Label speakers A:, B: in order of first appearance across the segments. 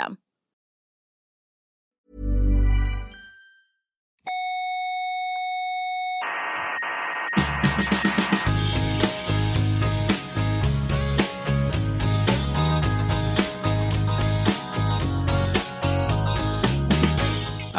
A: system.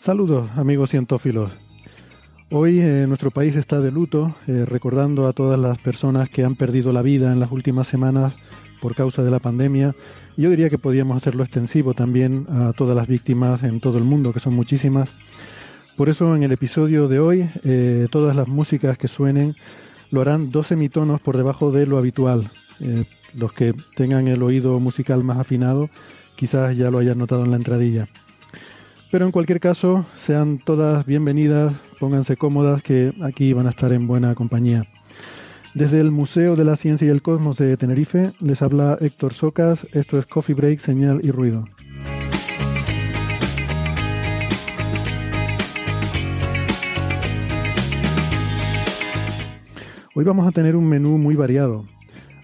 B: Saludos amigos cientófilos. Hoy eh, nuestro país está de luto, eh, recordando a todas las personas que han perdido la vida en las últimas semanas por causa de la pandemia. Yo diría que podríamos hacerlo extensivo también a todas las víctimas en todo el mundo, que son muchísimas. Por eso en el episodio de hoy, eh, todas las músicas que suenen lo harán dos semitonos por debajo de lo habitual. Los que tengan el oído musical más afinado quizás ya lo hayan notado en la entradilla. Pero en cualquier caso, sean todas bienvenidas, pónganse cómodas, que aquí van a estar en buena compañía. Desde el Museo de la Ciencia y el Cosmos de Tenerife, les habla Héctor Socas, esto es Coffee Break, Señal y Ruido. Hoy vamos a tener un menú muy variado.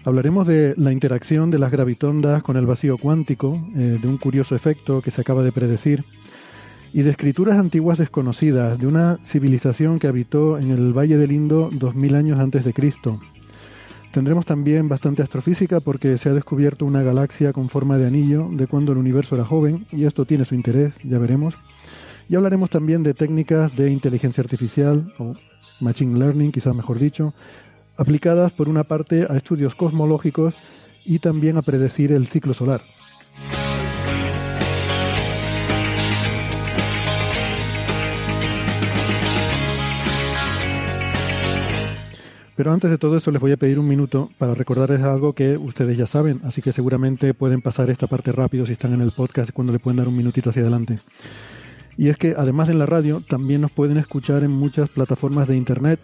B: Hablaremos de la interacción de las gravitondas con el vacío cuántico, eh, de un curioso efecto que se acaba de predecir, y de escrituras antiguas desconocidas de una civilización que habitó en el Valle del Indo 2000 años antes de Cristo. Tendremos también bastante astrofísica porque se ha descubierto una galaxia con forma de anillo de cuando el universo era joven y esto tiene su interés, ya veremos. Y hablaremos también de técnicas de inteligencia artificial o machine learning, quizás mejor dicho, aplicadas por una parte a estudios cosmológicos y también a predecir el ciclo solar. Pero antes de todo eso les voy a pedir un minuto para recordarles algo que ustedes ya saben, así que seguramente pueden pasar esta parte rápido si están en el podcast cuando le pueden dar un minutito hacia adelante. Y es que además de en la radio, también nos pueden escuchar en muchas plataformas de internet.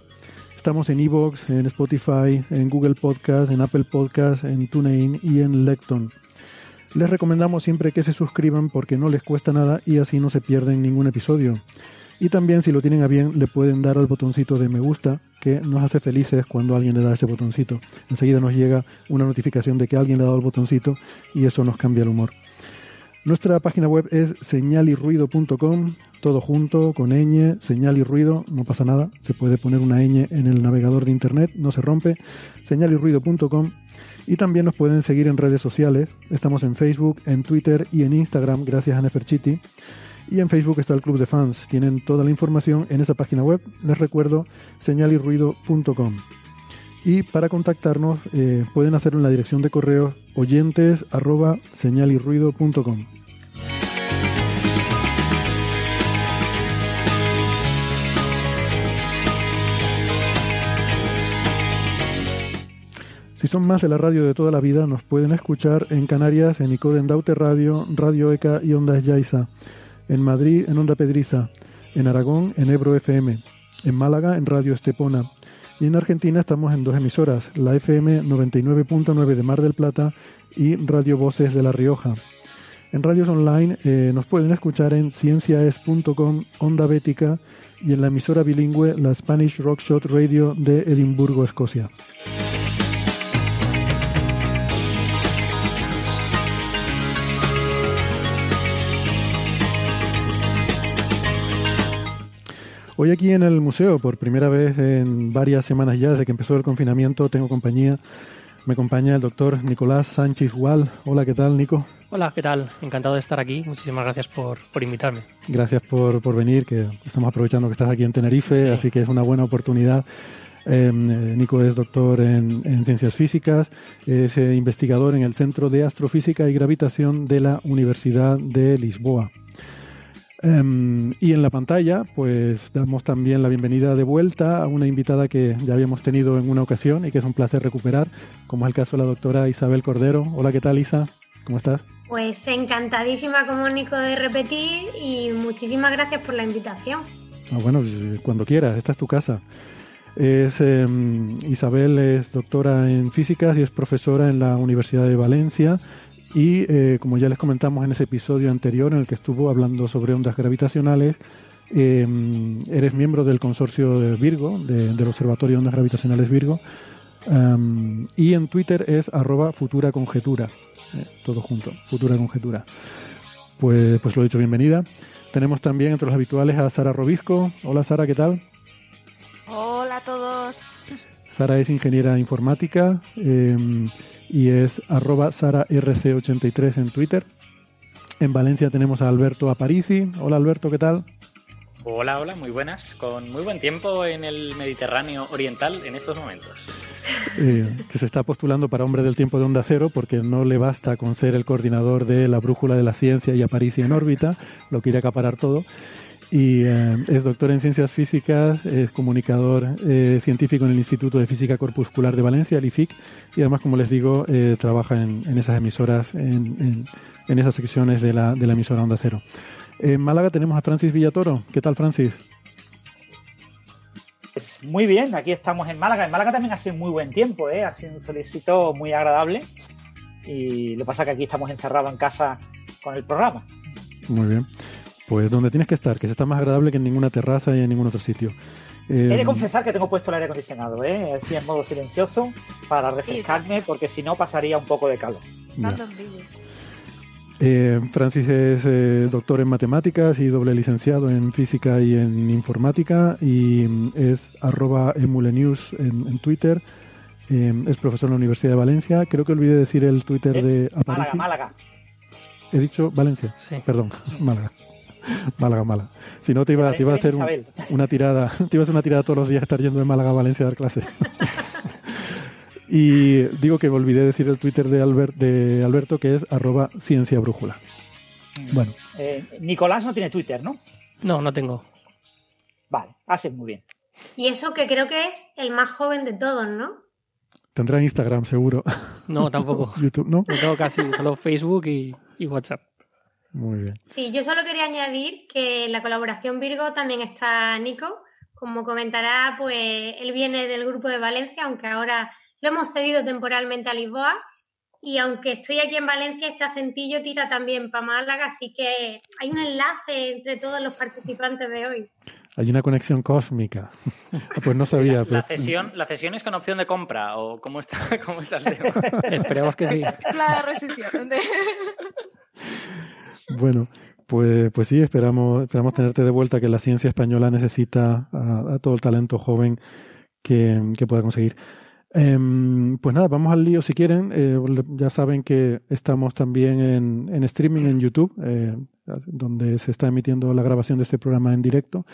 B: Estamos en Evox, en Spotify, en Google Podcast, en Apple Podcast, en TuneIn y en Lecton. Les recomendamos siempre que se suscriban porque no les cuesta nada y así no se pierden ningún episodio. Y también si lo tienen a bien le pueden dar al botoncito de me gusta que nos hace felices cuando alguien le da ese botoncito. Enseguida nos llega una notificación de que alguien le ha dado el botoncito y eso nos cambia el humor. Nuestra página web es señalirruido.com, todo junto, con ñ, señal y ruido, no pasa nada, se puede poner una ñ en el navegador de internet, no se rompe, señalirruido.com y también nos pueden seguir en redes sociales, estamos en Facebook, en Twitter y en Instagram gracias a Neferchiti. Y en Facebook está el Club de Fans. Tienen toda la información en esa página web. Les recuerdo señalirruido.com. Y para contactarnos eh, pueden hacerlo en la dirección de correo oyentes señalirruido.com. Si son más de la radio de toda la vida, nos pueden escuchar en Canarias, en Icoden Daute Radio, Radio ECA y Ondas Yaiza. En Madrid, en Onda Pedriza. En Aragón, en Ebro FM. En Málaga, en Radio Estepona. Y en Argentina estamos en dos emisoras, la FM 99.9 de Mar del Plata y Radio Voces de La Rioja. En radios online eh, nos pueden escuchar en cienciaes.com, Onda Bética y en la emisora bilingüe la Spanish Rockshot Radio de Edimburgo, Escocia. Hoy aquí en el museo, por primera vez en varias semanas ya, desde que empezó el confinamiento, tengo compañía. Me acompaña el doctor Nicolás Sánchez Gual. Hola, ¿qué tal, Nico?
C: Hola, ¿qué tal? Encantado de estar aquí. Muchísimas gracias por, por invitarme.
B: Gracias por, por, venir, que estamos aprovechando que estás aquí en Tenerife, sí. así que es una buena oportunidad. Eh, Nico es doctor en, en ciencias físicas, es eh, investigador en el Centro de Astrofísica y Gravitación de la Universidad de Lisboa. Um, y en la pantalla, pues damos también la bienvenida de vuelta a una invitada que ya habíamos tenido en una ocasión y que es un placer recuperar, como es el caso de la doctora Isabel Cordero. Hola, ¿qué tal, Isa? ¿Cómo estás?
D: Pues encantadísima como Nico de repetir y muchísimas gracias por la invitación.
B: Ah, bueno, cuando quieras, esta es tu casa. Es, eh, Isabel es doctora en físicas y es profesora en la Universidad de Valencia y eh, como ya les comentamos en ese episodio anterior en el que estuvo hablando sobre ondas gravitacionales, eh, eres miembro del consorcio de Virgo, de, del Observatorio de Ondas Gravitacionales Virgo, um, y en Twitter es arroba futura conjetura, eh, todo junto, futura conjetura. Pues, pues lo he dicho, bienvenida. Tenemos también entre los habituales a Sara Robisco. Hola Sara, ¿qué tal?
E: Hola a todos.
B: Sara es ingeniera informática eh, y es arroba sararc83 en Twitter. En Valencia tenemos a Alberto Aparici. Hola Alberto, ¿qué tal?
F: Hola, hola, muy buenas. Con muy buen tiempo en el Mediterráneo Oriental en estos momentos.
B: Eh, que se está postulando para hombre del tiempo de onda cero porque no le basta con ser el coordinador de la brújula de la ciencia y Aparici en órbita, lo quiere acaparar todo y eh, es doctor en ciencias físicas, es comunicador eh, científico en el Instituto de Física Corpuscular de Valencia, el IFIC, y además, como les digo, eh, trabaja en, en, esas emisoras, en, en, en, esas secciones de la, de la emisora Onda Cero. En Málaga tenemos a Francis Villatoro. ¿Qué tal, Francis?
G: Pues muy bien, aquí estamos en Málaga. En Málaga también ha sido muy buen tiempo, ¿eh? ha sido un solicito muy agradable. Y lo que pasa es que aquí estamos encerrados en casa con el programa.
B: Muy bien. Pues donde tienes que estar, que se está más agradable que en ninguna terraza y en ningún otro sitio.
G: Eh, He de confesar que tengo puesto el aire acondicionado, ¿eh? así en modo silencioso, para refrescarme, porque si no pasaría un poco de calor.
B: Eh, Francis es eh, doctor en matemáticas y doble licenciado en física y en informática y mm, es arroba emulenews en, en Twitter. Eh, es profesor en la Universidad de Valencia. Creo que olvidé decir el Twitter de
G: Aparici. Málaga, Málaga.
B: He dicho Valencia.
C: Sí.
B: Perdón, Málaga. Málaga, Málaga. Si no, te iba, te iba a hacer un, una tirada, te iba a hacer una tirada todos los días estar yendo de Málaga a Valencia a dar clases. y digo que olvidé decir el Twitter de, Albert, de Alberto, que es arroba ciencia brújula. Bueno.
G: Eh, Nicolás no tiene Twitter, ¿no?
C: No, no tengo.
G: Vale, haces muy bien.
D: Y eso que creo que es el más joven de todos, ¿no?
B: Tendrá Instagram, seguro.
C: No, tampoco.
B: YouTube, ¿no?
C: No tengo casi, solo Facebook y, y WhatsApp.
B: Muy bien.
D: Sí, yo solo quería añadir que en la colaboración Virgo también está Nico. Como comentará, pues él viene del grupo de Valencia, aunque ahora lo hemos cedido temporalmente a Lisboa. Y aunque estoy aquí en Valencia, este acentillo tira también para Málaga, así que hay un enlace entre todos los participantes de hoy.
B: Hay una conexión cósmica. pues no sabía.
F: La,
B: pues...
F: la, cesión, ¿La cesión es con opción de compra o cómo está, cómo está el tema?
C: Esperemos que sí.
E: La restricción.
B: Bueno, pues, pues sí, esperamos, esperamos tenerte de vuelta, que la ciencia española necesita a, todo el talento joven que, que pueda conseguir. Eh, pues nada, vamos al lío si quieren. Eh, ya saben que estamos también en, en streaming en YouTube, eh, donde se está emitiendo la grabación de este programa en directo.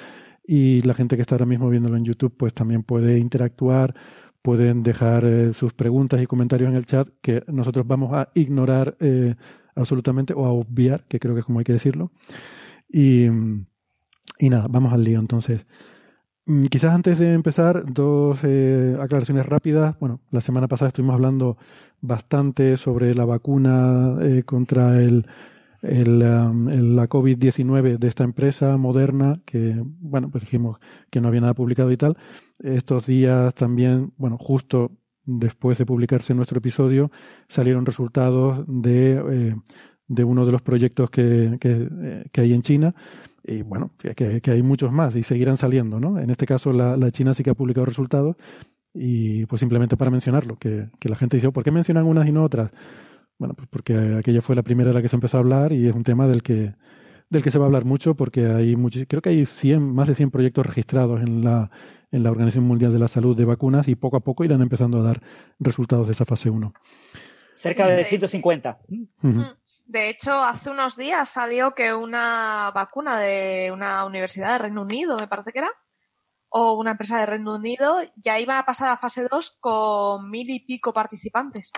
B: Y la gente que está ahora mismo viéndolo en YouTube, pues también puede interactuar, pueden dejar eh, sus preguntas y comentarios en el chat, que nosotros vamos a ignorar absolutamente o a obviar, que creo que es como hay que decirlo. Y, y nada, vamos al lío entonces. Quizás antes de empezar, dos eh, aclaraciones rápidas. Bueno, la semana pasada estuvimos hablando bastante sobre la vacuna eh, contra el, el, um, la COVID-19 de esta empresa moderna, que, bueno, pues dijimos que no había nada publicado y tal. Estos días también, bueno, justo después de publicarse nuestro episodio, salieron resultados de, eh, de uno de los proyectos que, que, que hay en China y bueno, que, que, hay muchos más y seguirán saliendo, ¿no? En este caso la, la, China sí que ha publicado resultados y pues simplemente para mencionarlo, que, que la gente dice, oh, ¿por qué mencionan unas y no otras? Bueno, pues porque aquella fue la primera de la que se empezó a hablar y es un tema del que, del que se va a hablar mucho porque hay muchis- creo que hay 100, más de 100 proyectos registrados en la, en la Organización Mundial de la Salud de vacunas y poco a poco irán empezando a dar resultados de esa fase 1.
G: Cerca
E: Sí,
G: de
E: de-
G: 150.
B: Ujú.
E: De hecho, hace unos días salió que una vacuna de una universidad de Reino Unido, me parece que era, o una empresa de Reino Unido, ya iban a pasar a fase 2 con mil y pico participantes.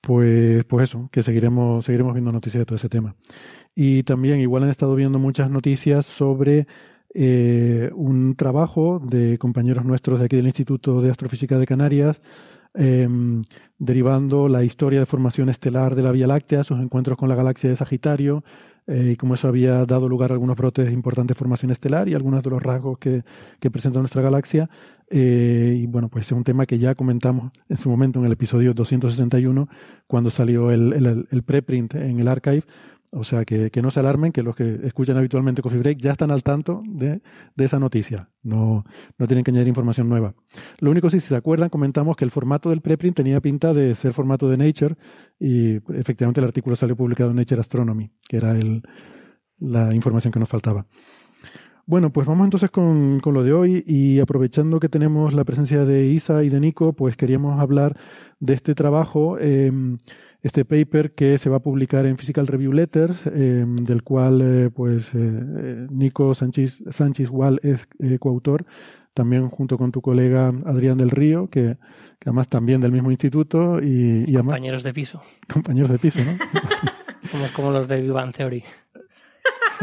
B: Pues, pues eso, que seguiremos, seguiremos viendo noticias de todo ese tema. Y también igual han estado viendo muchas noticias sobre eh, un trabajo de compañeros nuestros de aquí del Instituto de Astrofísica de Canarias, eh, derivando la historia de formación estelar de la Vía Láctea, sus encuentros con la galaxia de Sagitario, eh, y cómo eso había dado lugar a algunos brotes de formación estelar y algunos de los rasgos que, que presenta nuestra galaxia. Eh, y bueno, pues es un tema que ya comentamos en su momento en el episodio 261, cuando salió el, el preprint en el archive. O sea, que, que no se alarmen, que los que escuchan habitualmente Coffee Break ya están al tanto de, de esa noticia. No, no tienen que añadir información nueva. Lo único, si se acuerdan, comentamos que el formato del preprint tenía pinta de ser formato de Nature y efectivamente el artículo salió publicado en Nature Astronomy, que era el, la información que nos faltaba. Bueno, pues vamos entonces con, con, lo de hoy y aprovechando que tenemos la presencia de Isa y de Nico, pues queríamos hablar de este trabajo, eh, este paper que se va a publicar en Physical Review Letters, eh, del cual eh, pues Nico Sánchez, Sánchez Wall es coautor, también junto con tu colega Adrián del Río, que, que además también del mismo instituto y, y además,
C: compañeros de piso.
B: Compañeros de piso, ¿no?
C: Somos como los de Vivan Theory.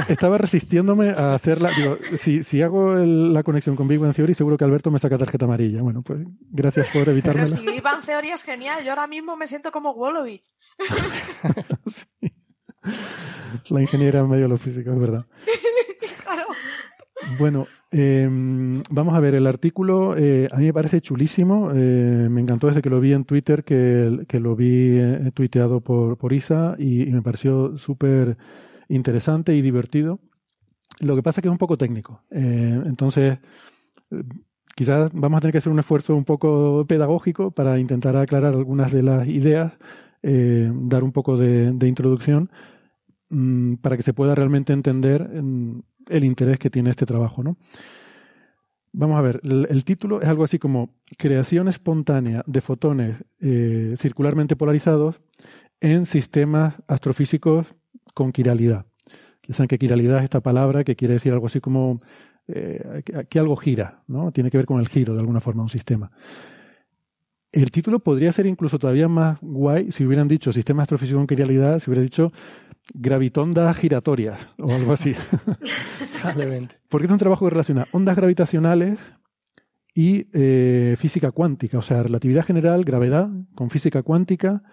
B: Estaba resistiéndome a hacerla. Digo, si, si hago el, la conexión con Big Bang Theory, seguro que Alberto me saca tarjeta amarilla. Bueno, pues gracias por evitármela.
E: Pero si Big Bang Theory es genial, yo ahora mismo me siento como Wolowitz.
B: sí. La ingeniera en medio de lo físico, es verdad.
E: claro.
B: Bueno, eh, vamos a ver, el artículo eh, a mí me parece chulísimo. Eh, me encantó desde que lo vi en Twitter, que, que lo vi eh, tuiteado por, por Isa y, y me pareció súper interesante y divertido. Lo que pasa es que es un poco técnico. Eh, entonces, quizás vamos a tener que hacer un esfuerzo un poco pedagógico para intentar aclarar algunas de las ideas, eh, dar un poco de, introducción mmm, para que se pueda realmente entender en, el interés que tiene este trabajo. ¿no? Vamos a ver, el, el, título es algo así como Creación espontánea de fotones eh, circularmente polarizados en sistemas astrofísicos con quiralidad. Ya saben que quiralidad es esta palabra que quiere decir algo así como eh, que, algo gira, ¿no? Tiene que ver con el giro de alguna forma un sistema. El título podría ser incluso todavía más guay si hubieran dicho sistema astrofísico con quiralidad, si hubiera dicho gravitondas giratorias o algo así. Porque es un trabajo que relaciona ondas gravitacionales y eh, física cuántica, o sea, relatividad general, gravedad, con física cuántica,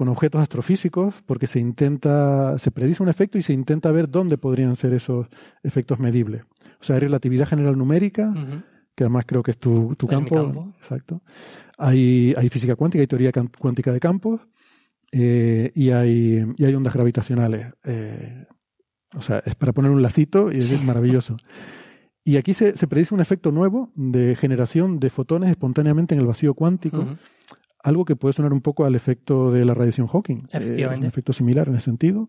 B: con objetos astrofísicos, porque se intenta, se predice un efecto y se intenta ver dónde podrían ser esos efectos medibles. O sea, hay relatividad general numérica,
C: Uh -huh.
B: que además creo que es tu, tu
C: Es
B: campo. Exacto. Hay, hay física cuántica, hay teoría cuántica de campos, eh, y, hay, y hay ondas gravitacionales. Eh, o sea, es para poner un lacito y es maravilloso. Y aquí se, se predice un efecto nuevo de generación de fotones espontáneamente en el vacío cuántico. Algo que puede sonar un poco al efecto de la radiación Hawking. Eh,
C: Efectivamente.
B: un efecto similar en ese sentido.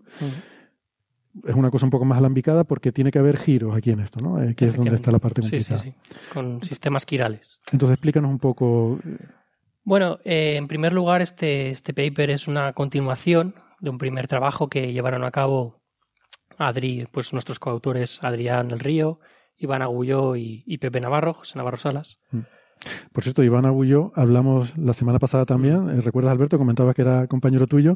B: Es una cosa un poco más alambicada porque tiene que haber giros aquí en esto, ¿no? Eh, que es donde está la parte
C: Sí,
B: complicada.
C: sí, sí. Con sistemas quirales.
B: Entonces explícanos un poco.
C: Bueno, eh, en primer lugar, este, este paper es una continuación de un primer trabajo que llevaron a cabo Adri, pues nuestros coautores Adrián del Río, Iván Agulló y, y Pepe Navarro, José Navarro Salas.
B: Por cierto, Iván Agullo, hablamos la semana pasada también, eh, recuerdas Alberto, comentabas que era compañero tuyo,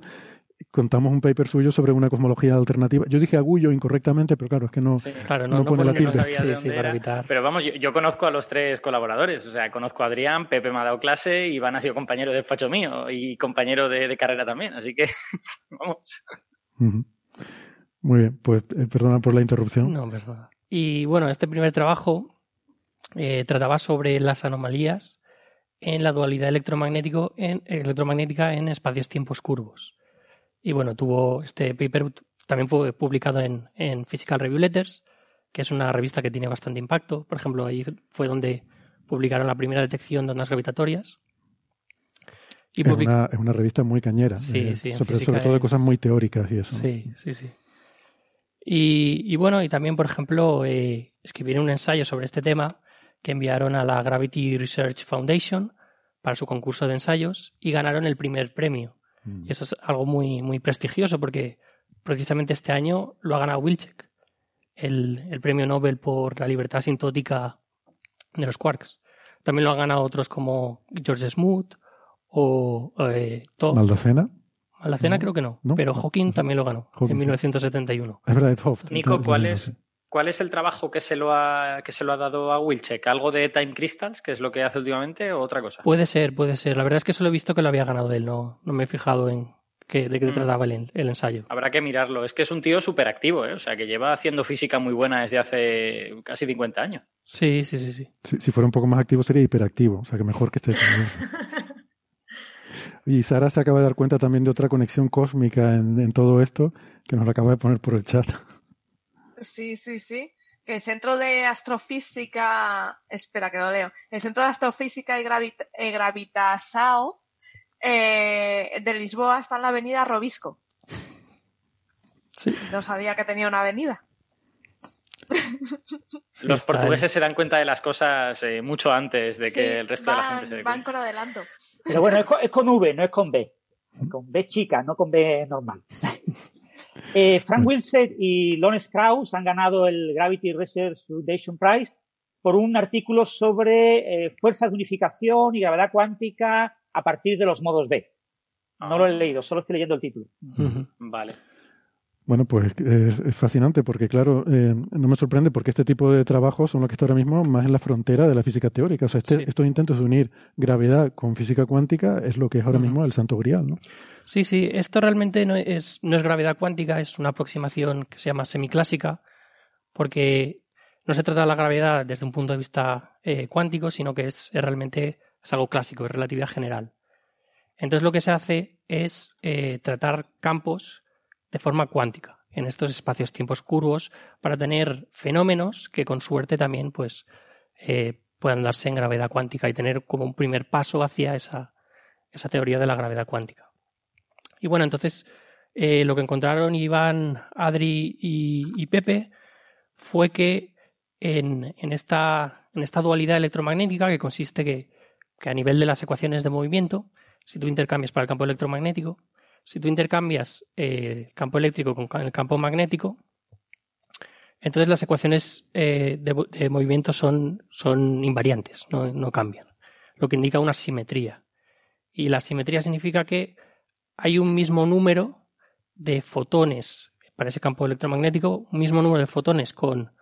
B: contamos un paper suyo sobre una cosmología alternativa. Yo dije Agullo incorrectamente, pero claro, es que no,
F: Sí.
C: Claro, no,
B: no
C: no
B: pone la
F: no
B: tilde.
F: sabía de
C: Sí,
F: dónde
C: sí, para
F: era.
C: evitar.
F: Pero vamos, yo, yo conozco a los tres colaboradores. O sea, conozco a Adrián, Pepe me ha dado clase, Iván ha sido compañero de despacho mío y compañero de, de carrera también. Así que, vamos.
B: Muy bien, pues eh, perdona por la interrupción.
C: No, pues nada. Y bueno, este primer trabajo eh, trataba sobre las anomalías en la dualidad electromagnético en, electromagnética en espacios-tiempos curvos. Y bueno, tuvo este paper también fue publicado en, en Physical Review Letters, que es una revista que tiene bastante impacto. Por ejemplo, ahí fue donde publicaron la primera detección de ondas gravitatorias. Y
B: es,
C: public-
B: una, es una revista muy cañera.
C: Sí,
B: eh,
C: sí,
B: sobre, todo de cosas muy teóricas y eso.
C: Sí, sí, sí. Y, y bueno, y también, por ejemplo, eh, escribieron un ensayo sobre este tema que enviaron a la Gravity Research Foundation para su concurso de ensayos y ganaron el primer premio.
B: Mm.
C: Y eso es algo muy, muy prestigioso porque precisamente este año lo ha ganado Wilczek, el, el premio Nobel por la libertad asintótica de los quarks. También lo han ganado otros como George Smoot o eh,
B: Maldacena.
C: Malacena
B: No,
C: creo que no,
B: no.
C: pero Hawking también lo ganó
B: Hawking,
C: en
B: sí.
C: 1971.
B: Es verdad, Hoft.
F: Nico, ¿cuál es. ¿Cuál es el trabajo que se lo ha, que se lo ha dado a Wilczek? ¿Algo de Time Crystals, que es lo que hace últimamente, o otra cosa?
C: Puede ser, puede ser. La verdad es que solo he visto que lo había ganado él, no, no me he fijado en qué, de qué
F: Mm.
C: trataba el, el ensayo.
F: Habrá que mirarlo. Es que es un tío súper activo, ¿eh? O sea, que lleva haciendo física muy buena desde hace casi 50 años.
C: Sí, sí, sí, sí.
B: Si, si fuera un poco más activo sería hiperactivo, o sea que mejor que esté eso. Y Sara se acaba de dar cuenta también de otra conexión cósmica en, en todo esto, que nos lo acaba de poner por el chat.
E: Sí, sí, sí. Que el Centro de Astrofísica, espera que lo leo, el Centro de Astrofísica y, Gravit y Gravitasao eh, de Lisboa está en la avenida Robisco.
C: Sí.
E: No sabía que tenía una avenida.
F: Los portugueses se dan cuenta de las cosas eh, mucho antes de que
E: Sí,
F: el resto de la gente se dé
E: van
F: cuenta.
E: con adelanto.
G: Pero bueno, es con, es con V, no es con B. Con B chica, no con B normal. Eh, Frank Wilczek y Lawrence Krauss han ganado el Gravity Research Foundation Prize por un artículo sobre eh, fuerzas de unificación y gravedad cuántica a partir de los modos B. No lo he leído, solo estoy leyendo el título.
F: Vale.
B: Bueno, pues es, es fascinante porque, claro, eh, no me sorprende porque este tipo de trabajos son los que está ahora mismo más en la frontera de la física teórica. O sea, este-
C: Sí.
B: estos intentos de unir gravedad con física cuántica es lo que es ahora mismo el santo grial, ¿no?
C: Sí, sí, esto realmente no es, no es gravedad cuántica, es una aproximación que se llama semiclásica, porque no se trata de la gravedad desde un punto de vista eh, cuántico, sino que es, es realmente es algo clásico, es relatividad general. Entonces lo que se hace es eh, tratar campos de forma cuántica en estos espacios tiempos curvos para tener fenómenos que con suerte también pues eh, puedan darse en gravedad cuántica y tener como un primer paso hacia esa, esa teoría de la gravedad cuántica. Y bueno, entonces eh, lo que encontraron Iván, Adri y, y Pepe fue que en, en esta, en esta dualidad electromagnética, que consiste que, que a nivel de las ecuaciones de movimiento, si tú intercambias para el campo electromagnético, si tú intercambias eh, el campo eléctrico con el campo magnético, entonces las ecuaciones eh, de, movimiento son, invariantes, no, no cambian, lo que indica una simetría. Y la simetría significa que hay un mismo número de fotones para ese campo electromagnético, un mismo número de fotones con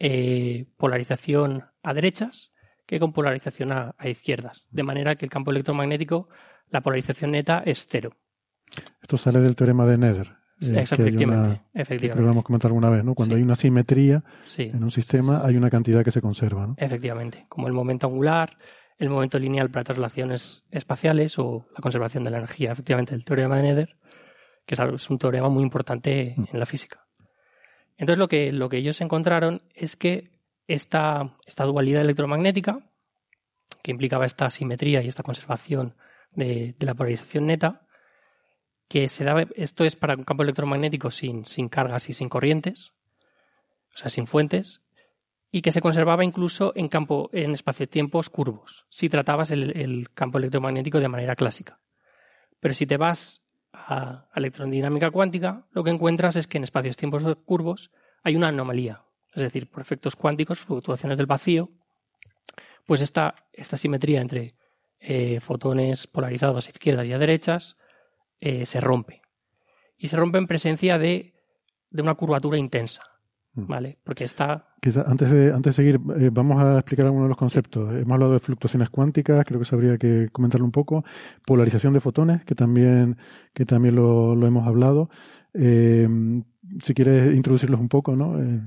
C: eh, polarización a derechas que con polarización a, a izquierdas. De manera que el campo electromagnético, la polarización neta es cero.
B: Esto sale del teorema de Nether.
C: Sí,
B: eh,
C: efectivamente,
B: una- que lo hemos comentado alguna vez, ¿no? Cuando
C: Sí.
B: hay una simetría
C: Sí,
B: en un sistema, hay una cantidad que se conserva, ¿no?
C: efectivamente. Como el momento angular, el momento lineal para traslaciones espaciales o la conservación de la energía. Efectivamente, el teorema de Nether, que es un teorema muy importante en la física. Entonces, lo que, lo que ellos encontraron es que esta, esta dualidad electromagnética, que implicaba esta simetría y esta conservación de, de la polarización neta, que se daba, esto es para un campo electromagnético sin, sin cargas y sin corrientes, o sea, sin fuentes, y que se conservaba incluso en campo, en espacio-tiempos curvos, si tratabas el, el campo electromagnético de manera clásica. Pero si te vas a electrodinámica cuántica, lo que encuentras es que en espacios-tiempos curvos hay una anomalía, es decir, por efectos cuánticos, fluctuaciones del vacío, pues esta, esta simetría entre eh, fotones polarizados a izquierdas y a derechas eh, se rompe. Y se rompe en presencia de, de una curvatura intensa,
B: Mm.
C: ¿vale? Porque está...
B: Quizá antes de, antes de seguir, eh, vamos a explicar algunos de los conceptos. Hemos hablado de fluctuaciones cuánticas, creo que se habría que comentarlo un poco. Polarización de fotones, que también, que también lo, lo hemos hablado. Eh, si quieres introducirlos un poco, ¿no? Eh,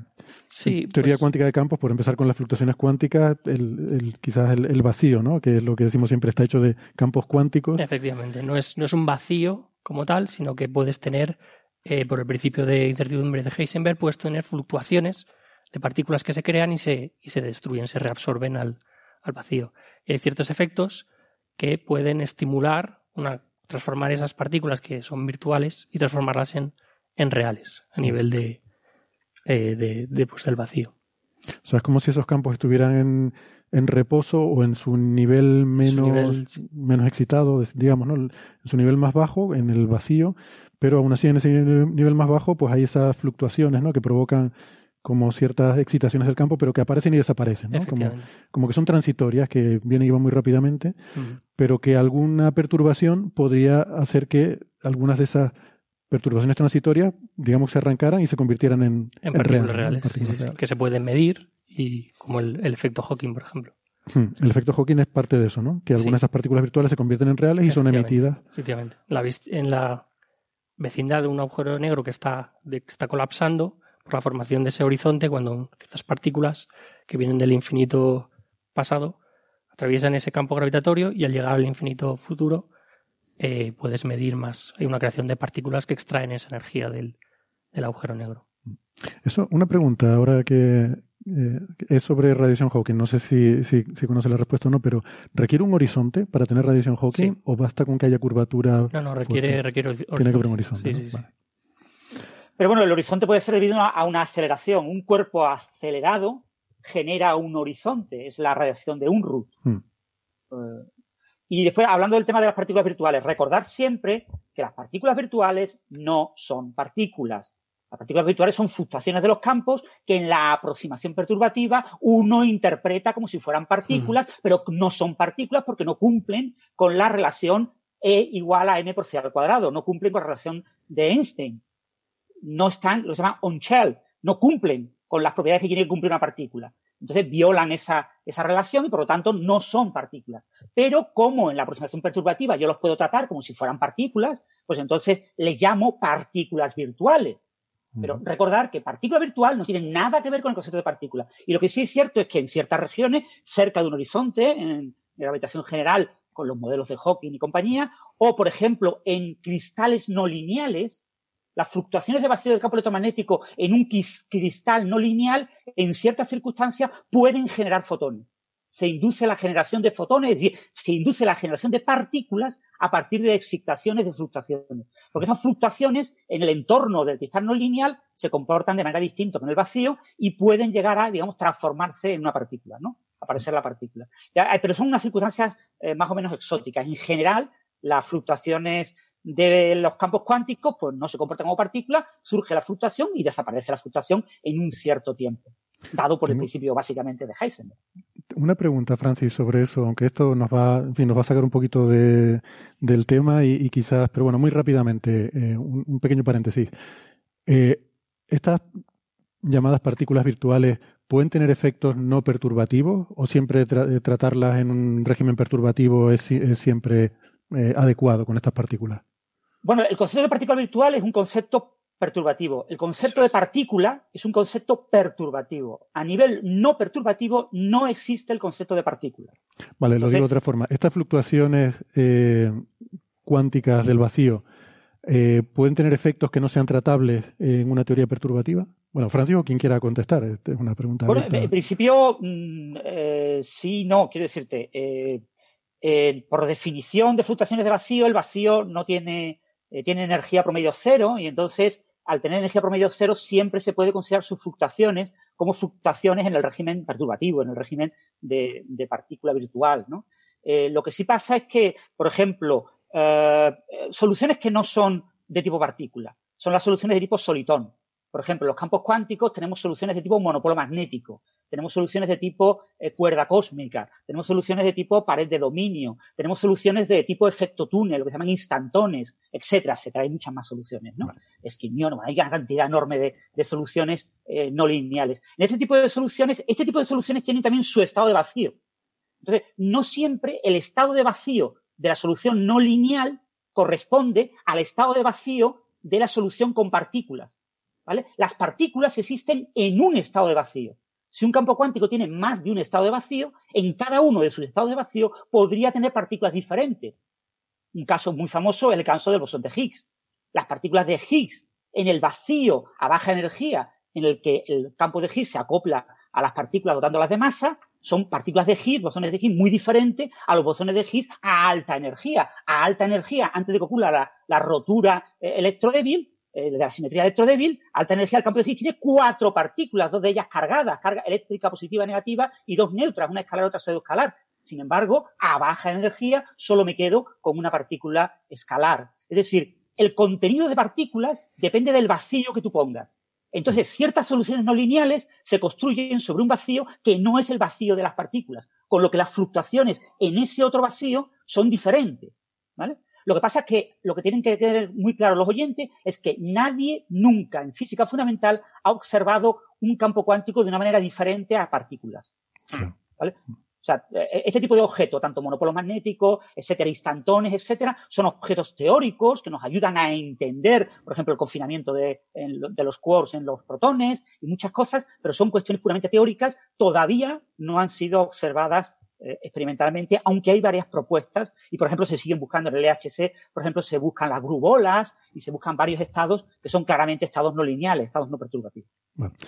C: Sí,
B: teoría
C: pues-
B: cuántica de campos, por empezar con las fluctuaciones cuánticas, el, el- quizás el, el vacío, ¿no? Que es lo que decimos siempre está hecho de campos cuánticos.
C: Efectivamente, no es, no es un vacío como tal, sino que puedes tener, eh, por el principio de incertidumbre de Heisenberg, puedes tener fluctuaciones de partículas que se crean y se, y se destruyen, se reabsorben al, al vacío. Y hay ciertos efectos que pueden estimular una, transformar esas partículas que son virtuales y transformarlas en, en reales a nivel de, eh, de, de, pues, del vacío.
B: O sea, es como si esos campos estuvieran en, en reposo o en su nivel menos,
C: Su nivel-
B: menos excitado, digamos, ¿no? En su nivel más bajo, en el vacío, pero aún así en ese nivel más bajo, pues hay esas fluctuaciones, ¿no? Que provocan como ciertas excitaciones del campo, pero que aparecen y desaparecen, ¿no? Como, como que son transitorias, que vienen y van muy rápidamente, pero que alguna perturbación podría hacer que algunas de esas perturbaciones transitorias, digamos, se arrancaran y se convirtieran en,
C: En
B: en
C: partículas
B: reales,
C: que se pueden medir y como el, el efecto Hawking, por ejemplo.
B: Hmm, El efecto Hawking es parte de eso, ¿no? Que algunas de esas partículas virtuales se convierten en reales y son emitidas.
C: Efectivamente. La en la vecindad de un agujero negro que está, de- que está colapsando por la formación de ese horizonte, cuando ciertas partículas que vienen del infinito pasado atraviesan ese campo gravitatorio y al llegar al infinito futuro eh, puedes medir más. Hay una creación de partículas que extraen esa energía del, del agujero negro.
B: Eso, una pregunta ahora que eh, es sobre radiación Hawking. No sé si, si, si conoce la respuesta o no, pero ¿requiere un horizonte para tener radiación Hawking o basta con que haya curvatura?
C: No, no, requiere, requiere
B: Tiene que haber un horizonte.
C: Sí,
B: ¿no?
C: sí, sí.
B: Vale.
G: Pero bueno, el horizonte puede ser debido a a una aceleración. Un cuerpo acelerado genera un horizonte, es la radiación de Unruh.
B: Hmm.
G: Eh, y después, hablando del tema de las partículas virtuales, recordar siempre que las partículas virtuales no son partículas. Las partículas virtuales son fluctuaciones de los campos que en la aproximación perturbativa uno interpreta como si fueran partículas, pero no son partículas porque no cumplen con la relación E igual a m por c al cuadrado, no cumplen con la relación de Einstein no están, lo que se llama on-shell, no cumplen con las propiedades que tiene que cumplir una partícula. Entonces violan esa, esa relación y por lo tanto no son partículas. Pero como en la aproximación perturbativa yo los puedo tratar como si fueran partículas, pues entonces les llamo partículas virtuales. Pero recordar que partícula virtual no tiene nada que ver con el concepto de partícula. Y lo que sí es cierto es que en ciertas regiones, cerca de un horizonte, en gravitación general, con los modelos de Hawking y compañía, o por ejemplo en cristales no lineales, las fluctuaciones de vacío del campo electromagnético en un cristal no lineal, en ciertas circunstancias, pueden generar fotones. Se induce la generación de fotones, se induce la generación de partículas a partir de excitaciones de fluctuaciones. Porque esas fluctuaciones en el entorno del cristal no lineal se comportan de manera distinta con el vacío y pueden llegar a, digamos, transformarse en una partícula, ¿no? Aparecer la partícula. Eh, pero son unas circunstancias eh, más o menos exóticas. En general, las fluctuaciones de los campos cuánticos, pues no se comportan como partículas, surge la fluctuación y desaparece la fluctuación en un cierto tiempo, dado por el principio básicamente de Heisenberg.
B: Una pregunta, Francis, sobre eso, aunque esto nos va, en fin, nos va a sacar un poquito de, del tema y, y quizás, pero bueno, muy rápidamente, eh, un, un pequeño paréntesis. Eh, estas llamadas partículas virtuales pueden tener efectos no perturbativos o siempre tra- tratarlas en un régimen perturbativo es siempre eh, adecuado con estas partículas?
G: Bueno, el concepto de partícula virtual es un concepto perturbativo. El concepto de partícula es un concepto perturbativo. A nivel no perturbativo no existe el concepto de partícula.
B: Vale, lo digo de otra forma. Estas fluctuaciones eh, cuánticas del vacío eh, pueden tener efectos que no sean tratables en una teoría perturbativa. Bueno, Francis o quien quiera contestar, esta es una pregunta.
G: Bueno, en principio, mm, eh, sí, no, quiero decirte, eh, por definición de fluctuaciones de vacío, el vacío no tiene, eh, tiene energía promedio cero y entonces, al tener energía promedio cero, siempre se puede considerar sus fluctuaciones como fluctuaciones en el régimen perturbativo, en el régimen de, de partícula virtual, ¿no? Eh, lo que sí pasa es que, por ejemplo, eh, soluciones que no son de tipo partícula, son las soluciones de tipo solitón. Por ejemplo, en los campos cuánticos tenemos soluciones de tipo monopolo magnético, tenemos soluciones de tipo eh, cuerda cósmica, tenemos soluciones de tipo pared de dominio, tenemos soluciones de tipo efecto túnel, lo que se llaman instantones, etcétera, etcétera. Hay muchas más soluciones, ¿no? Esquimión, bueno, hay una cantidad enorme de, de soluciones eh, no lineales. En este tipo de soluciones, este tipo de soluciones tienen también su estado de vacío. Entonces, no siempre el estado de vacío de la solución no lineal corresponde al estado de vacío de la solución con partículas. ¿Vale? Las partículas existen en un estado de vacío. Si un campo cuántico tiene más de un estado de vacío, en cada uno de sus estados de vacío podría tener partículas diferentes. Un caso muy famoso es el caso del bosón de Higgs. Las partículas de Higgs en el vacío a baja energía, en el que el campo de Higgs se acopla a las partículas dotándolas de masa, son partículas de Higgs, bosones de Higgs muy diferentes a los bosones de Higgs a alta energía. A alta energía, antes de que ocurra la, rotura eh, electrodébil, eh, de la simetría electrodébil, alta energía, el campo de Higgs tiene cuatro partículas, dos de ellas cargadas, carga eléctrica positiva negativa, y dos neutras, una escalar y otra pseudoescalar. Sin embargo, a baja energía solo me quedo con una partícula escalar. Es decir, el contenido de partículas depende del vacío que tú pongas. Entonces, ciertas soluciones no lineales se construyen sobre un vacío que no es el vacío de las partículas, con lo que las fluctuaciones en ese otro vacío son diferentes. ¿vale? Lo que pasa es que lo que tienen que tener muy claro los oyentes es que nadie nunca en física fundamental ha observado un campo cuántico de una manera diferente a partículas. ¿vale? O sea, e-, este tipo de objetos, tanto monopolos magnéticos, etcétera, instantones, etcétera, son objetos teóricos que nos ayudan a entender, por ejemplo, el confinamiento de, de los quarks en los protones y muchas cosas, pero son cuestiones puramente teóricas, todavía no han sido observadas eh, experimentalmente, aunque hay varias propuestas y, por ejemplo, se siguen buscando en el LHC, por ejemplo, se buscan las grubolas y se buscan varios estados que son claramente estados no lineales, estados no perturbativos.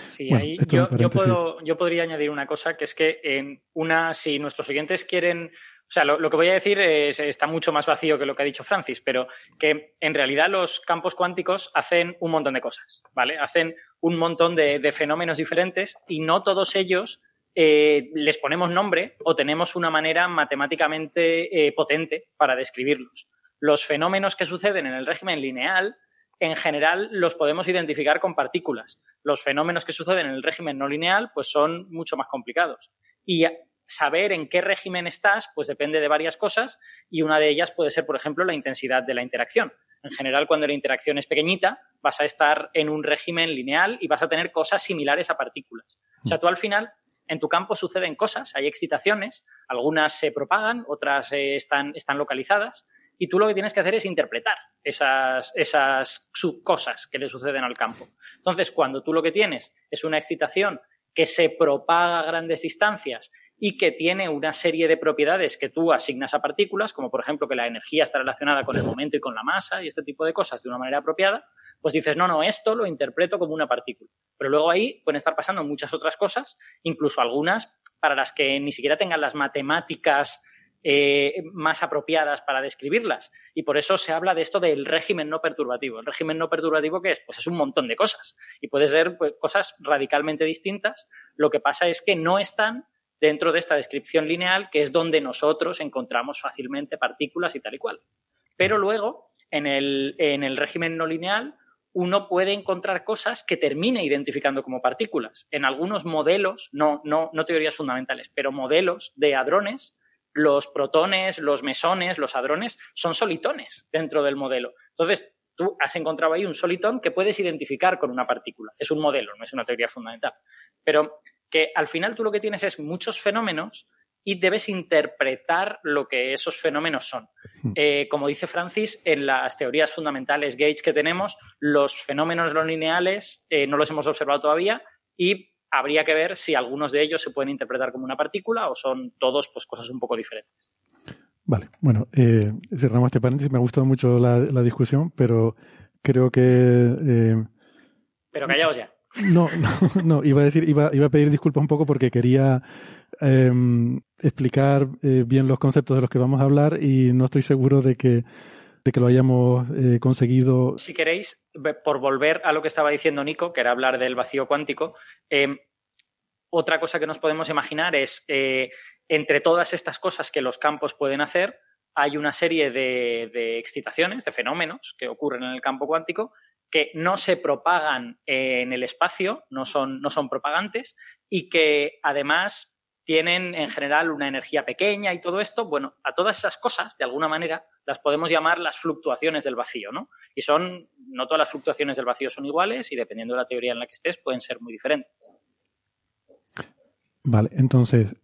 F: sí, ahí yo, yo, puedo, yo podría añadir una cosa, que es que en una, si nuestros oyentes quieren o sea, lo, que voy a decir es, está mucho más vacío que lo que ha dicho Francis, pero que en realidad los campos cuánticos hacen un montón de cosas, ¿vale? Hacen un montón de, de fenómenos diferentes y no todos ellos eh, les ponemos nombre o tenemos una manera matemáticamente eh, potente para describirlos. Los fenómenos que suceden en el régimen lineal, en general, los podemos identificar con partículas. Los fenómenos que suceden en el régimen no lineal, pues son mucho más complicados. Y saber en qué régimen estás, pues depende de varias cosas y una de ellas puede ser, por ejemplo, la intensidad de la interacción. En general, cuando la interacción es pequeñita, vas a estar en un régimen lineal y vas a tener cosas similares a partículas. O sea, tú al final en tu campo suceden cosas, hay excitaciones, algunas se propagan, otras eh, están, localizadas, y tú lo que tienes que hacer es interpretar esas, esas cosas que le suceden al campo. Entonces, cuando tú lo que tienes es una excitación que se propaga a grandes distancias y que tiene una serie de propiedades que tú asignas a partículas, como por ejemplo que la energía está relacionada con el momento y con la masa y este tipo de cosas de una manera apropiada, pues dices, no, no, esto lo interpreto como una partícula. Pero luego ahí pueden estar pasando muchas otras cosas, incluso algunas para las que ni siquiera tengan las matemáticas eh, más apropiadas para describirlas. Y por eso se habla de esto del régimen no perturbativo. El régimen no perturbativo, ¿qué es? Pues es un montón de cosas. Y puede ser pues, cosas radicalmente distintas. Lo que pasa es que no están dentro de esta descripción lineal, que es donde nosotros encontramos fácilmente partículas y tal y cual. Pero luego, en el, en el régimen no lineal, uno puede encontrar cosas que termine identificando como partículas. En algunos modelos, no, no, no teorías fundamentales, pero modelos de hadrones, los protones, los mesones, los hadrones son solitones dentro del modelo. Entonces, tú has encontrado ahí un solitón que puedes identificar con una partícula. Es un modelo, no es una teoría fundamental. Pero que al final tú lo que tienes es muchos fenómenos y debes interpretar lo que esos fenómenos son. Hmm. Eh, como dice Francis, en las teorías fundamentales Gauge que tenemos, los fenómenos no lineales eh, no los hemos observado todavía y habría que ver si algunos de ellos se pueden interpretar como una partícula o son todos pues, cosas un poco diferentes.
B: Vale, bueno, eh, cerramos este paréntesis. Me ha gustado mucho la, discusión, pero creo que...
F: Pero callaos ya.
B: No, no, no, iba a decir, iba, iba a pedir disculpas un poco porque quería em, explicar eh, bien los conceptos de los que vamos a hablar y no estoy seguro de que, de que lo hayamos eh, conseguido.
F: Si queréis, por volver a lo que estaba diciendo Nico, que era hablar del vacío cuántico, em, otra cosa que nos podemos imaginar es, eh, entre todas estas cosas que los campos pueden hacer, hay una serie de, de excitaciones, de fenómenos que ocurren en el campo cuántico que no se propagan en el espacio, no son, no son propagantes y que además tienen en general una energía pequeña y todo esto, bueno, a todas esas cosas, de alguna manera, las podemos llamar las fluctuaciones del vacío, ¿no? Y son, no todas las fluctuaciones del vacío son iguales y dependiendo de la teoría en la que estés, pueden ser muy diferentes.
B: Vale, entonces,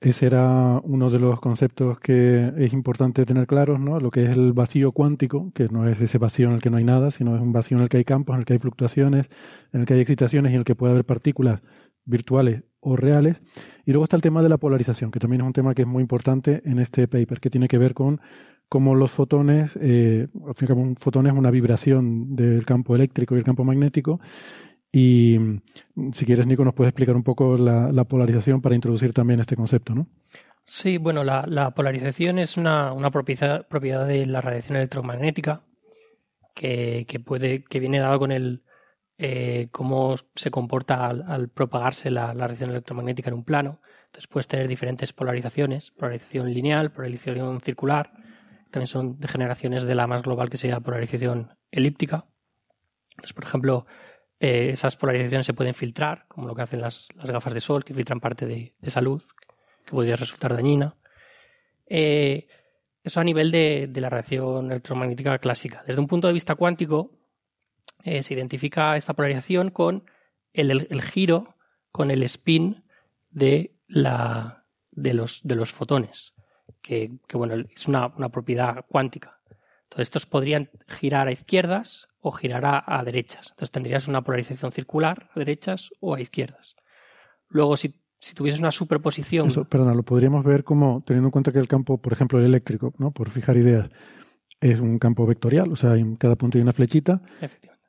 B: ese era uno de los conceptos que es importante tener claros, ¿no? Lo que es el vacío cuántico, que no es ese vacío en el que no hay nada, sino es un vacío en el que hay campos, en el que hay fluctuaciones, en el que hay excitaciones y en el que puede haber partículas virtuales o reales. Y luego está el tema de la polarización, que también es un tema que es muy importante en este paper, que tiene que ver con cómo los fotones, eh, al fin y al cabo un fotón es una vibración del campo eléctrico y el campo magnético, Y mm, si quieres, Nico, nos puedes explicar un poco la, polarización para introducir también este concepto, ¿no?
C: Sí, bueno, la, polarización es una, propiedad, propiedad, de la radiación electromagnética que, puede, que viene dado con el eh, cómo se comporta al, propagarse la, radiación electromagnética en un plano. Entonces puedes tener diferentes polarizaciones, polarización lineal, polarización circular, también son degeneraciones de la más global que sería polarización elíptica. Entonces, por ejemplo, eh, esas polarizaciones se pueden filtrar, como lo que hacen las, gafas de sol, que filtran parte de, esa luz, que podría resultar dañina. Eh, eso a nivel de, la radiación electromagnética clásica. Desde un punto de vista cuántico, eh, se identifica esta polarización con el, giro, con el spin de, la, de, los, de los fotones, que, bueno, es una, una propiedad cuántica. Entonces, estos podrían girar a izquierdas o girará a derechas. Entonces tendrías una polarización circular a derechas o a izquierdas. Luego, si, si tuvieses una superposición.
B: Eso, perdona, lo podríamos ver como teniendo en cuenta que el campo, por ejemplo, el eléctrico, ¿no? por fijar ideas, es un campo vectorial, o sea, en cada punto hay una flechita.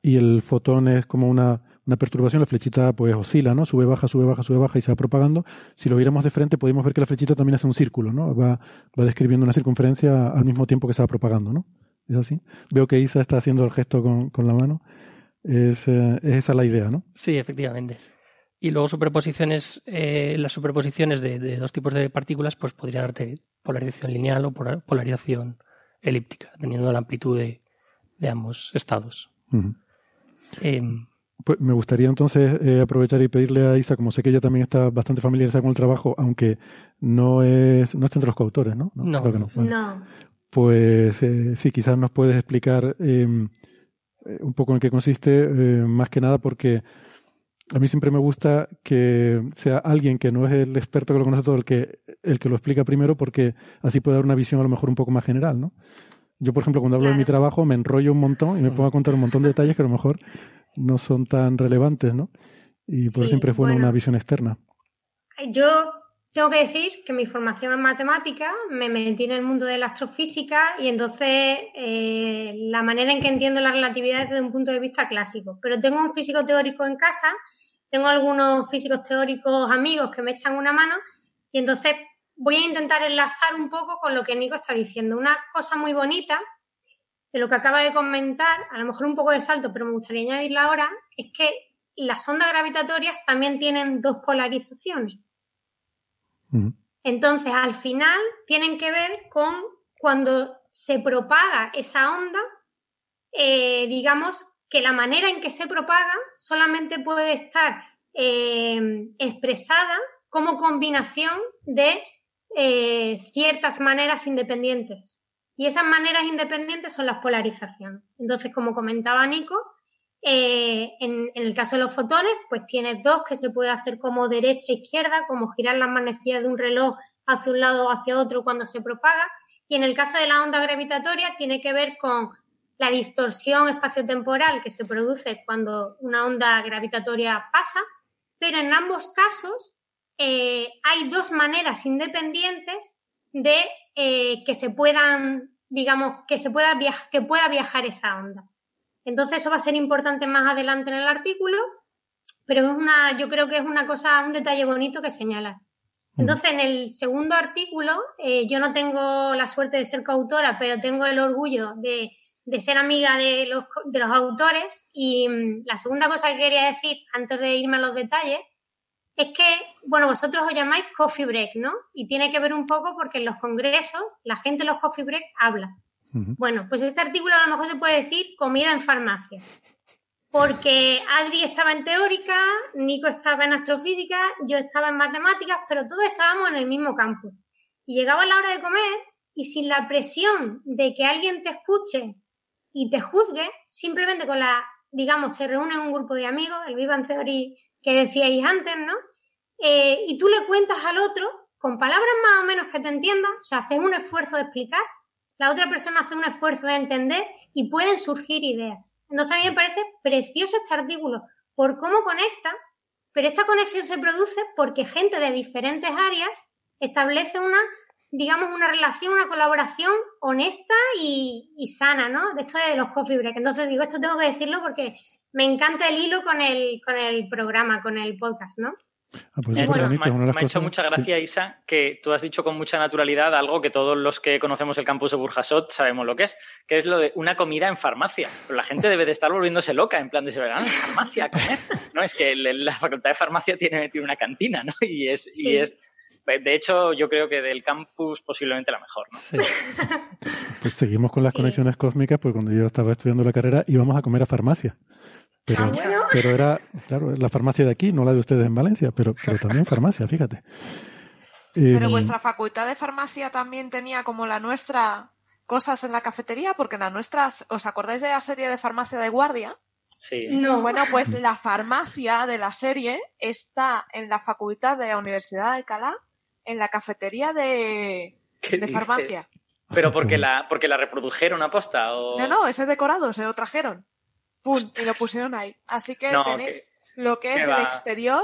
B: Y el fotón es como una, una perturbación, la flechita pues oscila, ¿no? Sube, baja, sube, baja, sube, baja y se va propagando. Si lo viéramos de frente, podemos ver que la flechita también hace un círculo, ¿no? Va, va describiendo una circunferencia al mismo tiempo que se va propagando, ¿no? ¿Es así? Veo que Isa está haciendo el gesto con, la mano. Es, eh, es, esa la idea, ¿no?
C: Sí, efectivamente. Y luego superposiciones, eh, las superposiciones de, dos tipos de partículas, pues podrían darte polarización lineal o polarización elíptica, dependiendo de la amplitud de, ambos estados.
B: Em, pues me gustaría entonces eh, aprovechar y pedirle a Isa, como sé que ella también está bastante familiarizada con el trabajo, aunque no es no está entre los coautores, ¿no?
D: No,
B: no.
D: no
B: pues eh, sí, quizás nos puedes explicar em, eh, un poco en qué consiste, eh, más que nada porque a mí siempre me gusta que sea alguien que no es el experto que lo conoce todo el que, el que lo explica primero, porque así puede dar una visión a lo mejor un poco más general, ¿no? Yo, por ejemplo, cuando hablo de mi trabajo me enrollo un montón y me pongo a contar un montón de detalles que a lo mejor no son tan relevantes, ¿no? Y por eso siempre es bueno una visión externa.
D: Yo tengo que decir que mi formación en matemática me metí en el mundo de la astrofísica y entonces eh, la manera en que entiendo la relatividad es desde un punto de vista clásico. Pero tengo un físico teórico en casa, tengo algunos físicos teóricos amigos que me echan una mano y entonces voy a intentar enlazar un poco con lo que Nico está diciendo. Una cosa muy bonita de lo que acaba de comentar, a lo mejor un poco de salto, pero me gustaría añadirla ahora, es que las ondas gravitatorias también tienen dos polarizaciones. Entonces, al final, tienen que ver con cuando se propaga esa onda, eh, digamos que la manera en que se propaga solamente puede estar eh, expresada como combinación de eh, ciertas maneras independientes. Y esas maneras independientes son las polarizaciones. Entonces, como comentaba Nico, eh, en, el caso de los fotones, pues tienes dos que se puede hacer como derecha e izquierda, como girar las manecillas de un reloj hacia un lado o hacia otro cuando se propaga. Y en el caso de la onda gravitatoria, tiene que ver con la distorsión espaciotemporal que se produce cuando una onda gravitatoria pasa. Pero en ambos casos eh, hay dos maneras independientes de eh, que se puedan, digamos, que se pueda que pueda viajar esa onda. Entonces eso va a ser importante más adelante en el artículo, pero es una, yo creo que es una cosa, un detalle bonito que señala. Entonces, en el segundo artículo, eh, yo no tengo la suerte de ser coautora, pero tengo el orgullo de, ser amiga de los, de los autores. Y mm, la segunda cosa que quería decir, antes de irme a los detalles, es que, bueno, vosotros os llamáis coffee break, ¿no? Y tiene que ver un poco porque en los congresos la gente en los coffee break habla. Bueno, pues este artículo a lo mejor se puede decir comida en farmacia. Porque Adri estaba en teórica, Nico estaba en astrofísica, yo estaba en matemáticas, pero todos estábamos en el mismo campo. Y llegaba la hora de comer y sin la presión de que alguien te escuche y te juzgue, simplemente con la, digamos, se reúne un grupo de amigos, el Vivan Theory que decíais antes, ¿no? Eh, y tú le cuentas al otro con palabras más o menos que te entiendan, o sea, haces un esfuerzo de explicar la otra persona hace un esfuerzo de entender y pueden surgir ideas. Entonces a mí me parece precioso este artículo por cómo conecta, pero esta conexión se produce porque gente de diferentes áreas establece una, digamos, una relación, una colaboración honesta y, sana, ¿no? De esto de los coffee break. Entonces digo, esto tengo que decirlo porque me encanta el hilo con el, con el programa, con el podcast, ¿no?
B: Ah, pues súper
F: bueno,
B: bonito,
F: me, ha hecho mucha
B: sí.
F: gracia, Isa, que tú has dicho con mucha naturalidad algo que todos los que conocemos el campus de Burjasot sabemos lo que es, que es lo de una comida en farmacia. Pero la gente debe de estar volviéndose loca, en plan de se verán en farmacia a comer. No, es que la facultad de farmacia tiene, tiene una cantina, ¿no? Y es, y es, de hecho, yo creo que del campus posiblemente la mejor, ¿no?
C: Sí.
B: Pues seguimos con las
D: Sí.
B: conexiones cósmicas, porque cuando yo estaba estudiando la carrera íbamos a comer a farmacia. Pero,
D: Ah, bueno.
B: pero era, claro, la farmacia de aquí, no la de ustedes en Valencia, pero, pero también farmacia, fíjate. Eh,
E: Pero vuestra facultad de farmacia también tenía como la nuestra cosas en la cafetería, porque en la nuestra, ¿os acordáis de la serie de farmacia de guardia?
F: Sí.
D: No.
E: Bueno, pues la farmacia de la serie está en la facultad de la Universidad de Alcalá, en la cafetería de,
F: ¿Qué
E: de farmacia.
F: Pero porque la, porque la reprodujeron aposta o...
E: No, no, ese decorado se lo trajeron. ¡Pum! Y lo pusieron ahí. Así que
F: No,
E: tenéis lo que es
F: que
E: el exterior.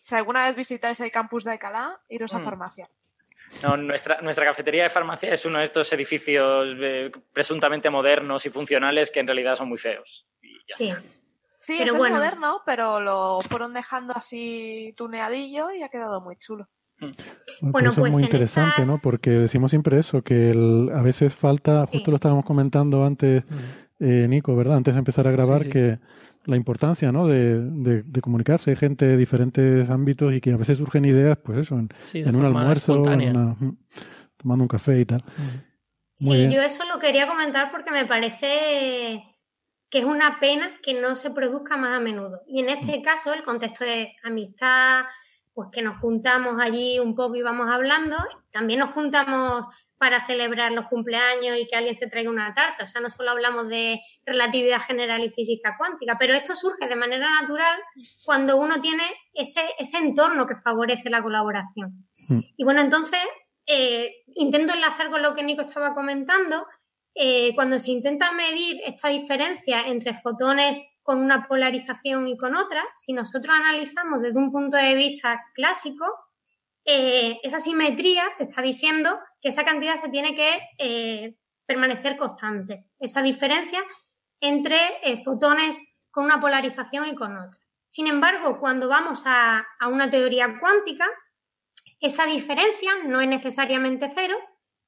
E: Si alguna vez visitáis el campus de Alcalá, iros a
F: Mm.
E: farmacia.
F: No, nuestra, nuestra cafetería de farmacia es uno de estos edificios eh, presuntamente modernos y funcionales que en realidad son muy feos. Y ya.
D: Sí.
E: Sí,
D: Pero bueno.
E: es moderno, pero lo fueron dejando así tuneadillo y ha quedado muy chulo.
B: Bueno,
D: Bueno,
B: eso
D: pues
B: es muy interesante,
D: estas-
B: ¿no? Porque decimos siempre eso, que el- a veces falta,
D: Sí.
B: justo lo estábamos comentando antes, eh, Nico, ¿verdad? Antes de empezar a grabar,
C: Sí, sí.
B: que la importancia, ¿no? De, de, de comunicarse, gente de diferentes ámbitos y que a veces surgen ideas, pues eso, en,
C: Sí,
B: en un almuerzo, en una- mm, tomando un café y tal. Muy
D: Sí,
B: bien.
D: yo eso lo quería comentar porque me parece que es una pena que no se produzca más a menudo. Y en este caso, el contexto de amistad, pues que nos juntamos allí un poco y vamos hablando, también nos juntamos para celebrar los cumpleaños y que alguien se traiga una tarta. O sea, no solo hablamos de relatividad general y física cuántica, pero esto surge de manera natural cuando uno tiene ese, ese entorno que favorece la colaboración.
B: Mm.
D: Y bueno, entonces, eh, intento enlazar con lo que Nico estaba comentando. Eh, cuando se intenta medir esta diferencia entre fotones con una polarización y con otra, si nosotros analizamos desde un punto de vista clásico, eh, esa simetría te está diciendo que esa cantidad se tiene que eh, permanecer constante. Esa diferencia entre eh, fotones con una polarización y con otra. Sin embargo, cuando vamos a, a una teoría cuántica, esa diferencia no es necesariamente cero,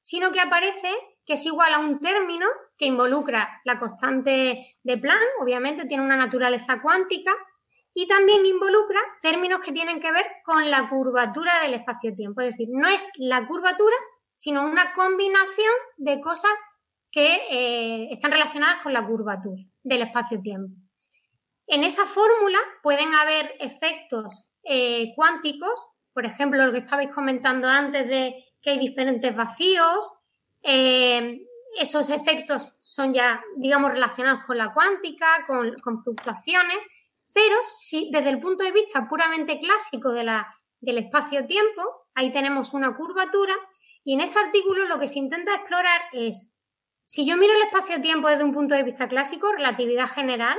D: sino que aparece que es igual a un término que involucra la constante de Planck, obviamente tiene una naturaleza cuántica, y también involucra términos que tienen que ver con la curvatura del espacio-tiempo. Es decir, no es la curvatura, sino una combinación de cosas que eh, están relacionadas con la curvatura del espacio-tiempo. En esa fórmula pueden haber efectos eh, cuánticos, por ejemplo, lo que estabais comentando antes de que hay diferentes vacíos, eh, esos efectos son ya, digamos, relacionados con la cuántica, con, con fluctuaciones, pero si desde el punto de vista puramente clásico de la, del espacio-tiempo, ahí tenemos una curvatura y en este artículo lo que se intenta explorar es, si yo miro el espacio-tiempo desde un punto de vista clásico, relatividad general,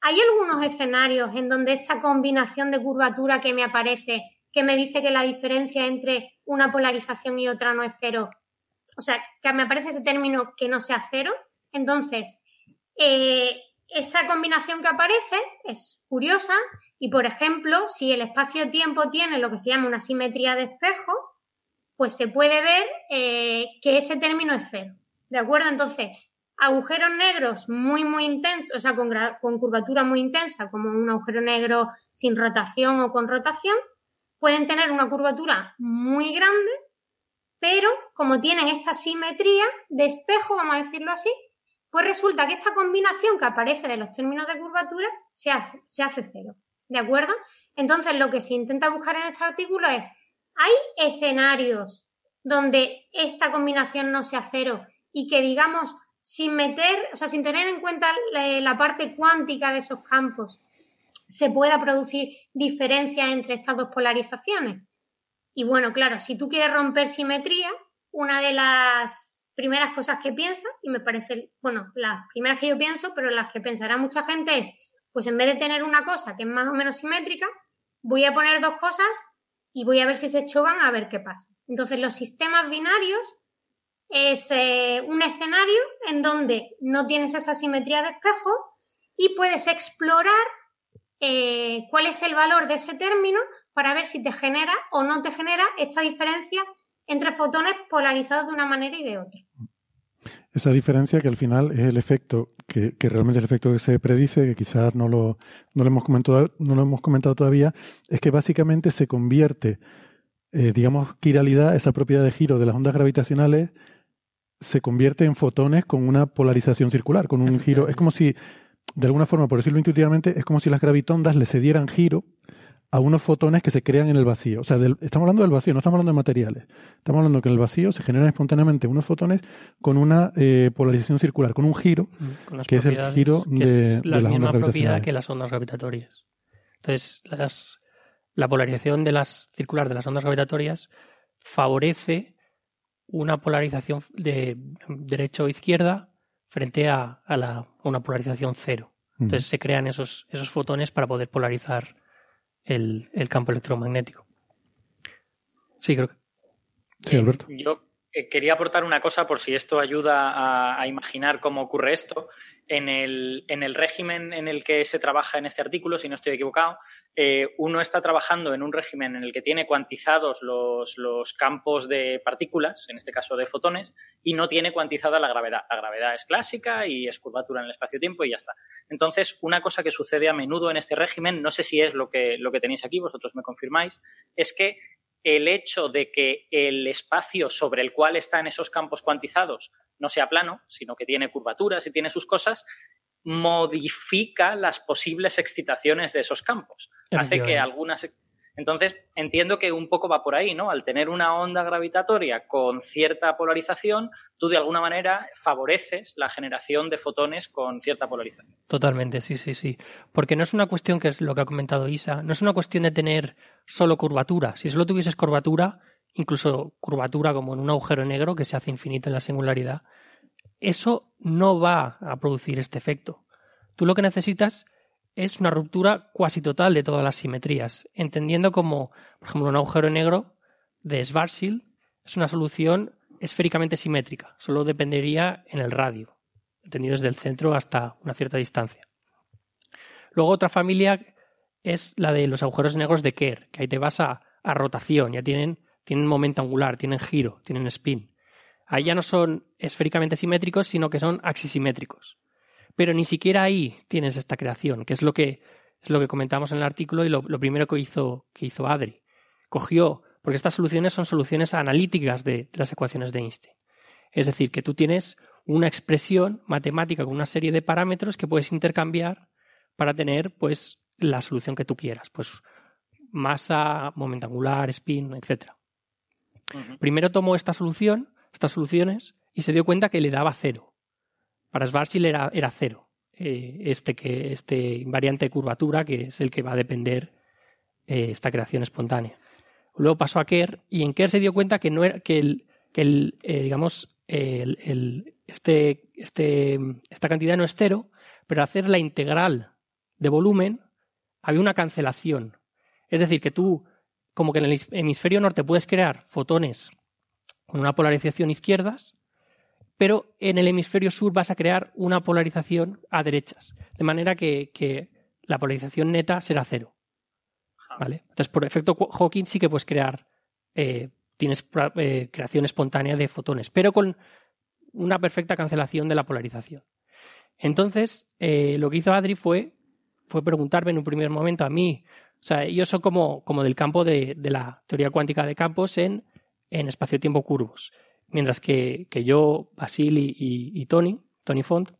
D: ¿hay algunos escenarios en donde esta combinación de curvatura que me aparece, que me dice que la diferencia entre una polarización y otra no es cero, o sea, que me aparece ese término que no sea cero? Entonces, eh, esa combinación que aparece es curiosa y, por ejemplo, si el espacio-tiempo tiene lo que se llama una simetría de espejo, pues se puede ver eh, que ese término es cero. ¿De acuerdo? Entonces, agujeros negros muy, muy intensos, o sea, con, con, curvatura muy intensa, como un agujero negro sin rotación o con rotación, pueden tener una curvatura muy grande, pero como tienen esta simetría de espejo, vamos a decirlo así, pues resulta que esta combinación que aparece de los términos de curvatura se hace, se hace cero. ¿De acuerdo? Entonces, lo que se intenta buscar en este artículo es, ¿hay escenarios donde esta combinación no sea cero y que, digamos, sin meter, o sea, sin tener en cuenta la, la parte cuántica de esos campos, se pueda producir diferencias entre estas dos polarizaciones? Y bueno, claro, si tú quieres romper simetría, una de las primeras cosas que piensas, y me parece, bueno, las primeras que yo pienso, pero las que pensará mucha gente es, pues en vez de tener una cosa que es más o menos simétrica, voy a poner dos cosas y voy a ver si se chocan a ver qué pasa. Entonces, los sistemas binarios es eh, un escenario en donde no tienes esa simetría de espejo y puedes explorar eh, cuál es el valor de ese término para ver si te genera o no te genera esta diferencia entre fotones polarizados de una manera y de otra.
B: Esa diferencia que al final es el efecto, que, realmente es el efecto que se predice, que quizás no lo, no lo, hemos, comentado, no lo hemos comentado todavía, es que básicamente se convierte, eh, digamos, quiralidad, esa propiedad de giro de las ondas gravitacionales, se convierte en fotones con una polarización circular, con un giro. Es como si de alguna forma, por decirlo intuitivamente, es como si las gravitondas le cedieran giro a unos fotones que se crean en el vacío. O sea, estamos hablando del vacío, no estamos hablando de materiales. Estamos hablando que en el vacío se generan espontáneamente unos fotones con una eh, polarización circular, con un giro, mm, que es el giro de,
C: la
B: las
C: misma propiedad que las ondas gravitatorias. Entonces, la polarización de las circular de las ondas gravitatorias favorece una polarización de derecha o izquierda frente a, una polarización cero. Entonces se crean esos, esos fotones para poder polarizar el, campo electromagnético. Sí, creo que.
B: Sí, Alberto.
F: yo quería aportar una cosa por si esto ayuda a, imaginar cómo ocurre esto. En el, en el, régimen en el que se trabaja en este artículo, si no estoy equivocado, eh, uno está trabajando en un régimen en el que tiene cuantizados los, los, campos de partículas, en este caso de fotones, y no tiene cuantizada la gravedad. La gravedad es clásica y es curvatura en el espacio-tiempo y ya está. Entonces, una cosa que sucede a menudo en este régimen, no sé si es lo que, lo que tenéis aquí, vosotros me confirmáis, es que el hecho de que el espacio sobre el cual están esos campos cuantizados no sea plano, sino que tiene curvaturas y tiene sus cosas, modifica las posibles excitaciones de esos campos. Hace que algunas entonces, entiendo que un poco va por ahí, ¿no? Al tener una onda gravitatoria con cierta polarización, tú de alguna manera favoreces la generación de fotones con cierta polarización.
C: Totalmente, sí, sí, sí. Porque no es una cuestión que es lo que ha comentado Isa, no es una cuestión de tener solo curvatura. Si solo tuvieses curvatura, incluso curvatura como en un agujero negro que se hace infinito en la singularidad, eso no va a producir este efecto. Tú lo que necesitas es una ruptura cuasi total de todas las simetrías, entendiendo como, por ejemplo, un agujero negro de Schwarzschild es una solución esféricamente simétrica, solo dependería en el radio, entendido desde el centro hasta una cierta distancia. Luego otra familia es la de los agujeros negros de Kerr, que ahí te vas a, rotación, ya tienen, tienen momento angular, tienen giro, tienen spin. Ahí ya no son esféricamente simétricos, sino que son axisimétricos. Pero ni siquiera ahí tienes esta creación, que es lo que, es lo que comentamos en el artículo y lo, primero que hizo, que hizo Adri. Cogió, porque estas soluciones son soluciones analíticas de, las ecuaciones de Einstein. Es decir, que tú tienes una expresión matemática con una serie de parámetros que puedes intercambiar para tener pues la solución que tú quieras, pues masa, momento angular, spin, etc. Primero tomó esta solución, estas soluciones, y se dio cuenta que le daba cero. Para Schwarzschild era, cero. Eh, este, que, este invariante de curvatura, que es el que va a depender eh, esta creación espontánea. Luego pasó a Kerr y en Kerr se dio cuenta que no era que el, eh, digamos el, este, este, esta cantidad no es cero, pero hacer la integral de volumen había una cancelación. Es decir, que tú, como que en el hemisferio norte puedes crear fotones con una polarización izquierdas pero en el hemisferio sur vas a crear una polarización a derechas, de manera que, la polarización neta será cero. ¿Vale? Entonces, por efecto Hawking sí que puedes crear, eh, tienes eh, creación espontánea de fotones, pero con una perfecta cancelación de la polarización. Entonces, eh, lo que hizo Adri fue, fue preguntarme en un primer momento a mí, o sea, yo soy como, como del campo de, la teoría cuántica de campos en, en espacio-tiempo curvos mientras que, yo, Basili y, Tony, Tony Font,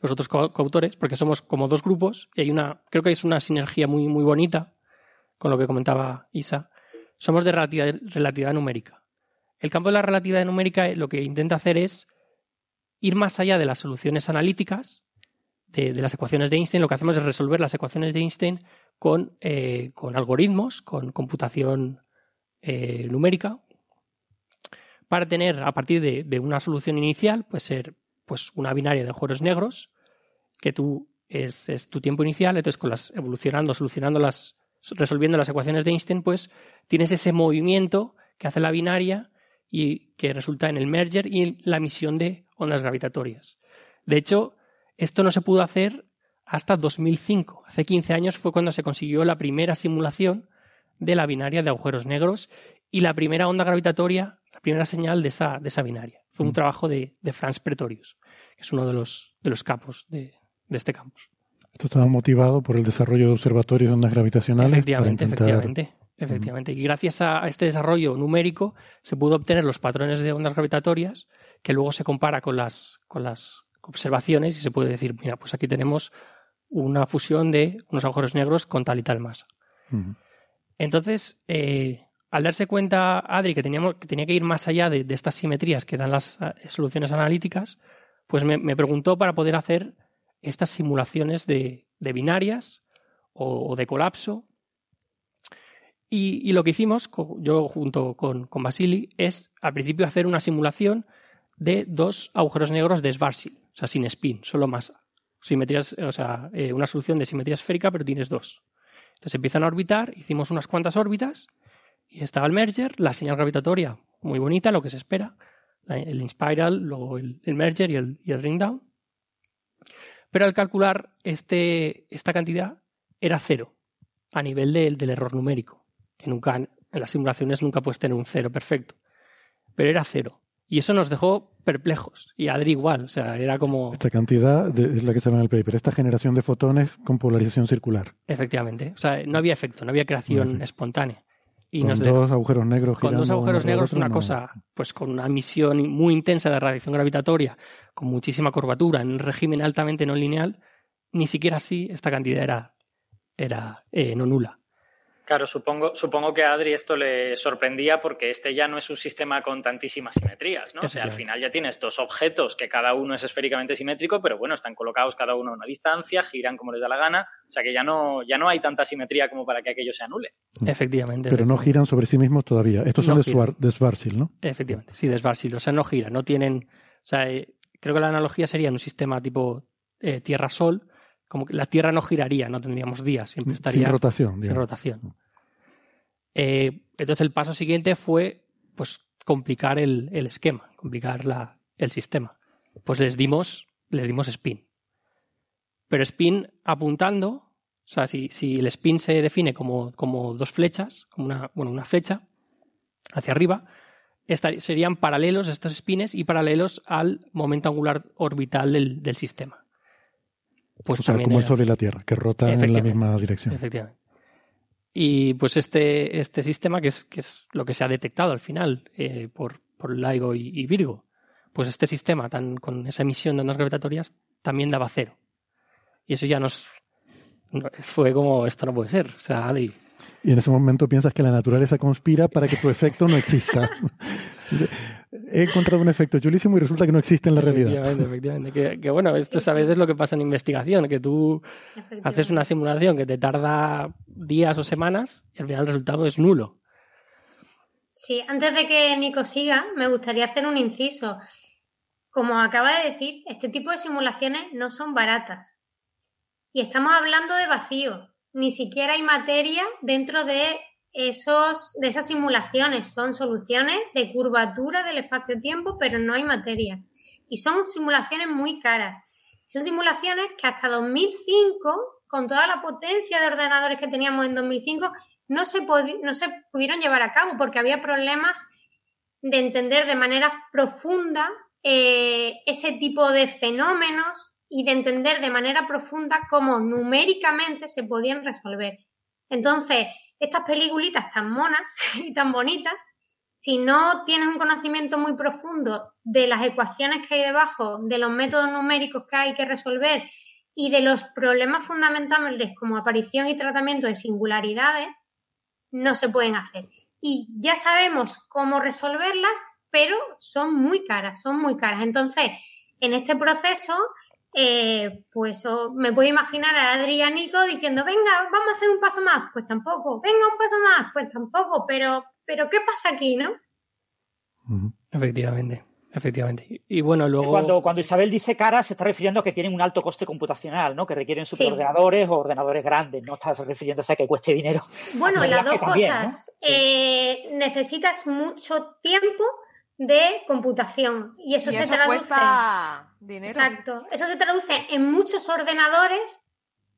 C: los otros coautores, porque somos como dos grupos y hay una, creo que es una sinergia muy, muy bonita con lo que comentaba Isa. Somos de relatividad, numérica. El campo de la relatividad numérica lo que intenta hacer es ir más allá de las soluciones analíticas de, las ecuaciones de Einstein. Lo que hacemos es resolver las ecuaciones de Einstein con, eh, algoritmos, con computación eh, numérica, para tener a partir de, una solución inicial, pues ser pues una binaria de agujeros negros, que tú es, tu tiempo inicial, entonces con las evolucionando, solucionando las, resolviendo las ecuaciones de Einstein, pues tienes ese movimiento que hace la binaria y que resulta en el merger y la emisión de ondas gravitatorias. De hecho, esto no se pudo hacer hasta 2005. Hace 15 años fue cuando se consiguió la primera simulación de la binaria de agujeros negros y la primera onda gravitatoria, la primera señal de esa, de esa binaria. Fue un mm. trabajo de, de, Franz Pretorius, que es uno de los, de los capos de, de este campus.
B: Esto estaba motivado por el desarrollo de observatorios de ondas gravitacionales.
C: Efectivamente, efectivamente. Efectivamente. Y gracias a este desarrollo numérico se pudo obtener los patrones de ondas gravitatorias que luego se compara con las, con las observaciones y se puede decir, mira, pues aquí tenemos una fusión de unos agujeros negros con tal y tal masa. Entonces, eh, al darse cuenta Adri que, tenía que ir más allá de, estas simetrías que dan las eh, soluciones analíticas, pues me, preguntó para poder hacer estas simulaciones de, binarias o, de colapso. Y, lo que hicimos, yo junto con, con Basili, es al principio hacer una simulación de dos agujeros negros de Schwarzschild, o sea, sin spin, solo masa. Simetrías, o sea, eh, una solución de simetría esférica, pero tienes dos. Entonces empiezan a orbitar, hicimos unas cuantas órbitas y estaba el merger, la señal gravitatoria muy bonita, lo que se espera, el inspiral, luego el, merger y el, y el, ring down. Pero al calcular este, esta cantidad era cero a nivel del error numérico, que nunca en las simulaciones nunca puedes tener un cero perfecto, pero era cero. Y eso nos dejó perplejos. Y Adri igual, o sea, era como...
B: Esta cantidad es la que se ve en el paper, esta generación de fotones con polarización circular.
C: Efectivamente, o sea, no había efecto, no había creación espontánea.
B: Y con dos agujeros negros
C: Con dos agujeros negros, una cosa, pues con una emisión muy intensa de radiación gravitatoria, con muchísima curvatura, en un régimen altamente no lineal, ni siquiera así esta cantidad era, era eh, no nula.
F: Claro, supongo, supongo que a Adri esto le sorprendía porque este ya no es un sistema con tantísimas simetrías, ¿no? O sea, al final ya tienes dos objetos que cada uno es esféricamente simétrico, pero bueno, están colocados cada uno a una distancia, giran como les da la gana, o sea que ya no, ya no hay tanta simetría como para que aquello se anule.
C: Efectivamente.
B: Pero no giran sobre sí mismos todavía. Estos son de, Schwarzschild, ¿no?
C: Efectivamente, sí, de Schwarzschild. O sea, no giran, no tienen... O sea, eh, creo que la analogía sería en un sistema tipo eh, Tierra-Sol, como que la Tierra no giraría, no tendríamos días, siempre estaría
B: sin rotación.
C: Sin rotación. Eh, entonces el paso siguiente fue pues complicar el, esquema, complicar la, el sistema. Pues les dimos, les dimos spin. Pero spin apuntando, o sea, si, si el spin se define como, como, dos flechas, como una, bueno, una flecha hacia arriba, serían paralelos estos spines y paralelos al momento angular orbital del, del sistema.
B: Pues o sea, como el Sol y la Tierra, que rotan en la misma dirección.
C: Efectivamente. Y pues este, este sistema, que es, que es lo que se ha detectado al final eh, por, por LIGO y, Virgo, pues este sistema tan, con esa emisión de ondas gravitatorias también daba cero. Y eso ya nos fue como, esto no puede ser. O sea,
B: Y en ese momento piensas que la naturaleza conspira para que tu efecto no exista. he encontrado un efecto chulísimo y resulta que no existe en la realidad.
C: Efectivamente, efectivamente. Que, bueno, esto a veces es lo que pasa en investigación, que tú haces una simulación que te tarda días o semanas y al final el resultado es nulo.
D: Sí, antes de que Nico siga, me gustaría hacer un inciso. Como acaba de decir, este tipo de simulaciones no son baratas. Y estamos hablando de vacío. Ni siquiera hay materia dentro de esos, de esas simulaciones. Son soluciones de curvatura del espacio-tiempo, pero no hay materia. Y son simulaciones muy caras. Son simulaciones que hasta 2005, con toda la potencia de ordenadores que teníamos en 2005, no se, no se pudieron llevar a cabo porque había problemas de entender de manera profunda eh, ese tipo de fenómenos y de entender de manera profunda cómo numéricamente se podían resolver. Entonces, estas peliculitas tan monas y tan bonitas, si no tienes un conocimiento muy profundo de las ecuaciones que hay debajo, de los métodos numéricos que hay que resolver y de los problemas fundamentales como aparición y tratamiento de singularidades, no se pueden hacer. Y ya sabemos cómo resolverlas, pero son muy caras, son muy caras. Entonces, en este proceso, eh, pues me puedo imaginar a Adrianico diciendo, venga, vamos a hacer un paso más, pues tampoco, venga, un paso más, pues tampoco, pero, pero ¿qué pasa aquí, no?
C: Efectivamente, efectivamente. Y, bueno, luego...
G: cuando, cuando Isabel dice cara, se está refiriendo a que tienen un alto coste computacional, ¿no? Que requieren superordenadores o ordenadores grandes, no está refiriéndose a que cueste dinero.
D: Bueno, las dos cosas. Eh, necesitas mucho tiempo de computación. Y eso, se traduce.
E: Cuesta dinero.
D: Exacto. Eso se traduce en muchos ordenadores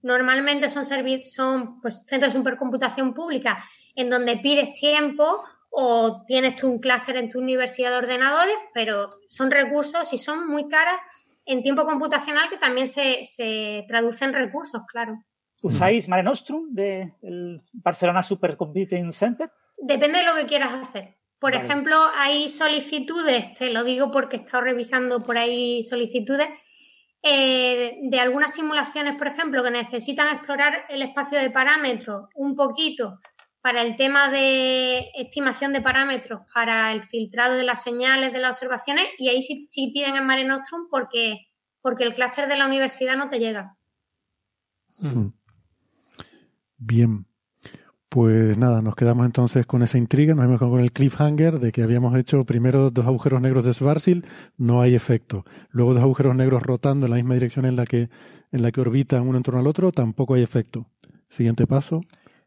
D: normalmente son, son pues, centros de supercomputación pública en donde pides tiempo o tienes tú un clúster en tu universidad de ordenadores, pero son recursos y son muy caras en tiempo computacional que también se, se traduce en recursos, claro.
G: ¿Usáis Mare Nostrum del Barcelona Supercomputing Center?
D: Depende de lo que quieras hacer. Por ejemplo, hay solicitudes, te lo digo porque he estado revisando por ahí solicitudes, eh, de algunas simulaciones, por ejemplo, que necesitan explorar el espacio de parámetros un poquito para el tema de estimación de parámetros, para el filtrado de las señales de las observaciones, y ahí sí, piden en Mare Nostrum porque, porque el clúster de la universidad no te llega.
B: Bien. Pues nada, nos quedamos entonces con esa intriga, nos hemos quedado con el cliffhanger de que habíamos hecho primero dos agujeros negros de Schwarzschild, no hay efecto. Luego dos agujeros negros rotando en la misma dirección en la que, en la que orbitan uno en torno al otro, tampoco hay efecto. Siguiente paso,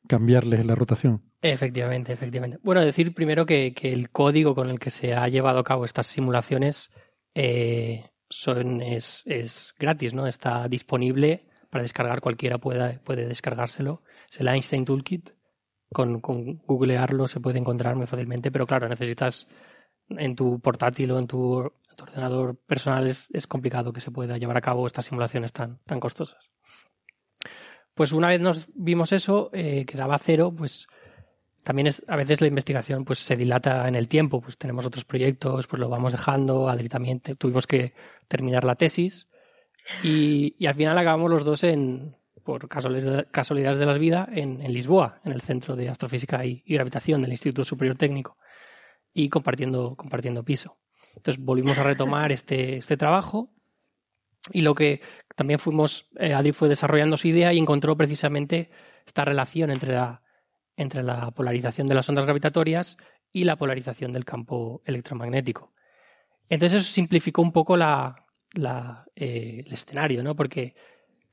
B: cambiarles la rotación.
C: Efectivamente, efectivamente. Bueno, decir primero que, el código con el que se ha llevado a cabo estas simulaciones eh, son, es, es gratis, ¿no? Está disponible para descargar, cualquiera pueda, puede descargárselo. Es el Einstein Toolkit con, con googlearlo se puede encontrar muy fácilmente, pero claro, necesitas en tu portátil o en tu, ordenador personal es, complicado que se pueda llevar a cabo estas simulaciones tan, tan costosas. Pues una vez nos vimos eso, eh, que daba cero, pues también es, a veces la investigación pues se dilata en el tiempo, pues tenemos otros proyectos, pues lo vamos dejando, Adri también tuvimos que terminar la tesis y, y al final acabamos los dos en, por casualidades de la vida, en, Lisboa, en el Centro de Astrofísica y, Gravitación del Instituto Superior Técnico, y compartiendo, compartiendo piso. Entonces volvimos a retomar este, este trabajo y lo que también fuimos, eh, Adri fue desarrollando su idea y encontró precisamente esta relación entre la, entre la polarización de las ondas gravitatorias y la polarización del campo electromagnético. Entonces eso simplificó un poco la, eh, el escenario, ¿no? Porque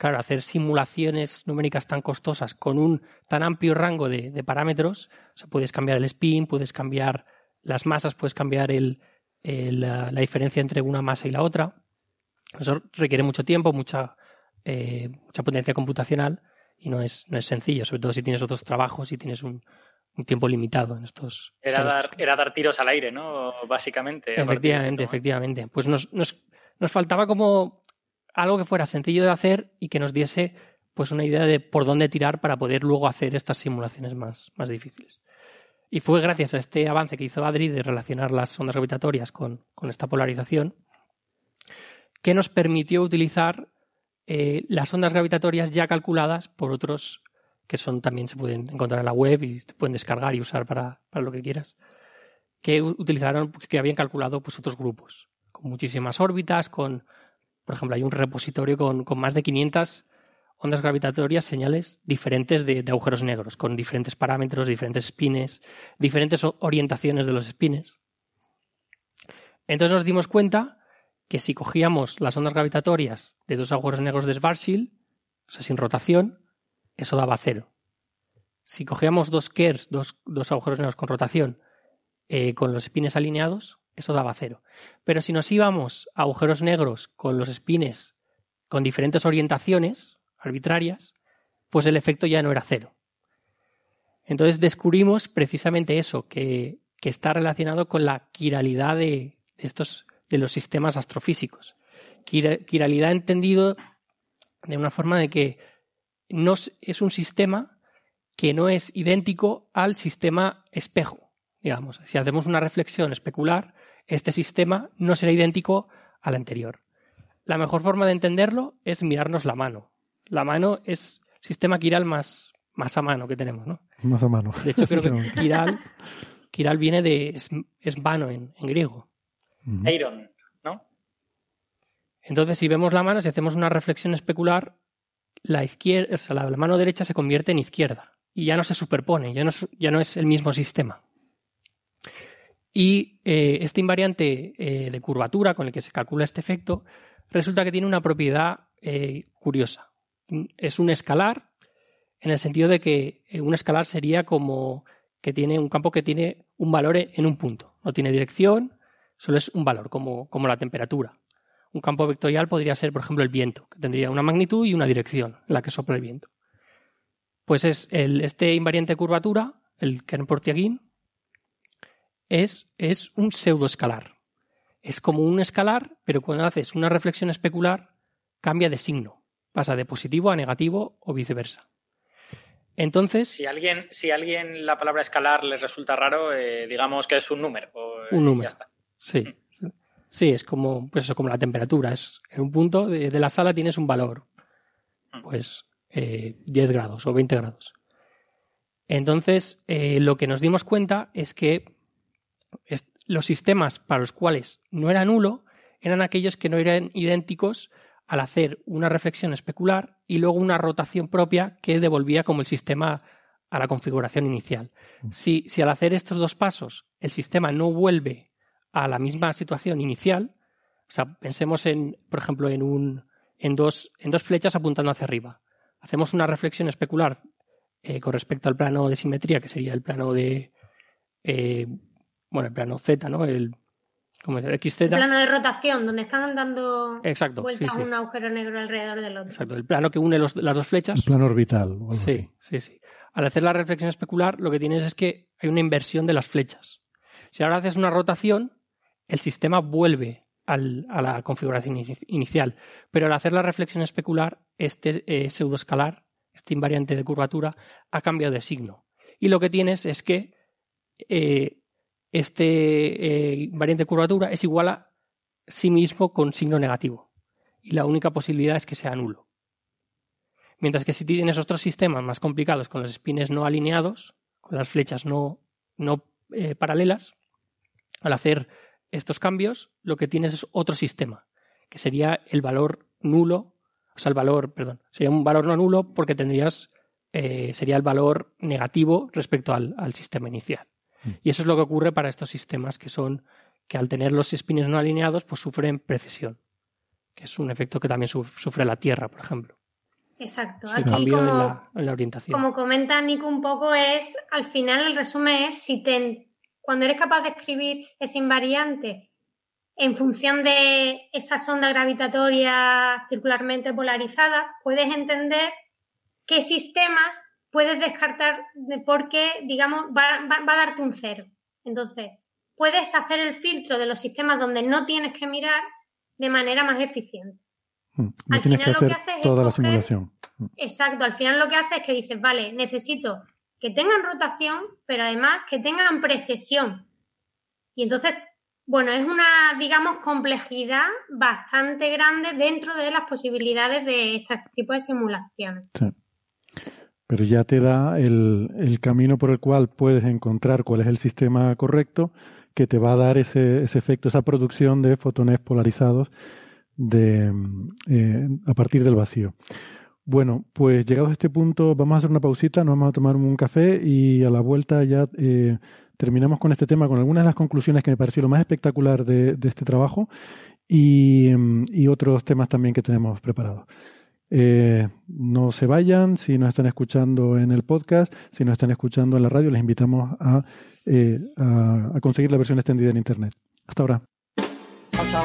C: claro, hacer simulaciones numéricas tan costosas con un tan amplio rango de, parámetros, o sea, puedes cambiar el spin, puedes cambiar las masas, puedes cambiar la, diferencia entre una masa y la otra. Eso requiere mucho tiempo, mucha, eh, mucha potencia computacional y no es, no es sencillo, sobre todo si tienes otros trabajos y tienes un, tiempo limitado en estos.
F: Era, dar, era dar tiros al aire, ¿no? Básicamente.
C: Efectivamente, efectivamente. Pues nos, nos, nos faltaba como algo que fuera sencillo de hacer y que nos diese pues una idea de por dónde tirar para poder luego hacer estas simulaciones más, más difíciles. Y fue gracias a este avance que hizo Adri de relacionar las ondas gravitatorias con, esta polarización que nos permitió utilizar eh, las ondas gravitatorias ya calculadas por otros que son también se pueden encontrar en la web y se pueden descargar y usar para, lo que quieras, que utilizaron, pues, que habían calculado pues, otros grupos, con muchísimas órbitas, con por ejemplo, hay un repositorio con, más de 500 ondas gravitatorias, señales diferentes de, agujeros negros, con diferentes parámetros, diferentes spines, diferentes orientaciones de los spines. Entonces nos dimos cuenta que si cogíamos las ondas gravitatorias de dos agujeros negros de Schwarzschild, o sea, sin rotación, eso daba cero. Si cogíamos dos KERS, dos, agujeros negros con rotación, eh, con los spines alineados, eso daba cero. Pero si nos íbamos a agujeros negros con los spines con diferentes orientaciones arbitrarias, pues el efecto ya no era cero. Entonces descubrimos precisamente eso, que, está relacionado con la quiralidad de, estos, de los sistemas astrofísicos. Quiralidad entendido de una forma de que no es un sistema que no es idéntico al sistema espejo. Digamos, si hacemos una reflexión especular, este sistema no será idéntico al anterior. La mejor forma de entenderlo es mirarnos la mano. La mano es el sistema quiral más, más a mano que tenemos, ¿no?
B: Más a mano.
C: De hecho, creo que quiral, quiral viene de es, mano en, griego.
F: Iron, ¿no?
C: Entonces, si vemos la mano, si hacemos una reflexión especular, la izquierda, la, mano derecha se convierte en izquierda y ya no se superpone, ya no, ya no es el mismo sistema. Y eh, este invariante eh, de curvatura con el que se calcula este efecto resulta que tiene una propiedad eh, curiosa. Es un escalar en el sentido de que un escalar sería como que tiene un campo que tiene un valor en un punto. No tiene dirección, solo es un valor, como, como la temperatura. Un campo vectorial podría ser, por ejemplo, el viento, que tendría una magnitud y una dirección en la que sopla el viento. Pues es el, este invariante de curvatura, el Kern-Portiaguin, es, es un pseudoescalar. Es como un escalar, pero cuando haces una reflexión especular, cambia de signo. Pasa de positivo a negativo o viceversa. Entonces.
F: Si alguien, si alguien la palabra escalar le resulta raro, eh, digamos que es un número.
C: un número. Ya está. Sí. Sí, es como, pues eso, como la temperatura. Es en un punto de, la sala tienes un valor. Mm. Pues 10 eh, grados o 20 grados. Entonces, eh, lo que nos dimos cuenta es que los sistemas para los cuales no era nulo eran aquellos que no eran idénticos al hacer una reflexión especular y luego una rotación propia que devolvía como el sistema a la configuración inicial. Mm. Si, si al hacer estos dos pasos el sistema no vuelve a la misma situación inicial, o sea, pensemos en, por ejemplo, en, un, en, dos, en dos flechas apuntando hacia arriba. Hacemos una reflexión especular eh, con respecto al plano de simetría, que sería el plano de, eh, bueno, el plano Z, ¿no? El,
D: como el XZ. El plano de rotación, donde están dando Exacto, vueltas un agujero negro alrededor del otro.
C: Exacto, el plano que une las dos flechas.
B: El plano orbital.
C: sí, sí, sí. Al hacer la reflexión especular, lo que tienes es que hay una inversión de las flechas. Si ahora haces una rotación, el sistema vuelve a la configuración inicial. Pero al hacer la reflexión especular, este eh, pseudoescalar, este invariante de curvatura, ha cambiado de signo. Y lo que tienes es que eh, este eh, invariante de curvatura es igual a sí mismo con signo negativo. Y la única posibilidad es que sea nulo. Mientras que si tienes otros sistemas más complicados con los spines no alineados, con las flechas no, no paralelas, al hacer estos cambios, lo que tienes es otro sistema, que sería el valor nulo, o sea, el valor, perdón, sería un valor no nulo porque tendrías, eh, sería el valor negativo respecto al, sistema inicial. Mm. Y eso es lo que ocurre para estos sistemas que son, que al tener los spines no alineados, pues sufren precesión, que es un efecto que también sufre la Tierra, por ejemplo.
D: Exacto. Aquí, como,
C: en la, orientación.
D: Como comenta Nico un poco, es al final el resumen es si te cuando eres capaz de escribir ese invariante en función de esa sonda gravitatoria circularmente polarizada, puedes entender qué sistemas puedes descartar porque, digamos, va, a darte un cero. Entonces, puedes hacer el filtro de los sistemas donde no tienes que mirar de manera más eficiente.
B: Hmm, no tienes que hacer toda la simulación.
D: Hmm. Exacto, al final lo que haces es que dices, vale, necesito que tengan rotación, pero además que tengan precesión. Y entonces, bueno, es una, digamos, complejidad bastante grande dentro de las posibilidades de este tipo de simulaciones. Sí.
B: Pero ya te da el, camino por el cual puedes encontrar cuál es el sistema correcto que te va a dar ese, efecto, esa producción de fotones polarizados de, eh, a partir del vacío. Bueno, pues llegados a este punto vamos a hacer una pausita, nos vamos a tomar un café y a la vuelta ya eh, terminamos con este tema, con algunas de las conclusiones que me pareció lo más espectacular de, este trabajo y, otros temas también que tenemos preparados. Eh, no se vayan, si nos están escuchando en el podcast, si nos están escuchando en la radio, les invitamos a, eh, a, a conseguir la versión extendida en Internet. Hasta ahora. Chao, chao.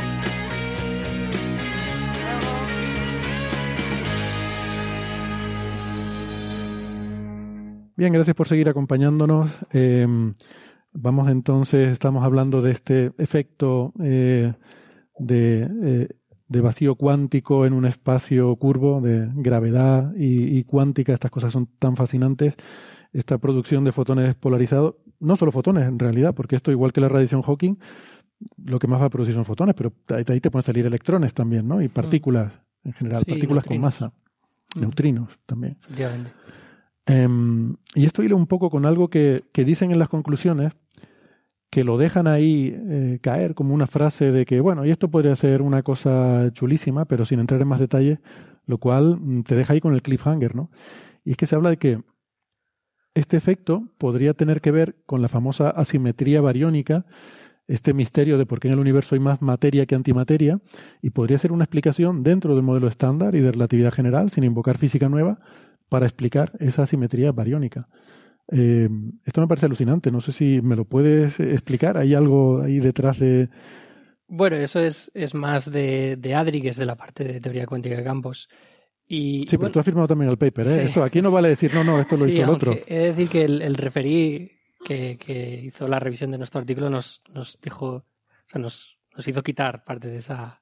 B: Bien, gracias por seguir acompañándonos. Em, vamos entonces, estamos hablando de este efecto eh, eh, de, vacío cuántico en un espacio curvo, de gravedad y, cuántica. Estas cosas son tan fascinantes. Esta producción de fotones polarizados, no solo fotones en realidad, porque esto, igual que la radiación Hawking, lo que más va a producir son fotones, pero ahí te pueden salir electrones también, ¿no? Y partículas en general, partículas con masa, mm. neutrinos también. Em, y esto hila un poco con algo que, dicen en las conclusiones, que lo dejan ahí eh, caer como una frase de que, bueno, y esto podría ser una cosa chulísima, pero sin entrar en más detalles, lo cual mm, te deja ahí con el cliffhanger, ¿no? Y es que se habla de que este efecto podría tener que ver con la famosa asimetría bariónica, este misterio de por qué en el universo hay más materia que antimateria, y podría ser una explicación dentro del modelo estándar y de relatividad general, sin invocar física nueva, para explicar esa simetría bariónica. Eh, esto me parece alucinante. No sé si me lo puedes explicar. ¿Hay algo ahí detrás de,
C: Bueno, eso es, es más de, de Adri, que es de la parte de teoría cuántica de campos. Y,
B: sí, pero tú has firmado también el paper, ¿eh? Esto, aquí no vale decir, no, no, esto lo hizo el otro.
C: Es decir, que el, el referí que, que, hizo la revisión de nuestro artículo nos, nos dijo, o sea, nos, nos hizo quitar parte de esa,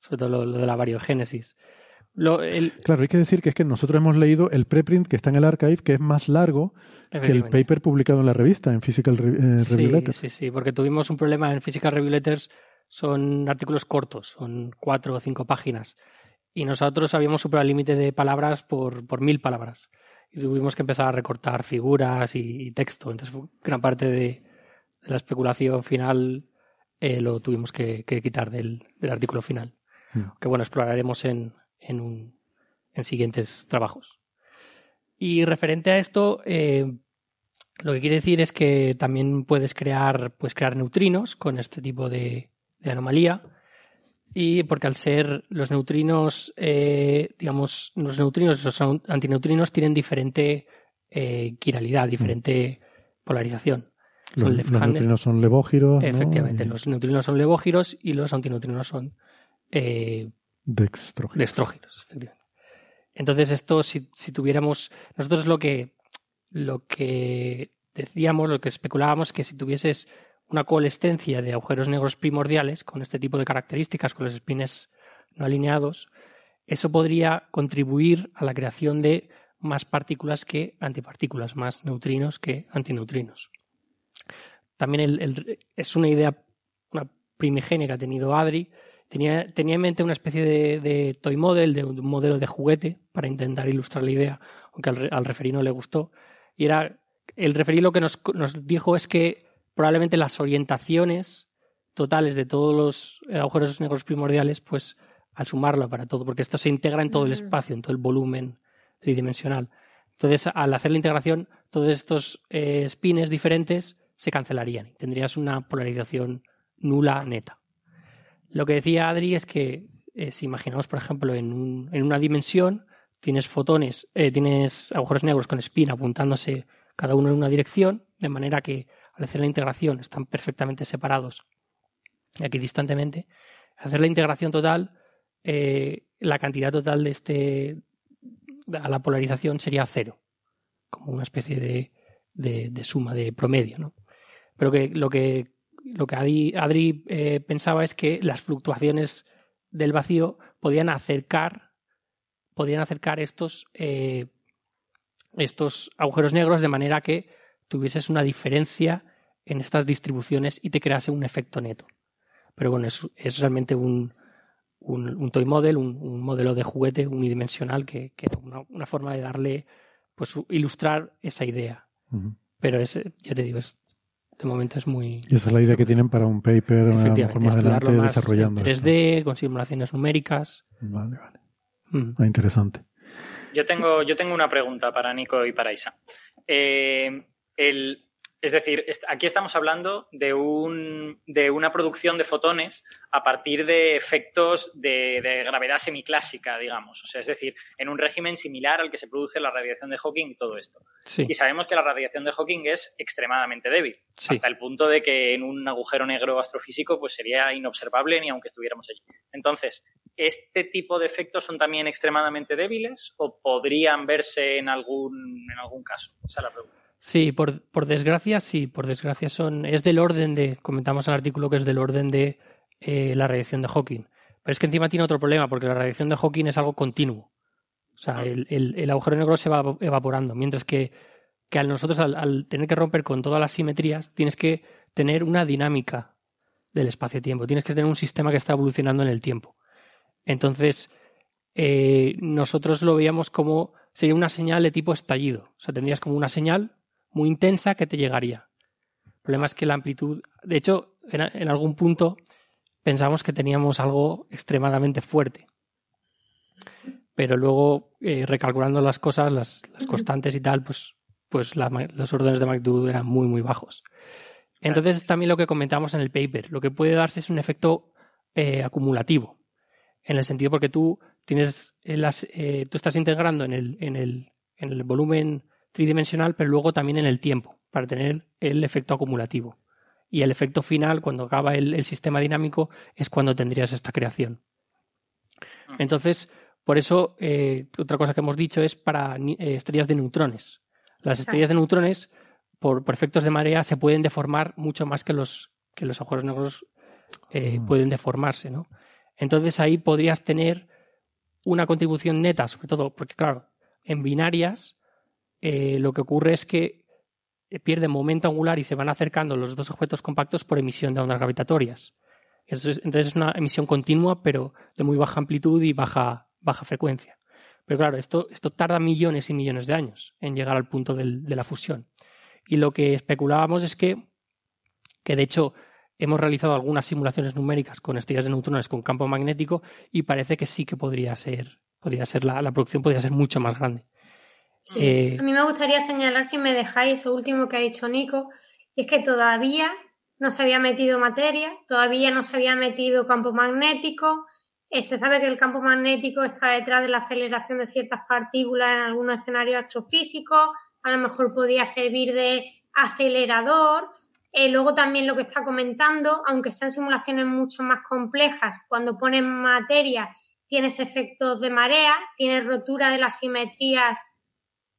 C: sobre todo lo, de la variogénesis.
B: Lo, el... Claro, hay que decir que es que nosotros hemos leído el preprint que está en el archive, que es más largo que el paper publicado en la revista, en Physical eh, Review Letters.
C: Sí, sí, porque tuvimos un problema en Physical Review Letters, son artículos cortos, son cuatro o cinco páginas, y nosotros habíamos superado el límite de palabras por, por mil palabras. Y tuvimos que empezar a recortar figuras y, texto. Entonces, gran parte de, la especulación final eh, lo tuvimos que, quitar del, del artículo final. Mm. Que bueno, exploraremos en, en, un, en siguientes trabajos. Y referente a esto, eh, lo que quiere decir es que también puedes crear, pues crear neutrinos con este tipo de, anomalía. Y porque al ser los neutrinos, eh, digamos, los neutrinos, los antineutrinos tienen diferente eh, quiralidad, diferente polarización.
B: Los, neutrinos son levógiros.
C: Efectivamente, los neutrinos son levógiros y los antineutrinos son eh,
B: dextrógenos.
C: Entonces, esto, si, tuviéramos. Nosotros lo que, lo que decíamos, lo que especulábamos, que si tuvieses una coalescencia de agujeros negros primordiales con este tipo de características, con los spines no alineados, eso podría contribuir a la creación de más partículas que antipartículas, más neutrinos que antineutrinos. También es una idea, una primigenia que ha tenido Adri, Tenía, tenía en mente una especie de, toy model, de un modelo de juguete, para intentar ilustrar la idea, aunque al, al referí no le gustó. Y era, el referí lo que nos, nos dijo es que probablemente las orientaciones totales de todos los agujeros negros primordiales, pues al sumarlo para todo, porque esto se integra en todo el espacio, en todo el volumen tridimensional. Entonces, al hacer la integración, todos estos eh, spines diferentes se cancelarían y tendrías una polarización nula neta. Lo que decía Adri es que eh, si imaginamos, por ejemplo, en, un, en, una dimensión, tienes fotones, eh, tienes agujeros negros con spin apuntándose cada uno en una dirección, de manera que al hacer la integración están perfectamente separados y aquí distantemente. hacer la integración total, eh, la cantidad total de este a la polarización sería cero, como una especie de, de, de suma, de promedio, ¿no? Pero que lo que lo que Adri, eh, pensaba es que las fluctuaciones del vacío podían acercar, podían acercar estos, eh, estos agujeros negros de manera que tuvieses una diferencia en estas distribuciones y te crease un efecto neto. Pero bueno, es, es realmente un, un, toy model, un, modelo de juguete unidimensional que, que una, una, forma de darle, pues ilustrar esa idea. Pero es, ya te digo, es de momento es muy...
B: Y esa es la idea que tienen para un paper más adelante desarrollando.
C: 3D, con simulaciones numéricas.
B: Vale, vale. Mm. Ah, interesante.
F: Yo tengo, yo tengo una pregunta para Nico y para Isa. Eh, el, es decir, aquí estamos hablando de, un, de una producción de fotones a partir de efectos de, gravedad semiclásica, digamos. O sea, es decir, en un régimen similar al que se produce la radiación de Hawking y todo esto. Y sabemos que la radiación de Hawking es extremadamente débil, hasta el punto de que en un agujero negro astrofísico pues sería inobservable ni aunque estuviéramos allí. Entonces, ¿este tipo de efectos son también extremadamente débiles o podrían verse en algún, en algún caso? Esa es la pregunta.
C: Sí, por, por desgracia, sí, por desgracia son. Es del orden de. Comentamos en el artículo que es del orden de eh, la radiación de Hawking. Pero es que encima tiene otro problema, porque la radiación de Hawking es algo continuo. O sea, el, el, agujero negro se va evaporando, mientras que, que a nosotros, al, tener que romper con todas las simetrías, tienes que tener una dinámica del espacio-tiempo. Tienes que tener un sistema que está evolucionando en el tiempo. Entonces, eh, nosotros lo veíamos como sería una señal de tipo estallido. O sea, tendrías como una señal muy intensa que te llegaría. El problema es que la amplitud, de hecho, en, algún punto pensamos que teníamos algo extremadamente fuerte. Pero luego, eh, recalculando las cosas, las, constantes y tal, pues, pues los órdenes de magnitud eran muy, muy bajos. Entonces, también lo que comentamos en el paper, lo que puede darse es un efecto eh, acumulativo, en el sentido porque tú tienes las, eh, tú estás integrando en el, en el, en el volumen tridimensional, pero luego también en el tiempo, para tener el efecto acumulativo. y el efecto final, cuando acaba el, sistema dinámico, es cuando tendrías esta creación. Entonces, por eso, eh, otra cosa que hemos dicho es para eh, estrellas de neutrones. Las estrellas de neutrones, por, efectos de marea, se pueden deformar mucho más que los, que los agujeros negros eh, mm. pueden deformarse, ¿no? Entonces ahí podrías tener una contribución neta, sobre todo, porque claro, en binarias lo que ocurre es que eh, pierden momento angular y se van acercando los dos objetos compactos por emisión de ondas gravitatorias. Entonces es una emisión continua, pero de muy baja amplitud y baja, baja frecuencia. Pero claro, esto, esto tarda millones y millones de años en llegar al punto de la fusión. Y lo que especulábamos es que, que de hecho hemos realizado algunas simulaciones numéricas con estrellas de neutrones con campo magnético y parece que sí que podría ser, podría ser la, la producción podría ser mucho más grande.
D: Eh, a mí me gustaría señalar, si me dejáis, eso último que ha dicho Nico, y es que todavía no se había metido materia, todavía no se había metido campo magnético. Eh, se sabe que el campo magnético está detrás de la aceleración de ciertas partículas en algunos escenarios astrofísicos, a lo mejor podría servir de acelerador. Eh, luego también lo que está comentando, aunque sean simulaciones mucho más complejas, cuando ponen materia tienes efectos de marea, tienes rotura de las simetrías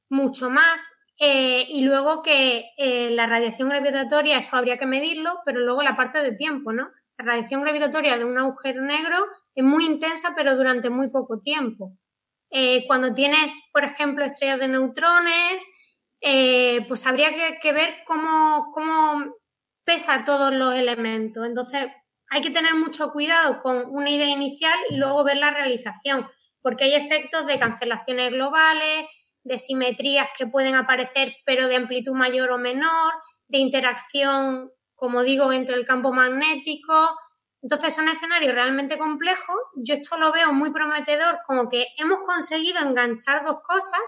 D: mucho más. Eh, y luego que eh, la radiación gravitatoria, eso habría que medirlo, pero luego la parte de tiempo, ¿no? La radiación gravitatoria de un agujero negro es muy intensa, pero durante muy poco tiempo. Eh, cuando tienes, por ejemplo, estrellas de neutrones, pues habría que, que, ver cómo, cómo pesa todos los elementos. Entonces, hay que tener mucho cuidado con una idea inicial y luego ver la realización, porque hay efectos de cancelaciones globales, de simetrías que pueden aparecer, pero de amplitud mayor o menor, de interacción, como digo, entre el campo magnético. Entonces son escenarios realmente complejos. Yo esto lo veo muy prometedor, como que hemos conseguido enganchar dos cosas,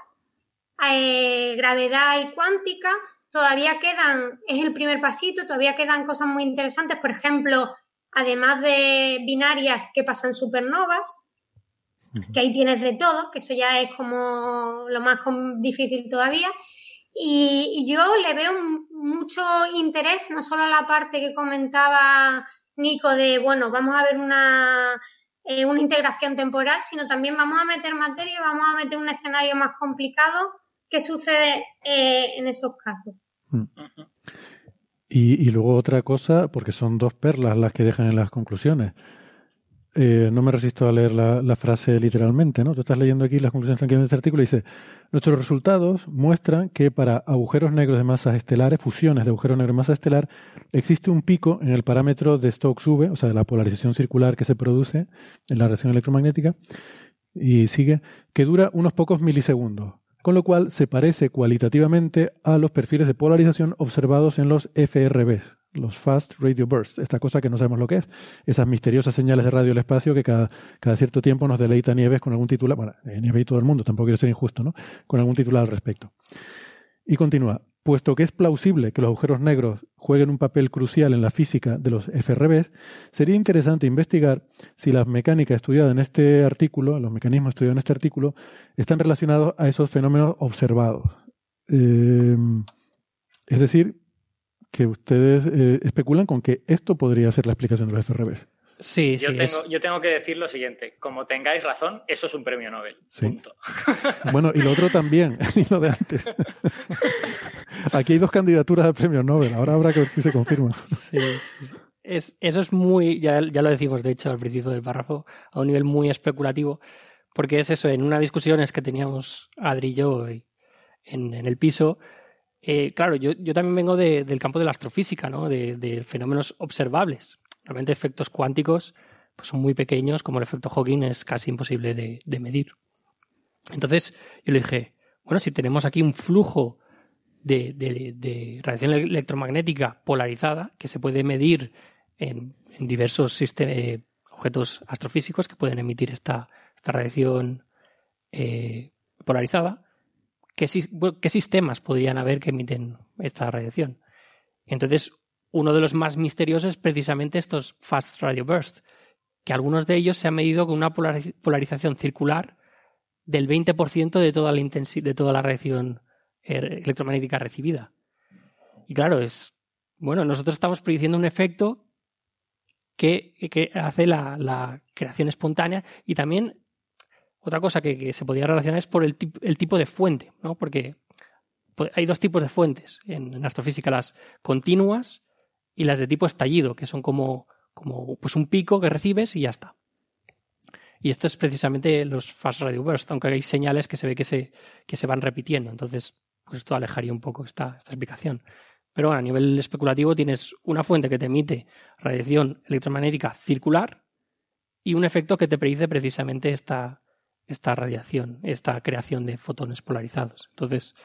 D: eh, gravedad y cuántica. Todavía quedan, es el primer pasito, todavía quedan cosas muy interesantes. Por ejemplo, además de binarias que pasan supernovas, que ahí tienes de todo, que eso ya es como lo más difícil todavía. Y, yo le veo mucho interés, no solo a la parte que comentaba Nico de, bueno, vamos a ver una, eh, una integración temporal, sino también vamos a meter materia, vamos a meter un escenario más complicado. ¿Qué sucede eh, en esos casos? Mm.
B: Y, y luego otra cosa, porque son dos perlas las que dejan en las conclusiones. Eh, no me resisto a leer la, frase literalmente, ¿no? Tú estás leyendo aquí las conclusiones tranquilas de este artículo y dice, nuestros resultados muestran que para agujeros negros de masas estelares, fusiones de agujeros negros de masa estelar, existe un pico en el parámetro de Stokes-V, o sea, de la polarización circular que se produce en la reacción electromagnética, y sigue, que dura unos pocos milisegundos, con lo cual se parece cualitativamente a los perfiles de polarización observados en los FRBs, los Fast Radio Bursts, esta cosa que no sabemos lo que es, esas misteriosas señales de radio del espacio que cada, cada cierto tiempo nos deleita Nieves con algún titular, bueno, eh, Nieves y todo el mundo, tampoco quiero ser injusto, ¿no? Con algún titular al respecto. Y continúa, puesto que es plausible que los agujeros negros jueguen un papel crucial en la física de los FRBs, sería interesante investigar si las mecánicas estudiadas en este artículo, los mecanismos estudiados en este artículo, están relacionados a esos fenómenos observados. Eh, es decir, que ustedes eh, especulan con que esto podría ser la explicación de los FRBs.
C: Sí,
F: yo, tengo, yo tengo que decir lo siguiente, como tengáis razón, eso es un premio Nobel. Punto.
B: Bueno, y lo otro también, y lo de antes. Aquí hay dos candidaturas de premio Nobel, ahora habrá que ver si se confirma.
C: Sí, sí, Es, eso es muy, ya, ya lo decimos de hecho al principio del párrafo, a un nivel muy especulativo, porque es eso, en una discusión es que teníamos Adri y yo en, en el piso, eh, claro, yo, también vengo del campo de la astrofísica, ¿no? De, fenómenos observables. Realmente efectos cuánticos pues son muy pequeños, como el efecto Hawking es casi imposible de, medir. Entonces yo le dije, bueno, si tenemos aquí un flujo de, radiación electromagnética polarizada que se puede medir en, diversos eh, objetos astrofísicos que pueden emitir esta, radiación eh, polarizada, ¿qué, sistemas podrían haber que emiten esta radiación? Entonces, uno de los más misteriosos es precisamente estos fast radio bursts, que algunos de ellos se han medido con una polarización circular del 20% de toda la de toda la radiación er, electromagnética recibida. Y claro, es bueno, nosotros estamos produciendo un efecto que, hace la, creación espontánea y también otra cosa que, se podría relacionar es por el, tipo de fuente, ¿no? Porque hay dos tipos de fuentes en, astrofísica, las continuas y las de tipo estallido, que son como, como pues un pico que recibes y ya está. Y esto es precisamente los fast radio burst, aunque hay señales que se ve que se, que se van repitiendo. Entonces, pues esto alejaría un poco esta, esta explicación. Pero bueno, a nivel especulativo tienes una fuente que te emite radiación electromagnética circular y un efecto que te predice precisamente esta, esta radiación, esta creación de fotones polarizados. Entonces,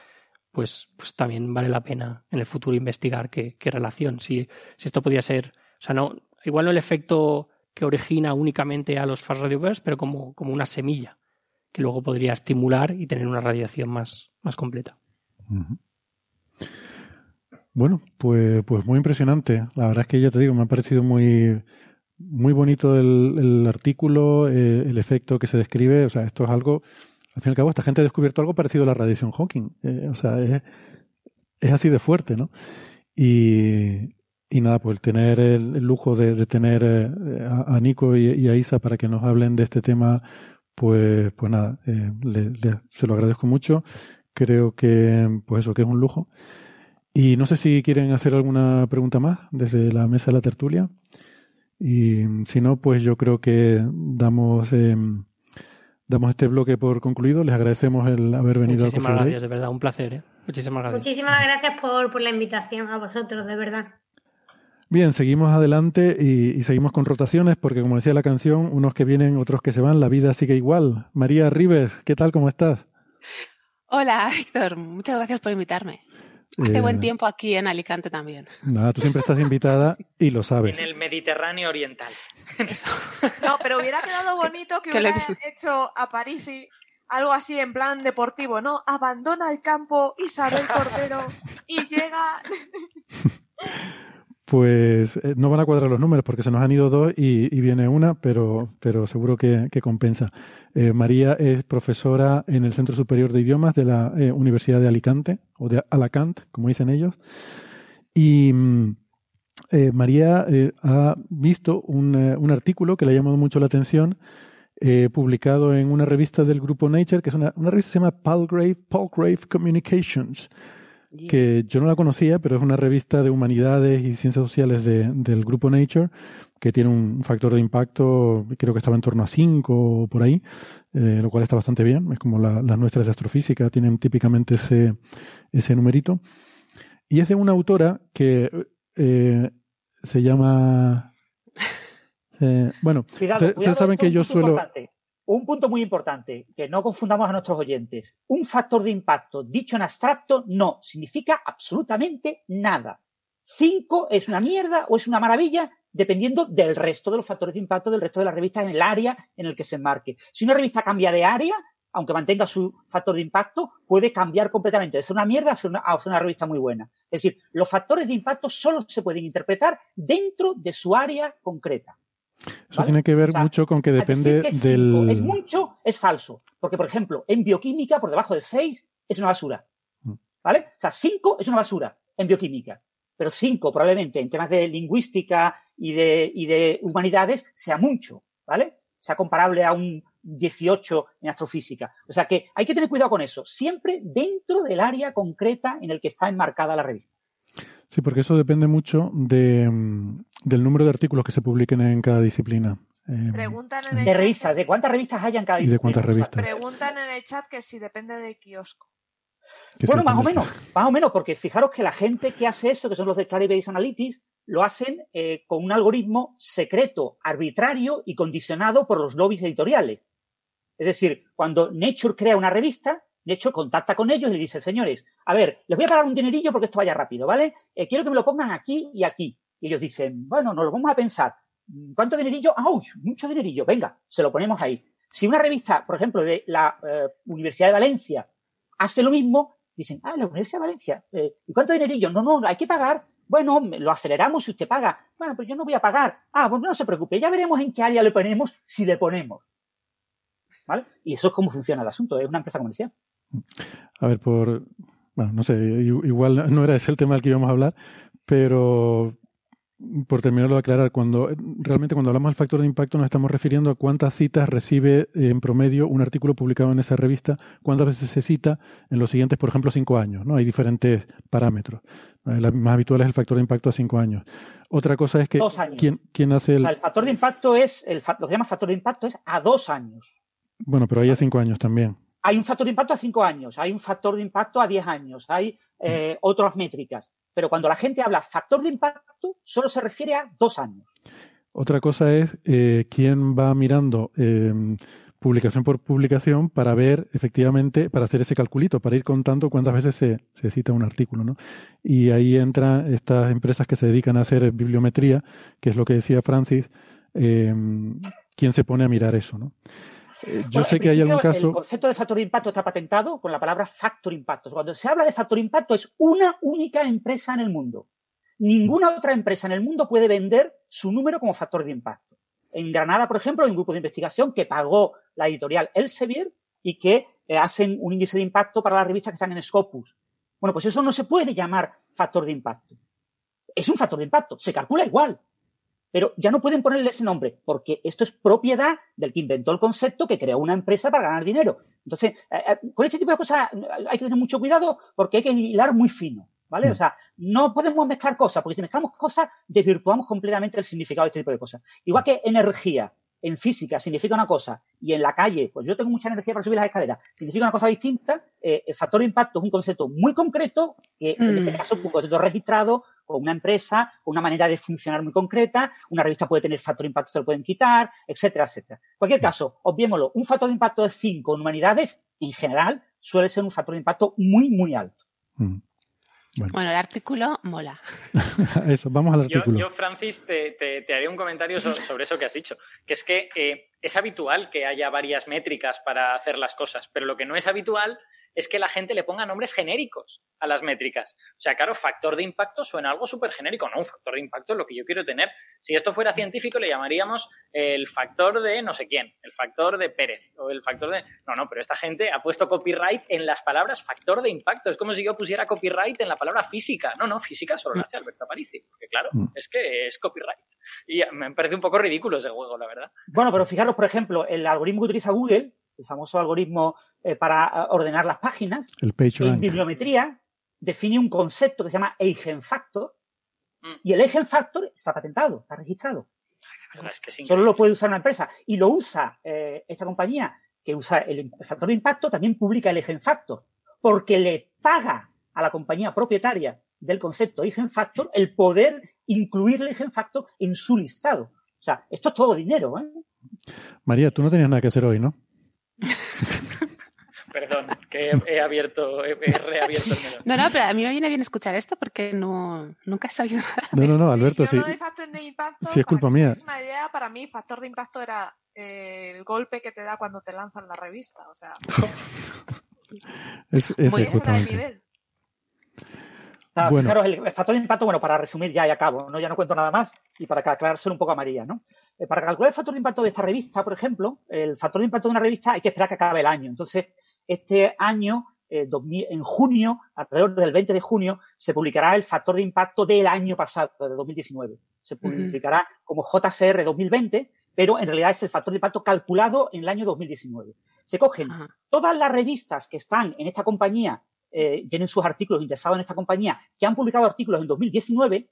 C: pues, pues también vale la pena en el futuro investigar qué, relación, si, si, esto podría ser, o sea, no, igual no el efecto que origina únicamente a los fast radio bursts, pero como, como una semilla que luego podría estimular y tener una radiación más, más completa.
B: Bueno, pues, pues muy impresionante. La verdad es que ya te digo, me ha parecido muy, muy bonito el, artículo, eh, el efecto que se describe. O sea, esto es algo, al fin y al cabo, esta gente ha descubierto algo parecido a la radiación Hawking. Eh, o sea, es, es, así de fuerte, ¿no? Y, y nada, pues tener el, lujo de, tener eh, a, Nico y, a Isa para que nos hablen de este tema, pues, pues nada, se lo agradezco mucho. Creo que, pues eso, que es un lujo. Y no sé si quieren hacer alguna pregunta más desde la mesa de la tertulia. Y si no, pues yo creo que damos, eh, damos este bloque por concluido. Les agradecemos el haber venido
C: Muchísimas gracias, de verdad, un placer. ¿eh? Muchísimas gracias.
D: Muchísimas gracias por, por la invitación a vosotros, de verdad.
B: Bien, seguimos adelante y, y, seguimos con rotaciones porque, como decía la canción, unos que vienen, otros que se van, la vida sigue igual. María Rives, ¿qué tal? ¿Cómo estás?
H: Hola, Héctor. Muchas gracias por invitarme. Hace buen eh, tiempo aquí en Alicante también.
B: Nada, tú siempre estás invitada y lo sabes.
F: En el Mediterráneo Oriental.
E: No, pero hubiera quedado bonito que hubiera hecho a París y algo así en plan deportivo, ¿no? Abandona el campo Isabel Cordero y llega...
B: Pues eh, no van a cuadrar los números porque se nos han ido dos y, viene una, pero, pero seguro que, compensa. Eh, María es profesora en el Centro Superior de Idiomas de la eh, Universidad de Alicante, o de Alacant, como dicen ellos. Y mm, María ha visto un, un, artículo que le ha llamado mucho la atención, publicado en una revista del grupo Nature, que es una, revista que se llama Palgrave Communications que yo no la conocía, pero es una revista de humanidades y ciencias sociales de, del grupo Nature, que tiene un factor de impacto, creo que estaba en torno a 5 o por ahí, eh, lo cual está bastante bien. Es como las nuestras de astrofísica, tienen típicamente ese, ese numerito. Y es de una autora que eh, se llama... Eh, bueno, ustedes saben que yo suelo
G: un punto muy importante, que no confundamos a nuestros oyentes. Un factor de impacto dicho en abstracto no significa absolutamente nada. Cinco es una mierda o es una maravilla dependiendo del resto de los factores de impacto del resto de la revista en el área en el que se enmarque. Si una revista cambia de área, aunque mantenga su factor de impacto, puede cambiar completamente de ser una mierda a a ser una revista muy buena. Es decir, los factores de impacto solo se pueden interpretar dentro de su área concreta.
B: Eso tiene que ver mucho con que depende del.
G: Es mucho, es falso. Porque, por ejemplo, en bioquímica, por debajo de 6 es una basura. Mm. ¿Vale? O sea, 5 es una basura en bioquímica. Pero 5 probablemente en temas de lingüística y de, y de humanidades sea mucho. ¿Vale? Sea comparable a un 18 en astrofísica. O sea que hay que tener cuidado con eso. Siempre dentro del área concreta en el que está enmarcada la revista.
B: Sí, porque eso depende mucho de, mm, del número de artículos que se publiquen en cada disciplina.
E: Eh, Preguntan en el
G: de revistas, ¿de cuántas revistas hay en cada disciplina?
B: ¿Y de cuántas revistas?
E: Preguntan en el chat que si depende de kiosco.
G: Bueno, más o menos, más o menos, porque fijaros que la gente que hace eso, que son los de Claribase Analytics, lo hacen eh, con un algoritmo secreto, arbitrario y condicionado por los lobbies editoriales. Es decir, cuando Nature crea una revista, de hecho, contacta con ellos y dice, señores, a ver, les voy a pagar un dinerillo porque esto vaya rápido, ¿vale? Eh, quiero que me lo pongan aquí y aquí. Y ellos dicen, bueno, nos lo vamos a pensar. ¿Cuánto dinerillo? ¡Ah, uy! Mucho dinerillo. Venga, se lo ponemos ahí. Si una revista, por ejemplo, de la eh, Universidad de Valencia hace lo mismo, dicen, ah, la Universidad de Valencia, eh, ¿y cuánto dinerillo? No, no, hay que pagar. Bueno, lo aceleramos si usted paga. Bueno, pues yo no voy a pagar. Ah, pues no se preocupe, ya veremos en qué área le ponemos si le ponemos. ¿Vale? Y eso es cómo funciona el asunto, es una empresa comercial.
B: A ver, por. Bueno, no sé, igual no era ese el tema del que íbamos a hablar, Pero por terminarlo de aclarar, cuando realmente cuando hablamos del factor de impacto nos estamos refiriendo a cuántas citas recibe en promedio un artículo publicado en esa revista, cuántas veces se cita en los siguientes, por ejemplo, cinco años. ¿no? Hay diferentes parámetros. La más habitual es el factor de impacto a cinco años. Otra cosa es que ¿quién, quién, hace el...
G: el factor de impacto es, el, lo que llama factor de impacto es a dos años.
B: Bueno, pero hay a cinco años también.
G: Hay un factor de impacto a cinco años, hay un factor de impacto a diez años, hay eh, otras métricas. Pero cuando la gente habla factor de impacto, solo se refiere a dos años.
B: Otra cosa es eh, quién va mirando eh, publicación por publicación para ver efectivamente, para hacer ese calculito, para ir contando cuántas veces se, se cita un artículo. ¿no? Y ahí entran estas empresas que se dedican a hacer bibliometría, que es lo que decía Francis, eh, quién se pone a mirar eso. ¿no? Eh, yo sé que hay algún caso.
G: El concepto de factor de impacto está patentado con la palabra factor impacto. Cuando se habla de factor impacto es una única empresa en el mundo. Ninguna otra empresa en el mundo puede vender su número como factor de impacto. En Granada, por ejemplo, hay un grupo de investigación que pagó la editorial Elsevier y que eh, hacen un índice de impacto para las revistas que están en Scopus. Bueno, pues eso no se puede llamar factor de impacto. Es un factor de impacto, se calcula igual, pero ya no pueden ponerle ese nombre, porque esto es propiedad del que inventó el concepto, que creó una empresa para ganar dinero. Entonces, eh, eh, con este tipo de cosas hay que tener mucho cuidado porque hay que hilar muy fino, ¿vale? Mm. O sea, no podemos mezclar cosas, porque si mezclamos cosas, desvirtuamos completamente el significado de este tipo de cosas. Igual que energía en física significa una cosa y en la calle, pues yo tengo mucha energía para subir las escaleras, significa una cosa distinta, eh, el factor de impacto es un concepto muy concreto, que en este mm. caso es un concepto registrado con una empresa, una manera de funcionar muy concreta, una revista puede tener factor de impacto, se lo pueden quitar, etcétera, etcétera. En cualquier caso, obviémoslo, un factor de impacto de 5 en humanidades, en general, suele ser un factor de impacto muy, muy alto.
H: Mm. Bueno. el artículo mola.
B: eso, vamos al artículo.
F: Yo, Francis, te, te, haré un comentario sobre, eso que has dicho, que es que eh, es habitual que haya varias métricas para hacer las cosas, pero lo que no es habitual es que la gente le ponga nombres genéricos a las métricas. O sea, claro, factor de impacto suena algo súper genérico. No, un factor de impacto es lo que yo quiero tener. Si esto fuera científico, le llamaríamos el factor de no sé quién, el factor de Pérez o el factor de... No, no, pero esta gente ha puesto copyright en las palabras factor de impacto. Es como si yo pusiera copyright en la palabra física. No, no, física solo lo hace Alberto Aparici. Porque claro, mm. es que es copyright. Y me parece un poco ridículo ese juego, la verdad.
G: Bueno, pero fijaros, por ejemplo, el algoritmo que utiliza Google, el famoso algoritmo eh, para eh, ordenar las páginas, en bibliometría define un concepto que se llama eigenfactor mm. y el eigenfactor está patentado, está registrado. Solo lo puede usar una empresa y lo usa eh, esta compañía que usa el, factor de impacto, también publica el eigenfactor porque le paga a la compañía propietaria del concepto eigenfactor el poder incluir el eigenfactor en su listado. O sea, esto es todo dinero.
B: María, tú no tenías nada que hacer hoy, ¿no?
F: Perdón, que he, abierto, he, reabierto el melón.
H: No, no, pero a mí me viene bien escuchar esto porque no, nunca he sabido nada.
B: No, no, no, Alberto, sí. sí, es culpa mía.
E: Es una idea, para mí, factor de impacto era eh, el golpe que te da cuando te lanzan la revista. O sea,
B: es, es,
E: muy el nivel.
G: bueno. Fijaros, el factor de impacto, bueno, para resumir ya y acabo, ¿no? ya no cuento nada más y para aclarárselo un poco a María, ¿no? Eh, para calcular el factor de impacto de esta revista, por ejemplo, el factor de impacto de una revista hay que esperar que acabe el año. Entonces, este año, eh, en junio, alrededor del 20 de junio, se publicará el factor de impacto del año pasado, de 2019. Se publicará como JCR 2020, pero en realidad es el factor de impacto calculado en el año 2019. Se cogen todas las revistas que están en esta compañía, eh, tienen sus artículos interesados en esta compañía, que han publicado artículos en 2019,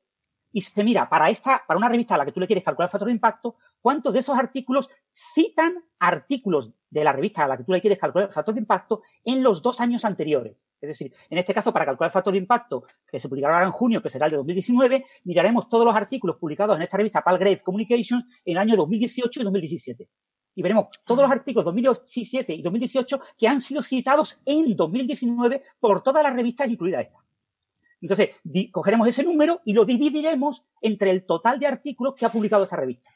G: y se mira para esta, para una revista a la que tú le quieres calcular el factor de impacto, cuántos de esos artículos citan artículos de la revista a la que tú le quieres calcular el factor de impacto en los dos años anteriores. Es decir, en este caso, para calcular el factor de impacto que se publicará en junio, que será el de 2019, miraremos todos los artículos publicados en esta revista Palgrave Communications en el año 2018 y 2017. Y veremos todos los artículos 2017 y 2018 que han sido citados en 2019 por todas las revistas, incluida esta. Entonces, cogeremos ese número y lo dividiremos entre el total de artículos que ha publicado esta revista.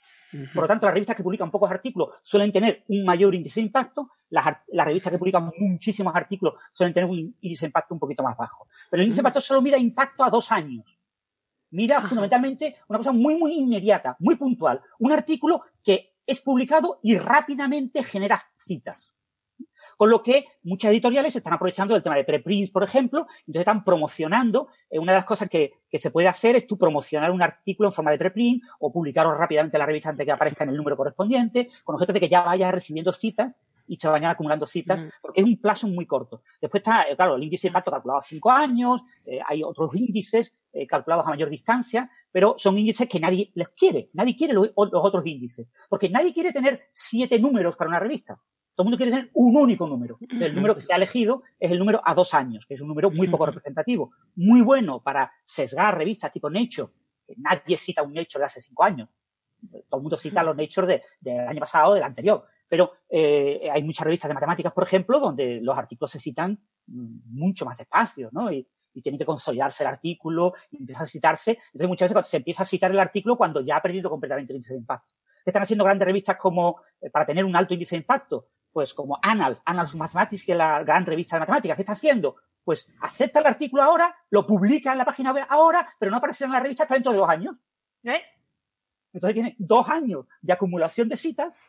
G: Por lo tanto, las revistas que publican pocos artículos suelen tener un mayor índice de impacto, las, revistas que publican muchísimos artículos suelen tener un índice de impacto un poquito más bajo. Pero el índice de impacto solo mira impacto a dos años. Mira fundamentalmente una cosa muy, muy inmediata, muy puntual. Un artículo que es publicado y rápidamente genera citas. Con lo que muchas editoriales están aprovechando del tema de preprints, por ejemplo, entonces están promocionando. Eh, una de las cosas que, que, se puede hacer es tú promocionar un artículo en forma de preprint o publicarlo rápidamente en la revista antes de que aparezca en el número correspondiente, con objeto de que ya vayas recibiendo citas y se vayan acumulando citas, porque es un plazo muy corto. Después está, eh, claro, el índice de impacto calculado a cinco años, eh, hay otros índices eh, calculados a mayor distancia, pero son índices que nadie les quiere, nadie quiere los, los, otros índices, porque nadie quiere tener siete números para una revista. Todo el mundo quiere tener un único número. El número que se ha elegido es el número a dos años, que es un número muy poco representativo, muy bueno para sesgar revistas tipo Nature, que nadie cita un Nature de hace cinco años. Todo el mundo cita los Nature del de, año pasado o del anterior pero eh, hay muchas revistas de matemáticas, por ejemplo, donde los artículos se citan mucho más despacio, ¿no? Y, y tiene que consolidarse el artículo y empieza a citarse. Entonces, muchas veces cuando se empieza a citar el artículo cuando ya ha perdido completamente el índice de impacto. Están haciendo grandes revistas como, eh, para tener un alto índice de impacto, pues como Annals, Annals Mathematics, que es la gran revista de matemáticas. ¿Qué está haciendo? Pues acepta el artículo ahora, lo publica en la página web ahora, pero no aparece en la revista hasta dentro de dos años. ¿Eh? Entonces tiene dos años de acumulación de citas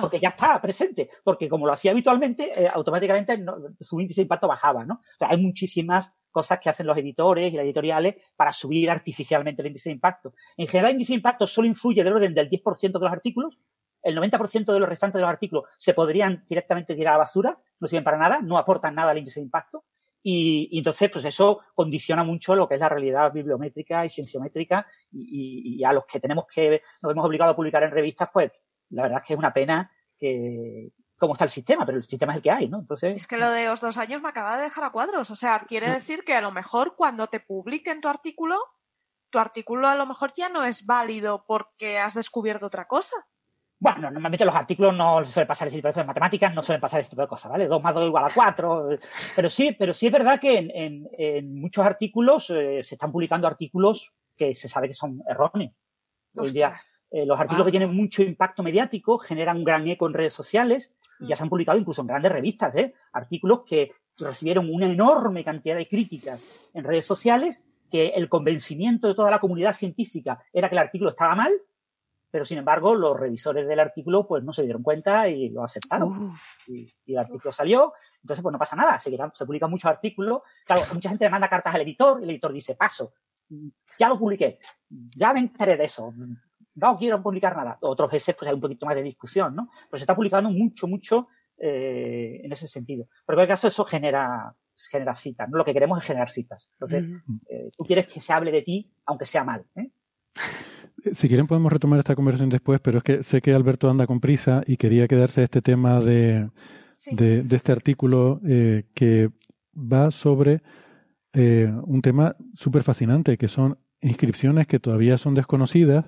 G: porque ya está presente, porque como lo hacía habitualmente, eh, automáticamente su índice de impacto bajaba, ¿no? O sea, hay muchísimas cosas que hacen los editores y las editoriales para subir artificialmente el índice de impacto. En general, el índice de impacto solo influye del orden del 10% de los artículos, el 90% de los restantes de los artículos se podrían directamente tirar a la basura, no sirven para nada, no aportan nada al índice de impacto. Y, y, entonces, pues eso condiciona mucho lo que es la realidad bibliométrica y cienciométrica y, y, y, a los que tenemos que, nos hemos obligado a publicar en revistas, pues la verdad es que es una pena que cómo está el sistema, pero el sistema es el que hay, ¿no? Entonces.
E: Es que lo de los dos años me acaba de dejar a cuadros. O sea, quiere decir que a lo mejor cuando te publiquen tu artículo, tu artículo a lo mejor ya no es válido porque has descubierto otra cosa.
G: Bueno, normalmente los artículos no suelen pasar ese tipo de cosas. Matemáticas no suelen pasar ese tipo de cosas, ¿vale? Dos más dos igual a cuatro. Pero sí, pero sí es verdad que en, en, en muchos artículos eh, se están publicando artículos que se sabe que son erróneos. Hoy día, eh, los artículos wow. que tienen mucho impacto mediático generan un gran eco en redes sociales y ya se han publicado incluso en grandes revistas, ¿eh? Artículos que recibieron una enorme cantidad de críticas en redes sociales, que el convencimiento de toda la comunidad científica era que el artículo estaba mal, pero sin embargo los revisores del artículo pues no se dieron cuenta y lo aceptaron. Y, y, el artículo Uf. salió, entonces pues no pasa nada, se, se publican muchos artículos, claro, mucha gente le manda cartas al editor, y el editor dice, paso, ya lo publiqué, ya me enteré de eso, no quiero publicar nada. Otras veces pues hay un poquito más de discusión, ¿no? Pero se está publicando mucho, mucho eh, en ese sentido. Pero en cualquier caso eso genera, genera citas, ¿no? Lo que queremos es generar citas. Entonces, uh -huh. eh, tú quieres que se hable de ti, aunque sea mal, ¿eh?
B: Si quieren podemos retomar esta conversación después, pero es que sé que Alberto anda con prisa y quería quedarse a este tema de, sí. de, de, este artículo eh, que va sobre eh, un tema súper fascinante, que son inscripciones que todavía son desconocidas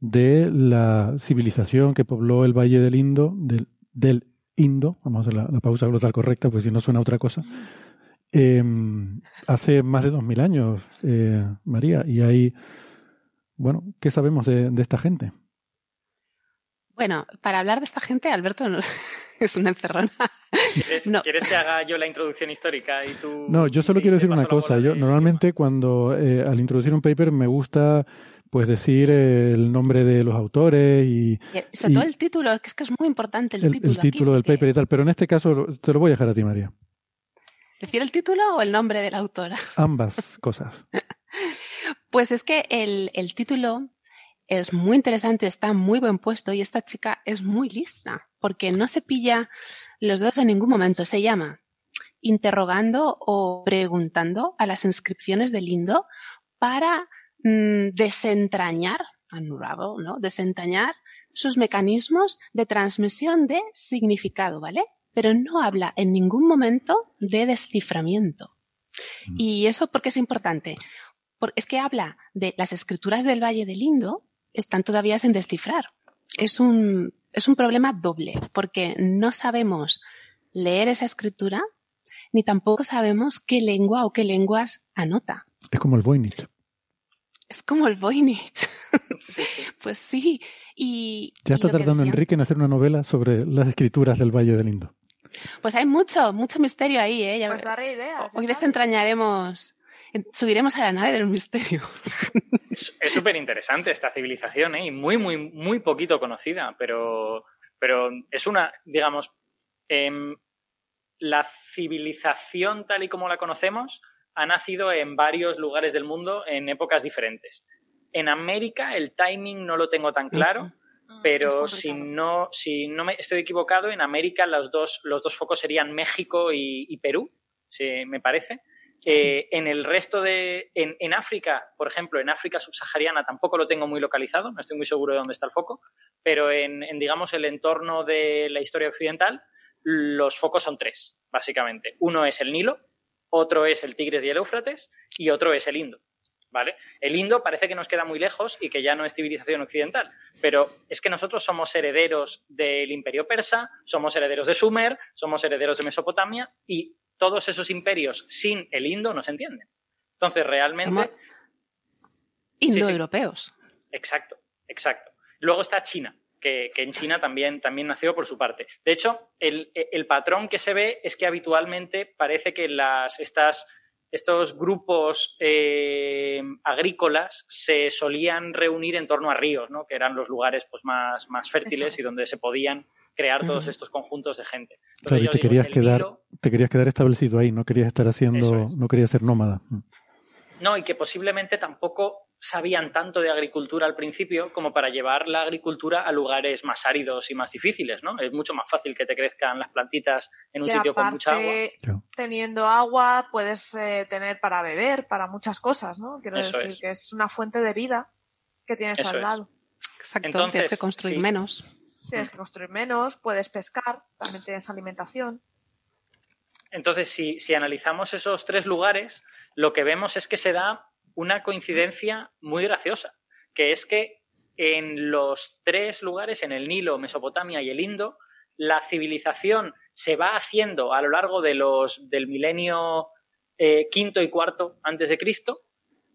B: de la civilización que pobló el Valle del Indo, del, del Indo, vamos a hacer la, la pausa global correcta, pues si no suena otra cosa, eh, hace más de dos mil años, eh, María, y hay bueno, ¿qué sabemos de, de esta gente?
H: Bueno, para hablar de esta gente, Alberto no, es una encerrona.
F: ¿Quieres, no. ¿Quieres, que haga yo la introducción histórica y tú?
B: No, yo solo quiero decir una cosa. Yo normalmente cuando eh, al introducir un paper me gusta pues decir eh, el nombre de los autores y,
H: y sobre y, todo el título, que es que es muy importante el,
B: el
H: título.
B: El título
H: aquí,
B: del paper y tal, pero en este caso te lo voy a dejar a ti, María.
H: ¿Decir el título o el nombre de la autora?
B: Ambas cosas.
H: Pues es que el, el, título es muy interesante, está muy buen puesto y esta chica es muy lista porque no se pilla los dedos en ningún momento. Se llama interrogando o preguntando a las inscripciones del Indo para mmm, desentrañar, anulado, ¿no? Desentrañar sus mecanismos de transmisión de significado, ¿vale? Pero no habla en ningún momento de desciframiento. ¿Y eso por qué es importante? Es que habla de las escrituras del Valle del Indo, están todavía sin descifrar. Es un, es un problema doble, porque no sabemos leer esa escritura, ni tampoco sabemos qué lengua o qué lenguas anota.
B: Es como el Voynich.
H: Es como el Voynich. pues sí. Y,
B: ya está
H: y
B: tardando
H: decía...
B: Enrique en hacer una novela sobre las escrituras del Valle del Indo.
H: Pues hay mucho, mucho misterio ahí, ¿eh? Ya
E: pues daré ideas.
H: Hoy desentrañaremos subiremos a la nave del misterio.
F: Es súper interesante esta civilización, ¿eh? Y muy, muy, muy poquito conocida, pero, pero es una, digamos, eh, la civilización tal y como la conocemos ha nacido en varios lugares del mundo en épocas diferentes. En América el timing no lo tengo tan claro, ah, pero si no, si no me estoy equivocado, en América los dos, los dos focos serían México y, Perú, si me parece. Eh, en el resto de. En, África, por ejemplo, en África subsahariana tampoco lo tengo muy localizado, no estoy muy seguro de dónde está el foco, pero en, digamos, el entorno de la historia occidental, los focos son tres, básicamente. Uno es el Nilo, otro es el Tigres y el Éufrates, y otro es el Indo. ¿Vale? El Indo parece que nos queda muy lejos y que ya no es civilización occidental, pero es que nosotros somos herederos del imperio persa, somos herederos de Sumer, somos herederos de Mesopotamia y todos esos imperios sin el Indo no se entienden. Entonces, realmente...
H: Indoeuropeos.
F: Exacto, exacto. Luego está China, que, en China también, también nació por su parte. De hecho, el, patrón que se ve es que habitualmente parece que las, estas, estos grupos eh, agrícolas se solían reunir en torno a ríos, ¿no? que eran los lugares pues, más, más fértiles y donde se podían crear todos estos conjuntos de gente.
B: claro, y te querías, quedar, te querías quedar establecido ahí, no querías estar haciendo, no querías ser nómada.
F: No, y que posiblemente tampoco sabían tanto de agricultura al principio como para llevar la agricultura a lugares más áridos y más difíciles, ¿no? Es mucho más fácil que te crezcan las plantitas en un sitio con mucha agua.
E: Teniendo agua puedes eh, tener para beber, para muchas cosas, ¿no? Quiero decir que es una fuente de vida que tienes al lado.
H: Exacto, Entonces, tienes que construir menos.
E: Tienes que construir menos, puedes pescar, también tienes alimentación.
F: Entonces, si, analizamos esos tres lugares, lo que vemos es que se da una coincidencia muy graciosa, que es que en los tres lugares, en el Nilo, Mesopotamia y el Indo, la civilización se va haciendo a lo largo de los, del milenio eh, quinto y cuarto antes de Cristo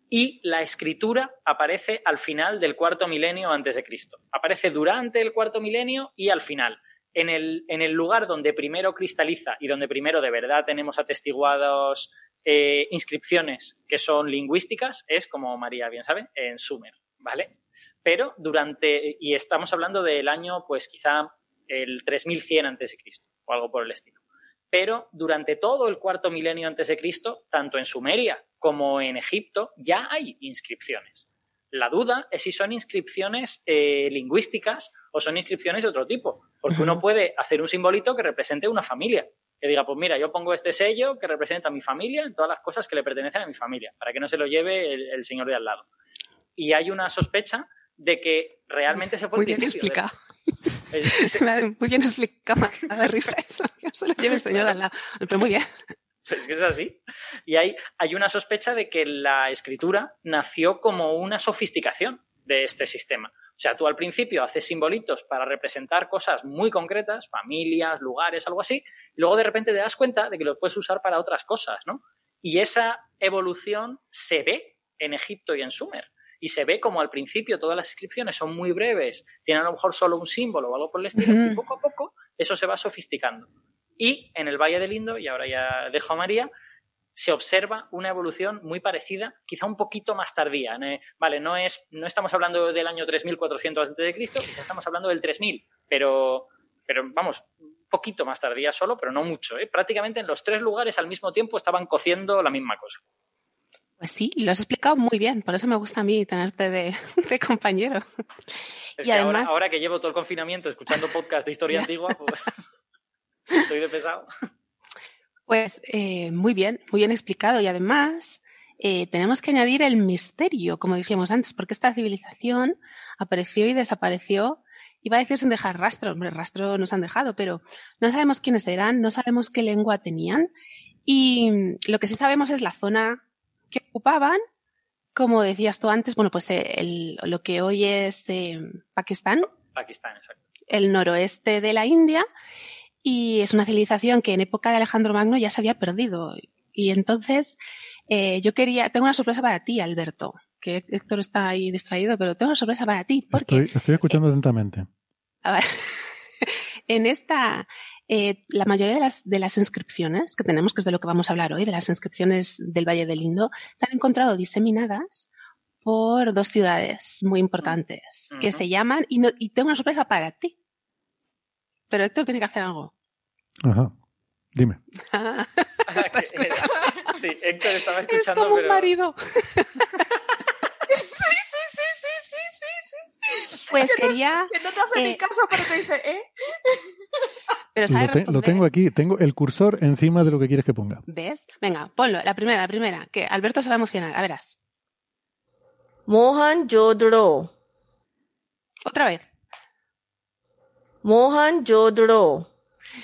F: y la escritura aparece al final del cuarto milenio antes de Cristo. Aparece durante el cuarto milenio y al final. En el, lugar donde primero cristaliza y donde primero de verdad tenemos atestiguados eh, inscripciones que son lingüísticas es, como María bien sabe, en Sumer, ¿vale? Pero durante, y estamos hablando del año, pues quizá el 3100 antes de Cristo o algo por el estilo. Pero durante todo el cuarto milenio antes de Cristo, tanto en Sumeria como en Egipto, ya hay inscripciones. La duda es si son inscripciones eh, lingüísticas o son inscripciones de otro tipo, porque uno puede hacer un simbolito que represente una familia, que diga, pues mira, yo pongo este sello que representa a mi familia en todas las cosas que le pertenecen a mi familia, para que no se lo lleve el, señor de al lado. Y hay una sospecha de que realmente se fue
H: muy bien explicado. muy bien explicado, me da risa eso, que se lo lleve el señor de al lado. Pero muy bien.
F: Es que es así. Y hay, hay una sospecha de que la escritura nació como una sofisticación de este sistema. O sea, tú al principio haces simbolitos para representar cosas muy concretas, familias, lugares, algo así, y luego de repente te das cuenta de que los puedes usar para otras cosas, ¿no? Y esa evolución se ve en Egipto y en Sumer. Y se ve como al principio todas las inscripciones son muy breves, tienen a lo mejor solo un símbolo o algo por el estilo, y poco a poco eso se va sofisticando. Y en el Valle del Indo, y ahora ya dejo a María, se observa una evolución muy parecida, quizá un poquito más tardía. Vale, no, es, no estamos hablando del año 3400 a.C., quizá estamos hablando del 3000, pero, pero vamos, un poquito más tardía solo, pero no mucho. ¿eh? Prácticamente en los tres lugares al mismo tiempo estaban cociendo la misma cosa.
H: Pues sí, lo has explicado muy bien, por eso me gusta a mí tenerte de, compañero.
F: y además... ahora, que llevo todo el confinamiento escuchando podcast de historia antigua, pues estoy de pesado.
H: Pues eh, muy bien, muy bien explicado y además eh, tenemos que añadir el misterio, como decíamos antes, porque esta civilización apareció y desapareció, iba a decir sin dejar rastro, hombre, rastro nos han dejado, pero no sabemos quiénes eran, no sabemos qué lengua tenían y lo que sí sabemos es la zona que ocupaban, como decías tú antes, bueno, pues eh, lo que hoy es Pakistán.
F: Pakistán, exacto.
H: El noroeste de la India y es una civilización que en época de Alejandro Magno ya se había perdido. Y entonces eh, yo quería, tengo una sorpresa para ti, Alberto, que Héctor está ahí distraído, pero tengo una sorpresa para ti. Porque,
B: estoy, escuchando atentamente.
H: A ver, en esta, eh, la mayoría de las, de las inscripciones que tenemos, que es de lo que vamos a hablar hoy, de las inscripciones del Valle del Indo, se han encontrado diseminadas por dos ciudades muy importantes que se llaman, y, y tengo una sorpresa para ti, pero Héctor tiene que hacer algo.
B: Ajá. Dime.
F: sí, Héctor estaba escuchando,
H: es como
F: pero...
H: un marido.
E: sí, sí, sí, sí, sí, sí, sí.
H: Pues
E: que
H: quería...
E: No, que no te hace
H: eh,
E: ni caso, pero te dice, ¿eh?
H: Pero
B: Lo,
H: sabes
B: te- lo tengo aquí, tengo el cursor encima de lo que quieres que ponga.
H: ¿Ves? Venga, ponlo, la primera, la primera, que Alberto se va a emocionar. A verás.
I: Mohan Jodro.
H: Otra vez.
I: Mohan Jodro.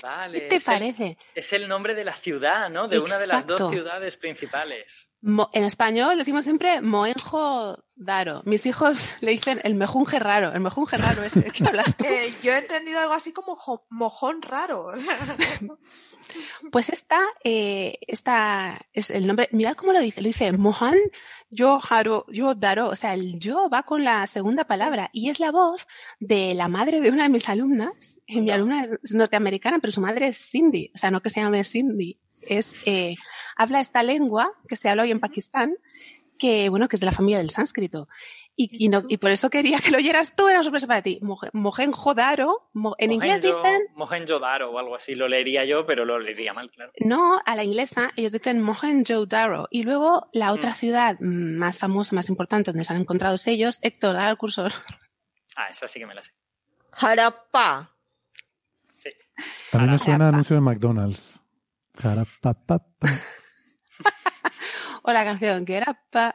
F: Vale,
H: ¿Qué te
F: es el-
H: parece?
F: es el nombre de la ciudad, ¿no? De una de las dos ciudades principales.
H: Mo- en español decimos siempre moenjo daro. Mis hijos le dicen el mejunje raro, el mejunje raro ese ¿de qué hablas tú?
E: Eh, yo he entendido algo así como jo- mojón raro.
H: Pues esta, eh, esta es el nombre, mirad cómo lo dice, lo dice Mohan yo haro, yo daro, o sea, el yo va con la segunda palabra y es la voz de la madre de una de mis alumnas. Eh, mi alumna es, es norteamericana, pero su madre es Cindy, o sea, no que se llame Cindy, es, eh, habla esta lengua que se habla hoy en Pakistán, que bueno, que es de la familia del sánscrito. Y, y, no, y por eso quería que lo oyeras tú, era una sorpresa para ti. Mohenjo-daro, mo- en inglés
F: Mohenjo-
H: dicen
F: Mohenjo-daro o algo así, lo leería yo, pero lo leería mal, claro.
H: No, a la inglesa ellos dicen Mohenjo-Daro. Y luego la otra
F: Mm.
H: ciudad más famosa, más importante, donde se han encontrado sellos, Héctor, da el cursor.
F: Ah, esa sí que me la sé.
I: Harappa.
B: A mí me suena anuncio de McDonald's. Jarapapapa.
H: O la canción que era pa...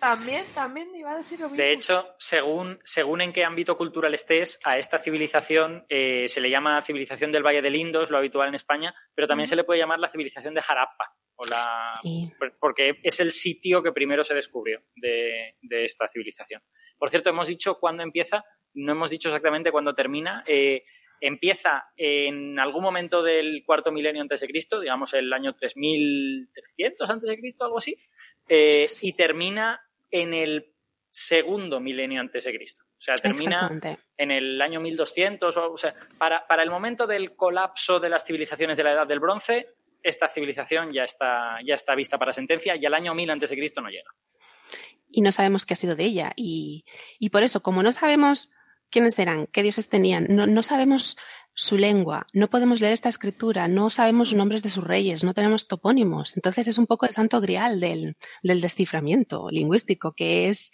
E: también, también iba a decir lo mismo.
F: De hecho, según, según en qué ámbito cultural estés, a esta civilización eh, se le llama civilización del Valle del Indo, es lo habitual en España, pero también se le puede llamar la civilización de Harappa, o la,
H: Sí.
F: porque es el sitio que primero se descubrió de, de esta civilización. Por cierto, hemos dicho cuándo empieza, no hemos dicho exactamente cuándo termina. Eh, empieza en algún momento del cuarto milenio antes de Cristo, digamos el año 3300 antes de Cristo, algo así, eh, y termina en el segundo milenio antes de Cristo. O sea, termina en el año 1200, o, o sea, para, para el momento del colapso de las civilizaciones de la Edad del Bronce, esta civilización ya está, ya está vista para sentencia y al año 1000 antes de Cristo no llega.
H: Y no sabemos qué ha sido de ella. Y, y por eso, como no sabemos quiénes eran, qué dioses tenían, no, no sabemos su lengua, no podemos leer esta escritura, no sabemos los nombres de sus reyes, no tenemos topónimos. Entonces es un poco el santo grial del, del desciframiento lingüístico, que es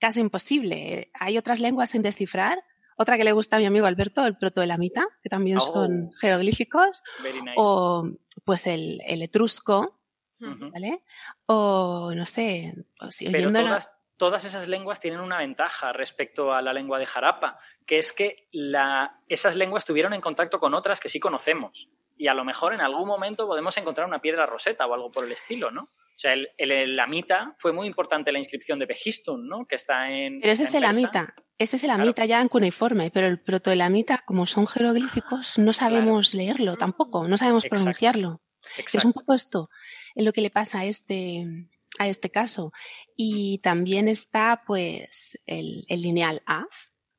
H: casi imposible. Hay otras lenguas sin descifrar. Otra que le gusta a mi amigo Alberto, el protoelamita, que también
F: Oh.
H: son jeroglíficos,
F: nice.
H: o pues el, el etrusco. ¿vale? O no sé, o si
F: Pero todas, todas esas lenguas tienen una ventaja respecto a la lengua de Jarapa, que es que la, esas lenguas tuvieron en contacto con otras que sí conocemos. Y a lo mejor en algún momento podemos encontrar una piedra roseta o algo por el estilo, ¿no? O sea, el, el elamita fue muy importante la inscripción de Behistun, ¿no? Que está en.
H: Pero ese es el amita, ese es el amita ya en cuneiforme, pero el protoelamita, como son jeroglíficos, no sabemos leerlo tampoco, no sabemos
F: Exacto.
H: pronunciarlo. Es
F: Exacto.
H: un poco esto, es lo que le pasa a este, a este caso. Y también está, pues, el, el lineal A,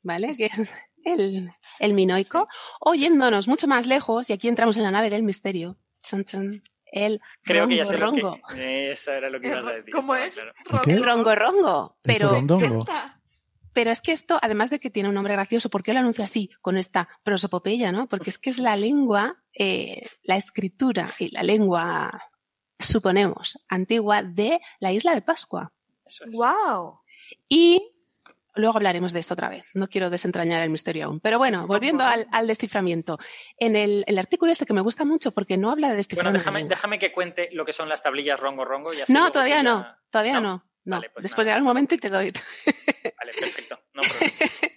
H: ¿vale? Que es el, el minoico. O yéndonos mucho más lejos, y aquí entramos en la nave del misterio. Chon, chon, el
F: Creo que ya
H: rongo
F: sé lo
H: rongo.
F: que. Eso era lo que ibas a decir.
E: ¿Cómo es?
H: El rongo rongo. Pero, pero es que esto, además de que tiene un nombre gracioso, ¿por qué lo anuncia así, con esta prosopopeya, no? Porque es que es la lengua, eh, la escritura y la lengua, suponemos, antigua de la isla de Pascua.
F: Eso es.
E: ¡Wow!
H: Y luego hablaremos de esto otra vez. No quiero desentrañar el misterio aún. Pero bueno, volviendo al, al desciframiento. En el, el artículo este que me gusta mucho porque no habla de descifrar
F: Bueno, déjame, déjame que cuente lo que son las tablillas rongo rongo. y así
H: No, todavía no.
F: ya-
H: Todavía
F: ¿No?
H: no. No.
F: Vale, pues
H: Después llegará un momento y te doy.
F: Vale, perfecto. No.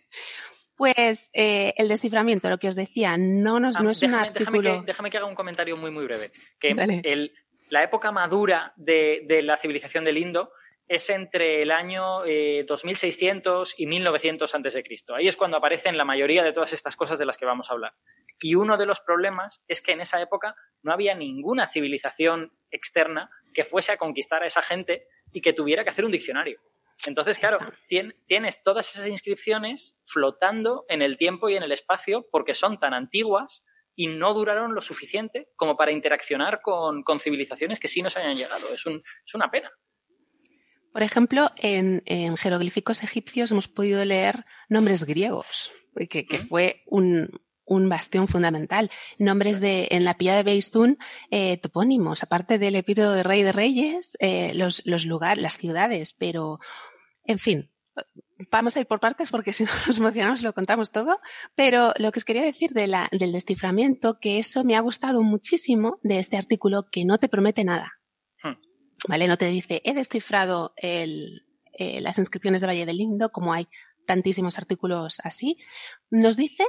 H: Pues eh, el desciframiento, lo que os decía, no, nos,
F: Ah,
H: no es un
F: déjame, déjame
H: artículo.
F: que, déjame que haga un comentario muy, muy breve. Que el- la época madura de, de la civilización del Indo es entre el año eh, 2600 y 1900 antes de Cristo. Ahí es cuando aparecen la mayoría de todas estas cosas de las que vamos a hablar. Y uno de los problemas es que en esa época no había ninguna civilización externa que fuese a conquistar a esa gente y que tuviera que hacer un diccionario. Entonces, claro, tien- tienes todas esas inscripciones flotando en el tiempo y en el espacio porque son tan antiguas y no duraron lo suficiente como para interaccionar con, con civilizaciones que sí nos hayan llegado. Es, un- es una pena.
H: Por ejemplo, en, en jeroglíficos egipcios hemos podido leer nombres griegos, que, que fue un, un bastión fundamental. Nombres de, en la pilla de Beistún, eh, topónimos, aparte del epíteto de rey de reyes, eh, los, los lugares, las ciudades, pero, en fin, vamos a ir por partes porque si no nos emocionamos lo contamos todo, pero lo que os quería decir de la, del desciframiento, que eso me ha gustado muchísimo de este artículo que no te promete nada. Hmm. ¿Vale? No te dice, he descifrado el, eh, las inscripciones de Valle del Lindo, como hay tantísimos artículos así. Nos dice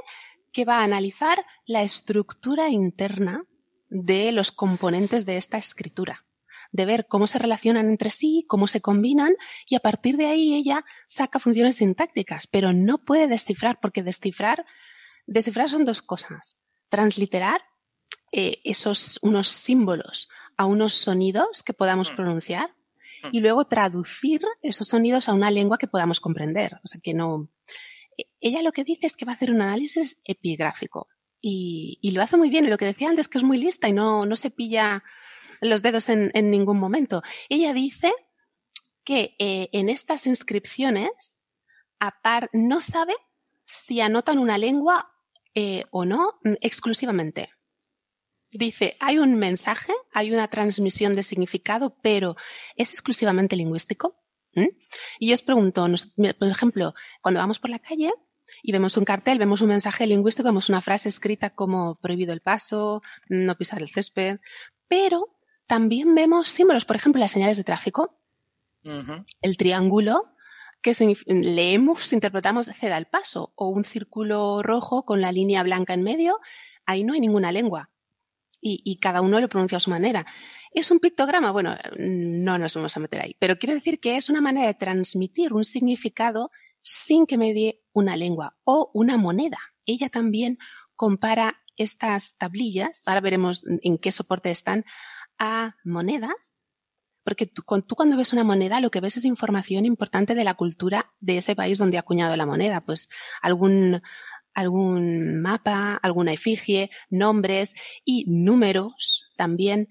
H: que va a analizar la estructura interna de los componentes de esta escritura de ver cómo se relacionan entre sí, cómo se combinan y a partir de ahí ella saca funciones sintácticas, pero no puede descifrar porque descifrar, descifrar son dos cosas. Transliterar eh, esos unos símbolos a unos sonidos que podamos mm. pronunciar mm. y luego traducir esos sonidos a una lengua que podamos comprender. O sea que no. E, ella lo que dice es que va a hacer un análisis epigráfico y, y lo hace muy bien. Y lo que decía antes que es muy lista y no, no se pilla los dedos en, ningún momento. Ella dice que eh, en estas inscripciones par, no sabe si anotan una lengua eh, o no mm, exclusivamente. Dice, hay un mensaje, hay una transmisión de significado, pero ¿es exclusivamente lingüístico? ¿Mm? Y yo os pregunto, por ejemplo, cuando vamos por la calle y vemos un cartel, vemos un mensaje lingüístico, vemos una frase escrita como prohibido el paso, no pisar el césped, pero también vemos símbolos, por ejemplo, las señales de tráfico, el triángulo, que leemos, interpretamos ceda el paso, o un círculo rojo con la línea blanca en medio, ahí no hay ninguna lengua. Y, cada uno lo pronuncia a su manera. ¿Es un pictograma? Bueno, no nos vamos a meter ahí, pero quiero decir que es una manera de transmitir un significado sin que medie una lengua o una moneda. Ella también compara estas tablillas, ahora veremos en qué soporte están, a monedas, porque tú, cuando ves una moneda lo que ves es información importante de la cultura de ese país donde ha acuñado la moneda, pues algún, algún mapa, alguna efigie, nombres y números también.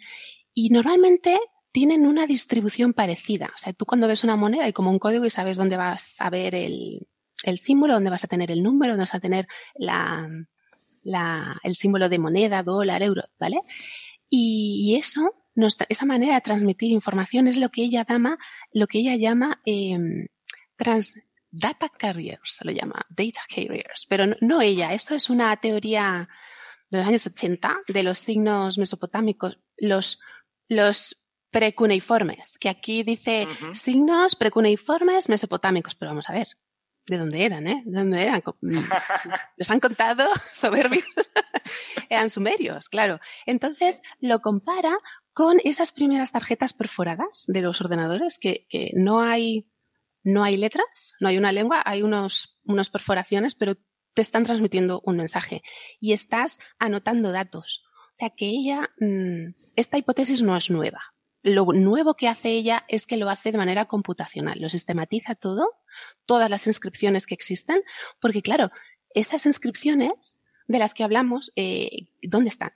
H: Y normalmente tienen una distribución parecida. O sea, tú cuando ves una moneda hay como un código y sabes dónde vas a ver el, el símbolo, dónde vas a tener el número, dónde vas a tener la, el símbolo de moneda, dólar, euro, ¿vale? Y, eso, esa manera de transmitir información es lo que ella llama, lo que ella llama em, trans, data carriers, se lo llama, data carriers, pero no, ella, esto es una teoría de los años 80 de los signos mesopotámicos, los, los precuneiformes, que aquí dice signos precuneiformes mesopotámicos, pero vamos a ver, de dónde eran, ¿eh? ¿De dónde eran? Mm, les han contado soberbios. eran sumerios, claro. Entonces lo compara con esas primeras tarjetas perforadas de los ordenadores que, no hay no hay letras, no hay una lengua, hay unos, unas perforaciones, pero te están transmitiendo un mensaje y estás anotando datos. O sea que ella, mm, esta hipótesis no es nueva. Lo nuevo que hace ella es que lo hace de manera computacional, lo sistematiza todo, todas las inscripciones que existen, porque claro, esas inscripciones de las que hablamos, eh, ¿dónde están?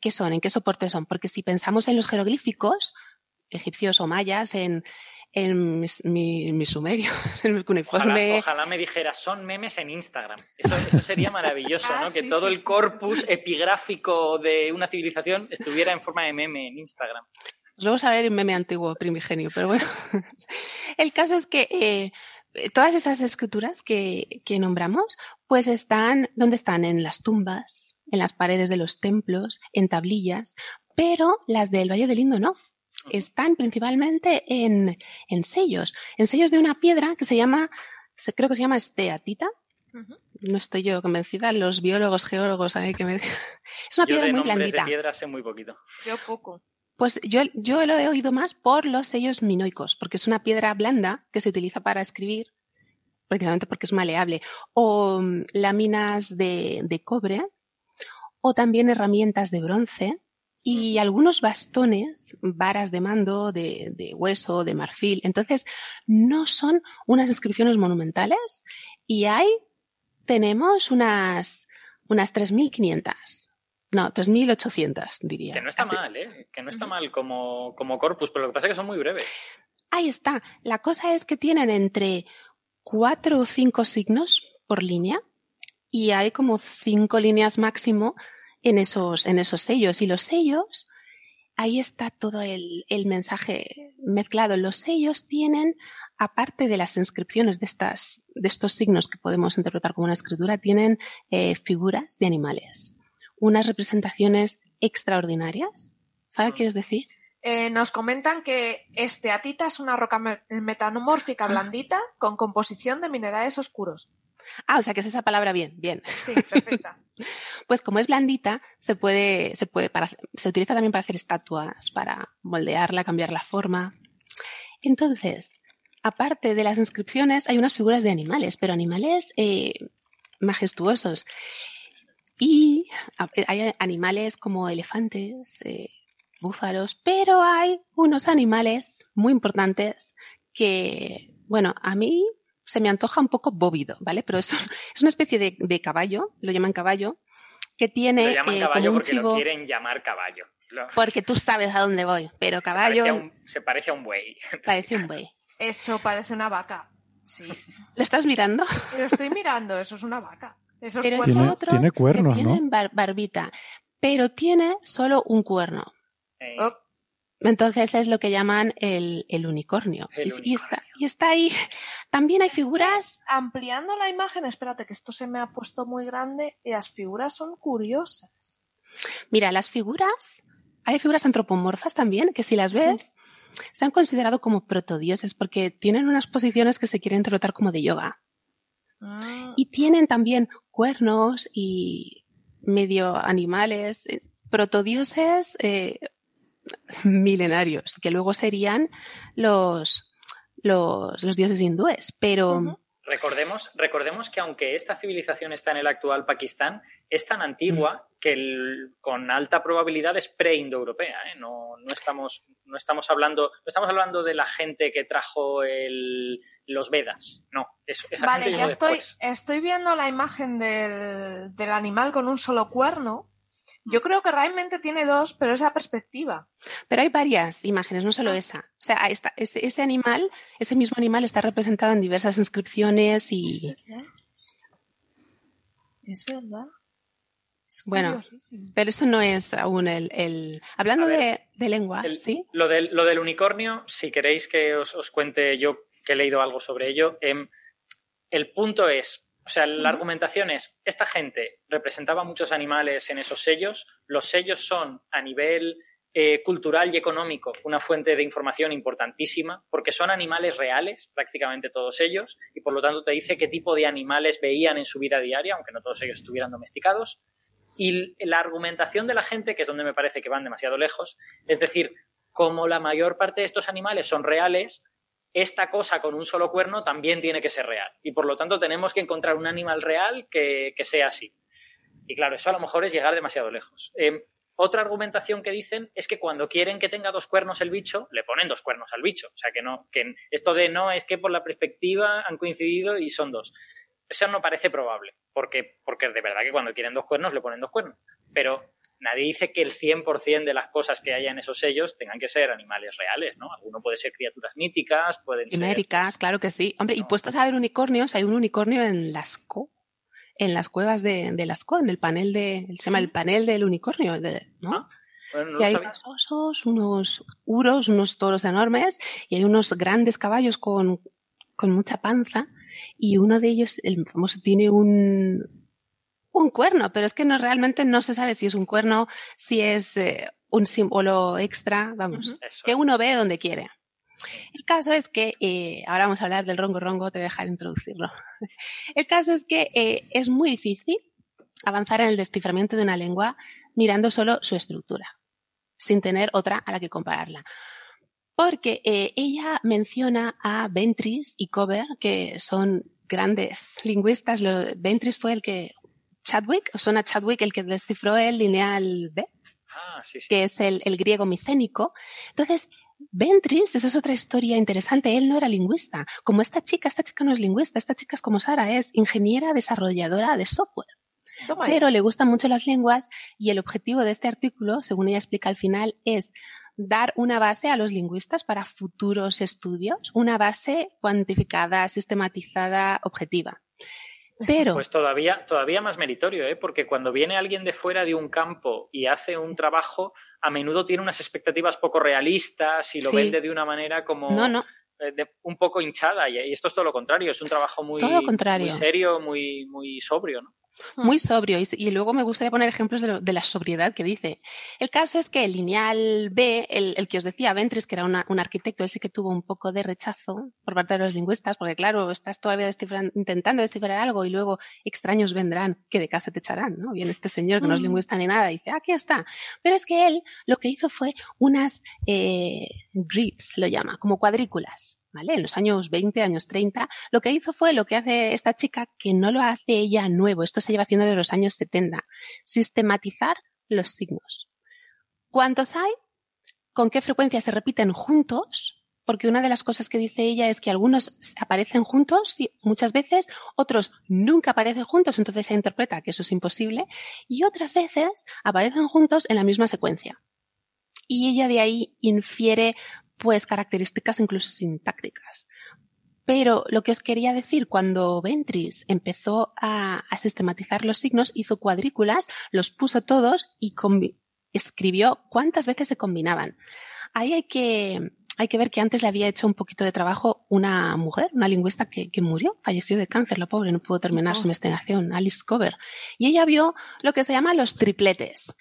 H: ¿Qué son? ¿En qué soporte son? Porque si pensamos en los jeroglíficos, egipcios o mayas, en, en mi, sumerio, en
F: Ojalá, ojalá, me dijera, son memes en Instagram. Eso, sería maravilloso, ¿no? Ah, que todo el corpus epigráfico de una civilización estuviera en forma de meme en Instagram.
H: Luego saber un meme antiguo primigenio, pero bueno. El caso es que eh, todas esas escrituras que, que nombramos, pues están, ¿dónde están? En las tumbas, en las paredes de los templos, en tablillas, pero las del Valle del Indo no. Están principalmente en, en sellos, en sellos de una piedra que se llama, creo que se llama esteatita, no estoy yo convencida, los biólogos, geólogos, hay que me... Es una piedra muy blandita.
F: de piedra sé muy poquito.
E: Yo poco.
H: Pues yo, yo lo he oído más por los sellos minoicos, porque es una piedra blanda que se utiliza para escribir, precisamente porque es maleable, o mm, láminas de, de cobre, o también herramientas de bronce, y algunos bastones, varas de mando, de, de, hueso, de marfil. Entonces, no son unas inscripciones monumentales y hay, tenemos unas, unas 3.500. No, 3.800 diría.
F: Que no está mal, ¿eh? Que no está mal como, como corpus, pero lo que pasa es que son muy breves.
H: Ahí está. La cosa es que tienen entre cuatro o cinco signos por línea y hay como cinco líneas máximo en esos, en esos sellos. Y los sellos, ahí está todo el, el mensaje mezclado. Los sellos tienen, aparte de las inscripciones de, estas, de estos signos que podemos interpretar como una escritura, tienen eh, figuras de animales. Unas representaciones extraordinarias. ¿Sabe qué es decir?
E: Eh, nos comentan que esteatita es una roca metamórfica
H: Ah.
E: blandita con composición de minerales oscuros.
H: Ah, o sea que es esa palabra bien, bien.
E: Sí, perfecta.
H: Pues como es blandita, se puede, se puede para, se utiliza también para hacer estatuas, para moldearla, cambiar la forma. Entonces, aparte de las inscripciones, hay unas figuras de animales, pero animales eh, majestuosos. Y a- hay animales como elefantes, eh, búfalos, pero hay unos animales muy importantes que, bueno, a mí se me antoja un poco bóvido, ¿vale? Pero es, es una especie de, de caballo, lo llaman caballo, que tiene
F: Lo llaman
H: eh,
F: caballo
H: como un
F: porque lo quieren llamar caballo. Lo-
H: porque tú sabes a dónde voy, pero
F: se, parece a
H: caballo
F: un, se parece a un buey.
H: parece un buey.
E: Eso parece una vaca. Sí.
H: ¿Lo estás mirando?
E: Lo estoy mirando, eso es una vaca. Esos
H: Pero
E: cuernos-
B: Tiene, tiene cuernos,
H: que
B: ¿no?
H: tienen bar- barbita, pero tiene solo un cuerno.
F: Eh,
E: Oh,
H: Entonces es lo que llaman el, el unicornio.
F: El
H: Y- y, está, y está ahí. También hay figuras.
E: ampliando la imagen, espérate que esto se me ha puesto muy grande y las figuras son curiosas.
H: Mira, las figuras, hay figuras antropomorfas también, que si las
E: Sí.
H: ves, se han considerado como protodioses porque tienen unas posiciones que se quieren tratar como de yoga.
E: Ah,
H: Y tienen también cuernos y medio animales, eh, protodioses eh, milenarios, que luego serían los, los, los dioses hindúes. Pero.
F: Recordemos, recordemos que aunque esta civilización está en el actual Pakistán, es tan antigua que el- con alta probabilidad es pre-indoeuropea. ¿eh? No, no, estamos, no, estamos hablando, no estamos hablando de la gente que trajo el- los Vedas. No, es,
E: Vale, ya estoy,
F: después.
E: estoy viendo la imagen del, del animal con un solo cuerno. Yo creo que realmente tiene dos, pero es la perspectiva.
H: Pero hay varias imágenes, no solo esa. O sea, está- ese, ese animal, ese mismo animal está representado en diversas inscripciones y,
E: Es verdad. Es verdad. Es
H: Bueno, pero eso no es aún el, el... hablando
F: ver,
H: de, de lengua,
F: El-
H: ¿sí?
F: Lo del, lo del unicornio, si queréis que os, os cuente yo que he leído algo sobre ello, em, el punto es, o sea, la argumentación es, esta gente representaba muchos animales en esos sellos, los sellos son a nivel eh, cultural y económico una fuente de información importantísima, porque son animales reales, prácticamente todos ellos, y por lo tanto te dice qué tipo de animales veían en su vida diaria, aunque no todos ellos estuvieran domesticados. Y la argumentación de la gente, que es donde me parece que van demasiado lejos, es decir, como la mayor parte de estos animales son reales, esta cosa con un solo cuerno también tiene que ser real. Y por lo tanto tenemos que encontrar un animal real que, que sea así. Y claro, eso a lo mejor es llegar demasiado lejos. Eh, otra argumentación que dicen es que cuando quieren que tenga dos cuernos el bicho, le ponen dos cuernos al bicho. O sea, que no, que esto de no es que por la perspectiva han coincidido y son dos. Eso no parece probable, porque, porque de verdad que cuando quieren dos cuernos le ponen dos cuernos. Pero nadie dice que el 100% de las cosas que haya en esos sellos tengan que ser animales reales, ¿no? Alguno puede ser criaturas míticas, pueden ser...
H: Quiméricas, claro que sí. Hombre, y puestos a ver unicornios, hay un unicornio en Lascaux, en las cuevas de, de Lascaux, en el panel de, se llama
E: Sí.
H: el panel del unicornio, de- ¿no?
F: Ah, bueno, no
H: y hay
F: sabía.
H: unos osos, unos uros, unos toros enormes y hay unos grandes caballos con, con mucha panza y uno de ellos, el famoso, tiene un, un cuerno, pero es que no realmente no se sabe si es un cuerno, si es eh, un símbolo extra, vamos, que uno ve donde quiere. El caso es que, eh, ahora vamos a hablar del rongo rongo, te voy a dejar introducirlo. El caso es que eh, es muy difícil avanzar en el desciframiento de una lengua mirando solo su estructura, sin tener otra a la que compararla. Porque eh, ella menciona a Ventris y Cover, que son grandes lingüistas. Ventris fue el que, Chadwick, o suena Chadwick, el que descifró el lineal B,
F: Ah, sí, sí.
H: que es el, el griego micénico. Entonces, Ventris, esa es otra historia interesante, él no era lingüista. Como esta chica, esta chica no es lingüista, esta chica es como Sara, es ingeniera desarrolladora de software.
E: Toma ahí.
H: Pero le gustan mucho las lenguas y el objetivo de este artículo, según ella explica al final, es dar una base a los lingüistas para futuros estudios, una base cuantificada, sistematizada, objetiva. Pero...
F: Pues todavía, todavía más meritorio, ¿eh? porque cuando viene alguien de fuera de un campo y hace un trabajo, a menudo tiene unas expectativas poco realistas y lo vende de una manera como eh, un poco hinchada. Y esto es todo lo contrario, es un trabajo muy, muy serio, muy, muy sobrio. ¿no?
H: Muy sobrio. Y, luego me gustaría poner ejemplos de, la sobriedad que dice. El caso es que el lineal B, el, que os decía, Ventris, que era un arquitecto, él sí que tuvo un poco de rechazo por parte de los lingüistas, porque claro, estás todavía intentando descifrar algo y luego extraños vendrán que de casa te echarán, ¿no? Viene este señor que no es mm. lingüista ni nada y dice, aquí está. Pero es que él lo que hizo fue unas eh, grids, lo llama, como cuadrículas en los años 20, años 30, lo que hizo fue lo que hace esta chica, que no lo hace ella nuevo, esto se lleva haciendo de los años 70, sistematizar los signos. ¿Cuántos hay? ¿Con qué frecuencia se repiten juntos? Porque una de las cosas que dice ella es que algunos aparecen juntos muchas veces, otros nunca aparecen juntos, entonces se interpreta que eso es imposible, y otras veces aparecen juntos en la misma secuencia. Y ella de ahí infiere pues características incluso sintácticas. Pero lo que os quería decir, cuando Ventris empezó a, sistematizar los signos, hizo cuadrículas, los puso todos y escribió cuántas veces se combinaban. Ahí hay que, hay que ver que antes le había hecho un poquito de trabajo una mujer, una lingüista que, murió, falleció de cáncer, la pobre, no pudo terminar su oh. investigación, Alice Cover. Y ella vio lo que se llama los tripletes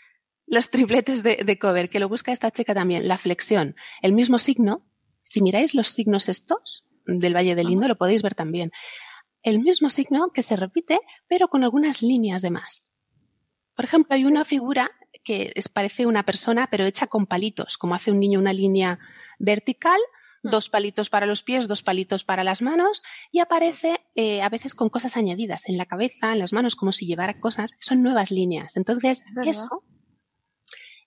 H: los tripletes de, cover, que lo busca esta chica también, la flexión, el mismo signo, si miráis los signos estos del Valle del Lindo, lo podéis ver también. El mismo signo que se repite, pero con algunas líneas de más. Por ejemplo, hay una figura que es, parece una persona, pero hecha con palitos, como hace un niño una línea vertical, ah. dos palitos para los pies, dos palitos para las manos, y aparece eh, a veces con cosas añadidas en la cabeza, en las manos, como si llevara cosas. Son nuevas líneas. Entonces, eso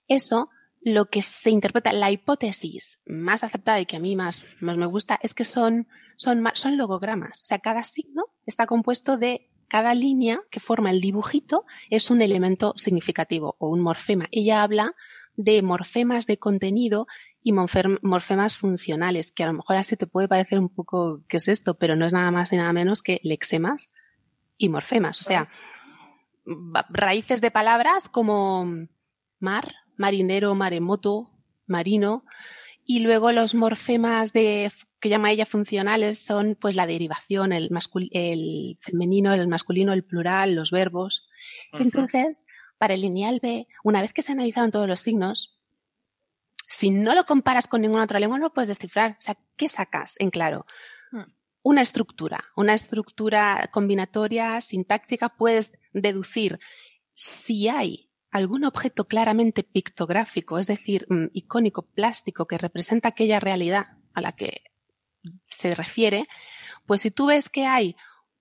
H: eso lo que se interpreta, la hipótesis más aceptada y que a mí más, más me gusta es que son, son, son logogramas. O sea, cada signo está compuesto de cada línea que forma el dibujito es un elemento significativo o un morfema. Ella habla de morfemas de contenido y morfemas funcionales, que a lo mejor así te puede parecer un poco qué es esto, pero no es nada más ni nada menos que lexemas y morfemas. O sea, pues raíces de palabras como mar, marinero, maremoto, marino, y luego los morfemas de, que llama ella funcionales son pues la derivación, el, el femenino, el masculino, el plural, los verbos. Entonces, para el lineal B, una vez que se analizado todos los signos, si no lo comparas con ninguna otra lengua, no lo puedes descifrar. O sea, ¿qué sacas en claro? Hmm. Una estructura, una estructura combinatoria, sintáctica, puedes deducir si hay algún objeto claramente pictográfico, es decir, mm, icónico, plástico, que representa aquella realidad a la que se refiere, pues si tú ves que hay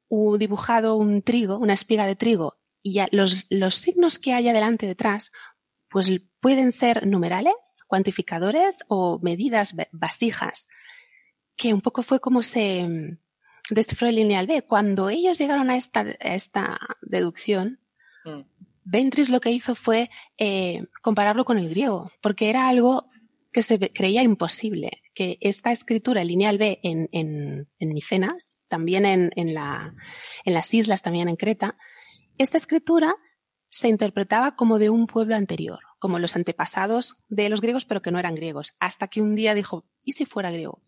H: un dibujado un trigo, una espiga de trigo, y los, los signos que hay adelante detrás, pues pueden ser numerales, cuantificadores o medidas vasijas, que un poco fue como se mm, descifró el lineal B. Cuando ellos llegaron a esta, esta deducción, mm. Ventris lo que hizo fue eh, compararlo con el griego, porque era algo que se creía imposible, que esta escritura lineal B en, en, en Micenas, también en, en las islas, también en Creta, esta escritura se interpretaba como de un pueblo anterior, como los antepasados de los griegos, pero que no eran griegos, hasta que un día dijo, ¿y si fuera griego?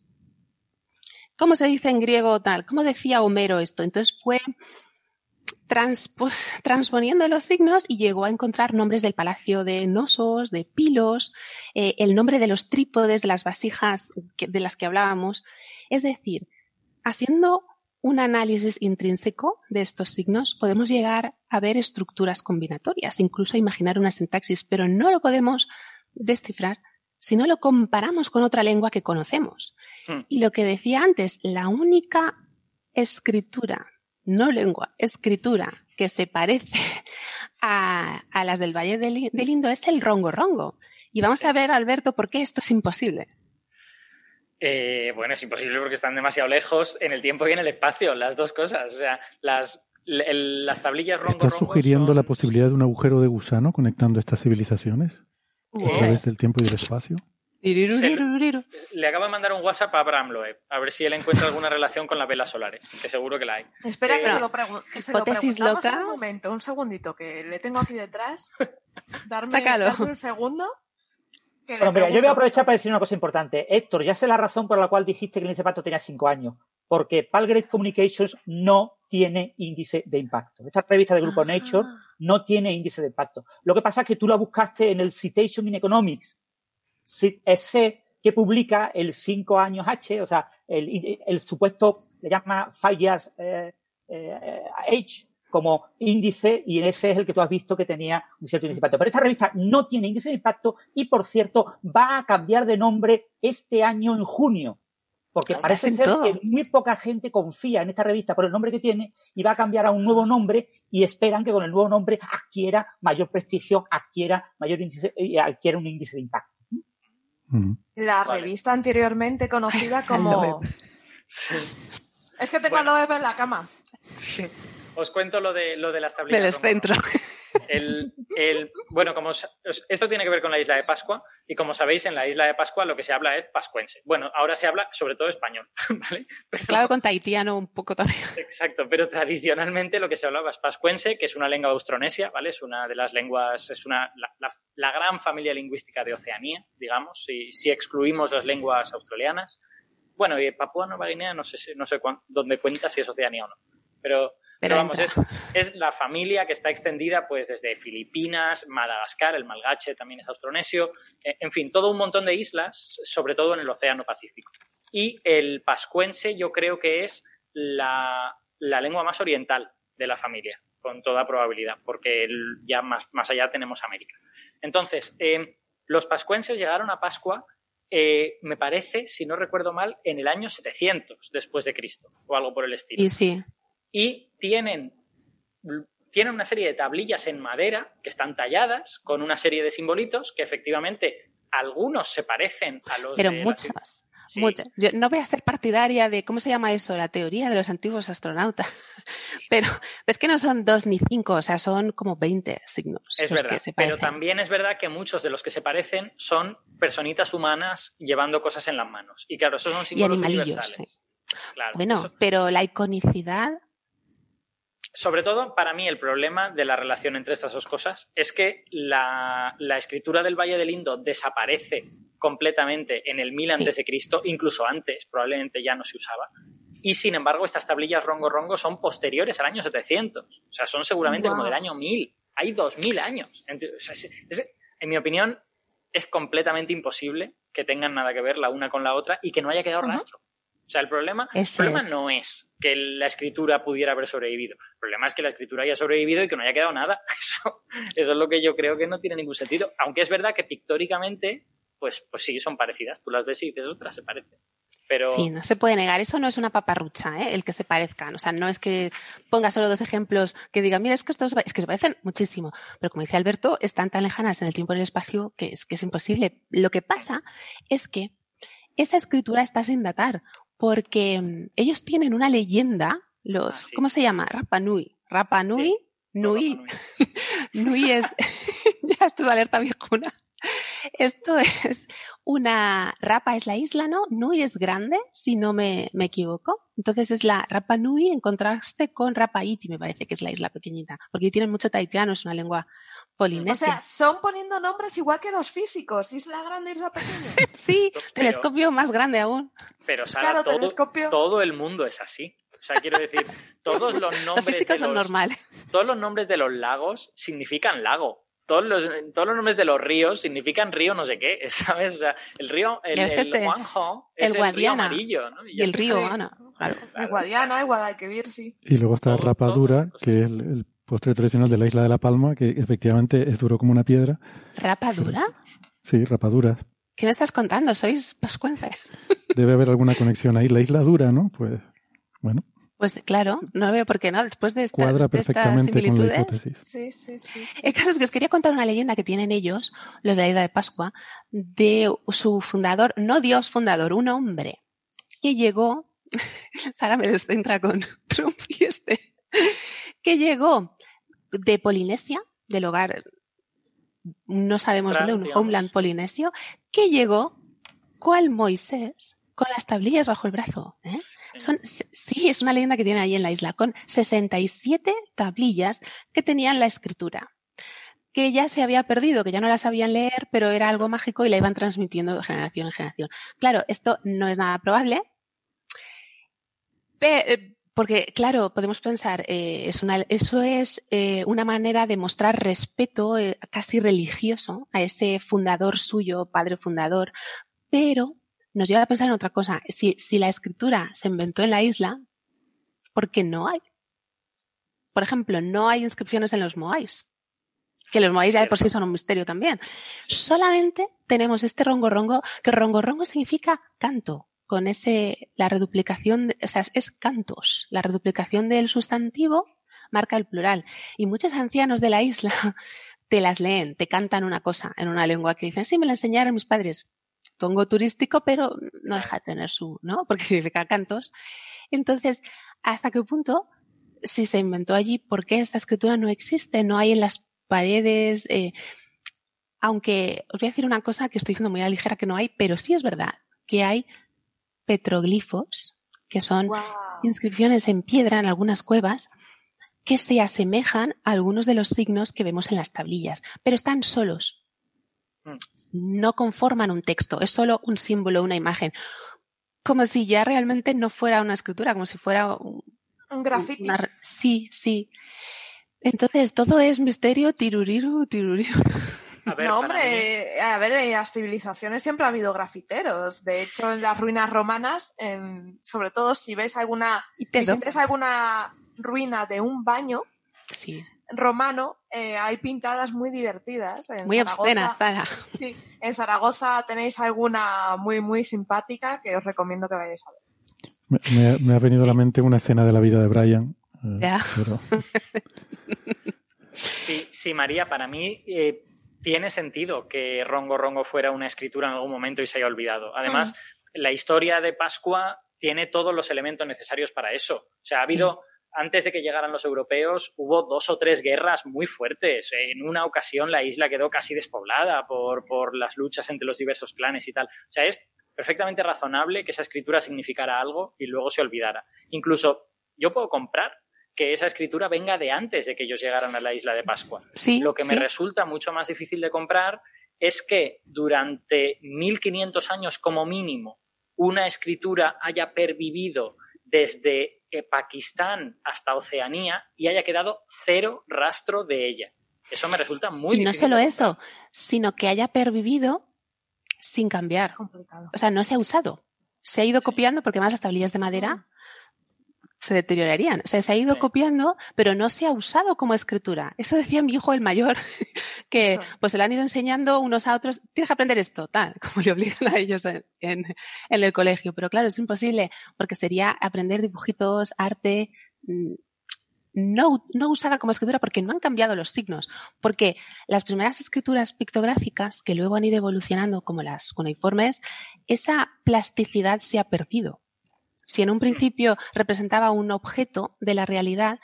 H: ¿Cómo se dice en griego tal? ¿Cómo decía Homero esto? Entonces fue transponiendo los signos y llegó a encontrar nombres del palacio de Nosos, de Pilos, eh, el nombre de los trípodes, de las vasijas de las que hablábamos. Es decir, haciendo un análisis intrínseco de estos signos, podemos llegar a ver estructuras combinatorias, incluso a imaginar una sintaxis, pero no lo podemos descifrar si no lo comparamos con otra lengua que conocemos. Hmm. Y lo que decía antes, la única escritura no lengua, escritura que se parece a, las del Valle del, Indo es el rongo rongo. Y vamos a ver, Alberto, por qué esto es imposible.
F: Eh, bueno, es imposible porque están demasiado lejos en el tiempo y en el espacio, las dos cosas. O sea, las, las tablillas rongo
B: ¿Estás sugiriendo la posibilidad de un agujero de gusano conectando estas civilizaciones? A través del tiempo y del espacio.
F: Le acabo de mandar un WhatsApp a Abraham Loeb, a ver si él encuentra alguna relación con las velas solares, que seguro que la hay.
E: Espera que
F: Eh,
E: se lo, que se lo preguntamos un momento, un segundito, que le tengo aquí detrás. Darme,
H: Sácalo.
E: darme un segundo.
G: Bueno, mira, yo voy a aprovechar para decir una cosa importante. Héctor, ya sé la razón por la cual dijiste que el índice de impacto tenía cinco años. Porque Palgrave Communications no tiene índice de impacto. Esta revista de Grupo Nature no tiene índice de impacto. Lo que pasa es que tú la buscaste en el Citation in Economics. Ese que publica el 5 años H, o sea, el, el supuesto, le llama Five Years eh, eh, Age como índice y ese es el que tú has visto que tenía un cierto índice de impacto. Pero esta revista no tiene índice de impacto y, por cierto, va a cambiar de nombre este año en junio. Porque
H: Pues
G: parece ser
H: todo.
G: que muy poca gente confía en esta revista por el nombre que tiene y va a cambiar a un nuevo nombre y esperan que con el nuevo nombre adquiera mayor prestigio, adquiera mayor índice, eh, adquiera un índice de impacto.
E: La revista anteriormente conocida como... Es que tengo a Loeb en la cama.
F: Sí. Os cuento lo de, lo de las tablillas.
H: Me descentro.
F: El, el- bueno, como esto tiene que ver con la isla de Pascua y como sabéis, en la isla de Pascua lo que se habla es pascuense. Bueno, ahora se habla sobre todo español, ¿vale?
H: Claro, con tahitiano un poco también.
F: Exacto, pero tradicionalmente lo que se hablaba es pascuense, que es una lengua austronesia, ¿vale? Es una de las lenguas, es una, la, la- la gran familia lingüística de Oceanía, digamos, si, si excluimos las lenguas australianas. Bueno, y Papúa Nueva Guinea no sé, si- no sé cuán- dónde cuenta si es Oceanía o no, pero, pero,
H: Pero
F: vamos, es, la familia que está extendida pues desde Filipinas, Madagascar, el malgache también es austronesio, eh, en fin, todo un montón de islas, sobre todo en el Océano Pacífico. Y el pascuense yo creo que es la, la lengua más oriental de la familia, con toda probabilidad, porque ya más, más allá tenemos América. Entonces, eh, los pascuenses llegaron a Pascua, eh, me parece, si no recuerdo mal, en el año 700 después de Cristo, o algo por el estilo
H: Y sí.
F: Y tienen, tienen una serie de tablillas en madera que están talladas con una serie de simbolitos que efectivamente algunos se parecen a los
H: Pero
F: de la
H: muchas.
F: Sí.
H: muchas. Yo no voy a ser partidaria de, ¿cómo se llama eso? La teoría de los antiguos astronautas. Pero es que no son dos ni cinco, o sea, son como 20 signos.
F: Es verdad,
H: que se
F: pero también es verdad que muchos de los que se parecen son personitas humanas llevando cosas en las manos. Y claro, esos son
H: Y
F: símbolos
H: animalillos,
F: universales. Claro,
H: Bueno,
F: eso-
H: pero la iconicidad,
F: sobre todo, para mí, el problema de la relación entre estas dos cosas es que la, la escritura del Valle del Indo desaparece completamente en el 1000 antes de Cristo, incluso antes, probablemente ya no se usaba. Y sin embargo, estas tablillas rongo rongo son posteriores al año 700. O sea, son seguramente como del año 1000. Hay 2000 años. Ent- o sea, es- es- en mi opinión, es completamente imposible que tengan nada que ver la una con la otra y que no haya quedado rastro. O sea, el problema, el problema
H: es.
F: no es que la escritura pudiera haber sobrevivido. El problema es que la escritura haya sobrevivido y que no haya quedado nada. Eso, eso es lo que yo creo que no tiene ningún sentido. Aunque es verdad que pictóricamente, pues, pues sí, son parecidas. Tú las ves y dices, otras se parecen. Pero
H: sí, no se puede negar. Eso no es una paparrucha, ¿eh? el que se parezcan. O sea, no es que ponga solo dos ejemplos que digan, mira, es que estos es que se parecen muchísimo. Pero como dice Alberto, están tan lejanas en el tiempo y el espacio que es que es imposible. Lo que pasa es que esa escritura está sin datar, porque mm, ellos tienen una leyenda, los, ¿cómo se llama? Rapa Nui. Rapa Nui, Nui. Nui es, ya esto es alerta viejuna. Esto es una, Rapa es la isla, ¿no? Nui es grande, si no me, me equivoco. Entonces es la Rapa Nui en contraste con Rapa Iti, me parece que es la isla pequeñita. Porque tienen mucho tahitiano, es una lengua
E: O
H: polinesia.
E: sea, son poniendo nombres igual que los físicos. Isla grande, isla pequeña.
H: sí, telescopio más grande aún.
F: Pero Sara,
E: Claro,
F: todo,
E: telescopio.
F: todo el mundo es así. O sea, quiero decir, todos los
H: Los
F: nombres
H: físicos
F: de
H: son
F: los,
H: normales.
F: todos los nombres de los lagos significan lago. Todos los, todos los nombres de los ríos significan río no sé qué, ¿sabes? O sea, el río, el, el
H: eh,
F: Juanjo
H: el
F: es el, río
H: Guadiana
F: amarillo, ¿no?
H: Y el río
E: Sí.
H: Ana, claro.
E: El Guadiana, el Guadalquivir, sí.
B: Y luego está Rapadura, que es el, el postre tradicional de la isla de La Palma, que efectivamente es duro como una piedra.
H: ¿Rapadura?
B: Sí, rapadura.
H: ¿Qué me estás contando? ¿Sois pascuenses?
B: Debe haber alguna conexión ahí. La isla dura, ¿no? Pues, bueno,
H: Pues claro, no veo por qué no. Después de, esta,
B: cuadra
H: de estas
B: perfectamente con la
H: similitudes.
B: hipótesis.
E: Sí, sí, sí. sí.
H: El caso es que os quería contar una leyenda que tienen ellos, los de la isla de Pascua, de su fundador, no Dios fundador, un hombre que llegó, Sara me descentra con Trump y este, que llegó de Polinesia, del hogar, no sabemos dónde, un
F: digamos.
H: homeland polinesio, que llegó cual Moisés con las tablillas bajo el brazo. ¿eh? Son, sí, es una leyenda que tiene ahí en la isla, con 67 tablillas que tenían la escritura que ya se había perdido, que ya no la sabían leer, pero era algo mágico y la iban transmitiendo de generación en generación. Claro, esto no es nada probable, eh, porque, claro, podemos pensar, eh, es una, eso es eh, una manera de mostrar respeto casi religioso a ese fundador suyo, padre fundador, pero nos lleva a pensar en otra cosa. Si, si la escritura se inventó en la isla, ¿por qué no hay? Por ejemplo, no hay inscripciones en los Moais que los moáis ya de por sí son un misterio también. Solamente tenemos este rongo rongo, que rongo rongo significa canto, con ese, la reduplicación, o sea, es cantos. La reduplicación del sustantivo marca el plural. Y muchos ancianos de la isla te las leen, te cantan una cosa en una lengua que dicen, sí, me la enseñaron mis padres. Tongo turístico, pero no deja de tener su, ¿no? Porque significa cantos. Entonces, ¿hasta qué punto, si se inventó allí, por qué esta escritura no existe? No hay en las paredes. Eh, aunque os voy a decir una cosa que estoy diciendo muy a ligera que no hay, pero sí es verdad que hay petroglifos, que son inscripciones en piedra en algunas cuevas, que se asemejan a algunos de los signos que vemos en las tablillas, pero están solos. No conforman un texto, es solo un símbolo, una imagen. Como si ya realmente no fuera una escritura, como si fuera un,
E: un grafiti.
H: sí, sí. Entonces, todo es misterio, tiruriru, tiruriru.
E: no, hombre, a ver, en las civilizaciones siempre ha habido grafiteros. De hecho, en las ruinas romanas, sobre todo si ves alguna, visites alguna ruina de un baño romano, eh, hay pintadas muy divertidas.
H: muy obscenas, Sara.
E: en Zaragoza tenéis alguna muy, muy simpática que os recomiendo que vayáis a ver.
B: Me, ha venido a la mente una escena de la vida de Brian.
H: Eh, ya.
F: Sí, María, para mí eh, tiene sentido que Rongo Rongo fuera una escritura en algún momento y se haya olvidado. Además, la historia de Pascua tiene todos los elementos necesarios para eso. O sea, ha habido, antes de que llegaran los europeos, hubo dos o tres guerras muy fuertes. En una ocasión la isla quedó casi despoblada por, por las luchas entre los diversos clanes y tal. O sea, es perfectamente razonable que esa escritura significara algo y luego se olvidara. Incluso yo puedo comprar que esa escritura venga de antes de que ellos llegaran a la isla de Pascua. Lo que me resulta mucho más difícil de comprar es que durante 1500 años como mínimo una escritura haya pervivido desde eh, Pakistán hasta Oceanía y haya quedado cero rastro de ella. Eso me resulta muy
H: Y no solo eso, sino que haya pervivido sin cambiar. O sea, no se ha usado. Se ha ido copiando porque más las tablillas de madera se deteriorarían. O sea, se ha ido copiando, pero no se ha usado como escritura. Eso decía mi hijo el mayor, que pues se le han ido enseñando unos a otros, tienes que aprender esto, tal, como le obligan a ellos en, en, el colegio. Pero claro, es imposible, porque sería aprender dibujitos, arte, mm, no, no usada como escritura porque no han cambiado los signos. Porque las primeras escrituras pictográficas que luego han ido evolucionando como las cuneiformes, esa plasticidad se ha perdido. Si en un principio representaba un objeto de la realidad,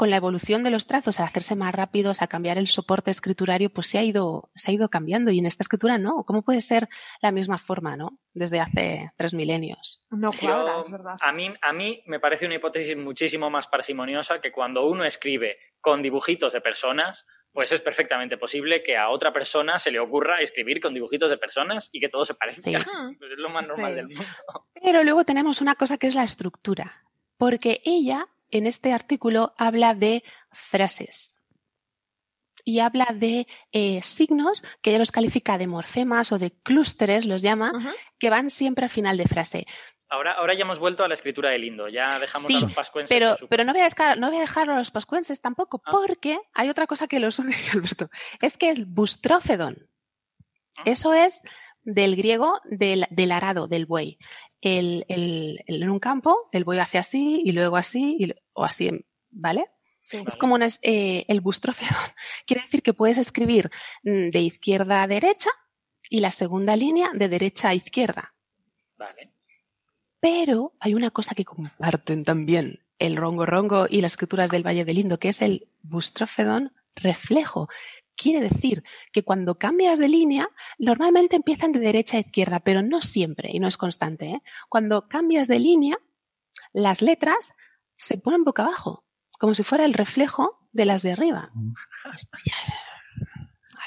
H: con la evolución de los trazos, al hacerse más rápidos, a cambiar el soporte escriturario, pues se ha ido, se ha ido cambiando. Y en esta escritura no. ¿Cómo puede ser la misma forma, no? Desde hace tres milenios.
E: No cuadra, es verdad.
F: A mí, a mí me parece una hipótesis muchísimo más parsimoniosa que cuando uno escribe con dibujitos de personas, pues es perfectamente posible que a otra persona se le ocurra escribir con dibujitos de personas y que todo se parezca. es lo más normal del mundo.
H: Pero luego tenemos una cosa que es la estructura, porque ella en este artículo habla de frases y habla de eh, signos que ella los califica de morfemas o de clústeres, los llama, que van siempre al final de frase.
F: Ahora, ahora ya hemos vuelto a la escritura de Lindo, ya dejamos a los pascuenses.
H: Pero, pero no, voy a dejar, no voy a dejarlo a los pascuenses tampoco, ah. porque hay otra cosa que los une, Alberto. Es que es bustrófedon. Ah. Eso es del griego del, arado, del buey. El, en un campo, el buey hace así y luego así y, o así, ¿vale? es como eh, el bustrófedon. Quiere decir que puedes escribir mm, de izquierda a derecha y la segunda línea de derecha a izquierda.
F: Vale.
H: Pero hay una cosa que comparten también el rongo rongo y las escrituras del Valle del Indo, que es el bustrófedon reflejo, quiere decir que cuando cambias de línea, normalmente empiezan de derecha a izquierda, pero no siempre y no es constante. ¿eh? Cuando cambias de línea, las letras se ponen boca abajo, como si fuera el reflejo de las de arriba.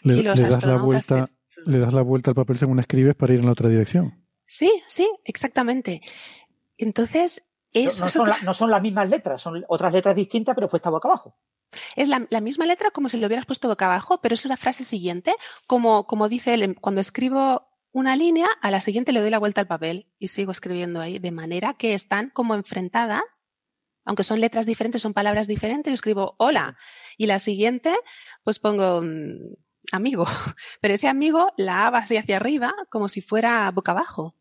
B: Le, das la vuelta, le das la vuelta al papel según escribes para ir en la otra dirección.
H: Sí, sí, exactamente. Entonces,
G: no, son las mismas letras, son otras letras distintas, pero puestas boca abajo.
H: Es la, misma letra como si lo hubieras puesto boca abajo, pero es una frase siguiente, como, como dice él, cuando escribo una línea, a la siguiente le doy la vuelta al papel y sigo escribiendo ahí, de manera que están como enfrentadas, aunque son letras diferentes, son palabras diferentes, yo escribo hola, y la siguiente, pues pongo mm, amigo, pero ese amigo la va hacia arriba como si fuera boca abajo.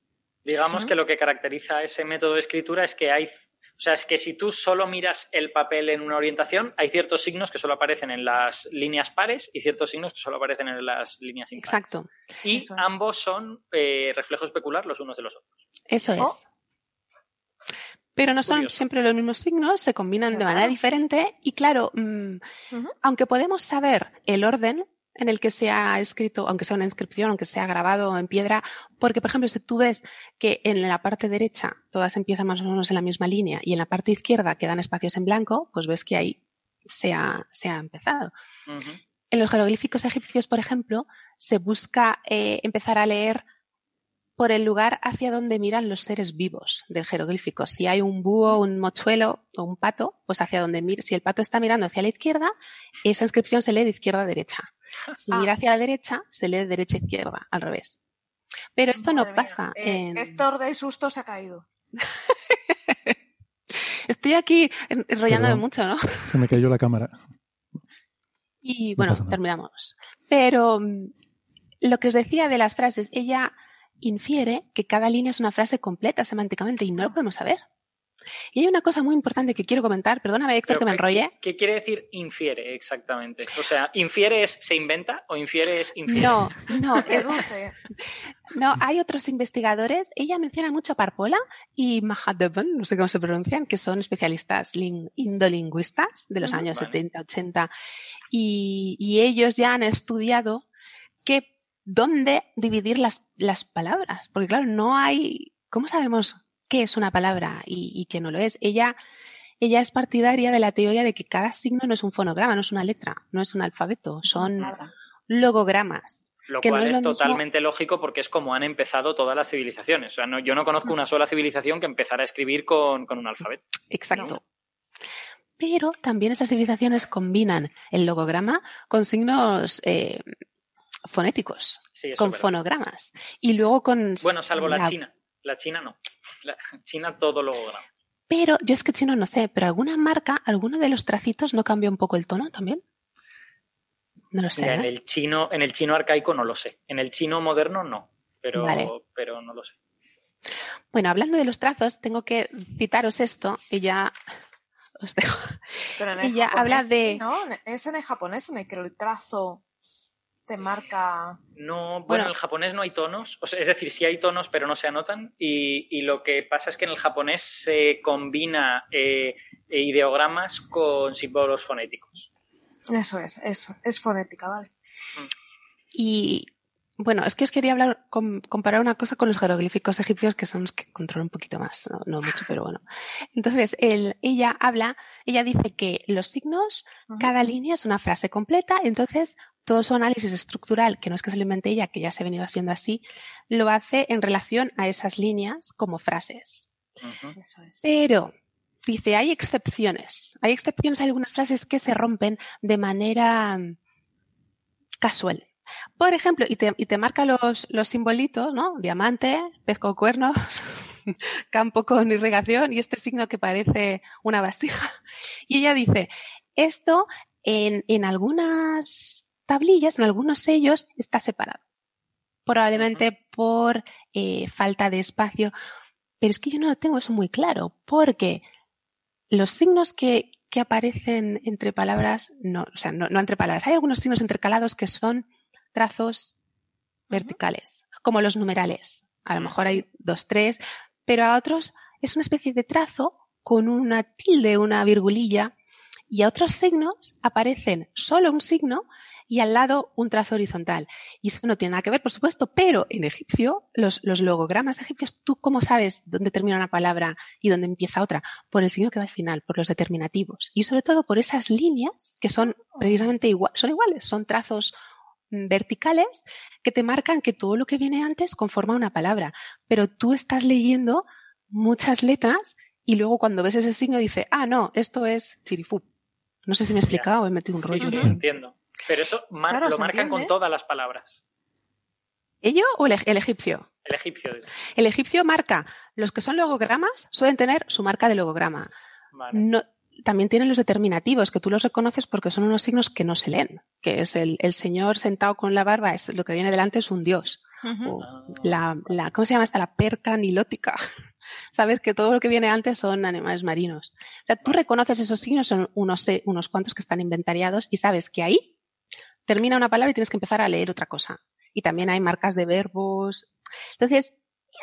F: Digamos que lo que caracteriza ese método de escritura es que hay, o sea, es que si tú solo miras el papel en una orientación, hay ciertos signos que solo aparecen en las líneas pares y ciertos signos que solo aparecen en las líneas impares.
H: Exacto.
F: Y ambos son eh, reflejo especular los unos de los otros.
H: Eso es. Pero no son siempre los mismos signos, se combinan de manera diferente y claro, mm, aunque podemos saber el orden, en el que se ha escrito, aunque sea una inscripción, aunque sea grabado en piedra, porque, por ejemplo, si tú ves que en la parte derecha todas empiezan más o menos en la misma línea y en la parte izquierda quedan espacios en blanco, pues ves que ahí se ha, se ha empezado. En los jeroglíficos egipcios, por ejemplo, se busca eh, empezar a leer por el lugar hacia donde miran los seres vivos del jeroglífico. Si hay un búho, un mochuelo o un pato, pues hacia donde mira. Si el pato está mirando hacia la izquierda, esa inscripción se lee de izquierda a derecha. Si ah. mira hacia la derecha, se lee de derecha a izquierda, al revés. Pero esto no pasa.
E: Eh, en... Héctor de susto se ha caído.
H: Estoy aquí enrollándome mucho, ¿no?
B: Se me cayó la cámara.
H: Y bueno, terminamos. Pero mm, lo que os decía de las frases, ella infiere que cada línea es una frase completa semánticamente y no lo podemos saber. Y hay una cosa muy importante que quiero comentar, perdóname Héctor que me enrolle.
F: ¿qué, quiere decir infiere exactamente? O sea, ¿infiere es se inventa o infiere es infiere?
H: No, no. Deduce. No, hay otros investigadores, ella menciona mucho a Parpola y Mahadevan, no sé cómo se pronuncian, que son especialistas indolingüistas de los años 70, 80, y, y ellos ya han estudiado qué dónde dividir las, las palabras. Porque claro, no hay, ¿cómo sabemos qué es una palabra y, qué no lo es? Ella, ella es partidaria de la teoría de que cada signo no es un fonograma, no es una letra, no es un alfabeto, son logogramas.
F: Lo cual es, totalmente lógico porque es como han empezado todas las civilizaciones. O sea, no, yo no conozco una sola civilización que empezara a escribir con, un alfabeto.
H: Exacto. Pero también esas civilizaciones combinan el logograma con signos eh, fonéticos, con fonogramas. Y luego con...
F: Bueno, salvo la, China. La China no. La China todo logograma.
H: Pero yo es que chino no sé, pero alguna marca, alguno de los tracitos no cambia un poco el tono también. No lo sé.
F: en, el chino, en el chino arcaico no lo sé. En el chino moderno no, pero, pero no lo sé.
H: Bueno, hablando de los trazos, tengo que citaros esto y ya os dejo.
E: Pero en el Ella habla de. ¿no? Es en el japonés en el que el trazo te marca.
F: No, bueno, en el japonés no hay tonos, o sea, es decir, sí hay tonos, pero no se anotan. Y, lo que pasa es que en el japonés se combina eh, ideogramas con símbolos fonéticos.
E: Eso es, eso, es fonética, ¿vale?
H: Y bueno, es que os quería hablar, comparar una cosa con los jeroglíficos egipcios que son los que controlan un poquito más, no, mucho, pero bueno. Entonces, ella habla, ella dice que los signos, cada línea es una frase completa, entonces todo su análisis estructural, que no es que se lo invente ella, que ya se ha venido haciendo así, lo hace en relación a esas líneas como frases. Pero, dice, hay excepciones. Hay excepciones, hay algunas frases que se rompen de manera mm, casual. Por ejemplo, y te, y te marca los, los simbolitos, ¿no? Diamante, pez con cuernos, campo con irrigación y este signo que parece una vasija. Y ella dice, esto en, en algunas tablillas, en algunos sellos, está separado. Probablemente por eh, falta de espacio. Pero es que yo no lo tengo eso muy claro, porque los signos que, que aparecen entre palabras, no, o sea, no, no, entre palabras. Hay algunos signos intercalados que son trazos verticales, como los numerales. A lo mejor hay dos, tres, pero a otros es una especie de trazo con una tilde, una virgulilla, y a otros signos aparecen solo un signo y al lado un trazo horizontal. Y eso no tiene nada que ver, por supuesto, pero en egipcio, los, los logogramas egipcios, ¿tú cómo sabes dónde termina una palabra y dónde empieza otra? Por el signo que va al final, por los determinativos. Y sobre todo por esas líneas que son precisamente igual, son iguales, son trazos verticales que te marcan que todo lo que viene antes conforma una palabra. Pero tú estás leyendo muchas letras y luego cuando ves ese signo dice, ah, no, esto es chirifú. No sé si me he explicado, he metido un rollo.
F: Sí, sí, entiendo. Pero eso lo marcan con todas las palabras.
H: ¿Ello o el, egipcio?
F: El egipcio.
H: El egipcio marca, los que son logogramas suelen tener su marca de logograma. También tienen los determinativos, que tú los reconoces porque son unos signos que no se leen, que es el, señor sentado con la barba, es lo que viene delante es un dios. la, la, ¿Cómo se llama esta? La perca nilótica. Sabes que todo lo que viene antes son animales marinos. O sea, tú reconoces esos signos, son unos, unos cuantos que están inventariados y sabes que ahí termina una palabra y tienes que empezar a leer otra cosa. Y también hay marcas de verbos. Entonces,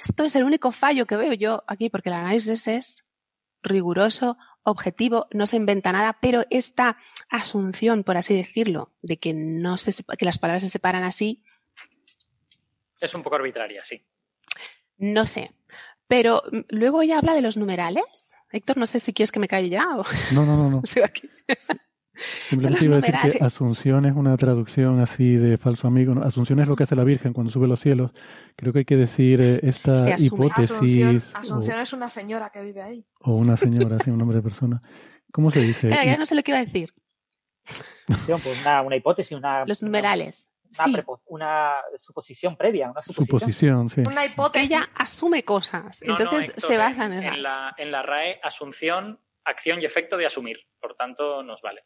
H: esto es el único fallo que veo yo aquí, porque el análisis es riguroso, objetivo, no se inventa nada, pero esta asunción, por así decirlo, de que no se que las palabras se separan así.
F: Es un poco arbitraria, sí.
H: No sé. Pero mm, luego ya habla de los numerales. Héctor, no sé si quieres que me calle ya o.
B: No, no, no. no. Simplemente iba a decir que Asunción es una traducción así de falso amigo. Asunción es lo que hace la Virgen cuando sube los cielos. Creo que hay que decir eh, esta hipótesis.
E: Asunción, es una señora que vive ahí.
B: O una señora, sí, un nombre de persona. ¿Cómo se dice?
H: ya no sé lo que iba a decir.
G: Pues una, una hipótesis, una.
H: Los numerales.
G: Una, suposición previa, una
B: suposición. sí.
E: Una hipótesis.
H: Ella asume cosas, entonces se basa en,
F: en la, en la RAE, asunción acción y efecto de asumir. Por tanto, nos vale.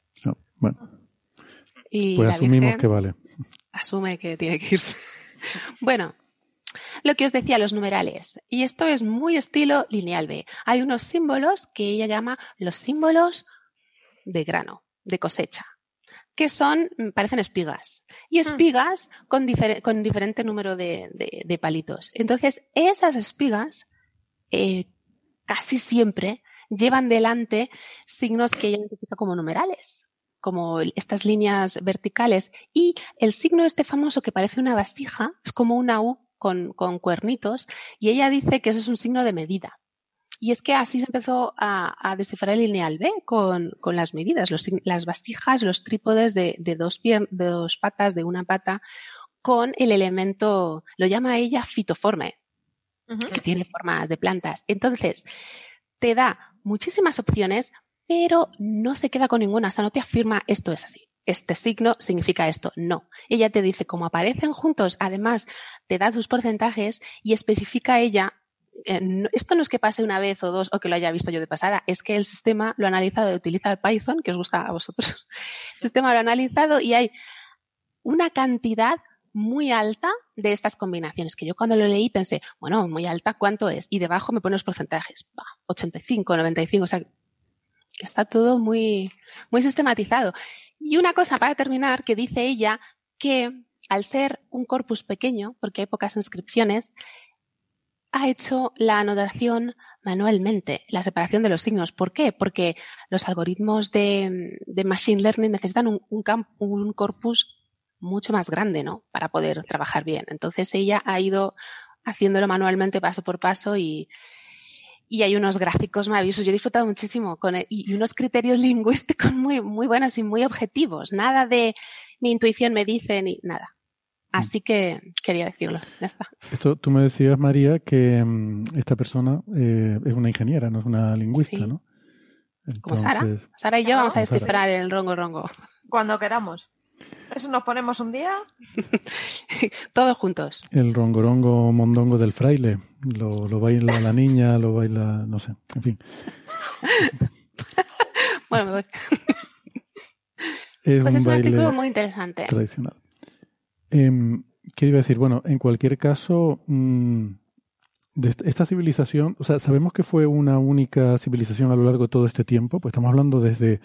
B: bueno. pues asumimos que vale.
H: Asume que tiene que irse. bueno, lo que os decía, los numerales. Y esto es muy estilo lineal B. Hay unos símbolos que ella llama los símbolos de grano, de cosecha, que son, parecen espigas. Y hmm. espigas con, con diferente número de, palitos. Entonces, esas espigas eh, casi siempre llevan delante signos que ella identifica como numerales como estas líneas verticales y el signo este famoso que parece una vasija es como una U con, cuernitos y ella dice que eso es un signo de medida. Y es que así se empezó a, descifrar el lineal B con, las medidas, las vasijas, los trípodes de, dos de dos patas, de una pata, con el elemento, lo llama ella fitoforme, que tiene formas de plantas. Entonces, te da muchísimas opciones, pero no se queda con ninguna, o sea, no te afirma esto es así. Este signo significa esto. No. Ella te dice cómo aparecen juntos, además te da tus porcentajes y especifica ella eh, esto no es que pase una vez o dos o que lo haya visto yo de pasada, es que el sistema lo ha analizado utiliza el Python, que os gusta a vosotros. El sistema lo ha analizado y hay una cantidad muy alta de estas combinaciones, que yo cuando lo leí pensé, bueno, muy alta, ¿cuánto es? Y debajo me pone los porcentajes, 85, 95, o sea, que está todo muy, muy sistematizado. Y una cosa para terminar, que dice ella que al ser un corpus pequeño, porque hay pocas inscripciones, ha hecho la anotación manualmente, la separación de los signos. ¿Por qué? Porque los algoritmos de, Machine Learning necesitan un, un corpus mucho más grande, ¿no? Para poder trabajar bien. Entonces ella ha ido haciéndolo manualmente paso por paso y, y hay unos gráficos maravillosos. Yo he disfrutado muchísimo con y unos criterios lingüísticos muy, muy buenos y muy objetivos. Nada de mi intuición me dice ni nada. Así que quería decirlo. Ya está.
B: Esto, tú me decías, María, que mm, esta persona eh, es una ingeniera, no es una lingüista, ¿no?
H: Como Sara. Sara y yo vamos a descifrar el rongo rongo.
E: Cuando queramos. ¿Eso nos ponemos un día?
H: Todos juntos.
B: El rongorongo mondongo del fraile. Lo, lo baila la niña, lo baila, no sé, en fin.
H: bueno, me voy. Es pues un es un artículo muy interesante.
B: Tradicional. Eh, ¿Qué iba a decir? Bueno, en cualquier caso, mmm, de esta civilización, o sea, sabemos que fue una única civilización a lo largo de todo este tiempo, pues estamos hablando desde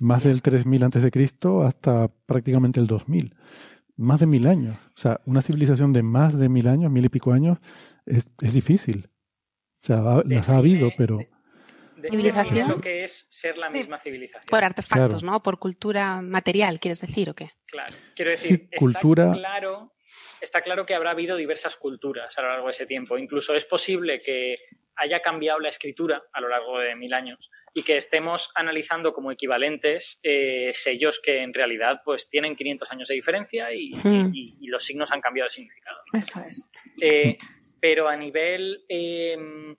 B: más del 3000 antes de Cristo hasta prácticamente el 2000. Más de mil años. O sea, una civilización de más de mil años, mil y pico años, es, es difícil. O sea, las ha habido, pero...
H: civilización.
F: lo que es ser la misma civilización.
H: Por artefactos, ¿no? Por cultura material, ¿quieres decir o qué?
F: Claro. Quiero decir, está claro está claro que habrá habido diversas culturas a lo largo de ese tiempo. Incluso es posible que haya cambiado la escritura a lo largo de mil años y que estemos analizando como equivalentes eh, sellos que en realidad pues tienen 500 años de diferencia y,
H: Hmm.
F: los signos han cambiado de significado.
E: Eso es.
F: Eh, pero a nivel em,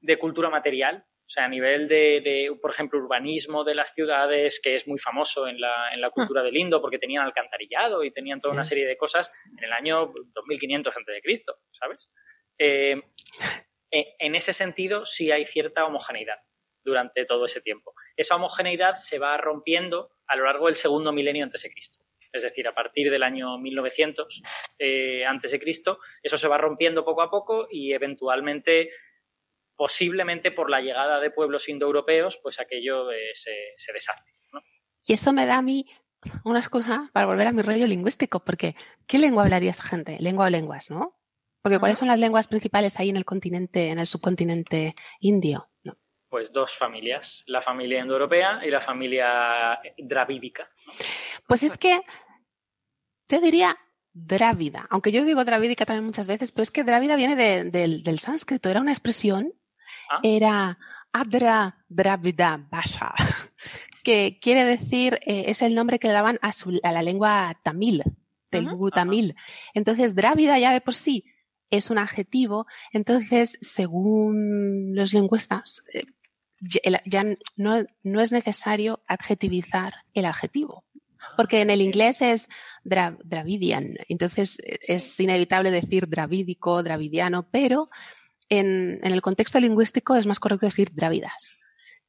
F: de cultura material, o sea, a nivel de, de, por ejemplo, urbanismo de las ciudades, que es muy famoso en la, en la cultura del Indo, porque tenían alcantarillado y tenían toda una serie de cosas en el año 2500 a.C., ¿sabes? Eh, en ese sentido, sí hay cierta homogeneidad durante todo ese tiempo. Esa homogeneidad se va rompiendo a lo largo del segundo milenio antes de Cristo. Es decir, a partir del año 1900 eh, antes de Cristo, eso se va rompiendo poco a poco y eventualmente posiblemente por la llegada de pueblos indoeuropeos, pues aquello eh, se, se, deshace. ¿no?
H: Y eso me da a mí una excusa para volver a mi rollo lingüístico, porque ¿qué lengua hablaría esta gente? Lengua o lenguas, ¿no? Porque ¿cuáles son las lenguas principales ahí en el continente, en el subcontinente indio? No.
F: Pues dos familias, la familia indoeuropea y la familia dravídica. ¿no?
H: Pues es que te diría drávida, aunque yo digo dravídica también muchas veces, pero es que drávida viene de, de, del sánscrito, era una expresión ¿Ah? era Adra Dravida Basha, que quiere decir, eh, es el nombre que le daban a, su, a la lengua tamil, telugu tamil. Entonces, Drávida ya de por sí es un adjetivo, entonces, según los lingüistas, eh, ya, ya no, no, es necesario adjetivizar el adjetivo. Porque en el inglés es dra, Dravidian, entonces es inevitable decir dravídico, dravidiano, pero en, en, el contexto lingüístico es más correcto decir dravidas.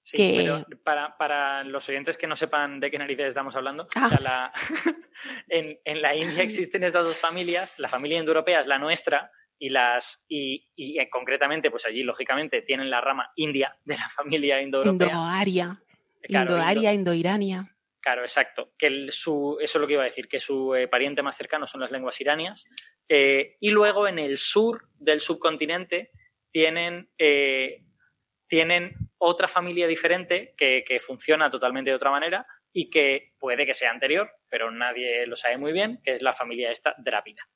F: Sí, que... pero para, para, los oyentes que no sepan de qué narices estamos hablando, ah. o sea, la, en, en, la India existen estas dos familias, la familia indoeuropea es la nuestra y las y, y, concretamente pues allí lógicamente tienen la rama india de la familia indoeuropea.
H: Indoaria, claro, Indoaria, Indo, Indoirania.
F: Claro, exacto. Que el, su, eso es lo que iba a decir, que su eh, pariente más cercano son las lenguas iranias. Eh, y luego en el sur del subcontinente tienen, eh, tienen otra familia diferente que, funciona totalmente de otra manera y que puede que sea anterior, pero nadie lo sabe muy bien, que es la familia esta drávida.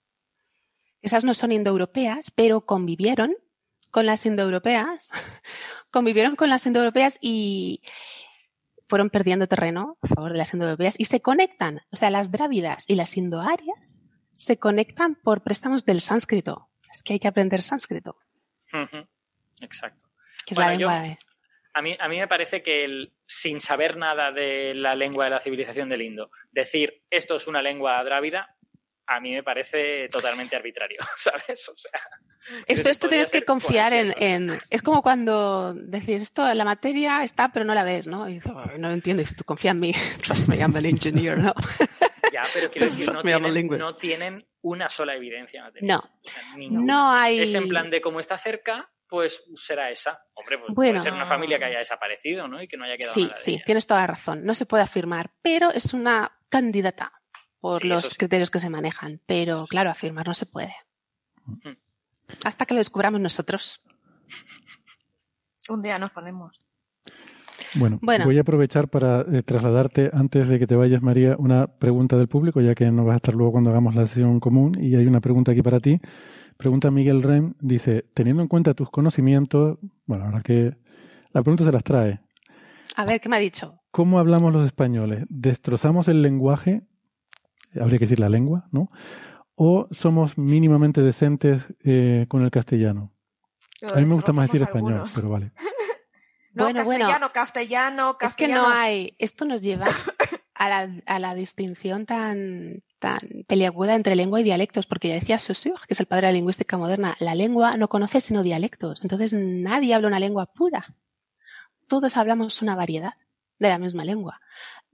H: Esas no son indoeuropeas, pero convivieron con las indoeuropeas, convivieron con las indoeuropeas y fueron perdiendo terreno a favor de las indoeuropeas y se conectan, o sea, las drávidas y las indoarias se conectan por préstamos del sánscrito. Es que hay que aprender sánscrito.
F: Uh -huh. Exacto.
H: Que es bueno, la lengua
F: yo, de... a, mí, a mí me parece que el, sin saber nada de la lengua de la civilización del Indo, decir esto es una lengua drávida, a mí me parece totalmente arbitrario, ¿sabes? O sea,
H: esto, esto tienes que confiar en, en, Es como cuando decís esto, la materia está, pero no la ves, ¿no? Y dices, oh, no lo entiendo, y tú confía en mí, trust me, I'm an engineer, ¿no?
F: Ya, pero quiero decir, no tienen, no tienen, una sola evidencia material.
H: No, o sea, no hay...
F: Es en plan de como está cerca, pues será esa. Hombre, pues bueno, puede ser una familia que haya desaparecido, ¿no? Y que no haya quedado
H: Sí,
F: nada de
H: sí,
F: ella.
H: tienes toda la razón. No se puede afirmar, pero es una candidata por
F: Sí,
H: los
F: sí.
H: criterios que se manejan. Pero, claro, afirmar no se puede.
F: Ujú.
H: Hasta que lo descubramos nosotros.
E: Un día nos ponemos.
B: Bueno,
H: Bueno.
B: voy a aprovechar para eh, trasladarte, antes de que te vayas, María, una pregunta del público, ya que no vas a estar luego cuando hagamos la sesión común, y hay una pregunta aquí para ti. Pregunta Miguel Rem, dice, teniendo en cuenta tus conocimientos, bueno, ahora que la pregunta se las trae,
H: A ver, ¿qué me ha dicho?
B: ¿cómo hablamos los españoles? ¿Destrozamos el lenguaje? Habría que decir la lengua, ¿no? ¿O somos mínimamente decentes eh, con el castellano?
E: Lo
B: A mí me gusta más decir español,
E: algunos.
B: pero vale.
E: No,
H: Bueno, bueno.
E: castellano, castellano,
H: Es que
E: castellano.
H: no hay. Esto nos lleva a la, a la distinción tan, tan peliaguda entre lengua y dialectos, porque ya decía Saussure, que es el padre de la lingüística moderna, la lengua no conoce sino dialectos. Entonces nadie habla una lengua pura. Todos hablamos una variedad de la misma lengua.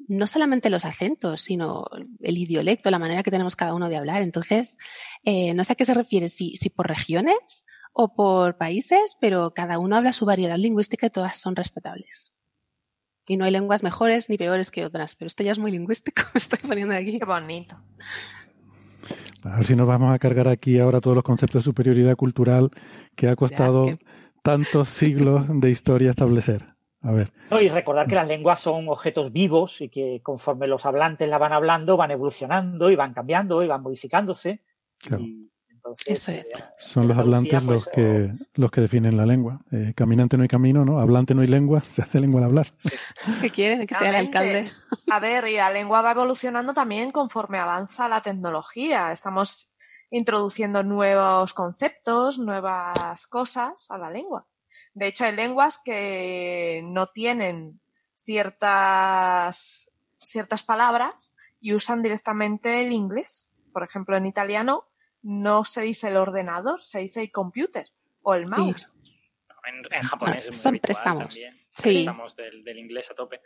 H: No solamente los acentos, sino el idiolecto, la manera que tenemos cada uno de hablar. Entonces, eh, no sé a qué se refiere, si, si por regiones o por países, pero cada uno habla su variedad lingüística y todas son respetables. Y no hay lenguas mejores ni peores que otras, pero esto ya es muy lingüístico, me estoy poniendo aquí.
E: Qué bonito.
B: A ver si nos vamos a cargar aquí ahora todos los conceptos de superioridad cultural que ha costado tantos siglos de historia establecer. A ver.
G: y recordar que las lenguas son objetos vivos y que conforme los hablantes la van hablando, van evolucionando y van cambiando y van modificándose.
H: Eso es.
B: Son los hablantes los que los que definen la lengua. Eh, caminante no hay camino, ¿no? Hablante no hay lengua, se hace lengua al hablar.
H: ¿Qué quieren? Que sea el alcalde.
E: A ver, y la lengua va evolucionando también conforme avanza la tecnología. Estamos introduciendo nuevos conceptos, nuevas cosas a la lengua. De hecho, hay lenguas que no tienen ciertas, ciertas palabras y usan directamente el inglés. Por ejemplo, en italiano no se dice el ordenador, se dice el computer o el mouse.
F: En, japonés es muy habitual también. Estamos del, inglés a tope.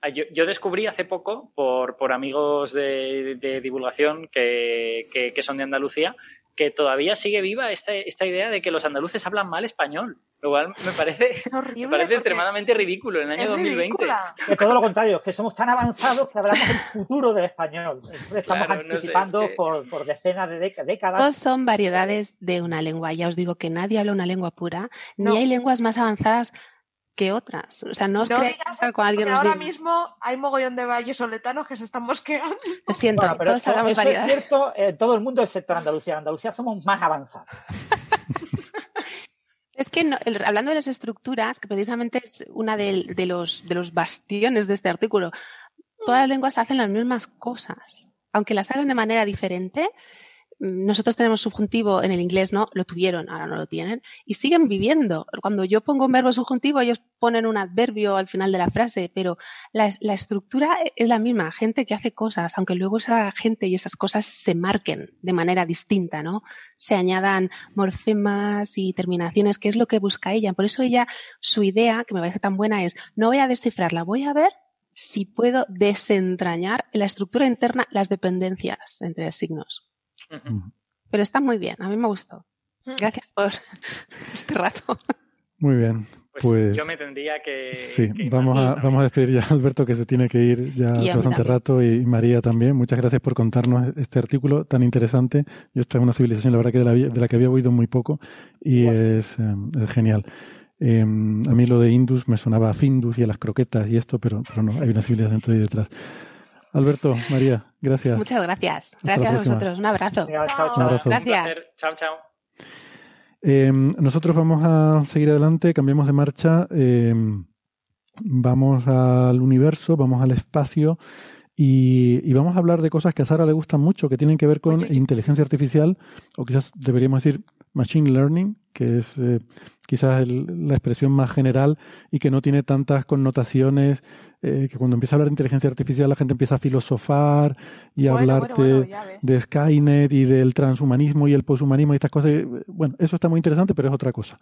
F: Ah, yo, descubrí hace poco, por, por amigos de, divulgación que, que, son de Andalucía, que todavía sigue viva esta, esta idea de que los andaluces hablan mal español. Lo cual me parece, me parece extremadamente ridículo en el año 2020.
G: Es todo lo contrario, que somos tan avanzados que hablamos del futuro del español. estamos anticipando por, por, decenas de décadas.
H: Todos son variedades de una lengua. Ya os digo que nadie habla una lengua pura, ni hay lenguas más avanzadas que otras. O sea, no os
E: no alguien ahora mismo hay mogollón de valles soletanos que se están mosqueando.
H: Lo siento, pero todos
G: eso, eso es cierto en todo el mundo excepto en Andalucía. En Andalucía somos más avanzados.
H: Es que hablando de las estructuras, que precisamente es una de, los, de los bastiones de este artículo, todas las lenguas hacen las mismas cosas. Aunque las hagan de manera diferente, nosotros tenemos subjuntivo en el inglés, ¿no? Lo tuvieron, ahora no lo tienen. Y siguen viviendo. Cuando yo pongo un verbo subjuntivo, ellos ponen un adverbio al final de la frase, pero la, estructura es la misma. Gente que hace cosas, aunque luego esa gente y esas cosas se marquen de manera distinta, ¿no? Se añadan morfemas y terminaciones, que es lo que busca ella. Por eso ella, su idea, que me parece tan buena, es no voy a descifrarla, voy a ver si puedo desentrañar en la estructura interna las dependencias entre signos. Pero está muy bien, a mí me gustó. Gracias por este rato.
B: Muy bien. Pues, pues,
F: yo me tendría que.
B: Sí, vamos, a, vamos a despedir ya a Alberto, que se tiene que ir ya hace bastante rato, y María también. Muchas gracias por contarnos este artículo tan interesante. Yo estoy en una civilización, la verdad, que de la, que había oído muy poco, y es, em, es, genial. Em, a mí lo de Indus me sonaba a Findus y a las croquetas y esto, pero, pero no, hay una civilización ahí detrás. Alberto, María, gracias.
H: Muchas gracias. gracias a vosotros. Un abrazo.
F: Gracias. Chao, chao.
B: Eh, nosotros vamos a seguir adelante, cambiamos de marcha, eh, vamos al universo, vamos al espacio y, vamos a hablar de cosas que a Sara le gustan mucho, que tienen que ver con inteligencia artificial, o quizás deberíamos decir machine learning, que es eh, quizás la expresión más general y que no tiene tantas connotaciones, eh, que cuando empieza a hablar de inteligencia artificial la gente empieza a filosofar y a hablarte de Skynet y del transhumanismo y el poshumanismo y estas cosas. Bueno, eso está muy interesante, pero es otra cosa.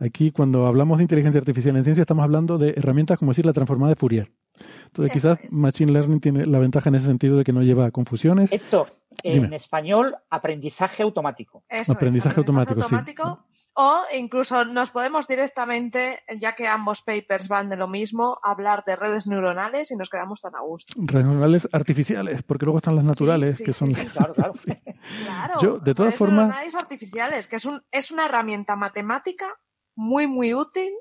B: Aquí cuando hablamos de inteligencia artificial en ciencia estamos hablando de herramientas como decir la transformada de Fourier. Entonces quizás Machine Learning tiene la ventaja en ese sentido de que no lleva confusiones.
G: Héctor, en español, aprendizaje automático.
B: aprendizaje, automático.
E: O incluso nos podemos directamente, ya que ambos papers van de lo mismo, hablar de redes neuronales y nos quedamos tan a gusto.
B: Redes neuronales artificiales, porque luego están las naturales, que son...
G: claro, claro.
B: Yo, de todas formas...
E: neuronales artificiales, que es, un, es una herramienta matemática muy, muy útil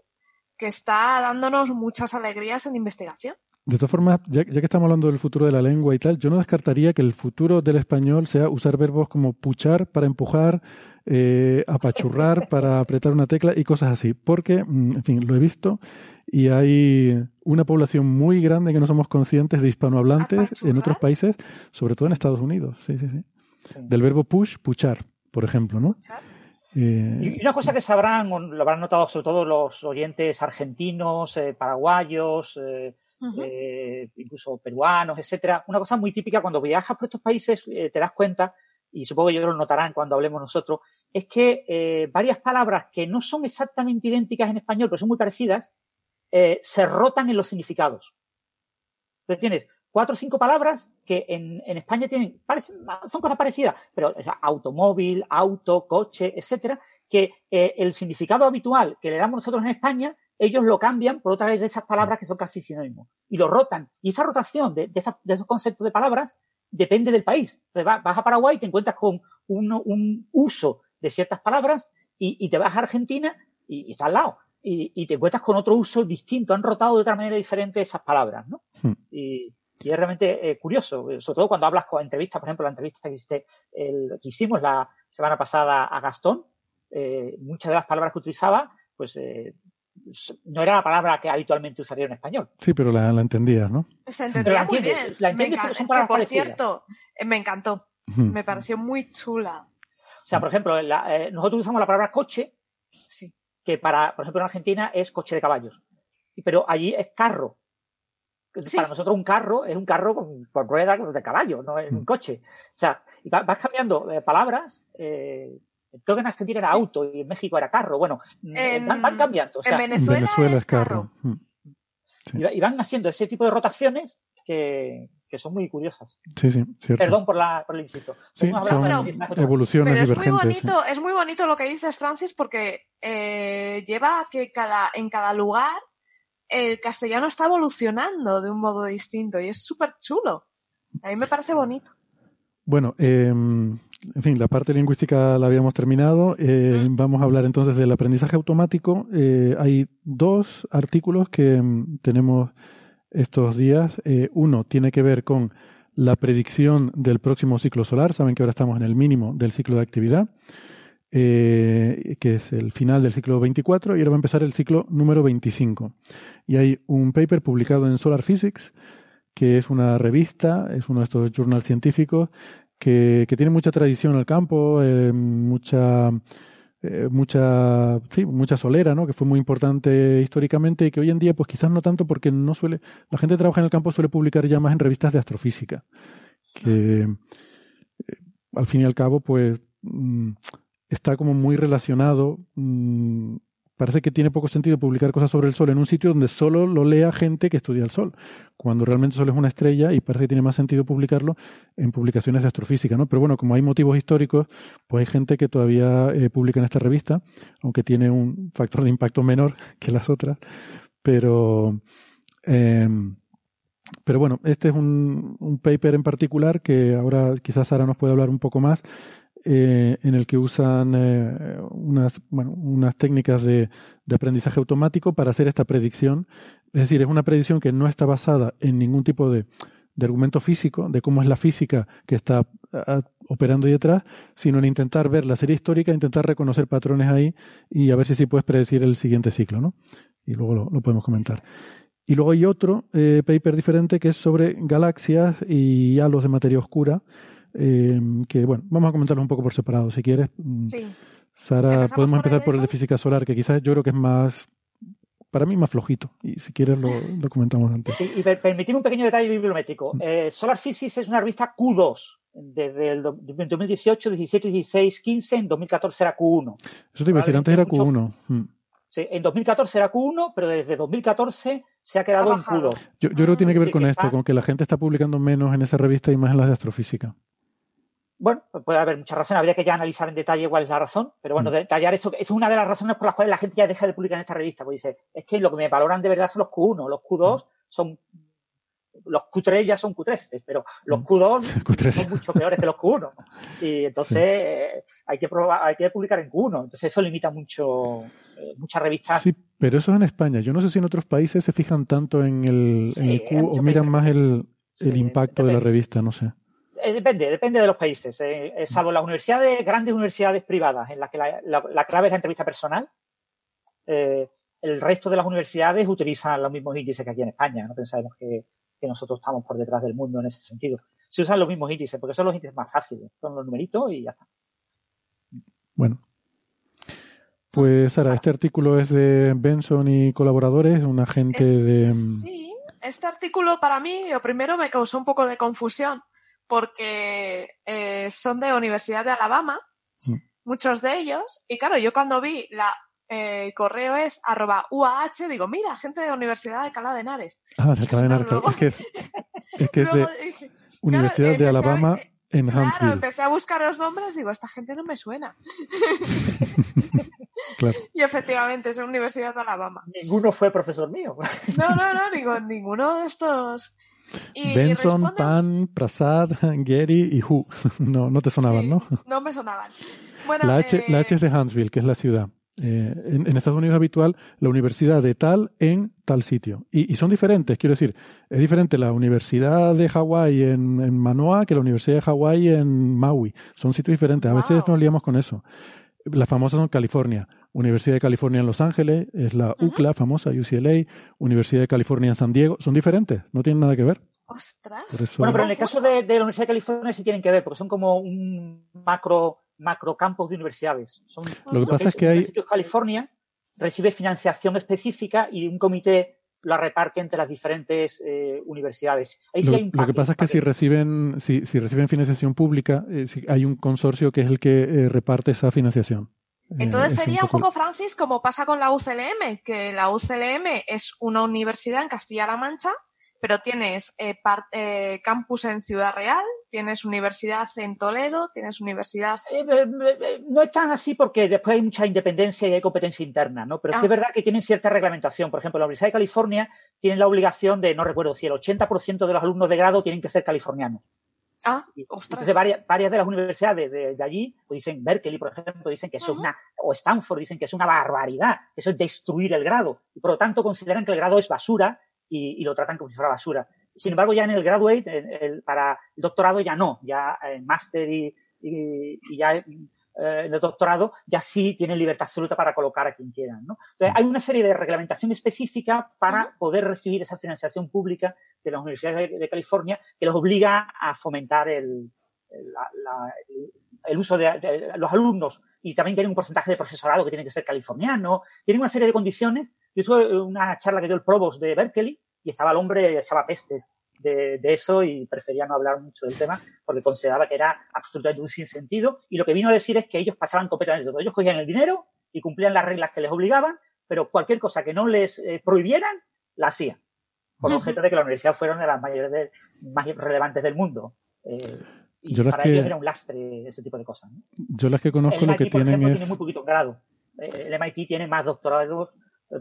E: que está dándonos muchas alegrías en investigación.
B: De todas formas, ya, que estamos hablando del futuro de la lengua y tal, yo no descartaría que el futuro del español sea usar verbos como puchar para empujar, eh, apachurrar para apretar una tecla y cosas así. Porque, mm, en fin, lo he visto y hay una población muy grande que no somos conscientes de hispanohablantes en otros países, sobre todo en Estados Unidos. Sí, sí, sí. Del verbo push, puchar, por ejemplo, ¿no?
G: Eh, y una cosa que sabrán, lo habrán notado sobre todo los oyentes argentinos, eh, paraguayos, eh, incluso peruanos, etcétera. Una cosa muy típica cuando viajas por estos países eh, te das cuenta, y supongo que ellos lo notarán cuando hablemos nosotros, es que eh, varias palabras que no son exactamente idénticas en español, pero son muy parecidas, se rotan en los significados. Entonces tienes cuatro o cinco palabras que en España tienen, son cosas parecidas, pero automóvil, auto, coche, etcétera, que el significado habitual que le damos nosotros en España ellos lo cambian por otra vez de esas palabras que son casi sinónimos y lo rotan. Y esa rotación de, esos conceptos de palabras depende del país. Entonces vas a Paraguay y te encuentras con un, uso de ciertas palabras y, te vas a Argentina y, está al lado. y, te encuentras con otro uso distinto, han rotado de otra manera diferente esas palabras, ¿no?
B: Hmm.
G: Y, es realmente eh, curioso, sobre todo cuando hablas con entrevistas, por ejemplo, la entrevista que, el, que hicimos la semana pasada a Gastón, eh, muchas de las palabras que utilizaba, pues eh, no era la palabra que habitualmente usaría en español.
B: Sí, pero la, la entendías, ¿no?
E: Se entendía muy bien. La entiendes, me por cierto, me encantó. Me pareció muy chula.
G: O sea, por ejemplo, nosotros usamos la palabra coche,
E: sí.
G: que para, por ejemplo, en Argentina es coche de caballos. Pero allí es carro. Para nosotros un carro es un carro con, ruedas de caballo, no es un coche. O sea, vas cambiando eh, palabras. Eh, creo que en Argentina era auto y en México era carro. Bueno, van, cambiando.
E: en Venezuela, es carro. Mm.
G: Y, van haciendo ese tipo de rotaciones que, son muy curiosas.
B: Sí, sí, cierto.
G: Perdón por, la, por el inciso.
B: Sí, evoluciones pero
E: es muy bonito, es muy bonito lo que dices, Francis, porque eh, lleva a que cada, en cada lugar el castellano está evolucionando de un modo distinto y es súper chulo. A mí me parece bonito.
B: Bueno, em, en fin, la parte lingüística la habíamos terminado. Eh, vamos a hablar entonces del aprendizaje automático. Eh, hay dos artículos que em, tenemos estos días. Eh, uno tiene que ver con la predicción del próximo ciclo solar. Saben que ahora estamos en el mínimo del ciclo de actividad. Que es el final del ciclo 24, y ahora va a empezar el ciclo número 25. Y hay un paper publicado en Solar Physics, que es una revista, es uno de estos journals científicos, que, tiene mucha tradición en el campo, eh, mucha, eh, mucha, sí, mucha solera, ¿no? que fue muy importante históricamente y que hoy en día, pues quizás no tanto porque no suele, la gente que trabaja en el campo suele publicar ya más en revistas de astrofísica, que al fin y al cabo, pues mm, está como muy relacionado. Mm, parece que tiene poco sentido publicar cosas sobre el Sol en un sitio donde solo lo lea gente que estudia el Sol, cuando realmente el Sol es una estrella y parece que tiene más sentido publicarlo en publicaciones de astrofísica, ¿no? Pero bueno, como hay motivos históricos, pues hay gente que todavía eh, publica en esta revista, aunque tiene un factor de impacto menor que las otras, pero... Em, pero bueno, este es un, un, paper en particular que ahora quizás Sara nos puede hablar un poco más, eh, en el que usan eh, unas, bueno, unas técnicas de, aprendizaje automático para hacer esta predicción. Es decir, es una predicción que no está basada en ningún tipo de, de argumento físico, de cómo es la física que está operando ahí detrás, sino en intentar ver la serie histórica, intentar reconocer patrones ahí y a ver si sí puedes predecir el siguiente ciclo, ¿no? Y luego lo, lo podemos comentar. Y luego hay otro eh, paper diferente que es sobre galaxias y halos de materia oscura, eh, que bueno, vamos a comentarlo un poco por separado, si quieres. Mm,
E: sí.
B: Sara, podemos empezar por el de física solar, que quizás yo creo que es más, para mí más flojito. Y si quieres lo, lo comentamos antes.
G: y permitirme un pequeño detalle bibliométrico. Eh, solar Physics es una revista Q2. Desde el 2018, 17, 16, 15, en 2014 era Q1.
B: Eso te iba a decir, antes era Q1.
G: Mm. Sí, en 2014 era Q1, pero desde 2014 se ha quedado en Q2.
B: Yo, yo creo que tiene que ver con esto, con que la gente está publicando menos en esa revista y más en las de astrofísica.
G: Bueno, pues puede haber muchas razones, habría que ya analizar en detalle cuál es la razón, pero bueno, mm. detallar eso, es una de las razones por las cuales la gente ya deja de publicar en esta revista, porque dice, es que lo que me valoran de verdad son los Q1, los Q2 mm. son, los Q3 ya son Q3, pero los Q2 son mucho peores que los Q1. Y entonces eh, hay que probar, hay que publicar en Q1, entonces eso limita mucho, eh, muchas revistas.
B: Sí, pero eso es en España. Yo no sé si en otros países se fijan tanto en el, en el Q o miran más el, el impacto de la revista, no sé.
G: Eh, depende, depende de los países. Eh, eh, salvo las universidades, grandes universidades privadas, en las que la, clave es la entrevista personal, el resto de las universidades utilizan los mismos índices que aquí en España. No pensamos que, nosotros estamos por detrás del mundo en ese sentido. Se usan los mismos índices, porque son los índices más fáciles. Son los numeritos y ya está.
B: Bueno. Pues Sara, este artículo es de Benson y colaboradores, un agente de...
E: Sí, este artículo para mí, lo primero me causó un poco de confusión porque eh, son de Universidad de Alabama, muchos de ellos, y claro, yo cuando vi la eh, correo es arroba UAH, digo, mira, gente de Universidad de Alcalá de Henares.
B: Ah, de Alcalá de Henares, es que es, es, que es de Universidad de Alabama en Huntsville. Claro,
E: empecé a buscar los nombres, digo, esta gente no me suena.
B: claro.
E: Y efectivamente, es Universidad de Alabama.
G: Ninguno fue profesor mío.
E: no, no, no, digo, ninguno de estos
B: Benson, Pan, Prasad, Gary y Hu. No, no te sonaban, ¿no?
E: No me sonaban.
B: la, H, la H es de Huntsville, que es la ciudad. Eh, en, Estados Unidos es habitual la universidad de tal en tal sitio. Y, son diferentes, quiero decir, es diferente la universidad de Hawái en, Manoa que la universidad de Hawái en Maui. Son sitios diferentes. A veces nos liamos con eso. Las famosas son California. Universidad de California en Los Ángeles, es la UCLA famosa, UCLA, Universidad de California en San Diego, son diferentes, no tienen nada que ver.
E: ¡Ostras!
G: Bueno, pero en el caso de, la Universidad de California sí tienen que ver, porque son como un macro, macro campos de universidades. Son,
B: lo que pasa es que hay...
G: California recibe financiación específica y un comité la reparte entre las diferentes eh, universidades.
B: lo, que pasa es que si reciben, si, si reciben financiación pública, eh, hay un consorcio que es el que eh, reparte esa financiación.
E: Entonces sería un poco, Francis, como pasa con la UCLM, que la UCLM es una universidad en Castilla-La Mancha, pero tienes eh, eh, campus en Ciudad Real, tienes universidad en Toledo, tienes universidad...
G: Eh, no es tan así porque después hay mucha independencia y hay competencia interna, ¿no? Pero sí es ah. verdad que tienen cierta reglamentación. Por ejemplo, la Universidad de California tiene la obligación de, no recuerdo si el 80% de los alumnos de grado tienen que ser californianos.
E: Ah,
G: Entonces, varias, varias de las universidades de, allí, pues dicen, Berkeley, por ejemplo, dicen que eso es una, o Stanford dicen que es una barbaridad, que eso es destruir el grado. Y por lo tanto consideran que el grado es basura y, lo tratan como si fuera basura. Sin embargo, ya en el graduate, el, para el doctorado ya no, ya en máster y, y, ya eh, en el doctorado ya sí tienen libertad absoluta para colocar a quien quieran. ¿no? Entonces, hay una serie de reglamentación específica para poder recibir esa financiación pública de las universidades de, California que los obliga a fomentar el, el uso de, los alumnos y también tienen un porcentaje de profesorado que tiene que ser californiano. Tienen una serie de condiciones. Yo tuve una charla que dio el provost de Berkeley y estaba el hombre, echaba pestes de, eso y prefería no hablar mucho del tema porque consideraba que era absolutamente un sinsentido. Y lo que vino a decir es que ellos pasaban completamente todo. Ellos cogían el dinero y cumplían las reglas que les obligaban, pero cualquier cosa que no les eh, prohibieran, la hacían. Por objeto de que la universidad fuera una de las mayores más relevantes del mundo. Eh, y para ellos era un lastre ese tipo de cosas.
B: Yo las que conozco lo que tienen es...
G: tiene muy poquito grado. Eh, el MIT tiene más doctorados,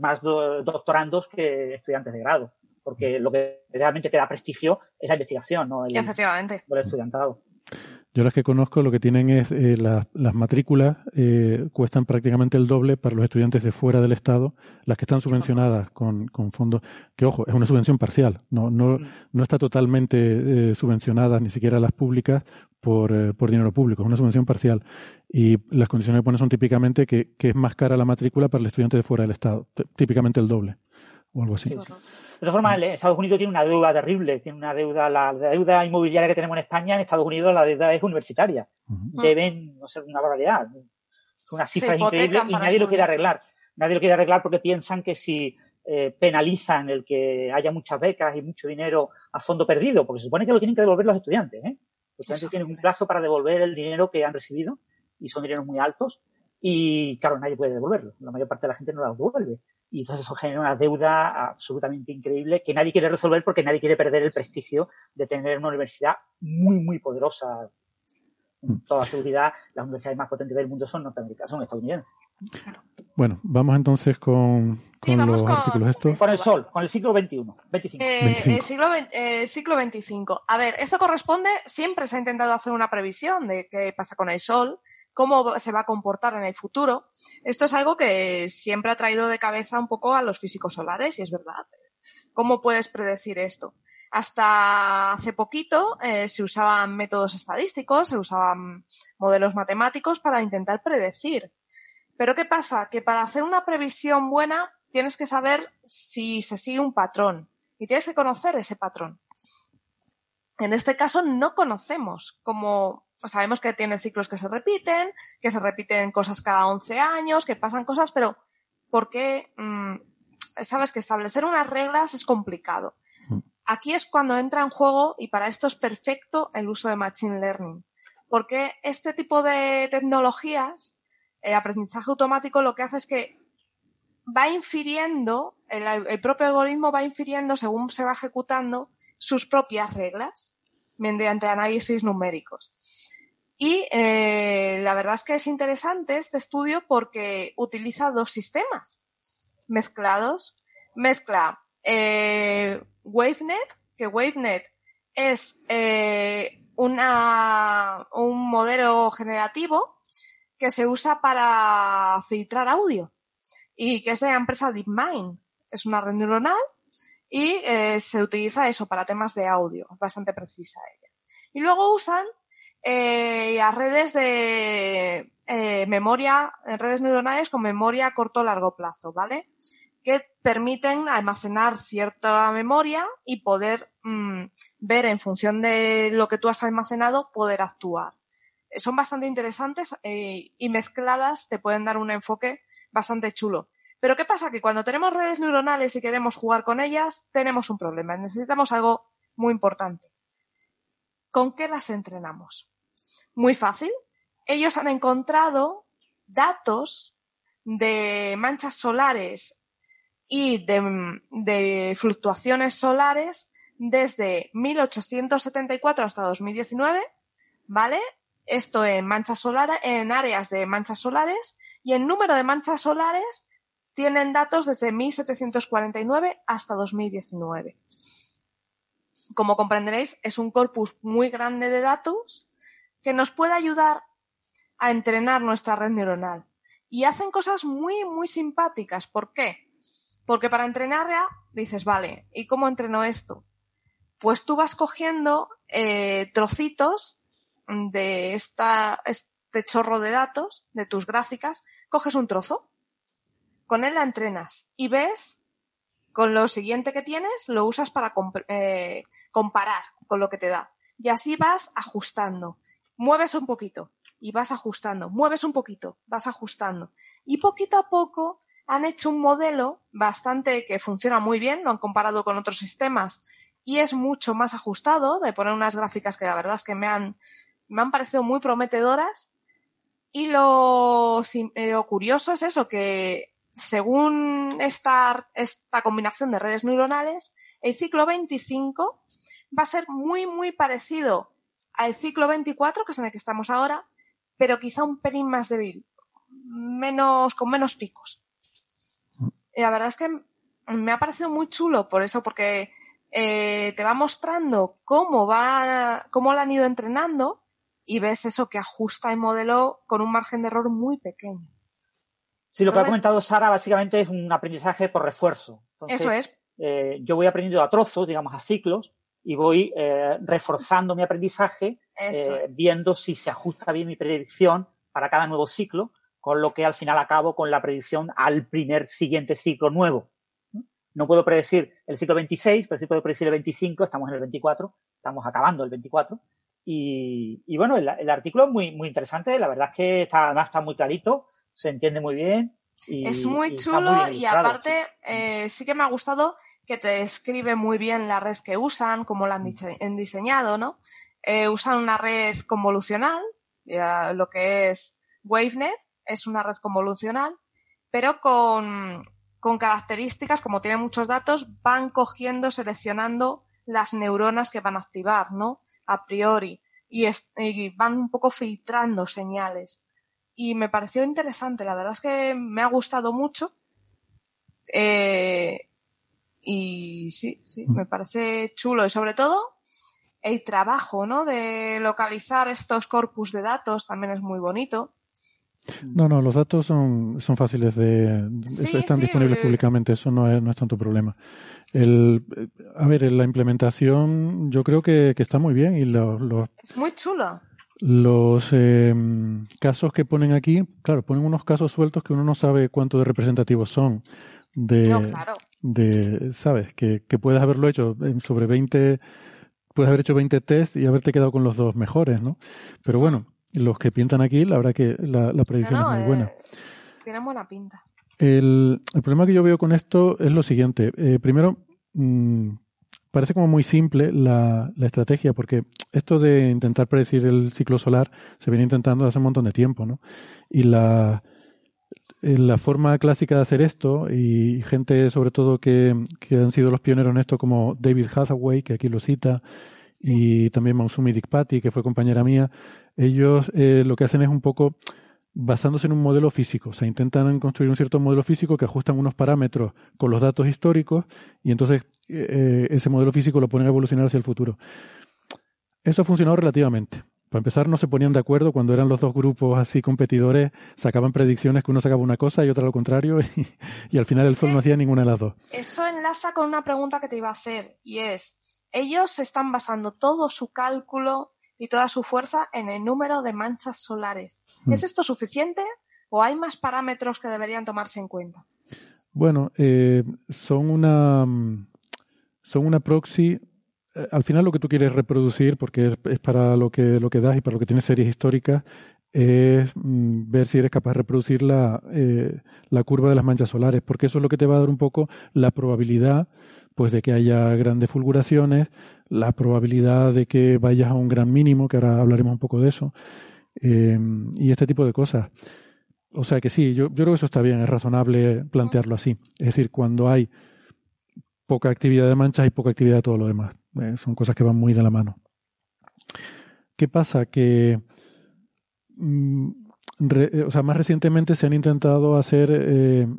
G: más doctorandos que estudiantes de grado porque lo que realmente te da prestigio es la investigación, ¿no? El,
E: Efectivamente.
G: el estudiantado.
B: Yo las que conozco lo que tienen es eh, las matrículas eh, cuestan prácticamente el doble para los estudiantes de fuera del Estado, las que están subvencionadas con, con fondos, que ojo, es una subvención parcial, no, no, mm. no está totalmente eh, subvencionada ni siquiera las públicas por, por dinero público, es una subvención parcial. Y las condiciones que ponen son típicamente que, que es más cara la matrícula para el estudiante de fuera del Estado, típicamente el doble o algo así.
G: De todas formas, Estados Unidos tiene una deuda terrible, tiene una deuda, la deuda inmobiliaria que tenemos en España, en Estados Unidos la deuda es universitaria. Deben, no sé, una barbaridad. Una cifra increíble y nadie lo quiere arreglar. Nadie lo quiere arreglar porque piensan que si eh, penalizan el que haya muchas becas y mucho dinero a fondo perdido, porque se supone que lo tienen que devolver los estudiantes. ¿eh? Los estudiantes tienen un plazo para devolver el dinero que han recibido y son dineros muy altos y claro, nadie puede devolverlo. La mayor parte de la gente no lo devuelve y entonces eso genera una deuda absolutamente increíble que nadie quiere resolver porque nadie quiere perder el prestigio de tener una universidad muy, muy poderosa. Con mm. toda seguridad, las universidades más potentes del mundo son norteamericanas, son estadounidenses.
B: Bueno, vamos entonces con, con los artículos estos.
G: Con el sol, con el siglo XXI, 25.
E: Eh, el siglo, eh, siglo XXV. A ver, esto corresponde, siempre se ha intentado hacer una previsión de qué pasa con el sol, cómo se va a comportar en el futuro. Esto es algo que siempre ha traído de cabeza un poco a los físicos solares, y es verdad. ¿Cómo puedes predecir esto? Hasta hace poquito eh, se usaban métodos estadísticos, se usaban modelos matemáticos para intentar predecir. Pero ¿qué pasa? Que para hacer una previsión buena tienes que saber si se sigue un patrón y tienes que conocer ese patrón. En este caso no conocemos cómo sabemos que tiene ciclos que se repiten, que se repiten cosas cada 11 años, que pasan cosas, pero ¿por qué? Mm, sabes que establecer unas reglas es complicado. Mm. Aquí es cuando entra en juego, y para esto es perfecto, el uso de Machine Learning. Porque este tipo de tecnologías, el aprendizaje automático lo que hace es que va infiriendo, el propio algoritmo va infiriendo según se va ejecutando sus propias reglas mediante análisis numéricos. Y eh, la verdad es que es interesante este estudio porque utiliza dos sistemas mezclados. Mezcla eh, WaveNet, que WaveNet es eh, una, un modelo generativo que se usa para filtrar audio y que es de la empresa DeepMind. Es una red neuronal y eh, se utiliza eso para temas de audio, bastante precisa ella. Y luego usan eh, a redes de eh, memoria, redes neuronales con memoria a corto o largo plazo, ¿vale? Que permiten almacenar cierta memoria y poder mm, ver en función de lo que tú has almacenado, poder actuar. Son bastante interesantes eh, y mezcladas te pueden dar un enfoque bastante chulo. Pero ¿qué pasa? Que cuando tenemos redes neuronales y queremos jugar con ellas, tenemos un problema. Necesitamos algo muy importante. ¿Con qué las entrenamos? Muy fácil. Ellos han encontrado datos de manchas solares y de, fluctuaciones solares desde 1874 hasta 2019, ¿vale? Esto en manchas solares, en áreas de manchas solares y el número de manchas solares tienen datos desde 1749 hasta 2019. Como comprenderéis, es un corpus muy grande de datos que nos puede ayudar a entrenar nuestra red neuronal. Y hacen cosas muy, muy simpáticas. ¿Por qué? Porque para entrenarla dices, vale, ¿y cómo entreno esto? Pues tú vas cogiendo eh, trocitos de esta, este chorro de datos, de tus gráficas, coges un trozo con él la entrenas y ves con lo siguiente que tienes, lo usas para eh, comparar con lo que te da. Y así vas ajustando. Mueves un poquito y vas ajustando. Mueves un poquito, vas ajustando. Y poquito a poco han hecho un modelo bastante que funciona muy bien, lo han comparado con otros sistemas y es mucho más ajustado de poner unas gráficas que la verdad es que me han, me han parecido muy prometedoras. Y lo, eh, curioso es eso, que según esta, esta combinación de redes neuronales, el ciclo 25 va a ser muy, muy parecido al ciclo 24, que es en el que estamos ahora, pero quizá un pelín más débil, menos, con menos picos. Y la verdad es que me ha parecido muy chulo por eso, porque eh, te va mostrando cómo va, cómo lo han ido entrenando y ves eso que ajusta el modelo con un margen de error muy pequeño.
G: Sí, lo que ha comentado Sara básicamente es un aprendizaje por refuerzo.
E: eso es.
G: Eh, yo voy aprendiendo a trozos, digamos, a ciclos, y voy eh, reforzando mi aprendizaje, eh, viendo si se ajusta bien mi predicción para cada nuevo ciclo, con lo que al final acabo con la predicción al primer siguiente ciclo nuevo. No puedo predecir el ciclo 26, pero sí puedo predecir el 25, estamos en el 24, estamos acabando el 24. Y, y bueno, el, el, artículo es muy, muy interesante, la verdad es que está, además está muy clarito, se entiende muy bien. Y,
E: es muy chulo y aparte eh, sí que me ha gustado que te describe muy bien la red que usan, cómo la han diseñado, ¿no? Eh, usan una red convolucional, lo que es WaveNet, es una red convolucional, pero con, con características, como tiene muchos datos, van cogiendo, seleccionando las neuronas que van a activar, ¿no? A priori. Y, y van un poco filtrando señales y me pareció interesante. La verdad es que me ha gustado mucho. Eh, y sí, sí, me parece chulo. Y sobre todo, el trabajo, ¿no? De localizar estos corpus de datos también es muy bonito.
B: No, no, los datos son, son fáciles de... están disponibles públicamente, eso no es, no es tanto problema. El, a ver, la implementación yo creo que, que está muy bien y lo,
E: Es muy chulo.
B: Los eh, casos que ponen aquí, claro, ponen unos casos sueltos que uno no sabe cuánto de representativos son. De,
E: no, claro.
B: de ¿sabes? Que, que puedes haberlo hecho sobre 20, puedes haber hecho 20 test y haberte quedado con los dos mejores, ¿no? Pero bueno, los que pintan aquí, la verdad que la, la predicción es muy buena. Eh,
E: tienen buena pinta.
B: El, el, problema que yo veo con esto es lo siguiente. Eh, primero, mmm, parece como muy simple la, la, estrategia, porque esto de intentar predecir el ciclo solar se viene intentando hace un montón de tiempo, ¿no? Y la, eh, la forma clásica de hacer esto, y gente sobre todo que, que han sido los pioneros en esto, como David Hathaway, que aquí lo cita, y también Mausumi Dikpati, que fue compañera mía, ellos eh, lo que hacen es un poco basándose en un modelo físico. O sea, intentan construir un cierto modelo físico que ajustan unos parámetros con los datos históricos y entonces eh, ese modelo físico lo ponen a evolucionar hacia el futuro. Eso ha funcionado relativamente. para empezar, no se ponían de acuerdo cuando eran los dos grupos así competidores, sacaban predicciones que uno sacaba una cosa y otra lo contrario, y, al final el Sol no hacía ninguna de las dos.
E: Eso enlaza con una pregunta que te iba a hacer, y es, ellos están basando todo su cálculo y toda su fuerza en el número de manchas solares. Hmm. ¿Es esto suficiente o hay más parámetros que deberían tomarse en cuenta?
B: Bueno, eh, son una son una proxy eh, al final lo que tú quieres reproducir, porque es, para lo que, lo que das y para lo que tienes series históricas, es mm, ver si eres capaz de reproducir la, eh, la curva de las manchas solares, porque eso es lo que te va a dar un poco la probabilidad pues de que haya grandes fulguraciones, la probabilidad de que vayas a un gran mínimo, que ahora hablaremos un poco de eso, eh, y este tipo de cosas. O sea que sí, yo, yo creo que eso está bien, es razonable plantearlo así. Es decir, cuando hay poca actividad de manchas y poca actividad de todo lo demás. Eh, son cosas que van muy de la mano. ¿Qué pasa? Que mm, eh, o sea, más recientemente se han intentado hacer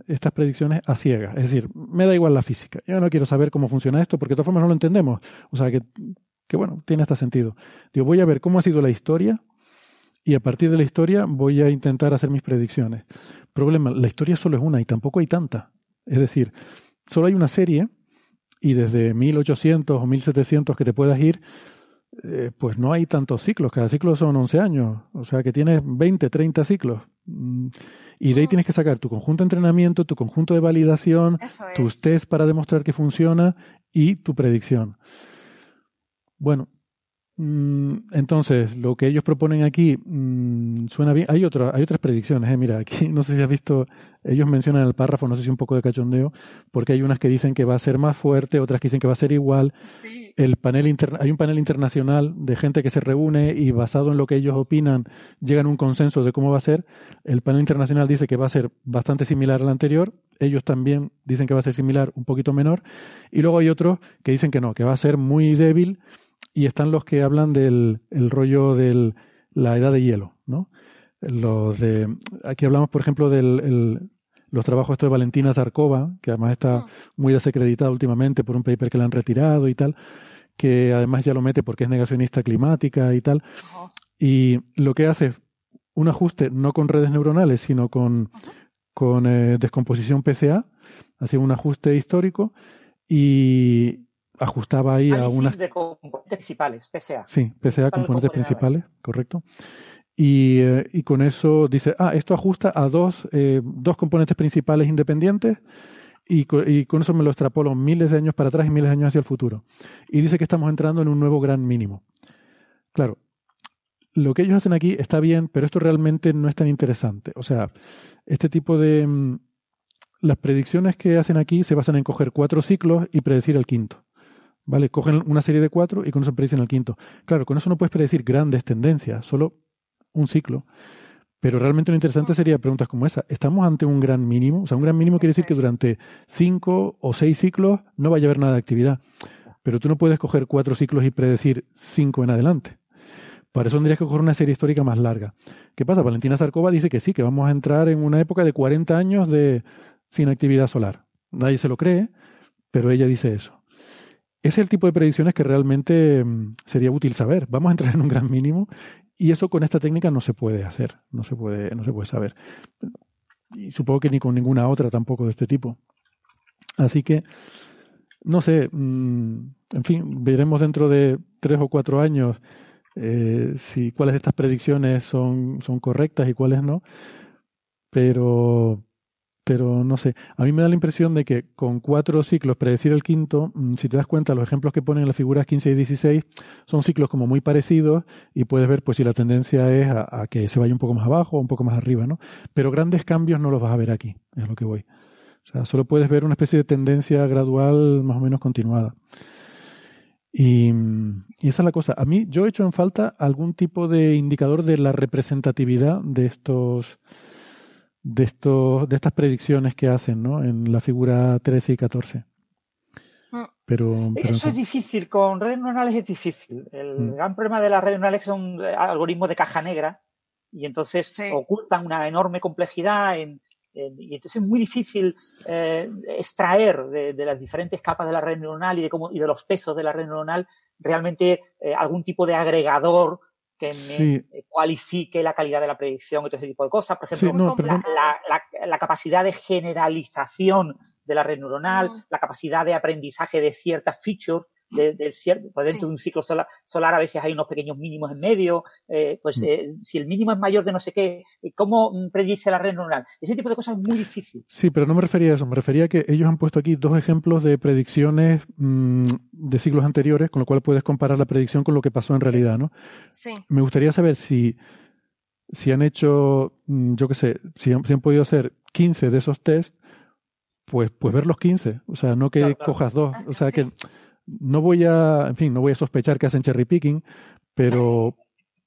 B: estas predicciones a ciegas. Es decir, me da igual la física. Yo no quiero saber cómo funciona esto porque de todas formas no lo entendemos. O sea, que, que bueno, tiene este sentido. Digo, voy a ver cómo ha sido la historia y a partir de la historia voy a intentar hacer mis predicciones. Problema, la historia solo es una y tampoco hay tanta. Es decir, solo hay una serie y desde 1800 o 1700 que te puedas ir, eh, pues no hay tantos ciclos, cada ciclo son 11 años, o sea que tienes 20, 30 ciclos. Mm, y de ahí tienes que sacar tu conjunto de entrenamiento, tu conjunto de validación, tus test para demostrar que funciona y tu predicción. Bueno, Mm, entonces, lo que ellos proponen aquí mm, suena bien. Hay, otra, hay otras predicciones. Eh. Mira, aquí no sé si has visto, ellos mencionan el párrafo, no sé si un poco de cachondeo, porque hay unas que dicen que va a ser más fuerte, otras que dicen que va a ser igual. El panel hay un panel internacional de gente que se reúne y basado en lo que ellos opinan llegan a un consenso de cómo va a ser. El panel internacional dice que va a ser bastante similar al anterior. Ellos también dicen que va a ser similar, un poquito menor. Y luego hay otros que dicen que no, que va a ser muy débil y están los que hablan del el rollo de la edad de hielo, ¿no? Los de, aquí hablamos, por ejemplo, de los trabajos de Valentina Zarkova, que además está ah. muy desacreditada últimamente por un paper que le han retirado y tal, que además ya lo mete porque es negacionista climática y tal. Y lo que hace es un ajuste no con redes neuronales, sino con, con eh, descomposición PCA, hace un ajuste histórico y, ajustaba ahí a unas...
G: de componentes principales, PCA.
B: Sí, PCA, componentes principales, correcto. Y, eh, y, con eso dice, ah, esto ajusta a dos, eh, dos componentes principales independientes y, y, con eso me lo extrapolo miles de años para atrás y miles de años hacia el futuro. Y dice que estamos entrando en un nuevo gran mínimo. Claro, lo que ellos hacen aquí está bien, pero esto realmente no es tan interesante. O sea, este tipo de... Mm, las predicciones que hacen aquí se basan en coger cuatro ciclos y predecir el quinto. ¿Vale? Cogen una serie de cuatro y con eso predicen el quinto. Claro, con eso no puedes predecir grandes tendencias, solo un ciclo. Pero realmente lo interesante sería preguntas como esa. ¿Estamos ante un gran mínimo? O sea, un gran mínimo quiere decir que durante cinco o seis ciclos no vaya a haber nada de actividad. Pero tú no puedes coger cuatro ciclos y predecir cinco en adelante. Para eso tendrías que coger una serie histórica más larga. ¿Qué pasa? Valentina Zarkova dice que sí, que vamos a entrar en una época de 40 años de sin actividad solar. Nadie se lo cree, pero ella dice eso. Es el tipo de predicciones que realmente mm, sería útil saber. Vamos a entrar en un gran mínimo y eso con esta técnica no se puede hacer, no se puede, no se puede saber. Y supongo que ni con ninguna otra tampoco de este tipo. Así que, no sé, mm, en fin, veremos dentro de tres o cuatro años eh, si cuáles de estas predicciones son, son correctas y cuáles no. Pero, pero no sé, a mí me da la impresión de que con cuatro ciclos predecir el quinto, mm, si te das cuenta, los ejemplos que ponen en las figuras 15 y 16 son ciclos como muy parecidos y puedes ver pues si la tendencia es a, que se vaya un poco más abajo o un poco más arriba, ¿no? Pero grandes cambios no los vas a ver aquí, es lo que voy. O sea, solo puedes ver una especie de tendencia gradual más o menos continuada. Y, y, esa es la cosa. A mí, yo he hecho en falta algún tipo de indicador de la representatividad de estos, de, estos, de estas predicciones que hacen ¿no? en la figura 13 y 14.
G: Ah. Pero, Eso es difícil, con redes neuronales es difícil. El mm. gran problema de las redes neuronales son eh, algoritmos de caja negra y entonces ocultan una enorme complejidad en, y entonces es muy difícil eh, extraer de, las diferentes capas de la red neuronal y de, cómo, y de los pesos de la red neuronal realmente eh, algún tipo de agregador que me cualifique la calidad de la predicción y todo ese tipo de cosas. Por ejemplo, la, capacidad de generalización de la red neuronal, mm. la capacidad de aprendizaje de ciertas features de, cierto, pues dentro de un ciclo solar, solar, a veces hay unos pequeños mínimos en medio, eh, pues mm. eh, si el mínimo es mayor de no sé qué, ¿cómo predice la red neuronal? Ese tipo de cosas es muy difícil.
B: Sí, pero no me refería a eso, me refería a que ellos han puesto aquí dos ejemplos de predicciones mm, de siglos anteriores, con lo cual puedes comparar la predicción con lo que pasó en realidad, ¿no?
E: Sí.
B: Me gustaría saber si, si han hecho, mm, yo qué sé, si han, podido hacer 15 de esos test, pues, pues ver los 15, o sea, no que cojas dos, o sea, que no voy a, en fin, no voy a sospechar que hacen cherry picking, pero,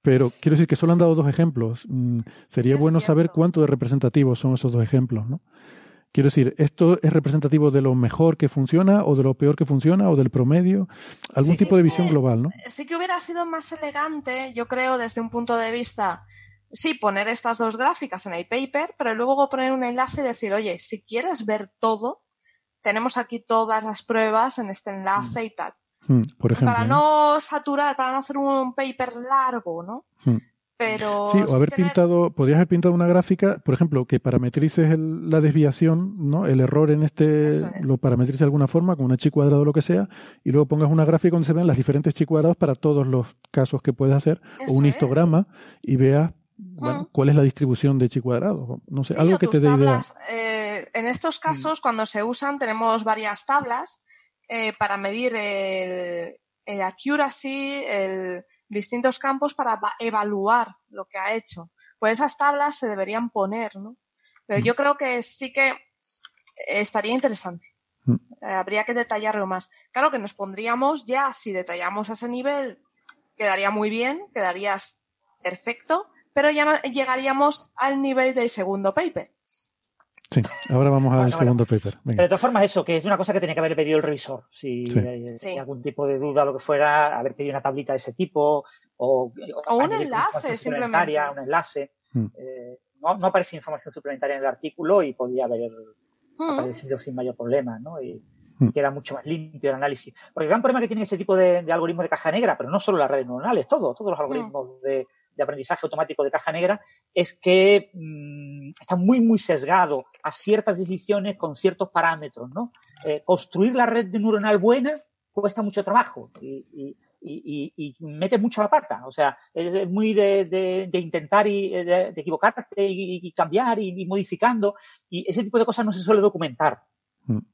B: pero quiero decir que solo han dado dos ejemplos. Mm, sería bueno saber cuánto de representativos son esos dos ejemplos, ¿no? Quiero decir, ¿esto es representativo de lo mejor que funciona o de lo peor que funciona o del promedio? Algún tipo de visión global, ¿no?
E: Sí que hubiera sido más elegante, yo creo, desde un punto de vista, sí, poner estas dos gráficas en el paper, pero luego poner un enlace y decir, oye, si quieres ver todo, tenemos aquí todas las pruebas en este enlace y tal.
B: Mm, por ejemplo,
E: para ¿no? saturar, para no hacer un paper largo, ¿no?
B: Mm.
E: Pero
B: sí, o haber pintado, podrías haber pintado una gráfica, por ejemplo, que parametrices la desviación, ¿no? El error en este, lo parametrices de alguna forma, con una chi cuadrado o lo que sea, y luego pongas una gráfica donde se ven las diferentes chi cuadrados para todos los casos que puedes hacer, o un histograma, y veas bueno, ¿cuál es la distribución de chi cuadrado? No sé, algo que te dé idea.
E: Eh, en estos mm. casos, cuando se usan, tenemos varias tablas eh, para medir el, el accuracy, el, distintos campos para evaluar lo que ha hecho. Pues esas tablas se deberían poner, ¿no? Pero mm. yo creo que sí que estaría interesante. Mm. Eh, habría que detallarlo más. Claro que nos pondríamos ya, si detallamos a ese nivel, quedaría muy bien, quedarías perfecto, pero ya no llegaríamos al nivel del segundo paper.
B: Sí, ahora vamos al segundo paper.
G: de todas formas, eso, que es una cosa que tenía que haber pedido el revisor. Si hay, algún tipo de duda o lo que fuera, haber pedido una tablita de ese tipo o,
E: o un enlace, simplemente.
G: Un enlace. Hmm. Eh, no, no, aparece información suplementaria en el artículo y podría haber hmm. aparecido sin mayor problema, ¿no? Y, hmm. queda mucho más limpio el análisis. Porque el gran problema que tiene este tipo de, de algoritmos de caja negra, pero no solo las redes neuronales, todo, todos los algoritmos de, de aprendizaje automático de caja negra es que mm, está muy, muy sesgado a ciertas decisiones con ciertos parámetros, ¿no? Eh, construir la red neuronal buena cuesta mucho trabajo y, y, y, mete mucho la pata. O sea, es muy de, de, intentar y de, equivocarte y, cambiar y, modificando. Y ese tipo de cosas no se suele documentar.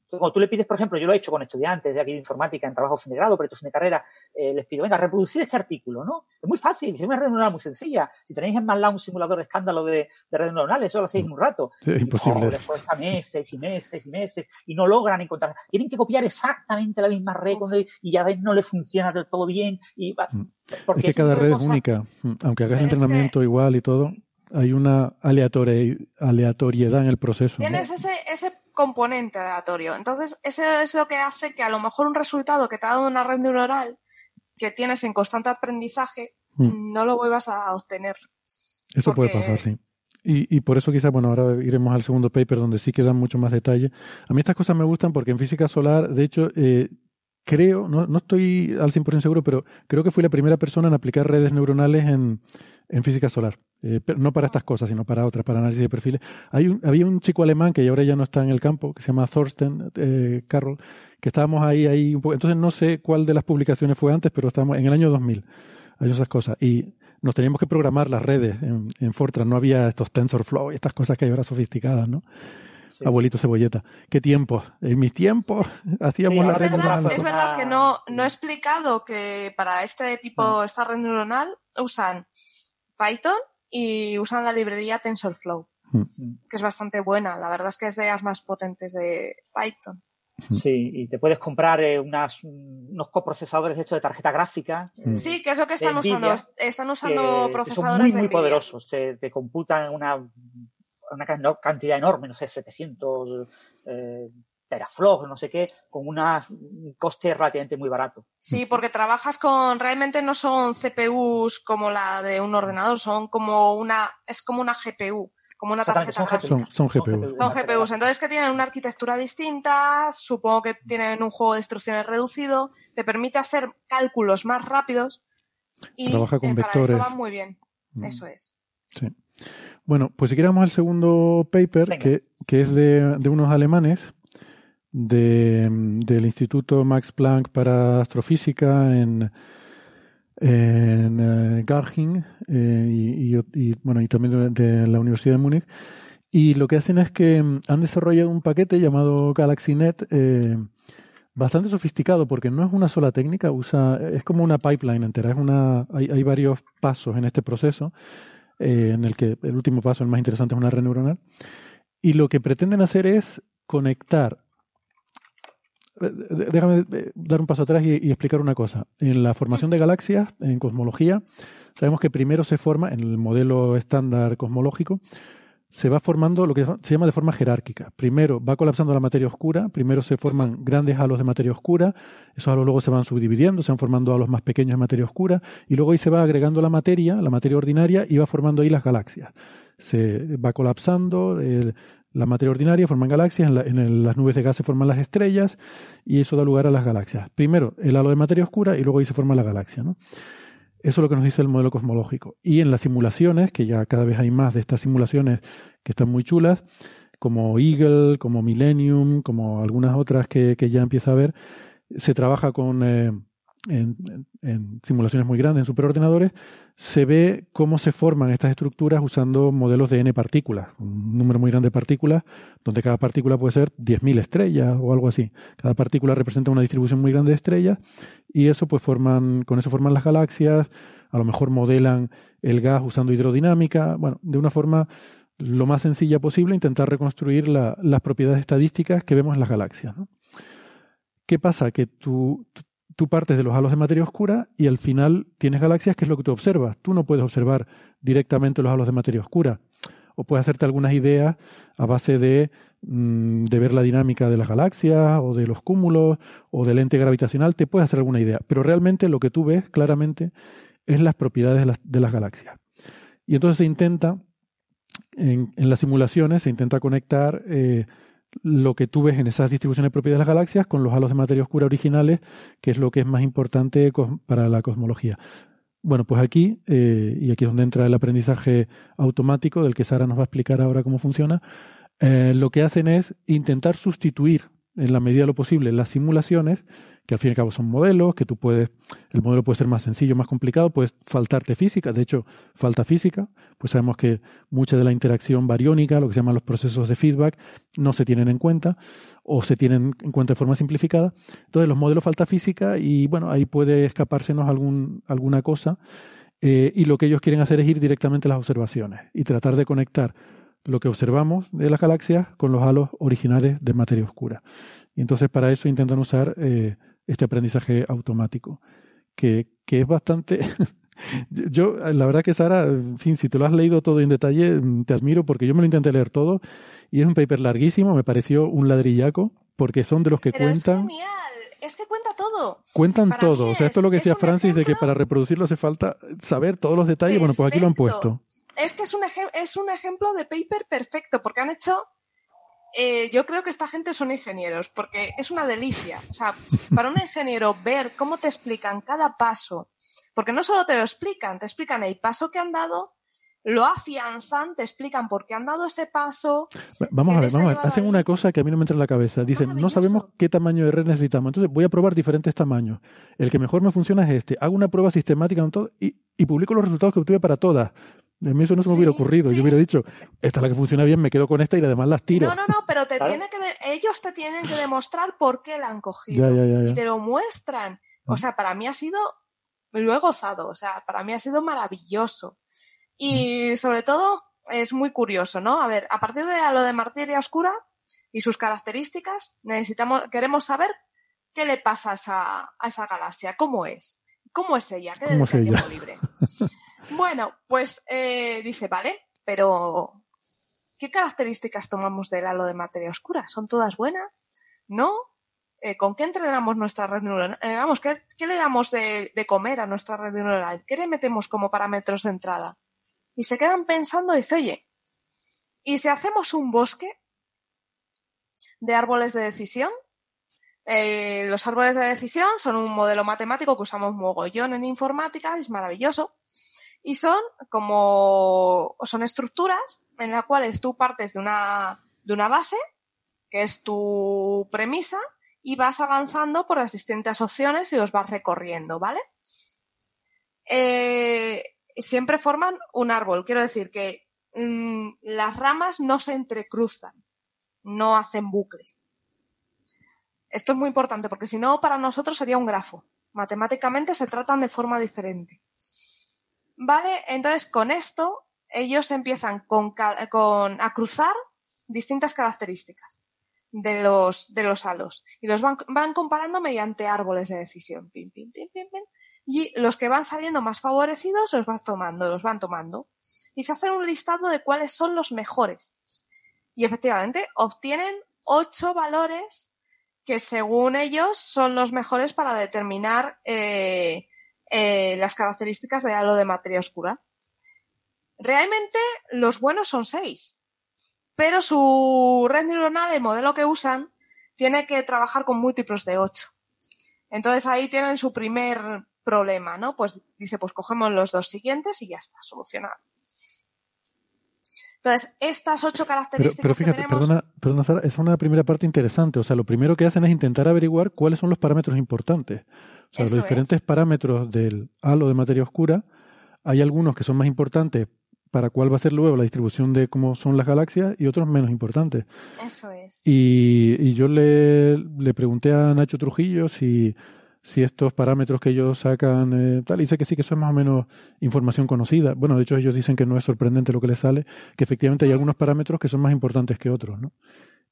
G: Cuando tú le pides, por ejemplo, yo lo he hecho con estudiantes de aquí de informática en trabajo fin de grado, proyectos fin de carrera, eh, les pido, venga, reproducir este artículo, ¿no? Es muy fácil, es una red neuronal muy sencilla. Si tenéis en MATLAB un simulador de escándalo de, de redes neuronales, eso lo hacéis en un rato.
B: es imposible.
G: después está meses y meses y meses y no logran encontrar. Tienen que copiar exactamente la misma red y ya ves, no le funciona del todo bien. Y,
B: mm. porque es que cada red es única. Mm. Aunque hagas el entrenamiento igual y todo, hay una aleatoriedad en el proceso.
E: Tienes ese, ese componente aleatorio. Entonces, eso es lo que hace que a lo mejor un resultado que te ha dado una red neuronal que tienes en constante aprendizaje, mm. no lo vuelvas a obtener.
B: Eso puede pasar, sí. Y, y, por eso quizás, bueno, ahora iremos al segundo paper donde sí quedan mucho más detalle. A mí estas cosas me gustan porque en física solar, de hecho, eh, creo, no, no estoy al 100% seguro, pero creo que fui la primera persona en aplicar redes neuronales en, en física solar. Eh, no para estas cosas, sino para otras, para análisis de perfiles. Hay un, había un chico alemán que ahora ya no está en el campo, que se llama Thorsten eh, Carroll, que estábamos ahí, ahí un poco. Entonces no sé cuál de las publicaciones fue antes, pero estábamos en el año 2000. Hay esas cosas. Y nos teníamos que programar las redes en, en Fortran. No había estos TensorFlow y estas cosas que hay ahora sofisticadas, ¿no? Abuelito Cebolleta. ¿Qué tiempos? En mis tiempos hacíamos la red
E: neuronal. Es verdad que no, no he explicado que para este tipo, esta red neuronal, usan Python y usan la librería TensorFlow, hmm. que es bastante buena. La verdad es que es de las más potentes de Python.
G: Hmm. Sí, y te puedes comprar eh, unos coprocesadores hechos de tarjeta gráfica.
E: Sí, que es lo que están usando. Están usando procesadores
G: muy, muy poderosos. Te, computan una, una cantidad enorme, no sé, 700 eh, teraflops, no sé qué, con una, un coste relativamente muy barato.
E: Sí, porque trabajas con, realmente no son CPUs como la de un ordenador, son como una, es como una GPU, como una tarjeta
B: gráfica. Son, son, GPUs.
E: Son GPUs, entonces que tienen una arquitectura distinta, supongo que tienen un juego de instrucciones reducido, te permite hacer cálculos más rápidos Y
B: Trabaja con
E: eh, para
B: vectores.
E: esto va muy bien.
B: Mm.
E: Eso es.
B: Sí. Bueno, pues si queremos al segundo paper, que, que es de, de unos alemanes de, del Instituto Max Planck para Astrofísica en, en eh, Garching eh, y, y- y, bueno, y también de, de la Universidad de Múnich. Y lo que hacen es que mm, han desarrollado un paquete llamado GalaxyNet eh, bastante sofisticado porque no es una sola técnica, usa, es como una pipeline entera, es una, hay, hay varios pasos en este proceso, eh, en el que el último paso, el más interesante, es una red neuronal. Y lo que pretenden hacer es conectar. eh, Déjame eh, dar un paso atrás y, y explicar una cosa. En la formación de galaxias, en cosmología, sabemos que primero se forma, en el modelo estándar cosmológico, se va formando lo que se llama de forma jerárquica. Primero va colapsando la materia oscura, primero se forman grandes halos de materia oscura, esos halos luego se van subdividiendo, se van formando halos más pequeños de materia oscura, y luego ahí se va agregando la materia, la materia ordinaria, y va formando ahí las galaxias. Se va colapsando la materia ordinaria, forman galaxias, en, las nubes de gas se forman las estrellas, y eso da lugar a las galaxias. Primero el halo de materia oscura, y luego ahí se forma la galaxia. ¿no? Eso es lo que nos dice el modelo cosmológico. Y en las simulaciones, que ya cada vez hay más de estas simulaciones que están muy chulas, como Eagle, como Millennium, como algunas otras que, que ya empieza a ver, se trabaja con eh, en, simulaciones muy grandes, en superordenadores, se ve cómo se forman estas estructuras usando modelos de n partículas, un número muy grande de partículas, donde cada partícula puede ser 10.000 estrellas o algo así. Cada partícula representa una distribución muy grande de estrellas y eso pues forman, con eso forman las galaxias, a lo mejor modelan el gas usando hidrodinámica, bueno, de una forma lo más sencilla posible, intentar reconstruir la- las propiedades estadísticas que vemos en las galaxias. ¿Qué pasa? Que tú, tú partes de los halos de materia oscura y al final tienes galaxias, que es lo que tú observas. Tú no puedes observar directamente los halos de materia oscura. O puedes hacerte algunas ideas a base de, mm, de ver la dinámica de las galaxias o de los cúmulos o del ente gravitacional. Te puedes hacer alguna idea. Pero realmente lo que tú ves claramente es las propiedades de las, galaxias. Y entonces se intenta, en, en las simulaciones, se intenta conectar eh, lo que tú ves en esas distribuciones de propiedades de las galaxias con los halos de materia oscura originales, que es lo que es más importante para la cosmología. Bueno, pues aquí, eh, y aquí es donde entra el aprendizaje automático, del que Sara nos va a explicar ahora cómo funciona, eh, lo que hacen es intentar sustituir en la medida de lo posible las simulaciones, que al fin y al cabo son modelos, que tú puedes, el modelo puede ser más sencillo, más complicado, puedes faltarte física, de hecho, falta física, pues sabemos que mucha de la interacción bariónica, lo que se llaman los procesos de feedback, no se tienen en cuenta o se tienen en cuenta de forma simplificada. Entonces, los modelos falta física y bueno, ahí puede escapársenos algún, alguna cosa. eh, y lo que ellos quieren hacer es ir directamente a las observaciones y tratar de conectar lo que observamos de las galaxias con los halos originales de materia oscura. Y entonces para eso intentan usar eh, este aprendizaje automático, que, que es bastante... yo, la verdad que Sara, en fin, si te lo has leído todo en detalle, mm, te admiro porque yo me lo intenté leer todo y es un paper larguísimo, me pareció un ladrillaco, porque son de los que
E: Pero es
B: cuentan...
E: genial, es que cuenta todo.
B: Cuentan
E: Para
B: todo,
E: mí
B: o sea, esto es lo que
E: es
B: decía Francis, de que
E: ejemplo-
B: para reproducirlo hace falta saber todos los detalles. Bueno, pues aquí lo han
E: Perfecto.
B: puesto.
E: Es que es un, es un ejemplo de paper perfecto, porque han hecho. Eh, yo creo que esta gente son ingenieros, porque es una delicia. O sea, para un ingeniero ver cómo te explican cada paso, porque no solo te lo explican, te explican el paso que han dado, lo afianzan, te explican por qué han dado ese paso.
B: Va- Vamos
E: ¿Qué
B: a ver, vamos a ver. Hacen
E: ahí?
B: una cosa que a mí no me entra en la cabeza. Dicen, no sabemos qué tamaño de red necesitamos. Entonces voy a probar diferentes tamaños. El que mejor me funciona es este. Hago una prueba sistemática con todo y, y publico los resultados que obtuve para todas. A mí eso no se me hubiera ocurrido. Yo hubiera dicho, esta es la que funciona bien, me quedo con esta y además las tiro.
E: No, no, no, pero te tiene que de- ellos te tienen que demostrar por qué la han cogido.
B: Ya, ya, ya, ya.
E: Y te lo muestran. O sea, para mí ha sido, lo he gozado, o sea, para mí ha sido maravilloso. Y sobre todo, es muy curioso, ¿no? A ver, a partir de lo de materia oscura y sus características, necesitamos, queremos saber qué le pasa a esa, a esa galaxia, cómo es, cómo es ella, qué
B: ¿Cómo es
E: dedica tiempo libre. Bueno, pues eh, dice, vale, pero ¿qué características tomamos del halo de materia oscura? ¿Son todas buenas? ¿No? Eh, ¿Con qué entrenamos nuestra red neuronal? Eh, vamos, ¿qué, qué le damos de, comer a nuestra red neuronal? ¿Qué le metemos como parámetros de entrada? Y se quedan pensando dice, oye, ¿y si hacemos un bosque de árboles de decisión? Eh, los árboles de decisión son un modelo matemático que usamos mogollón en informática, es maravilloso. Y son como, son estructuras en las cuales tú partes de una, de una base, que es tu premisa, y vas avanzando por las distintas opciones y los vas recorriendo, ¿vale? Eh, siempre forman un árbol. Quiero decir que mm, las ramas no se entrecruzan, no hacen bucles. Esto es muy importante porque si no, para nosotros sería un grafo. Matemáticamente se tratan de forma diferente. ¿Vale? Entonces, con esto, ellos empiezan con, a cruzar distintas características de los, de los halos y los van, van comparando mediante árboles de decisión. y los que van saliendo más favorecidos los vas tomando, los van tomando. Y se hacen un listado de cuáles son los mejores. Y efectivamente obtienen ocho valores que según ellos son los mejores para determinar eh, eh, las características de halo de materia oscura. Realmente los buenos son seis, pero su red neuronal, el modelo que usan, tiene que trabajar con múltiplos de 8. Entonces ahí tienen su primer problema, ¿no? Pues dice, pues cogemos los dos siguientes y ya está, solucionado. Entonces, estas ocho características
B: pero, fíjate,
E: que tenemos...
B: Perdona, perdona, Sara, es una primera parte interesante. O sea, lo primero que hacen es intentar averiguar cuáles son los parámetros importantes. O sea, los diferentes parámetros del halo de materia oscura, hay algunos que son más importantes para cuál va a ser luego la distribución de cómo son las galaxias y otros menos importantes.
E: Eso es.
B: Y, yo le, le, pregunté a Nacho Trujillo si, si estos parámetros que ellos sacan, eh, tal, y dice que sí, que eso es más o menos información conocida. Bueno, de hecho ellos dicen que no es sorprendente lo que les sale, que efectivamente hay algunos parámetros que son más importantes que otros, ¿no?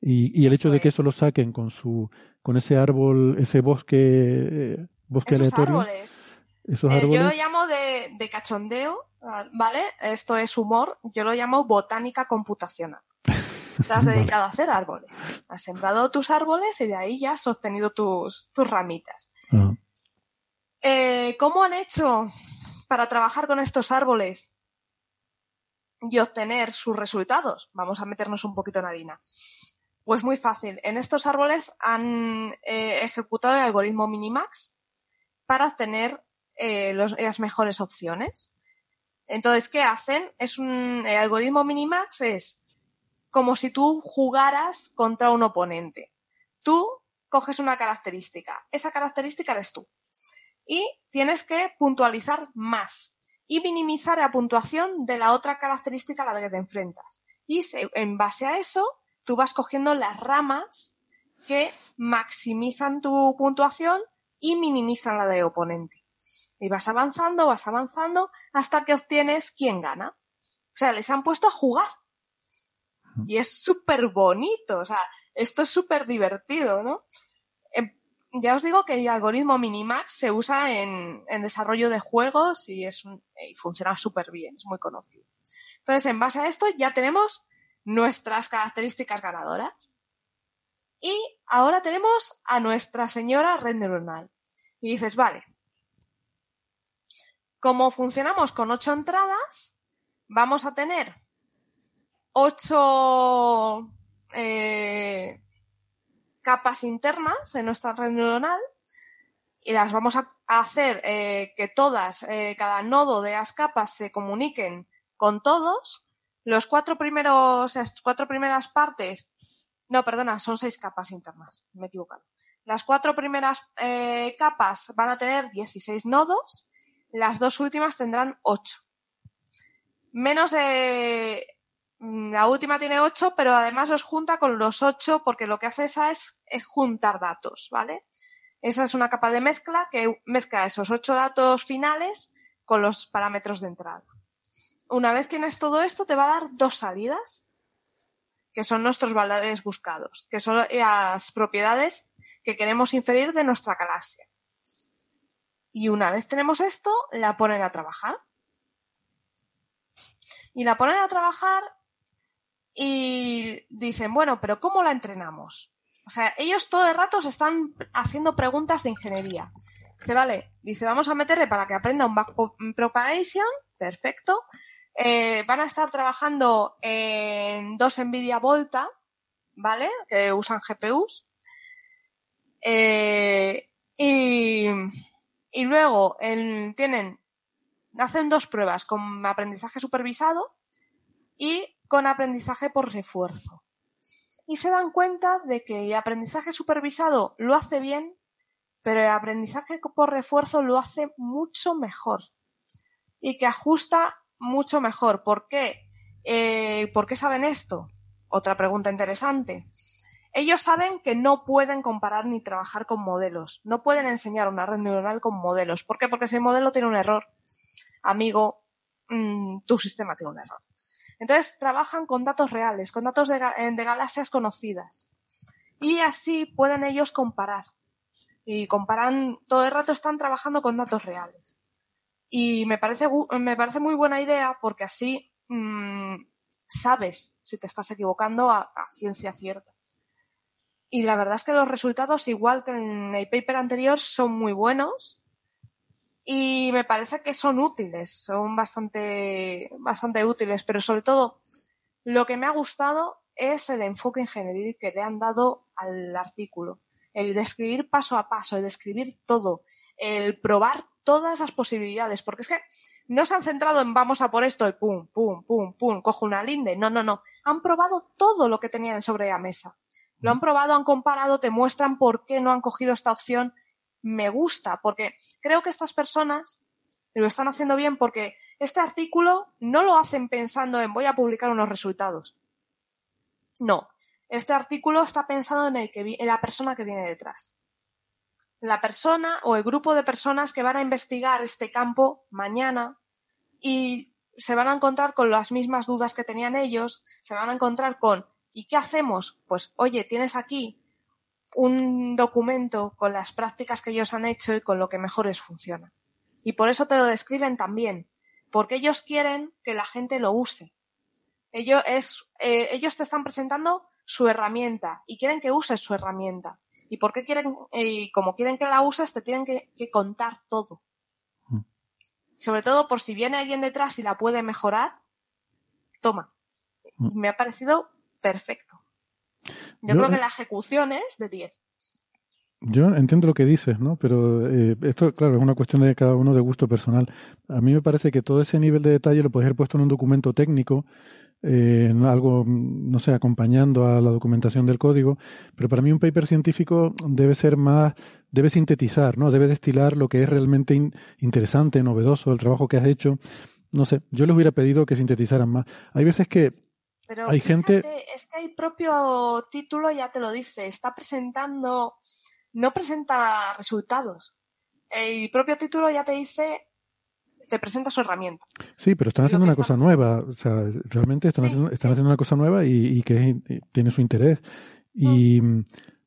B: Y, y el hecho de que eso lo saquen con su, con ese árbol, ese bosque, eh, bosque
E: Esos
B: aleatorio.
E: Árboles.
B: Esos
E: Eh,
B: árboles.
E: yo lo llamo de, de cachondeo, ¿vale? Esto es humor, yo lo llamo botánica computacional. Te has dedicado a hacer árboles. Has sembrado tus árboles y de ahí ya has obtenido tus, tus ramitas.
B: Ah.
E: Eh, ¿Cómo han hecho para trabajar con estos árboles y obtener sus resultados? Vamos a meternos un poquito en harina. Pues muy fácil. En estos árboles han eh, ejecutado el algoritmo Minimax para obtener eh, los- las mejores opciones. Entonces, ¿qué hacen? Es un, el algoritmo Minimax es como si tú jugaras contra un oponente. Tú coges una característica. Esa característica eres tú. Y tienes que puntualizar más y minimizar la puntuación de la otra característica a la que te enfrentas. Y en base a eso, tú vas cogiendo las ramas que maximizan tu puntuación y minimizan la del oponente. Y vas avanzando, vas avanzando hasta que obtienes quién gana. O sea, les han puesto a jugar. Y es súper bonito, o sea, esto es súper divertido, ¿no? Em, ya os digo que el algoritmo Minimax se usa en, en desarrollo de juegos y, es un- y funciona súper bien, es muy conocido. Entonces, en base a esto ya tenemos nuestras características ganadoras. Y ahora tenemos a nuestra señora red neuronal. Y dices, vale, como funcionamos con ocho entradas, vamos a tener ocho eh, capas internas en nuestra red neuronal y las vamos a hacer eh, que todas, eh, cada nodo de las capas se comuniquen con todos. Los cuatro primeros, cuatro primeras partes, no, perdona, son seis capas internas, me he equivocado. Las cuatro primeras eh, capas van a tener 16 nodos, las dos últimas tendrán 8. Menos eh, la última tiene 8, pero además los junta con los 8 porque lo que hace esa es, es juntar datos, ¿vale? Esa es una capa de mezcla que mezcla esos 8 datos finales con los parámetros de entrada. Una vez tienes todo esto, te va a dar dos salidas, que son nuestros valores buscados, que son las propiedades que queremos inferir de nuestra galaxia. Y una vez tenemos esto, la ponen a trabajar. Y la ponen a trabajar y dicen, bueno, pero ¿cómo la entrenamos? O sea, ellos todo el rato se están haciendo preguntas de ingeniería. Dice, vale, dice, vamos a meterle para que aprenda un backpropagation, perfecto. Eh, van a estar trabajando en dos NVIDIA Volta, ¿vale? Que usan GPUs. Eh, y, y luego tienen, hacen dos pruebas con aprendizaje supervisado y con aprendizaje por refuerzo. Y se dan cuenta de que el aprendizaje supervisado lo hace bien, pero el aprendizaje por refuerzo lo hace mucho mejor. Y que ajusta mucho mejor. ¿Por qué? Eh, ¿Por qué saben esto? Otra pregunta interesante. Ellos saben que no pueden comparar ni trabajar con modelos. No pueden enseñar una red neuronal con modelos. ¿Por qué? Porque si el modelo tiene un error, amigo, mm, tu sistema tiene un error. Entonces trabajan con datos reales, con datos de, eh, de galaxias conocidas. Y así pueden ellos comparar. Y comparan, todo el rato están trabajando con datos reales. Y me parece, me parece muy buena idea porque así mmm, sabes si te estás equivocando a, a, ciencia cierta. Y la verdad es que los resultados, igual que en el paper anterior, son muy buenos y me parece que son útiles, son bastante, bastante útiles, pero sobre todo lo que me ha gustado es el enfoque ingenieril que le han dado al artículo. El describir paso a paso, el describir todo, el probar todas las posibilidades, porque es que no se han centrado en vamos a por esto y pum, pum, pum, pum, cojo una linde. No, no, no. Han probado todo lo que tenían sobre la mesa. Lo han probado, han comparado, te muestran por qué no han cogido esta opción me gusta, porque creo que estas personas lo están haciendo bien porque este artículo no lo hacen pensando en voy a publicar unos resultados. No, este artículo está pensando en, el que, en la persona que viene detrás. La persona o el grupo de personas que van a investigar este campo mañana y se van a encontrar con las mismas dudas que tenían ellos, se van a encontrar con ¿y qué hacemos? Pues oye, tienes aquí un documento con las prácticas que ellos han hecho y con lo que mejor les funciona. Y por eso te lo describen también, porque ellos quieren que la gente lo use. Ellos, es, eh, ellos te están presentando su herramienta y quieren que uses su herramienta. ¿Y por qué quieren, y como quieren que la uses, te tienen que, que contar todo. Mm. Sobre todo por si viene alguien detrás y la puede mejorar, toma. Mm. Me ha parecido perfecto. Yo, creo que la ejecución es de 10.
B: Yo entiendo lo que dices, ¿no? Pero eh, esto, claro, es una cuestión de cada uno de gusto personal. A mí me parece que todo ese nivel de detalle lo puedes haber puesto en un documento técnico, eh, en algo, no sé, acompañando a la documentación del código, pero para mí un paper científico debe ser más, debe sintetizar, ¿no? Debe destilar lo que es realmente interesante, novedoso, el trabajo que has hecho. No sé, yo les hubiera pedido que sintetizaran más. Hay veces que
E: pero hay gente... es que el propio título ya te lo dice, está presentando, no presenta resultados. El propio título ya te dice, te presenta su herramienta.
B: Sí, pero están haciendo una cosa nueva, o sea, realmente están, haciendo, están haciendo una cosa nueva y, que tiene su interés. Y, mm.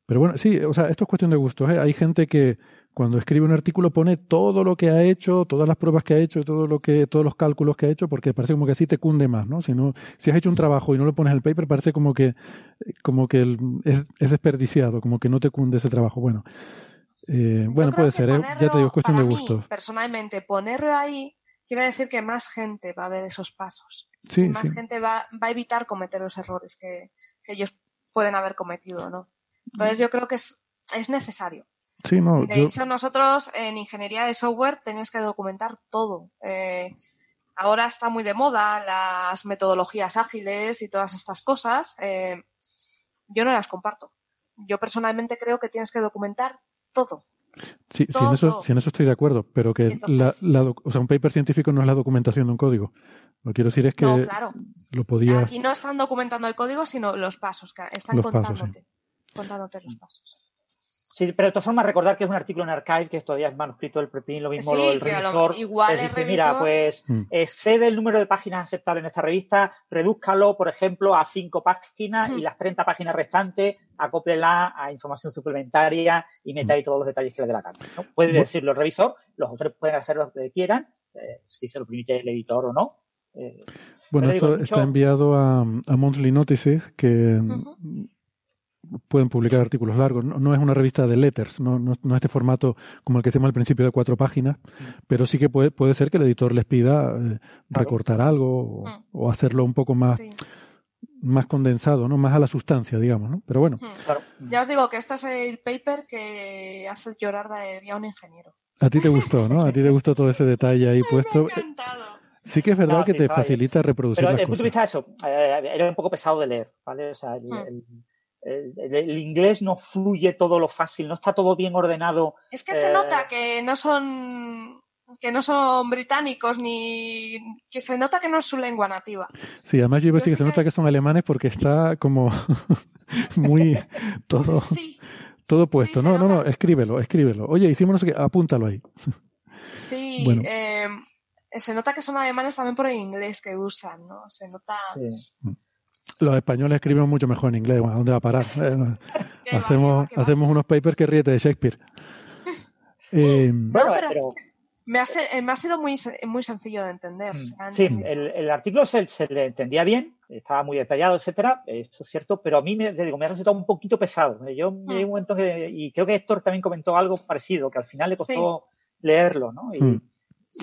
B: Pero bueno, sí, o sea, esto es cuestión de gustos. ¿eh? Hay gente que cuando escribe un artículo pone todo lo que ha hecho, todas las pruebas que ha hecho, todo lo que, todos los cálculos que ha hecho, porque parece como que así te cunde más, ¿no? Si no, si has hecho un trabajo y no lo pones en el paper, parece como que, como que es, desperdiciado, como que no te cunde ese trabajo. Bueno, eh, bueno, puede ser, ¿eh? ya te digo, es cuestión de gusto.
E: Personalmente, ponerlo ahí quiere decir que más gente va a ver esos pasos. y más gente va, va, a evitar cometer los errores que, que ellos pueden haber cometido, ¿no? Entonces yo creo que es, es necesario de hecho, nosotros en ingeniería de software tenéis que documentar todo. Eh, ahora está muy de moda las metodologías ágiles y todas estas cosas. Eh, yo no las comparto. Yo personalmente creo que tienes que documentar todo.
B: Sí, Si, en eso, en eso estoy de acuerdo, pero que la, o sea, un paper científico no es la documentación de un código. Lo que quiero decir es que lo podía.
E: Aquí no están documentando el código, sino los pasos, que están contándote, contándote los pasos.
G: Sí, pero de todas formas recordar que es un artículo en Archive, que todavía es manuscrito del prepin, lo mismo lo del revisor.
E: igual es
G: decir, mira, pues mm. excede el número de páginas aceptables en esta revista, redúzcalo, por ejemplo, a cinco páginas y las 30 páginas restantes acóplela a información suplementaria y meta ahí todos los detalles que le dé la gana. Puede decirlo el revisor, los autores pueden hacer lo que quieran, eh, si se lo permite el editor o no.
B: Eh, bueno, esto está enviado a, a Monthly Notices, que pueden publicar artículos largos. No, es una revista de letters, no, no, no, este formato como el que hacemos al principio de cuatro páginas, pero sí que puede, puede ser que el editor les pida eh, recortar algo o, hacerlo un poco más, más condensado, ¿no? Más a la sustancia, digamos, ¿no? Pero bueno.
E: Ya os digo que este es el paper que hace llorar de a un ingeniero.
B: A ti te gustó, ¿no? A ti te gustó todo ese detalle ahí puesto.
E: Me ha encantado.
B: Sí que es verdad que te facilita reproducir
G: Pero
B: las
G: desde el punto de
B: cosas.
G: vista de eso, eh, era un poco pesado de leer, ¿vale? O sea, el, el- el- el inglés no fluye todo lo fácil, no está todo bien ordenado.
E: Es que se
G: Eh,
E: nota que no son que no son británicos ni que se nota que no es su lengua nativa.
B: Sí, además yo iba a decir que se nota que son alemanes porque está como muy todo, todo puesto. No, no, no, escríbelo, escríbelo. Oye, hicimos no sé qué, apúntalo ahí.
E: Sí,
B: Bueno.
E: eh, se nota que son alemanes también por el inglés que usan, ¿no? Se nota.
B: Los españoles escriben mucho mejor en inglés. Bueno, ¿A dónde va a parar? Eh, hacemos hacemos unos papers que ríete de Shakespeare. Eh,
G: Bueno,
E: pero-
G: pero
E: Me ha, eh, me ha sido muy, muy sencillo de entender.
G: Mm, sí, el, el artículo se, se le entendía bien, estaba muy detallado, etcétera, eso es cierto, pero a mí me, te digo, me ha resultado un poquito pesado. Yo me
E: Mm.
G: un momento que, y creo que Héctor también comentó algo parecido, que al final le costó leerlo, ¿no? Y,
B: mm.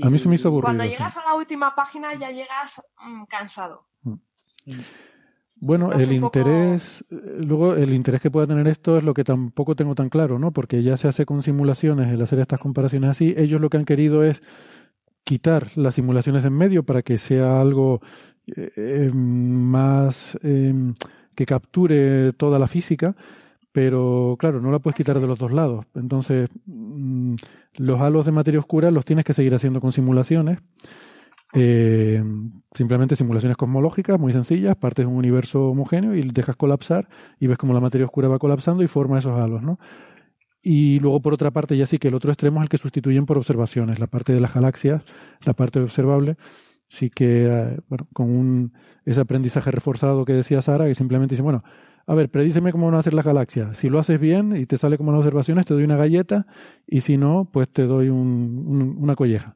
B: A mí se me hizo aburrido.
E: Cuando
B: sí.
E: llegas a la última página ya llegas mm, cansado.
B: Bueno, el
E: poco-
B: interés, eh, luego el interés que pueda tener esto es lo que tampoco tengo tan claro, ¿no? Porque ya se hace con simulaciones, el hacer estas comparaciones así, ellos lo que han querido es quitar las simulaciones en medio para que sea algo eh, eh, más eh, que capture toda la física, pero claro, no la puedes quitar de los dos lados. Entonces, mm, los halos de materia oscura los tienes que seguir haciendo con simulaciones. Eh, simplemente simulaciones cosmológicas muy sencillas, partes de un universo homogéneo y dejas colapsar y ves cómo la materia oscura va colapsando y forma esos halos, ¿no? Y luego, por otra parte, ya sí que el otro extremo es el que sustituyen por observaciones. La parte de las galaxias, la parte observable, sí que, eh, bueno, con un, ese aprendizaje reforzado que decía Sara, que simplemente dice, bueno, a ver, predíceme cómo van a ser las galaxias. Si lo haces bien y te sale como las observaciones, te doy una galleta y si no, pues te doy un- un- una colleja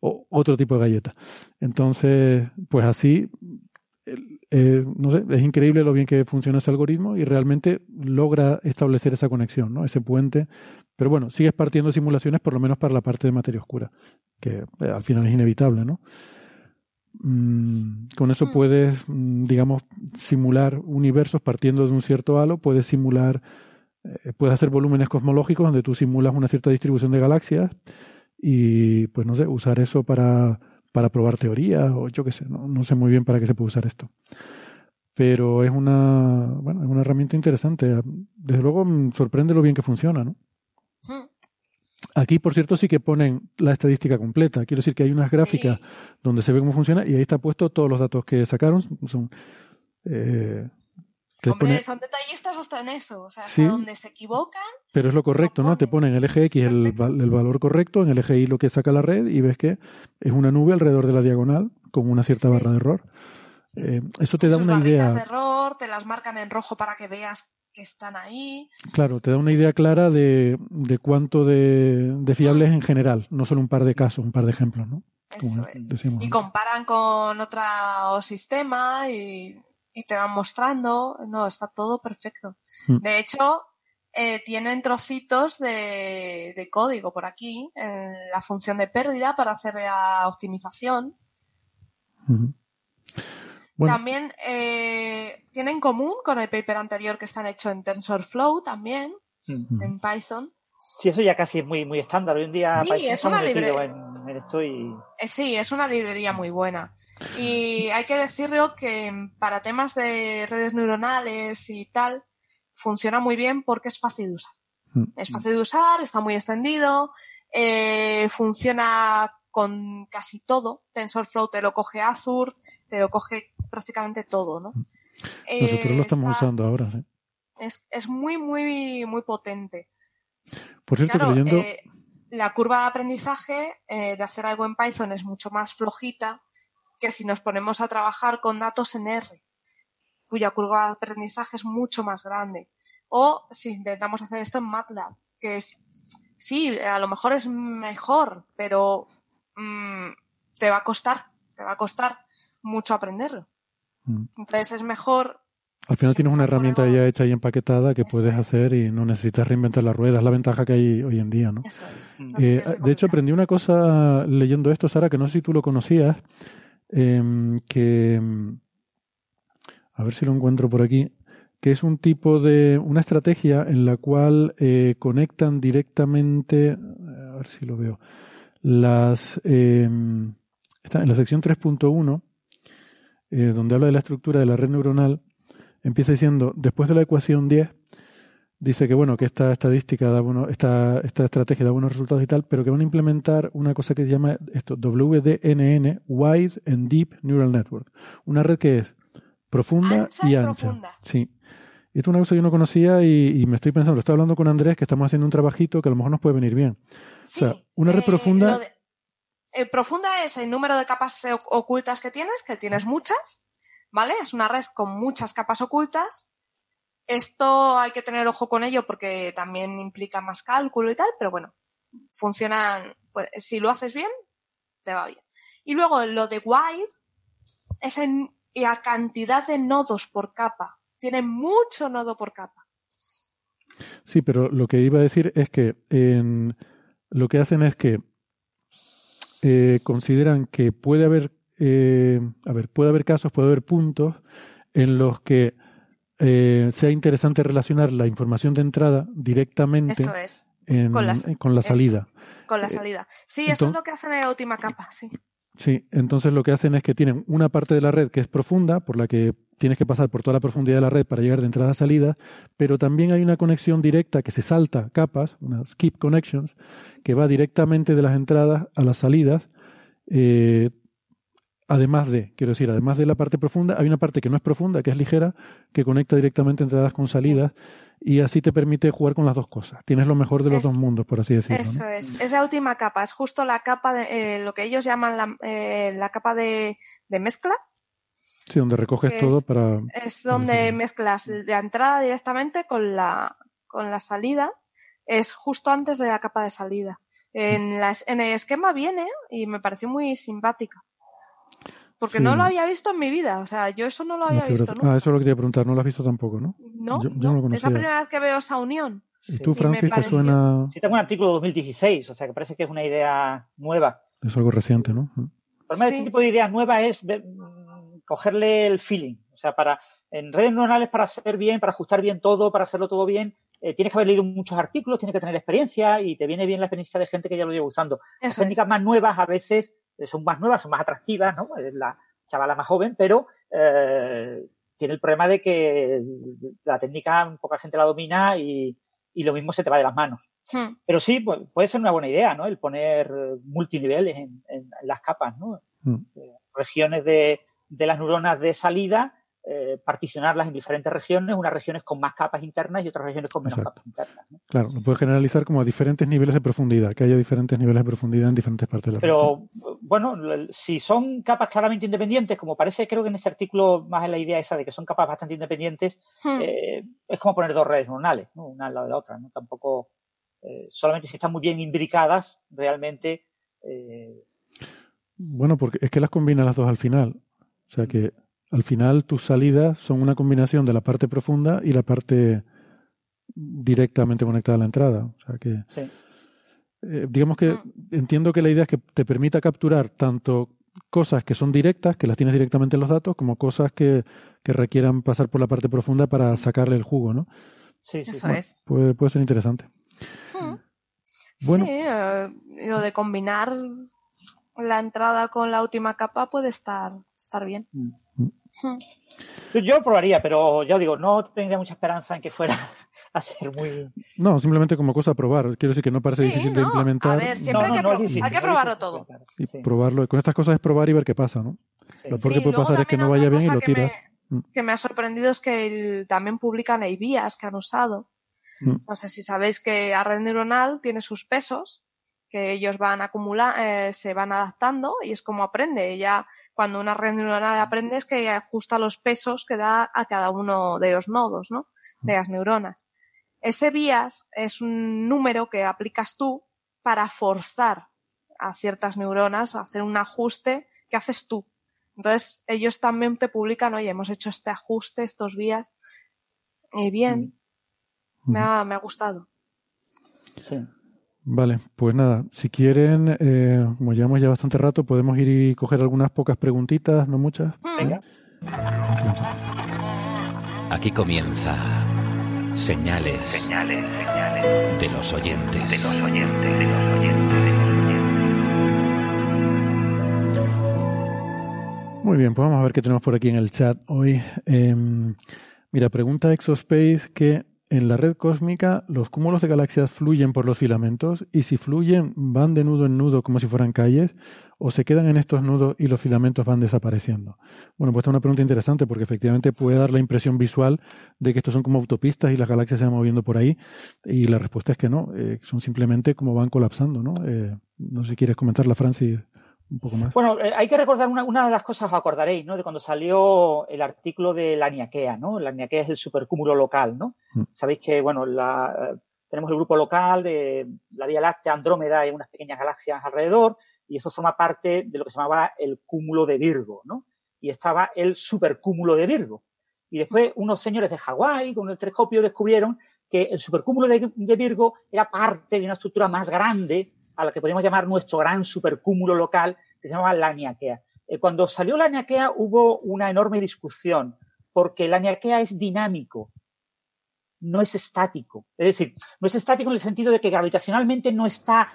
B: o otro tipo de galleta. Entonces, pues así, eh, no sé, es increíble lo bien que funciona ese algoritmo y realmente logra establecer esa conexión, ¿no? Ese puente. Pero bueno, sigues partiendo simulaciones por lo menos para la parte de materia oscura, que eh, al final es inevitable, ¿no? Mm, con eso puedes, mm, digamos, simular universos partiendo de un cierto halo, puedes simular, eh, puedes hacer volúmenes cosmológicos donde tú simulas una cierta distribución de galaxias y, pues no sé, usar eso para, para probar teorías o yo qué sé, no, no sé muy bien para qué se puede usar esto. Pero es una, bueno, es una herramienta interesante. Desde luego mm, sorprende lo bien que funciona, ¿no? Aquí, por cierto, sí que ponen la estadística completa. Quiero decir que hay unas gráficas donde se ve cómo funciona y ahí está puesto todos los datos que sacaron. Son, eh, te
E: Hombre,
B: pone-
E: son detallistas hasta en eso. O sea,
B: Sí.
E: hasta donde se equivocan.
B: pero es lo correcto, ¿no? Te ponen el eje X el, val- el valor correcto, en el eje Y lo que saca la red y ves que es una nube alrededor de la diagonal con una cierta barra de error. Eh, eso te da
E: sus
B: una
E: barritas de
B: idea,
E: error, te las marcan en rojo para que veas que están ahí.
B: claro, te da una idea clara de, de cuánto de, de fiable es en general, no solo un par de casos, un par de ejemplos, ¿no? Como decimos.
E: Y comparan con otro sistema y, y te van mostrando. No, está todo perfecto.
B: Mm.
E: De hecho, eh, tienen trocitos de, de código por aquí, en la función de pérdida para hacer la optimización.
B: Bueno,
E: También eh, tienen en común con el paper anterior que están hecho en TensorFlow también,
G: Mm.
E: en Python.
G: Sí, eso ya casi es muy, muy estándar. Hoy en día
E: Sí, es una
G: muy metido
E: libre-
G: en, en esto y
E: Eh, Sí, es una librería muy buena. Y hay que decirlo que para temas de redes neuronales y tal, funciona muy bien porque es fácil de usar.
B: Mm.
E: Es fácil de usar, está muy extendido, eh, funciona con casi todo. TensorFlow te lo coge Azure, te lo coge prácticamente todo, ¿no?
B: nosotros
E: Eh,
B: lo estamos
E: está-
B: usando ahora. ¿sí?
E: es, es muy, muy, muy potente.
B: Por cierto,
E: Claro,
B: leyendo,
E: eh, la curva de aprendizaje eh, de hacer algo en Python es mucho más flojita que si nos ponemos a trabajar con datos en R, cuya curva de aprendizaje es mucho más grande. O si intentamos hacer esto en MATLAB, que es, sí, a lo mejor es mejor, pero mm, te va a costar, te va a costar mucho aprenderlo.
B: Mm.
E: Entonces es mejor
B: al final tienes una herramienta ya hecha y empaquetada que puedes hacer y no necesitas reinventar la rueda. Es la ventaja que hay hoy en día, ¿no?
E: Eso es.
G: Mm.
E: No
B: Eh, de hecho, aprendí una cosa leyendo esto, Sara, que no sé si tú lo conocías, em, que... a ver si lo encuentro por aquí, que es un tipo de, una estrategia en la cual eh, conectan directamente, a ver si lo veo, las, em, está en la sección 3.1, eh, donde habla de la estructura de la red neuronal, empieza diciendo, después de la ecuación 10, dice que bueno, que esta estadística da bueno, esta, esta estrategia da buenos resultados y tal, pero que van a implementar una cosa que se llama esto, WDNN, Wide and Deep Neural Network. Una red que es profunda y ancha. Sí. Y esto es una cosa que yo no conocía y, me estoy pensando, lo estoy hablando con Andrés, que estamos haciendo un trabajito que a lo mejor nos puede venir bien.
E: Sí,
B: o sea, una red
E: eh,
B: profunda.
E: Eh, profunda es el número de capas ocultas que tienes, que tienes muchas, ¿vale? Es una red con muchas capas ocultas. Esto hay que tener ojo con ello porque también implica más cálculo y tal, pero bueno, funcionan, pues, si lo haces bien, te va bien. Y luego lo de wide es en la cantidad de nodos por capa. Tiene mucho nodo por capa.
B: Sí, pero lo que iba a decir es que lo que hacen es que eh, consideran que puede haber, eh, a ver, puede haber casos, puede haber puntos en los que eh, sea interesante relacionar la información de entrada directamente con, la, salida.
E: con la salida. Sí, eso es lo que hacen en la última capa, sí.
B: Sí, entonces lo que hacen es que tienen una parte de la red que es profunda, por la que tienes que pasar por toda la profundidad de la red para llegar de entrada a salida, pero también hay una conexión directa que se salta capas, una skip connections, que va directamente de las entradas a las salidas. Eh, además de, quiero decir, además de la parte profunda, hay una parte que no es profunda, que es ligera, que conecta directamente entradas con salidas y así te permite jugar con las dos cosas. Tienes lo mejor de los dos mundos, por así decirlo.
E: Eso es. Es la última capa, es justo la capa de eh, lo que ellos llaman la, eh, la capa de, de, mezcla.
B: Sí, donde recoges todo para.
E: Es donde mezclas la entrada directamente con la, con la salida. Es justo antes de la capa de salida. En el esquema viene y me pareció muy simpática. Porque no lo había visto en mi vida. O sea, yo eso no lo había visto.
B: Ah, eso es lo que te iba a preguntar. No lo has visto tampoco, ¿no?
E: No, yo, no. lo es la primera vez que veo esa unión.
B: ¿Y tú, Francis, te suena...?
G: Sí, tengo un artículo de 2016, o sea, que parece que es una idea nueva.
B: Es algo reciente, ¿no?
G: Para este tipo de ideas nuevas es mm, cogerle el feeling. O sea, para en redes neuronales, para hacer bien, para ajustar bien todo, para hacerlo todo bien, eh, tienes que haber leído muchos artículos, tienes que tener experiencia y te viene bien la experiencia de gente que ya lo lleva usando. Las técnicas más nuevas a veces eh, son más nuevas, son más atractivas, ¿no? Es la chavala más joven, pero eh, tiene el problema de que la técnica poca gente la domina y, lo mismo se te va de las manos. Hmm. Pero sí, pues, puede ser una buena idea, ¿no? El poner multiniveles en, las capas, ¿no? Hmm. regiones de, de las neuronas de salida eh, particionarlas en diferentes regiones, unas regiones con más capas internas y otras regiones con menos capas internas.
B: Claro, lo puedes generalizar como a diferentes niveles de profundidad, que haya diferentes niveles de profundidad en diferentes partes de la
G: Pero, bueno, si son capas claramente independientes, como parece, creo que en este artículo más es la idea esa de que son capas bastante independientes, hmm. eh, es como poner dos redes neuronales, una al lado de la otra, ¿no? Tampoco, eh, solamente si están muy bien imbricadas, realmente.
B: Bueno, porque es que las combina las dos al final. O sea que al final tus salidas son una combinación de la parte profunda y la parte directamente conectada a la entrada. O sea que, eh, digamos que mm. entiendo que la idea es que te permita capturar tanto cosas que son directas, que las tienes directamente en los datos, como cosas que, requieran pasar por la parte profunda para sacarle el jugo, ¿no?
E: Sí, sí, Eso es.
B: Puede, puede ser interesante.
E: Bueno. Sí, eh, lo de combinar la entrada con la última capa puede estar, estar bien. Mm.
G: Yo lo probaría, pero ya digo, no tendría mucha esperanza en que fuera a ser muy.
B: No, simplemente como cosa a probar. Quiero decir que no parece difícil de implementar.
E: A ver, siempre hay, que probarlo todo.
B: Y probarlo. Con estas cosas es probar y ver qué pasa, ¿no? Lo peor que puede pasar es que no vaya bien y lo tiras.
E: Que me, mm. que me ha sorprendido es que también publican vías que han usado. Mm. No sé si sabéis que la red neuronal tiene sus pesos que ellos van acumular, eh, se van adaptando y es como aprende. Ya cuando una red neuronal aprende es que ajusta los pesos que da a cada uno de los nodos, ¿no? De las neuronas. Ese bias es un número que aplicas tú para forzar a ciertas neuronas a hacer un ajuste que haces tú. Entonces, ellos también te publican, oye, hemos hecho este ajuste, estos vías. Y bien, me ha, me ha gustado.
B: Sí. Vale, pues nada, si quieren, eh, como llevamos ya bastante rato, podemos ir y coger algunas pocas preguntitas, no muchas.
G: Venga.
J: Aquí comienza señales,
K: Señales, señales
J: de los oyentes.
K: de los oyentes, de los oyentes, de los
B: Muy bien, pues vamos a ver qué tenemos por aquí en el chat hoy. Eh, mira, pregunta Exospace que en la red cósmica los cúmulos de galaxias fluyen por los filamentos y si fluyen van de nudo en nudo como si fueran calles o se quedan en estos nudos y los filamentos van desapareciendo. Bueno, pues esta es una pregunta interesante porque efectivamente puede dar la impresión visual de que estos son como autopistas y las galaxias se van moviendo por ahí y la respuesta es que no, eh, son simplemente como van colapsando, ¿no? Eh, no sé si quieres comentarla, Francis un poco más.
G: Bueno, eh, hay que recordar una, una, de las cosas, os acordaréis, ¿no? De cuando salió el artículo de la Niaquea, ¿no? La Niaquea es el supercúmulo local, ¿no? Mm. Sabéis que, bueno, la, tenemos el grupo local de la Vía Láctea, Andrómeda y unas pequeñas galaxias alrededor, y eso forma parte de lo que se llamaba el cúmulo de Virgo, ¿no? Y estaba el supercúmulo de Virgo. Y después unos señores de Hawái, con el telescopio, descubrieron que el supercúmulo de, de Virgo era parte de una estructura más grande a la que podemos llamar nuestro gran supercúmulo local, que se llama la Niaquea. Eh, cuando salió la Niaquea hubo una enorme discusión, porque la Niaquea es dinámico, no es estático. Es decir, no es estático en el sentido de que gravitacionalmente no está,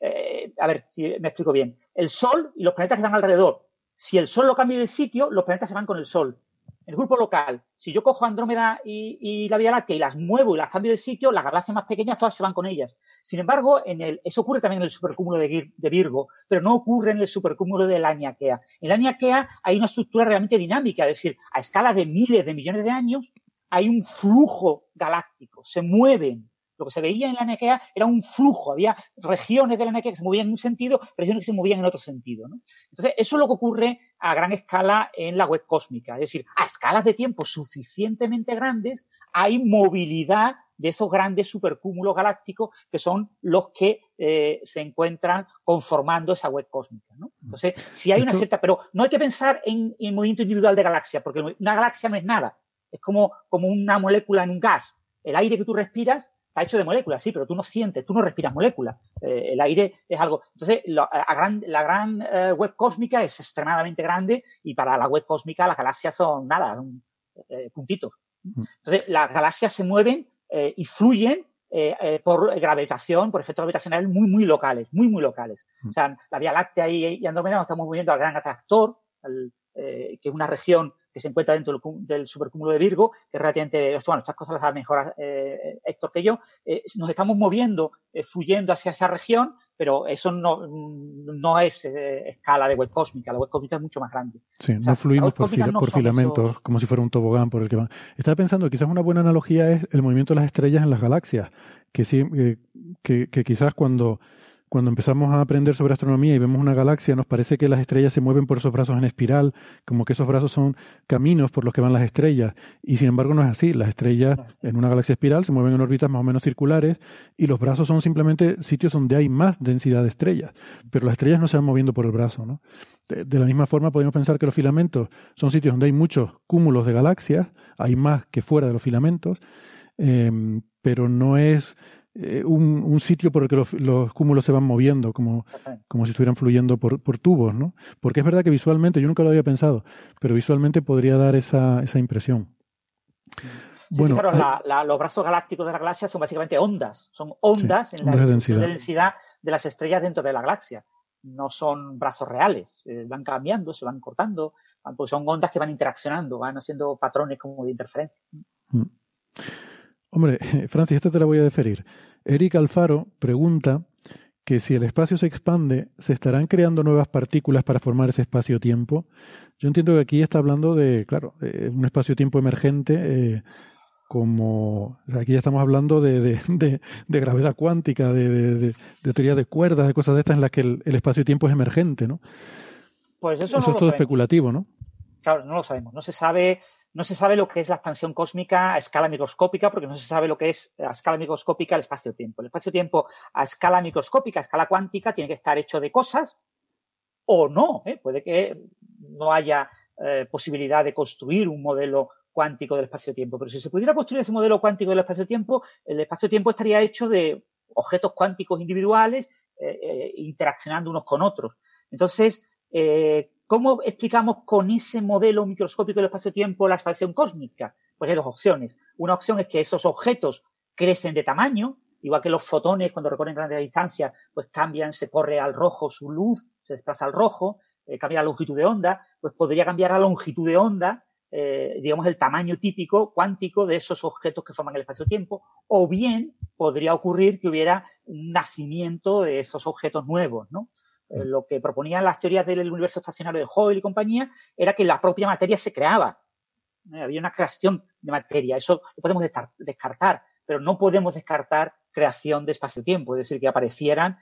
G: eh, a ver si me explico bien. El Sol y los planetas que están alrededor, si el Sol lo cambia de sitio, los planetas se van con el Sol. El grupo local, si yo cojo Andrómeda y, la Vía Láctea y las muevo y las cambio de sitio, las galaxias más pequeñas todas se van con ellas. Sin embargo, en el, eso ocurre también en el supercúmulo de, de Virgo, pero no ocurre en el supercúmulo de la Niaquea. En la Niaquea hay una estructura realmente dinámica, es decir, a escala de miles de millones de años hay un flujo galáctico, se mueven. Lo que se veía en la Niaquea era un flujo, había regiones de la Niaquea que se movían en un sentido, regiones que se movían en otro sentido. ¿no? Entonces, eso es lo que ocurre a gran escala en la web cósmica. Es decir, a escalas de tiempo suficientemente grandes hay movilidad de esos grandes supercúmulos galácticos que son los que eh, se encuentran conformando esa web cósmica. ¿no? Entonces, si hay una cierta, pero no hay que pensar en, en movimiento individual de galaxias, porque una galaxia no es nada. Es como, como una molécula en un gas. El aire que tú respiras está hecho de moléculas, sí, pero tú no sientes, tú no respiras moléculas. Eh, el aire es algo. Entonces, lo, a gran, la gran eh, web cósmica es extremadamente grande y para la web cósmica las galaxias son nada, un, eh, puntitos. Entonces, las galaxias se mueven y fluyen por gravitación, por efectos gravitacionales muy, muy locales, muy, muy locales. O sea, la Vía Láctea y, y Andrómeda nos estamos moviendo al gran atractor, al, que es una región que se encuentra dentro del, del supercúmulo de Virgo, que es relativamente, bueno, estas cosas las sabe mejor eh, Héctor que yo, eh, nos estamos moviendo, eh, fluyendo hacia esa región, pero eso no, no es eh, escala de web cósmica, la web cósmica es mucho más grande.
B: Sí, o sea, no fluimos por, fila, no por filamentos esos... como si fuera un tobogán por el que van. Estaba pensando, quizás una buena analogía es el movimiento de las estrellas en las galaxias, que sí, que, que quizás cuando cuando empezamos a aprender sobre astronomía y vemos una galaxia, nos parece que las estrellas se mueven por esos brazos en espiral, como que esos brazos son caminos por los que van las estrellas. Y sin embargo no es así. Las estrellas en una galaxia espiral se mueven en órbitas más o menos circulares y los brazos son simplemente sitios donde hay más densidad de estrellas. Pero las estrellas no se van moviendo por el brazo. ¿no? De, de la misma forma podemos pensar que los filamentos son sitios donde hay muchos cúmulos de galaxias, hay más que fuera de los filamentos, eh, pero no es eh, un, un, sitio por el que los, los, cúmulos se van moviendo, como, como si estuvieran fluyendo por, por, tubos, ¿no? Porque es verdad que visualmente, yo nunca lo había pensado, pero visualmente podría dar esa, esa impresión.
G: Sí, bueno, fijaros, la, la, los brazos galácticos de la galaxia son básicamente ondas, son ondas
B: sí,
G: en la
B: de densidad.
G: de densidad de las estrellas dentro de la galaxia. No son brazos reales, eh, van cambiando, se van cortando, pues son ondas que van interaccionando, van haciendo patrones como de interferencia.
B: Mm. Hombre, Francis, esta te la voy a deferir. Eric Alfaro pregunta que si el espacio se expande, ¿se estarán creando nuevas partículas para formar ese espacio-tiempo? Yo entiendo que aquí está hablando de, claro, de un espacio-tiempo emergente, eh, como aquí ya estamos hablando de, de, de, de gravedad cuántica, de, teoría de cuerdas, de cosas de estas en las que el, el espacio-tiempo es emergente, ¿no?
G: Pues eso,
B: eso
G: no
B: es todo
G: sabemos.
B: especulativo, ¿no?
G: Claro, no lo sabemos. No se sabe no se sabe lo que es la expansión cósmica a escala microscópica, porque no se sabe lo que es a escala microscópica el espacio-tiempo. El espacio-tiempo a escala microscópica, a escala cuántica, tiene que estar hecho de cosas o no. ¿eh? Puede que no haya eh, posibilidad de construir un modelo cuántico del espacio-tiempo. Pero si se pudiera construir ese modelo cuántico del espacio-tiempo, el espacio-tiempo estaría hecho de objetos cuánticos individuales eh, interaccionando unos con otros. Entonces, ¿cómo explicamos con ese modelo microscópico del espacio-tiempo la expansión cósmica? Pues hay dos opciones. Una opción es que esos objetos crecen de tamaño, igual que los fotones cuando recorren grandes distancias, pues cambian, se corre al rojo su luz, se desplaza al rojo, eh, cambia la longitud de onda, pues podría cambiar la longitud de onda, eh, digamos, el tamaño típico cuántico de esos objetos que forman el espacio-tiempo, o bien podría ocurrir que hubiera un nacimiento de esos objetos nuevos, ¿no? Eh, lo que proponían las teorías del universo estacionario de Hubble y compañía era que la propia materia se creaba. Había una creación de materia. Eso lo podemos descartar, pero no podemos descartar creación de espacio-tiempo, es decir, que aparecieran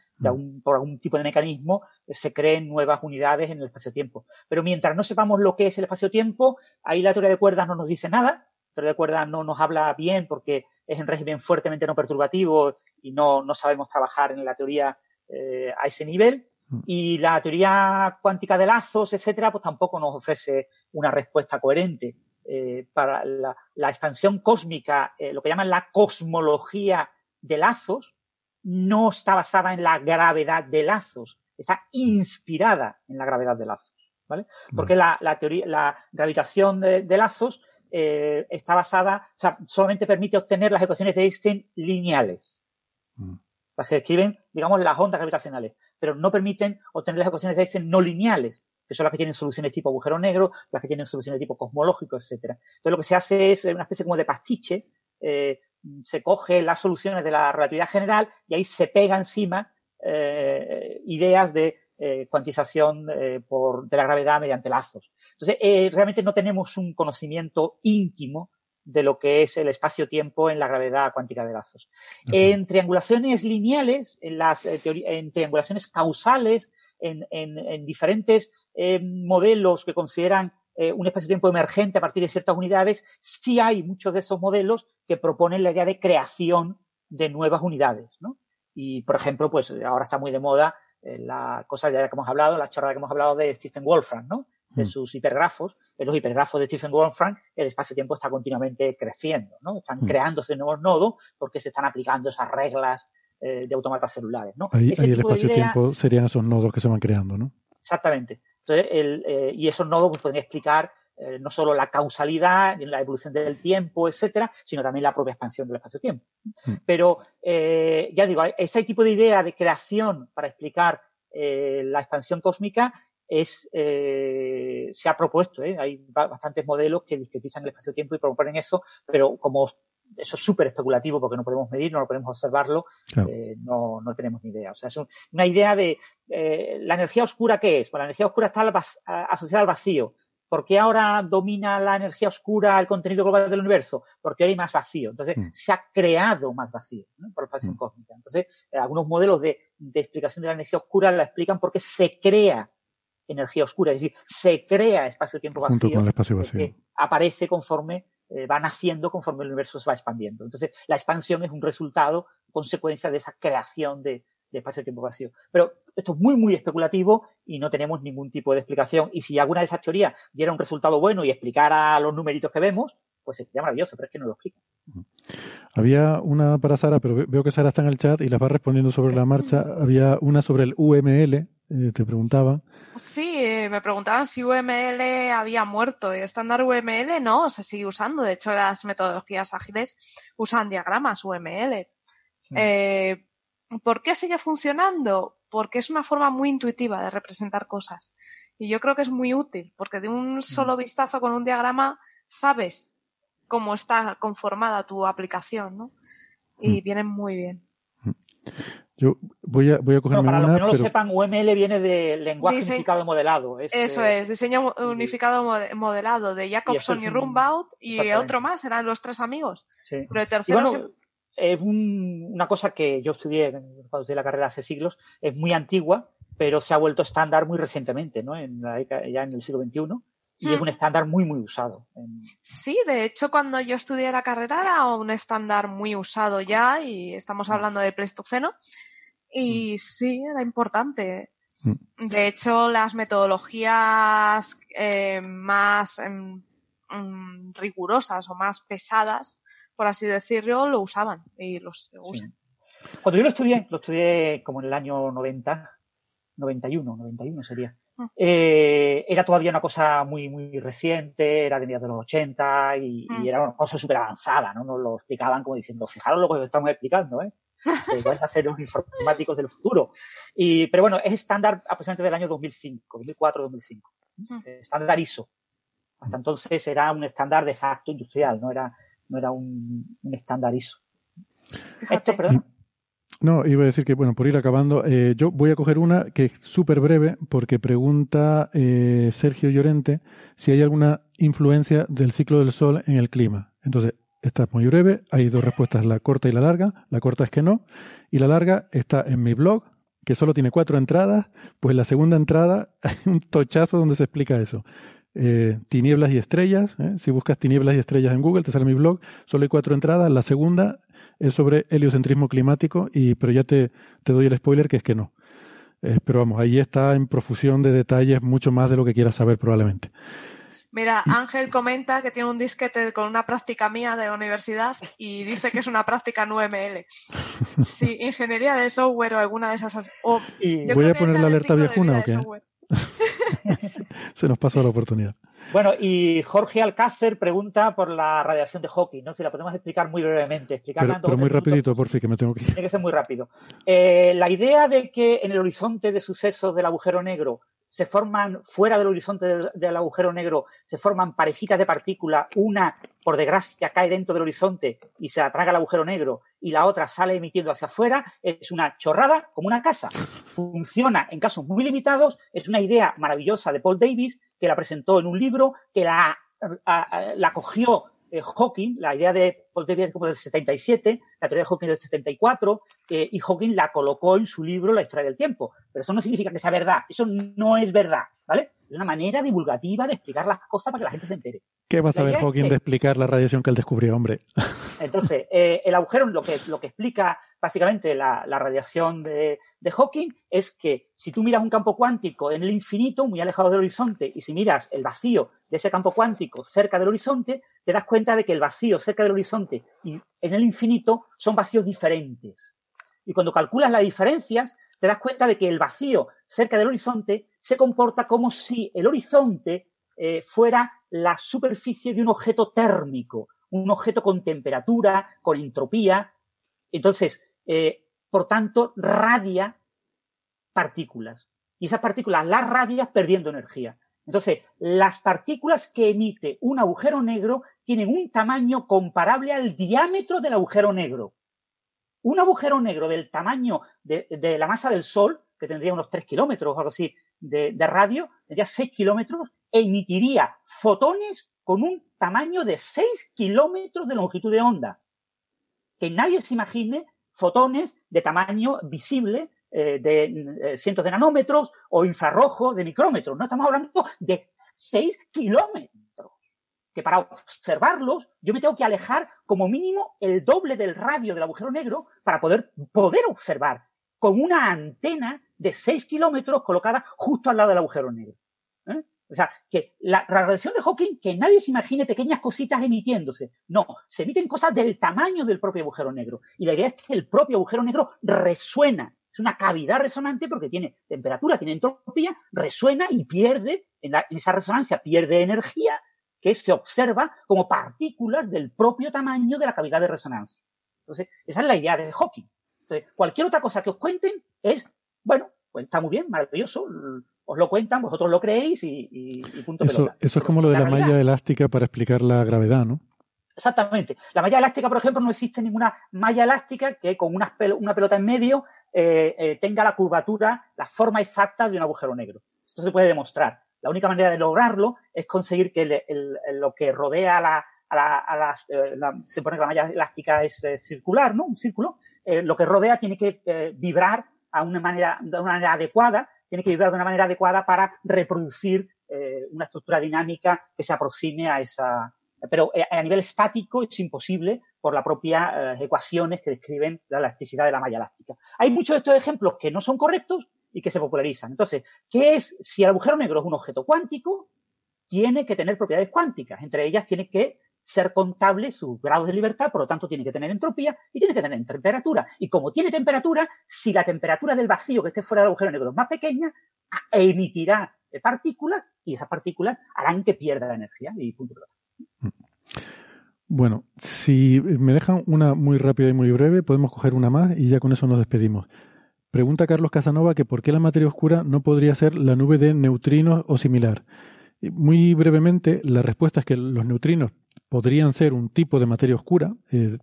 G: por algún tipo de mecanismo, eh, se creen nuevas unidades en el espacio-tiempo. Pero mientras no sepamos lo que es el espacio-tiempo, ahí la teoría de cuerdas no nos dice nada, la teoría de cuerdas no nos habla bien porque es en régimen fuertemente no perturbativo y no, no sabemos trabajar en la teoría eh, a ese nivel. Mm. Y la teoría cuántica de lazos, etcétera, pues tampoco nos ofrece una respuesta coherente. Eh, para la, la, expansión cósmica, lo que llaman la cosmología de lazos no está basada en la gravedad de lazos, está inspirada en la gravedad de lazos, ¿vale? Porque la, la teoría, la gravitación de, lazos eh, está basada, o sea, solamente permite obtener las ecuaciones de Einstein lineales. Mm. Las que describen, digamos, las ondas gravitacionales, pero no permiten obtener las ecuaciones de Einstein no lineales, que son las que tienen soluciones tipo agujero negro, las que tienen soluciones tipo cosmológico, etcétera. Entonces lo que se hace es una especie como de pastiche, eh, se coge las soluciones de la relatividad general y ahí se pega encima eh, ideas de eh, cuantización eh, por, de la gravedad mediante lazos. Entonces, realmente no tenemos un conocimiento íntimo de lo que es el espacio-tiempo en la gravedad cuántica de lazos. En triangulaciones lineales, en las en triangulaciones causales, en, en, en diferentes modelos que consideran eh, un espacio-tiempo emergente a partir de ciertas unidades, sí hay muchos de esos modelos que proponen la idea de creación de nuevas unidades, ¿no? Y, por ejemplo, pues ahora está muy de moda eh, la cosa de la que hemos hablado, la chorrada que hemos hablado de Stephen Wolfram, ¿no? De mm. sus hipergrafos. En los hipergrafos de Stephen Wolfram, el espacio-tiempo está continuamente creciendo, ¿no? Están mm. creándose nuevos nodos porque se están aplicando esas reglas eh, de automatas celulares, ¿no?
B: Ahí, el espacio-tiempo serían esos nodos que se van creando, ¿no?
G: Exactamente. Eh, y esos nodos pues, podrían explicar eh, no solo la causalidad, la evolución del tiempo, etcétera, sino también la propia expansión del espacio-tiempo. Mm. Pero, ya digo, ese tipo de idea de creación para explicar la expansión cósmica es, se ha propuesto, hay bastantes modelos que discretizan el espacio-tiempo y proponen eso, pero como eso es súper especulativo porque no podemos medir, no podemos observarlo, eh, no, no tenemos ni idea. O sea, es una idea de eh, la energía oscura, ¿qué es? Pues la energía oscura está asociada al vacío. ¿Por qué ahora domina la energía oscura el contenido global del universo? Porque ahora hay más vacío. Entonces, mm. se ha creado más vacío por la expansión mm. cósmica. Entonces, eh, algunos modelos de, de, explicación de la energía oscura la explican porque se crea energía oscura, es decir, se crea espacio-tiempo vacío,
B: Junto con el espacio vacío. que
G: aparece conforme eh, va naciendo conforme el universo se va expandiendo. Entonces, la expansión es un resultado, consecuencia de esa creación de, espacio-tiempo vacío. Pero esto es muy, muy especulativo y no tenemos ningún tipo de explicación. Y si alguna de esas teorías diera un resultado bueno y explicara los numeritos que vemos, pues sería maravilloso, pero es que no lo explica.
B: Había una para Sara, pero veo que Sara está en el chat y las va respondiendo sobre la marcha. Había una sobre el UML, eh, te preguntaba.
E: Sí, eh, me preguntaban si UML había muerto. Y estándar UML no, se sigue usando. De hecho, las metodologías ágiles usan diagramas UML. Eh, ¿Por qué sigue funcionando? Porque es una forma muy intuitiva de representar cosas. Y yo creo que es muy útil, porque de un solo vistazo con un diagrama sabes cómo está conformada tu aplicación, ¿no? Y vienen muy bien.
B: Yo voy a, voy a cogerme
G: para
B: los
G: que no lo sepan, UML viene de lenguaje unificado modelado.
E: eso
G: eh,
E: es, diseño unificado modelado de Jacobson y Rumbaud y otro más, eran los tres amigos. Pero el tercero
G: es una cosa que yo estudié cuando estudié la carrera hace siglos, es muy antigua, pero se ha vuelto estándar muy recientemente, ¿no? En ya en el siglo XXI. Y es un estándar muy, muy usado.
E: Sí, de hecho, cuando yo estudié la carrera era un estándar muy usado ya y estamos mm. hablando de Pleistoceno. Y mm. sí, era importante. De hecho, las metodologías eh, más em, mm, rigurosas o más pesadas, por así decirlo, lo usaban y los usan.
G: Cuando yo lo estudié, lo estudié como en el año 90, 91, 91 sería. Eh, era todavía una cosa muy, muy reciente, era de mediados de los 80 y,
E: Mm.
G: y era una cosa súper avanzada, ¿no? Nos lo explicaban como diciendo, fijaros lo que os estamos explicando, ¿eh? Que vais a ser los informáticos del futuro. Y, pero bueno, es estándar aproximadamente del año 2005, 2004-2005. Estándar ISO. Hasta entonces era un estándar de facto industrial, no era, no era un, un estándar ISO. Esto, perdón.
B: No, iba a decir que, bueno, por ir acabando, eh, yo voy a coger una que es súper breve porque pregunta eh, Sergio Llorente si hay alguna influencia del ciclo del Sol en el clima. Entonces, esta es muy breve, hay dos respuestas, la corta y la larga. La corta es que no, y la larga está en mi blog, que solo tiene cuatro entradas, pues la segunda entrada hay un tochazo donde se explica eso. Eh, tinieblas y estrellas, ¿eh? si buscas tinieblas y estrellas en Google, te sale mi blog, solo hay cuatro entradas, la segunda es sobre heliocentrismo climático, y, pero ya te, te doy el spoiler que es que no. Eh, pero vamos, ahí está en profusión de detalles mucho más de lo que quieras saber probablemente.
E: Mira, Ángel comenta que tiene un disquete con una práctica mía de universidad y dice que es una práctica en UML. Sí, ingeniería de software o alguna de esas. o- yo
B: ¿Voy
E: creo
B: a poner la alerta viejuna o
E: de
B: qué? Se nos pasó la oportunidad.
G: Bueno, y Jorge Alcácer pregunta por la radiación de Hawking, ¿no? Si la podemos explicar muy brevemente. Explicarla
B: Pero, muy rapidito, por fin, que me tengo que ir.
G: Tiene que ser muy rápido. Eh, la idea de que en el horizonte de sucesos del agujero negro se forman, fuera del horizonte del, agujero negro, se forman parejitas de partículas, una, por desgracia, cae dentro del horizonte y se atraga el agujero negro, y la otra sale emitiendo hacia afuera, es una chorrada como una casa. Funciona en casos muy limitados, es una idea maravillosa de Paul Davis, que la presentó en un libro, que la, la cogió eh, Hawking, la idea de es como del 77, la teoría de Hawking del 74, eh, y Hawking la colocó en su libro La historia del tiempo. Pero eso no significa que sea verdad, eso no es verdad, ¿vale? Una manera divulgativa de explicar las cosas para que la gente se entere.
B: ¿Qué vas a ver Hawking de explicar la radiación que él descubrió, hombre?
G: Entonces, eh, el agujero, lo que, lo que explica básicamente la, la radiación de, de Hawking es que si tú miras un campo cuántico en el infinito, muy alejado del horizonte, y si miras el vacío de ese campo cuántico cerca del horizonte, te das cuenta de que el vacío cerca del horizonte y en el infinito son vacíos diferentes. Y cuando calculas las diferencias, te das cuenta de que el vacío cerca del horizonte se comporta como si el horizonte eh, fuera la superficie de un objeto térmico, un objeto con temperatura, con entropía. Entonces, eh, por tanto, radia partículas. Y esas partículas las radias perdiendo energía. Entonces, las partículas que emite un agujero negro tienen un tamaño comparable al diámetro del agujero negro. Un agujero negro del tamaño de, la masa del Sol, que tendría unos 3 kilómetros o algo así de, de radio, tendría 6 kilómetros, emitiría fotones con un tamaño de 6 kilómetros de longitud de onda. Que nadie se imagine fotones de tamaño visible eh, de eh, cientos de nanómetros o infrarrojo de micrómetros. No estamos hablando de 6 kilómetros. Que para observarlos yo me tengo que alejar como mínimo el doble del radio del agujero negro para poder, poder observar con una antena de 6 kilómetros colocada justo al lado del agujero negro. ¿eh? O sea, que la radiación de Hawking, que nadie se imagine pequeñas cositas emitiéndose. No, se emiten cosas del tamaño del propio agujero negro. Y la idea es que el propio agujero negro resuena. Es una cavidad resonante porque tiene temperatura, tiene entropía, resuena y pierde, la, en esa resonancia pierde energía que se observa como partículas del propio tamaño de la cavidad de resonancia. Entonces, esa es la idea de Hawking. Entonces, cualquier otra cosa que os cuenten es, bueno, pues está muy bien, maravilloso, os lo cuentan, vosotros lo creéis y, y, y punto
B: Eso,
G: pelota.
B: eso es como lo de la, malla elástica para explicar la gravedad, ¿no?
G: Exactamente. La malla elástica, por ejemplo, no existe ninguna malla elástica que con una, pel- una pelota en medio eh, eh, tenga la curvatura, la forma exacta de un agujero negro. Esto se puede demostrar. La única manera de lograrlo es conseguir que lo que rodea a la, a la, a eh, la- se pone que la malla elástica es eh, circular, ¿no? Un círculo. Eh, lo que rodea tiene que vibrar a una manera, de una manera adecuada, tiene que vibrar de una manera adecuada para reproducir una estructura dinámica que se aproxime a esa, pero a nivel estático es imposible por las propias ecuaciones que describen la elasticidad de la malla elástica. Hay muchos de estos ejemplos que no son correctos y que se popularizan. Entonces, ¿qué es? Si el agujero negro es un objeto cuántico, tiene que tener propiedades cuánticas. Entre ellas tiene que ser contable sus grados de libertad, por lo tanto tiene que tener entropía y tiene que tener temperatura. Y como tiene temperatura, si la temperatura del vacío que esté fuera del agujero negro es más pequeña, emitirá partículas y esas partículas harán que pierda energía y punto.
B: Bueno, si me dejan una muy rápida y muy breve, podemos coger una más y ya con eso nos despedimos. Pregunta Carlos Casanova que por qué la materia oscura no podría ser la nube de neutrinos o similar. Muy brevemente, la respuesta es que los neutrinos podrían ser un tipo de materia oscura, eh,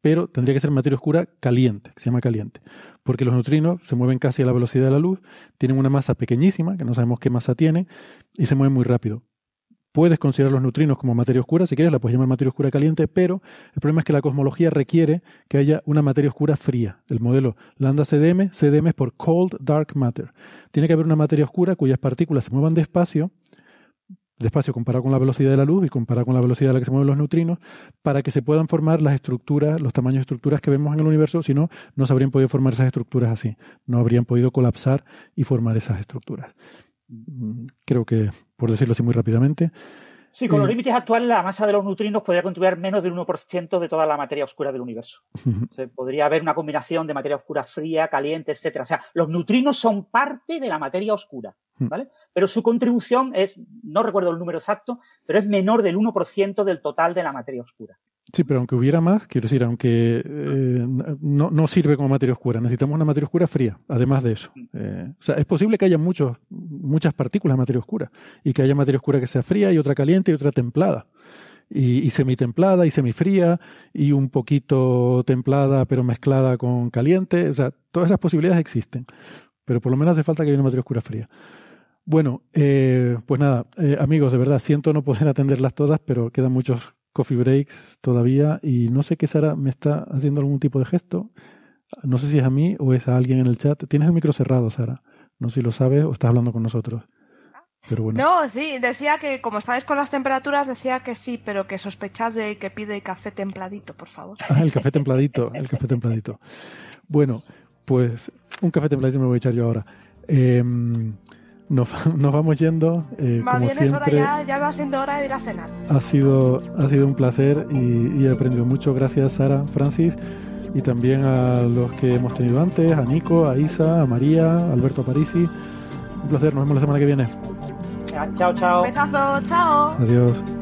B: pero tendría que ser materia oscura caliente, que se llama caliente, porque los neutrinos se mueven casi a la velocidad de la luz, tienen una masa pequeñísima, que no sabemos qué masa tiene, y se mueven muy rápido. Puedes considerar los neutrinos como materia oscura, si quieres la puedes llamar materia oscura caliente, pero el problema es que la cosmología requiere que haya una materia oscura fría. El modelo lambda CDM, CDM es por Cold Dark Matter. Tiene que haber una materia oscura cuyas partículas se muevan despacio despacio comparado con la velocidad de la luz y comparado con la velocidad a la que se mueven los neutrinos, para que se puedan formar las estructuras, los tamaños de estructuras que vemos en el universo, si no, no se habrían podido formar esas estructuras así, no habrían podido colapsar y formar esas estructuras. Mm, creo que, por decirlo así muy rápidamente,
G: Sí, con los límites actuales la masa de los neutrinos podría contribuir menos del 1% de toda la materia oscura del universo. podría haber una combinación de materia oscura fría, caliente, etcétera. O sea, los neutrinos son parte de la materia oscura, ¿vale? Pero su contribución es, no recuerdo el número exacto, pero es menor del 1% del total de la materia oscura.
B: Sí, pero aunque hubiera más, quiero decir, aunque eh, no, no, sirve como materia oscura, necesitamos una materia oscura fría, además de eso. Eh, o sea, es posible que haya muchos, muchas partículas de materia oscura y que haya materia oscura que sea fría y otra caliente y otra templada. Y, y semitemplada y semifría y un poquito templada pero mezclada con caliente. O sea, todas esas posibilidades existen. Pero por lo menos hace falta que haya una materia oscura fría. Bueno, eh, pues nada, eh, amigos, de verdad, siento no poder atenderlas todas, pero quedan muchos coffee breaks todavía y no sé qué Sara me está haciendo algún tipo de gesto. No sé si es a mí o es a alguien en el chat. Tienes el micro cerrado, Sara. No sé si lo sabes o estás hablando con nosotros. Pero bueno.
E: No, sí, decía que como estáis con las temperaturas, decía que sí, pero que sospechad de que pide café templadito, por favor.
B: Ah, el café templadito, el café templadito. Bueno, pues un café templadito me voy a echar yo ahora. Eh, nos, nos vamos yendo. Eh,
E: Más
B: como
E: bien es hora
B: siempre,
E: ya, ya va siendo hora de ir a cenar.
B: ha sido, ha sido un placer y, y he aprendido mucho. Gracias, Sara, Francis, y también a los que hemos tenido antes, a Nico, a Isa, a María, a Alberto Parisi. Un placer, nos vemos la semana que viene.
G: Chao, chao.
E: Besazo, chao.
B: Adiós.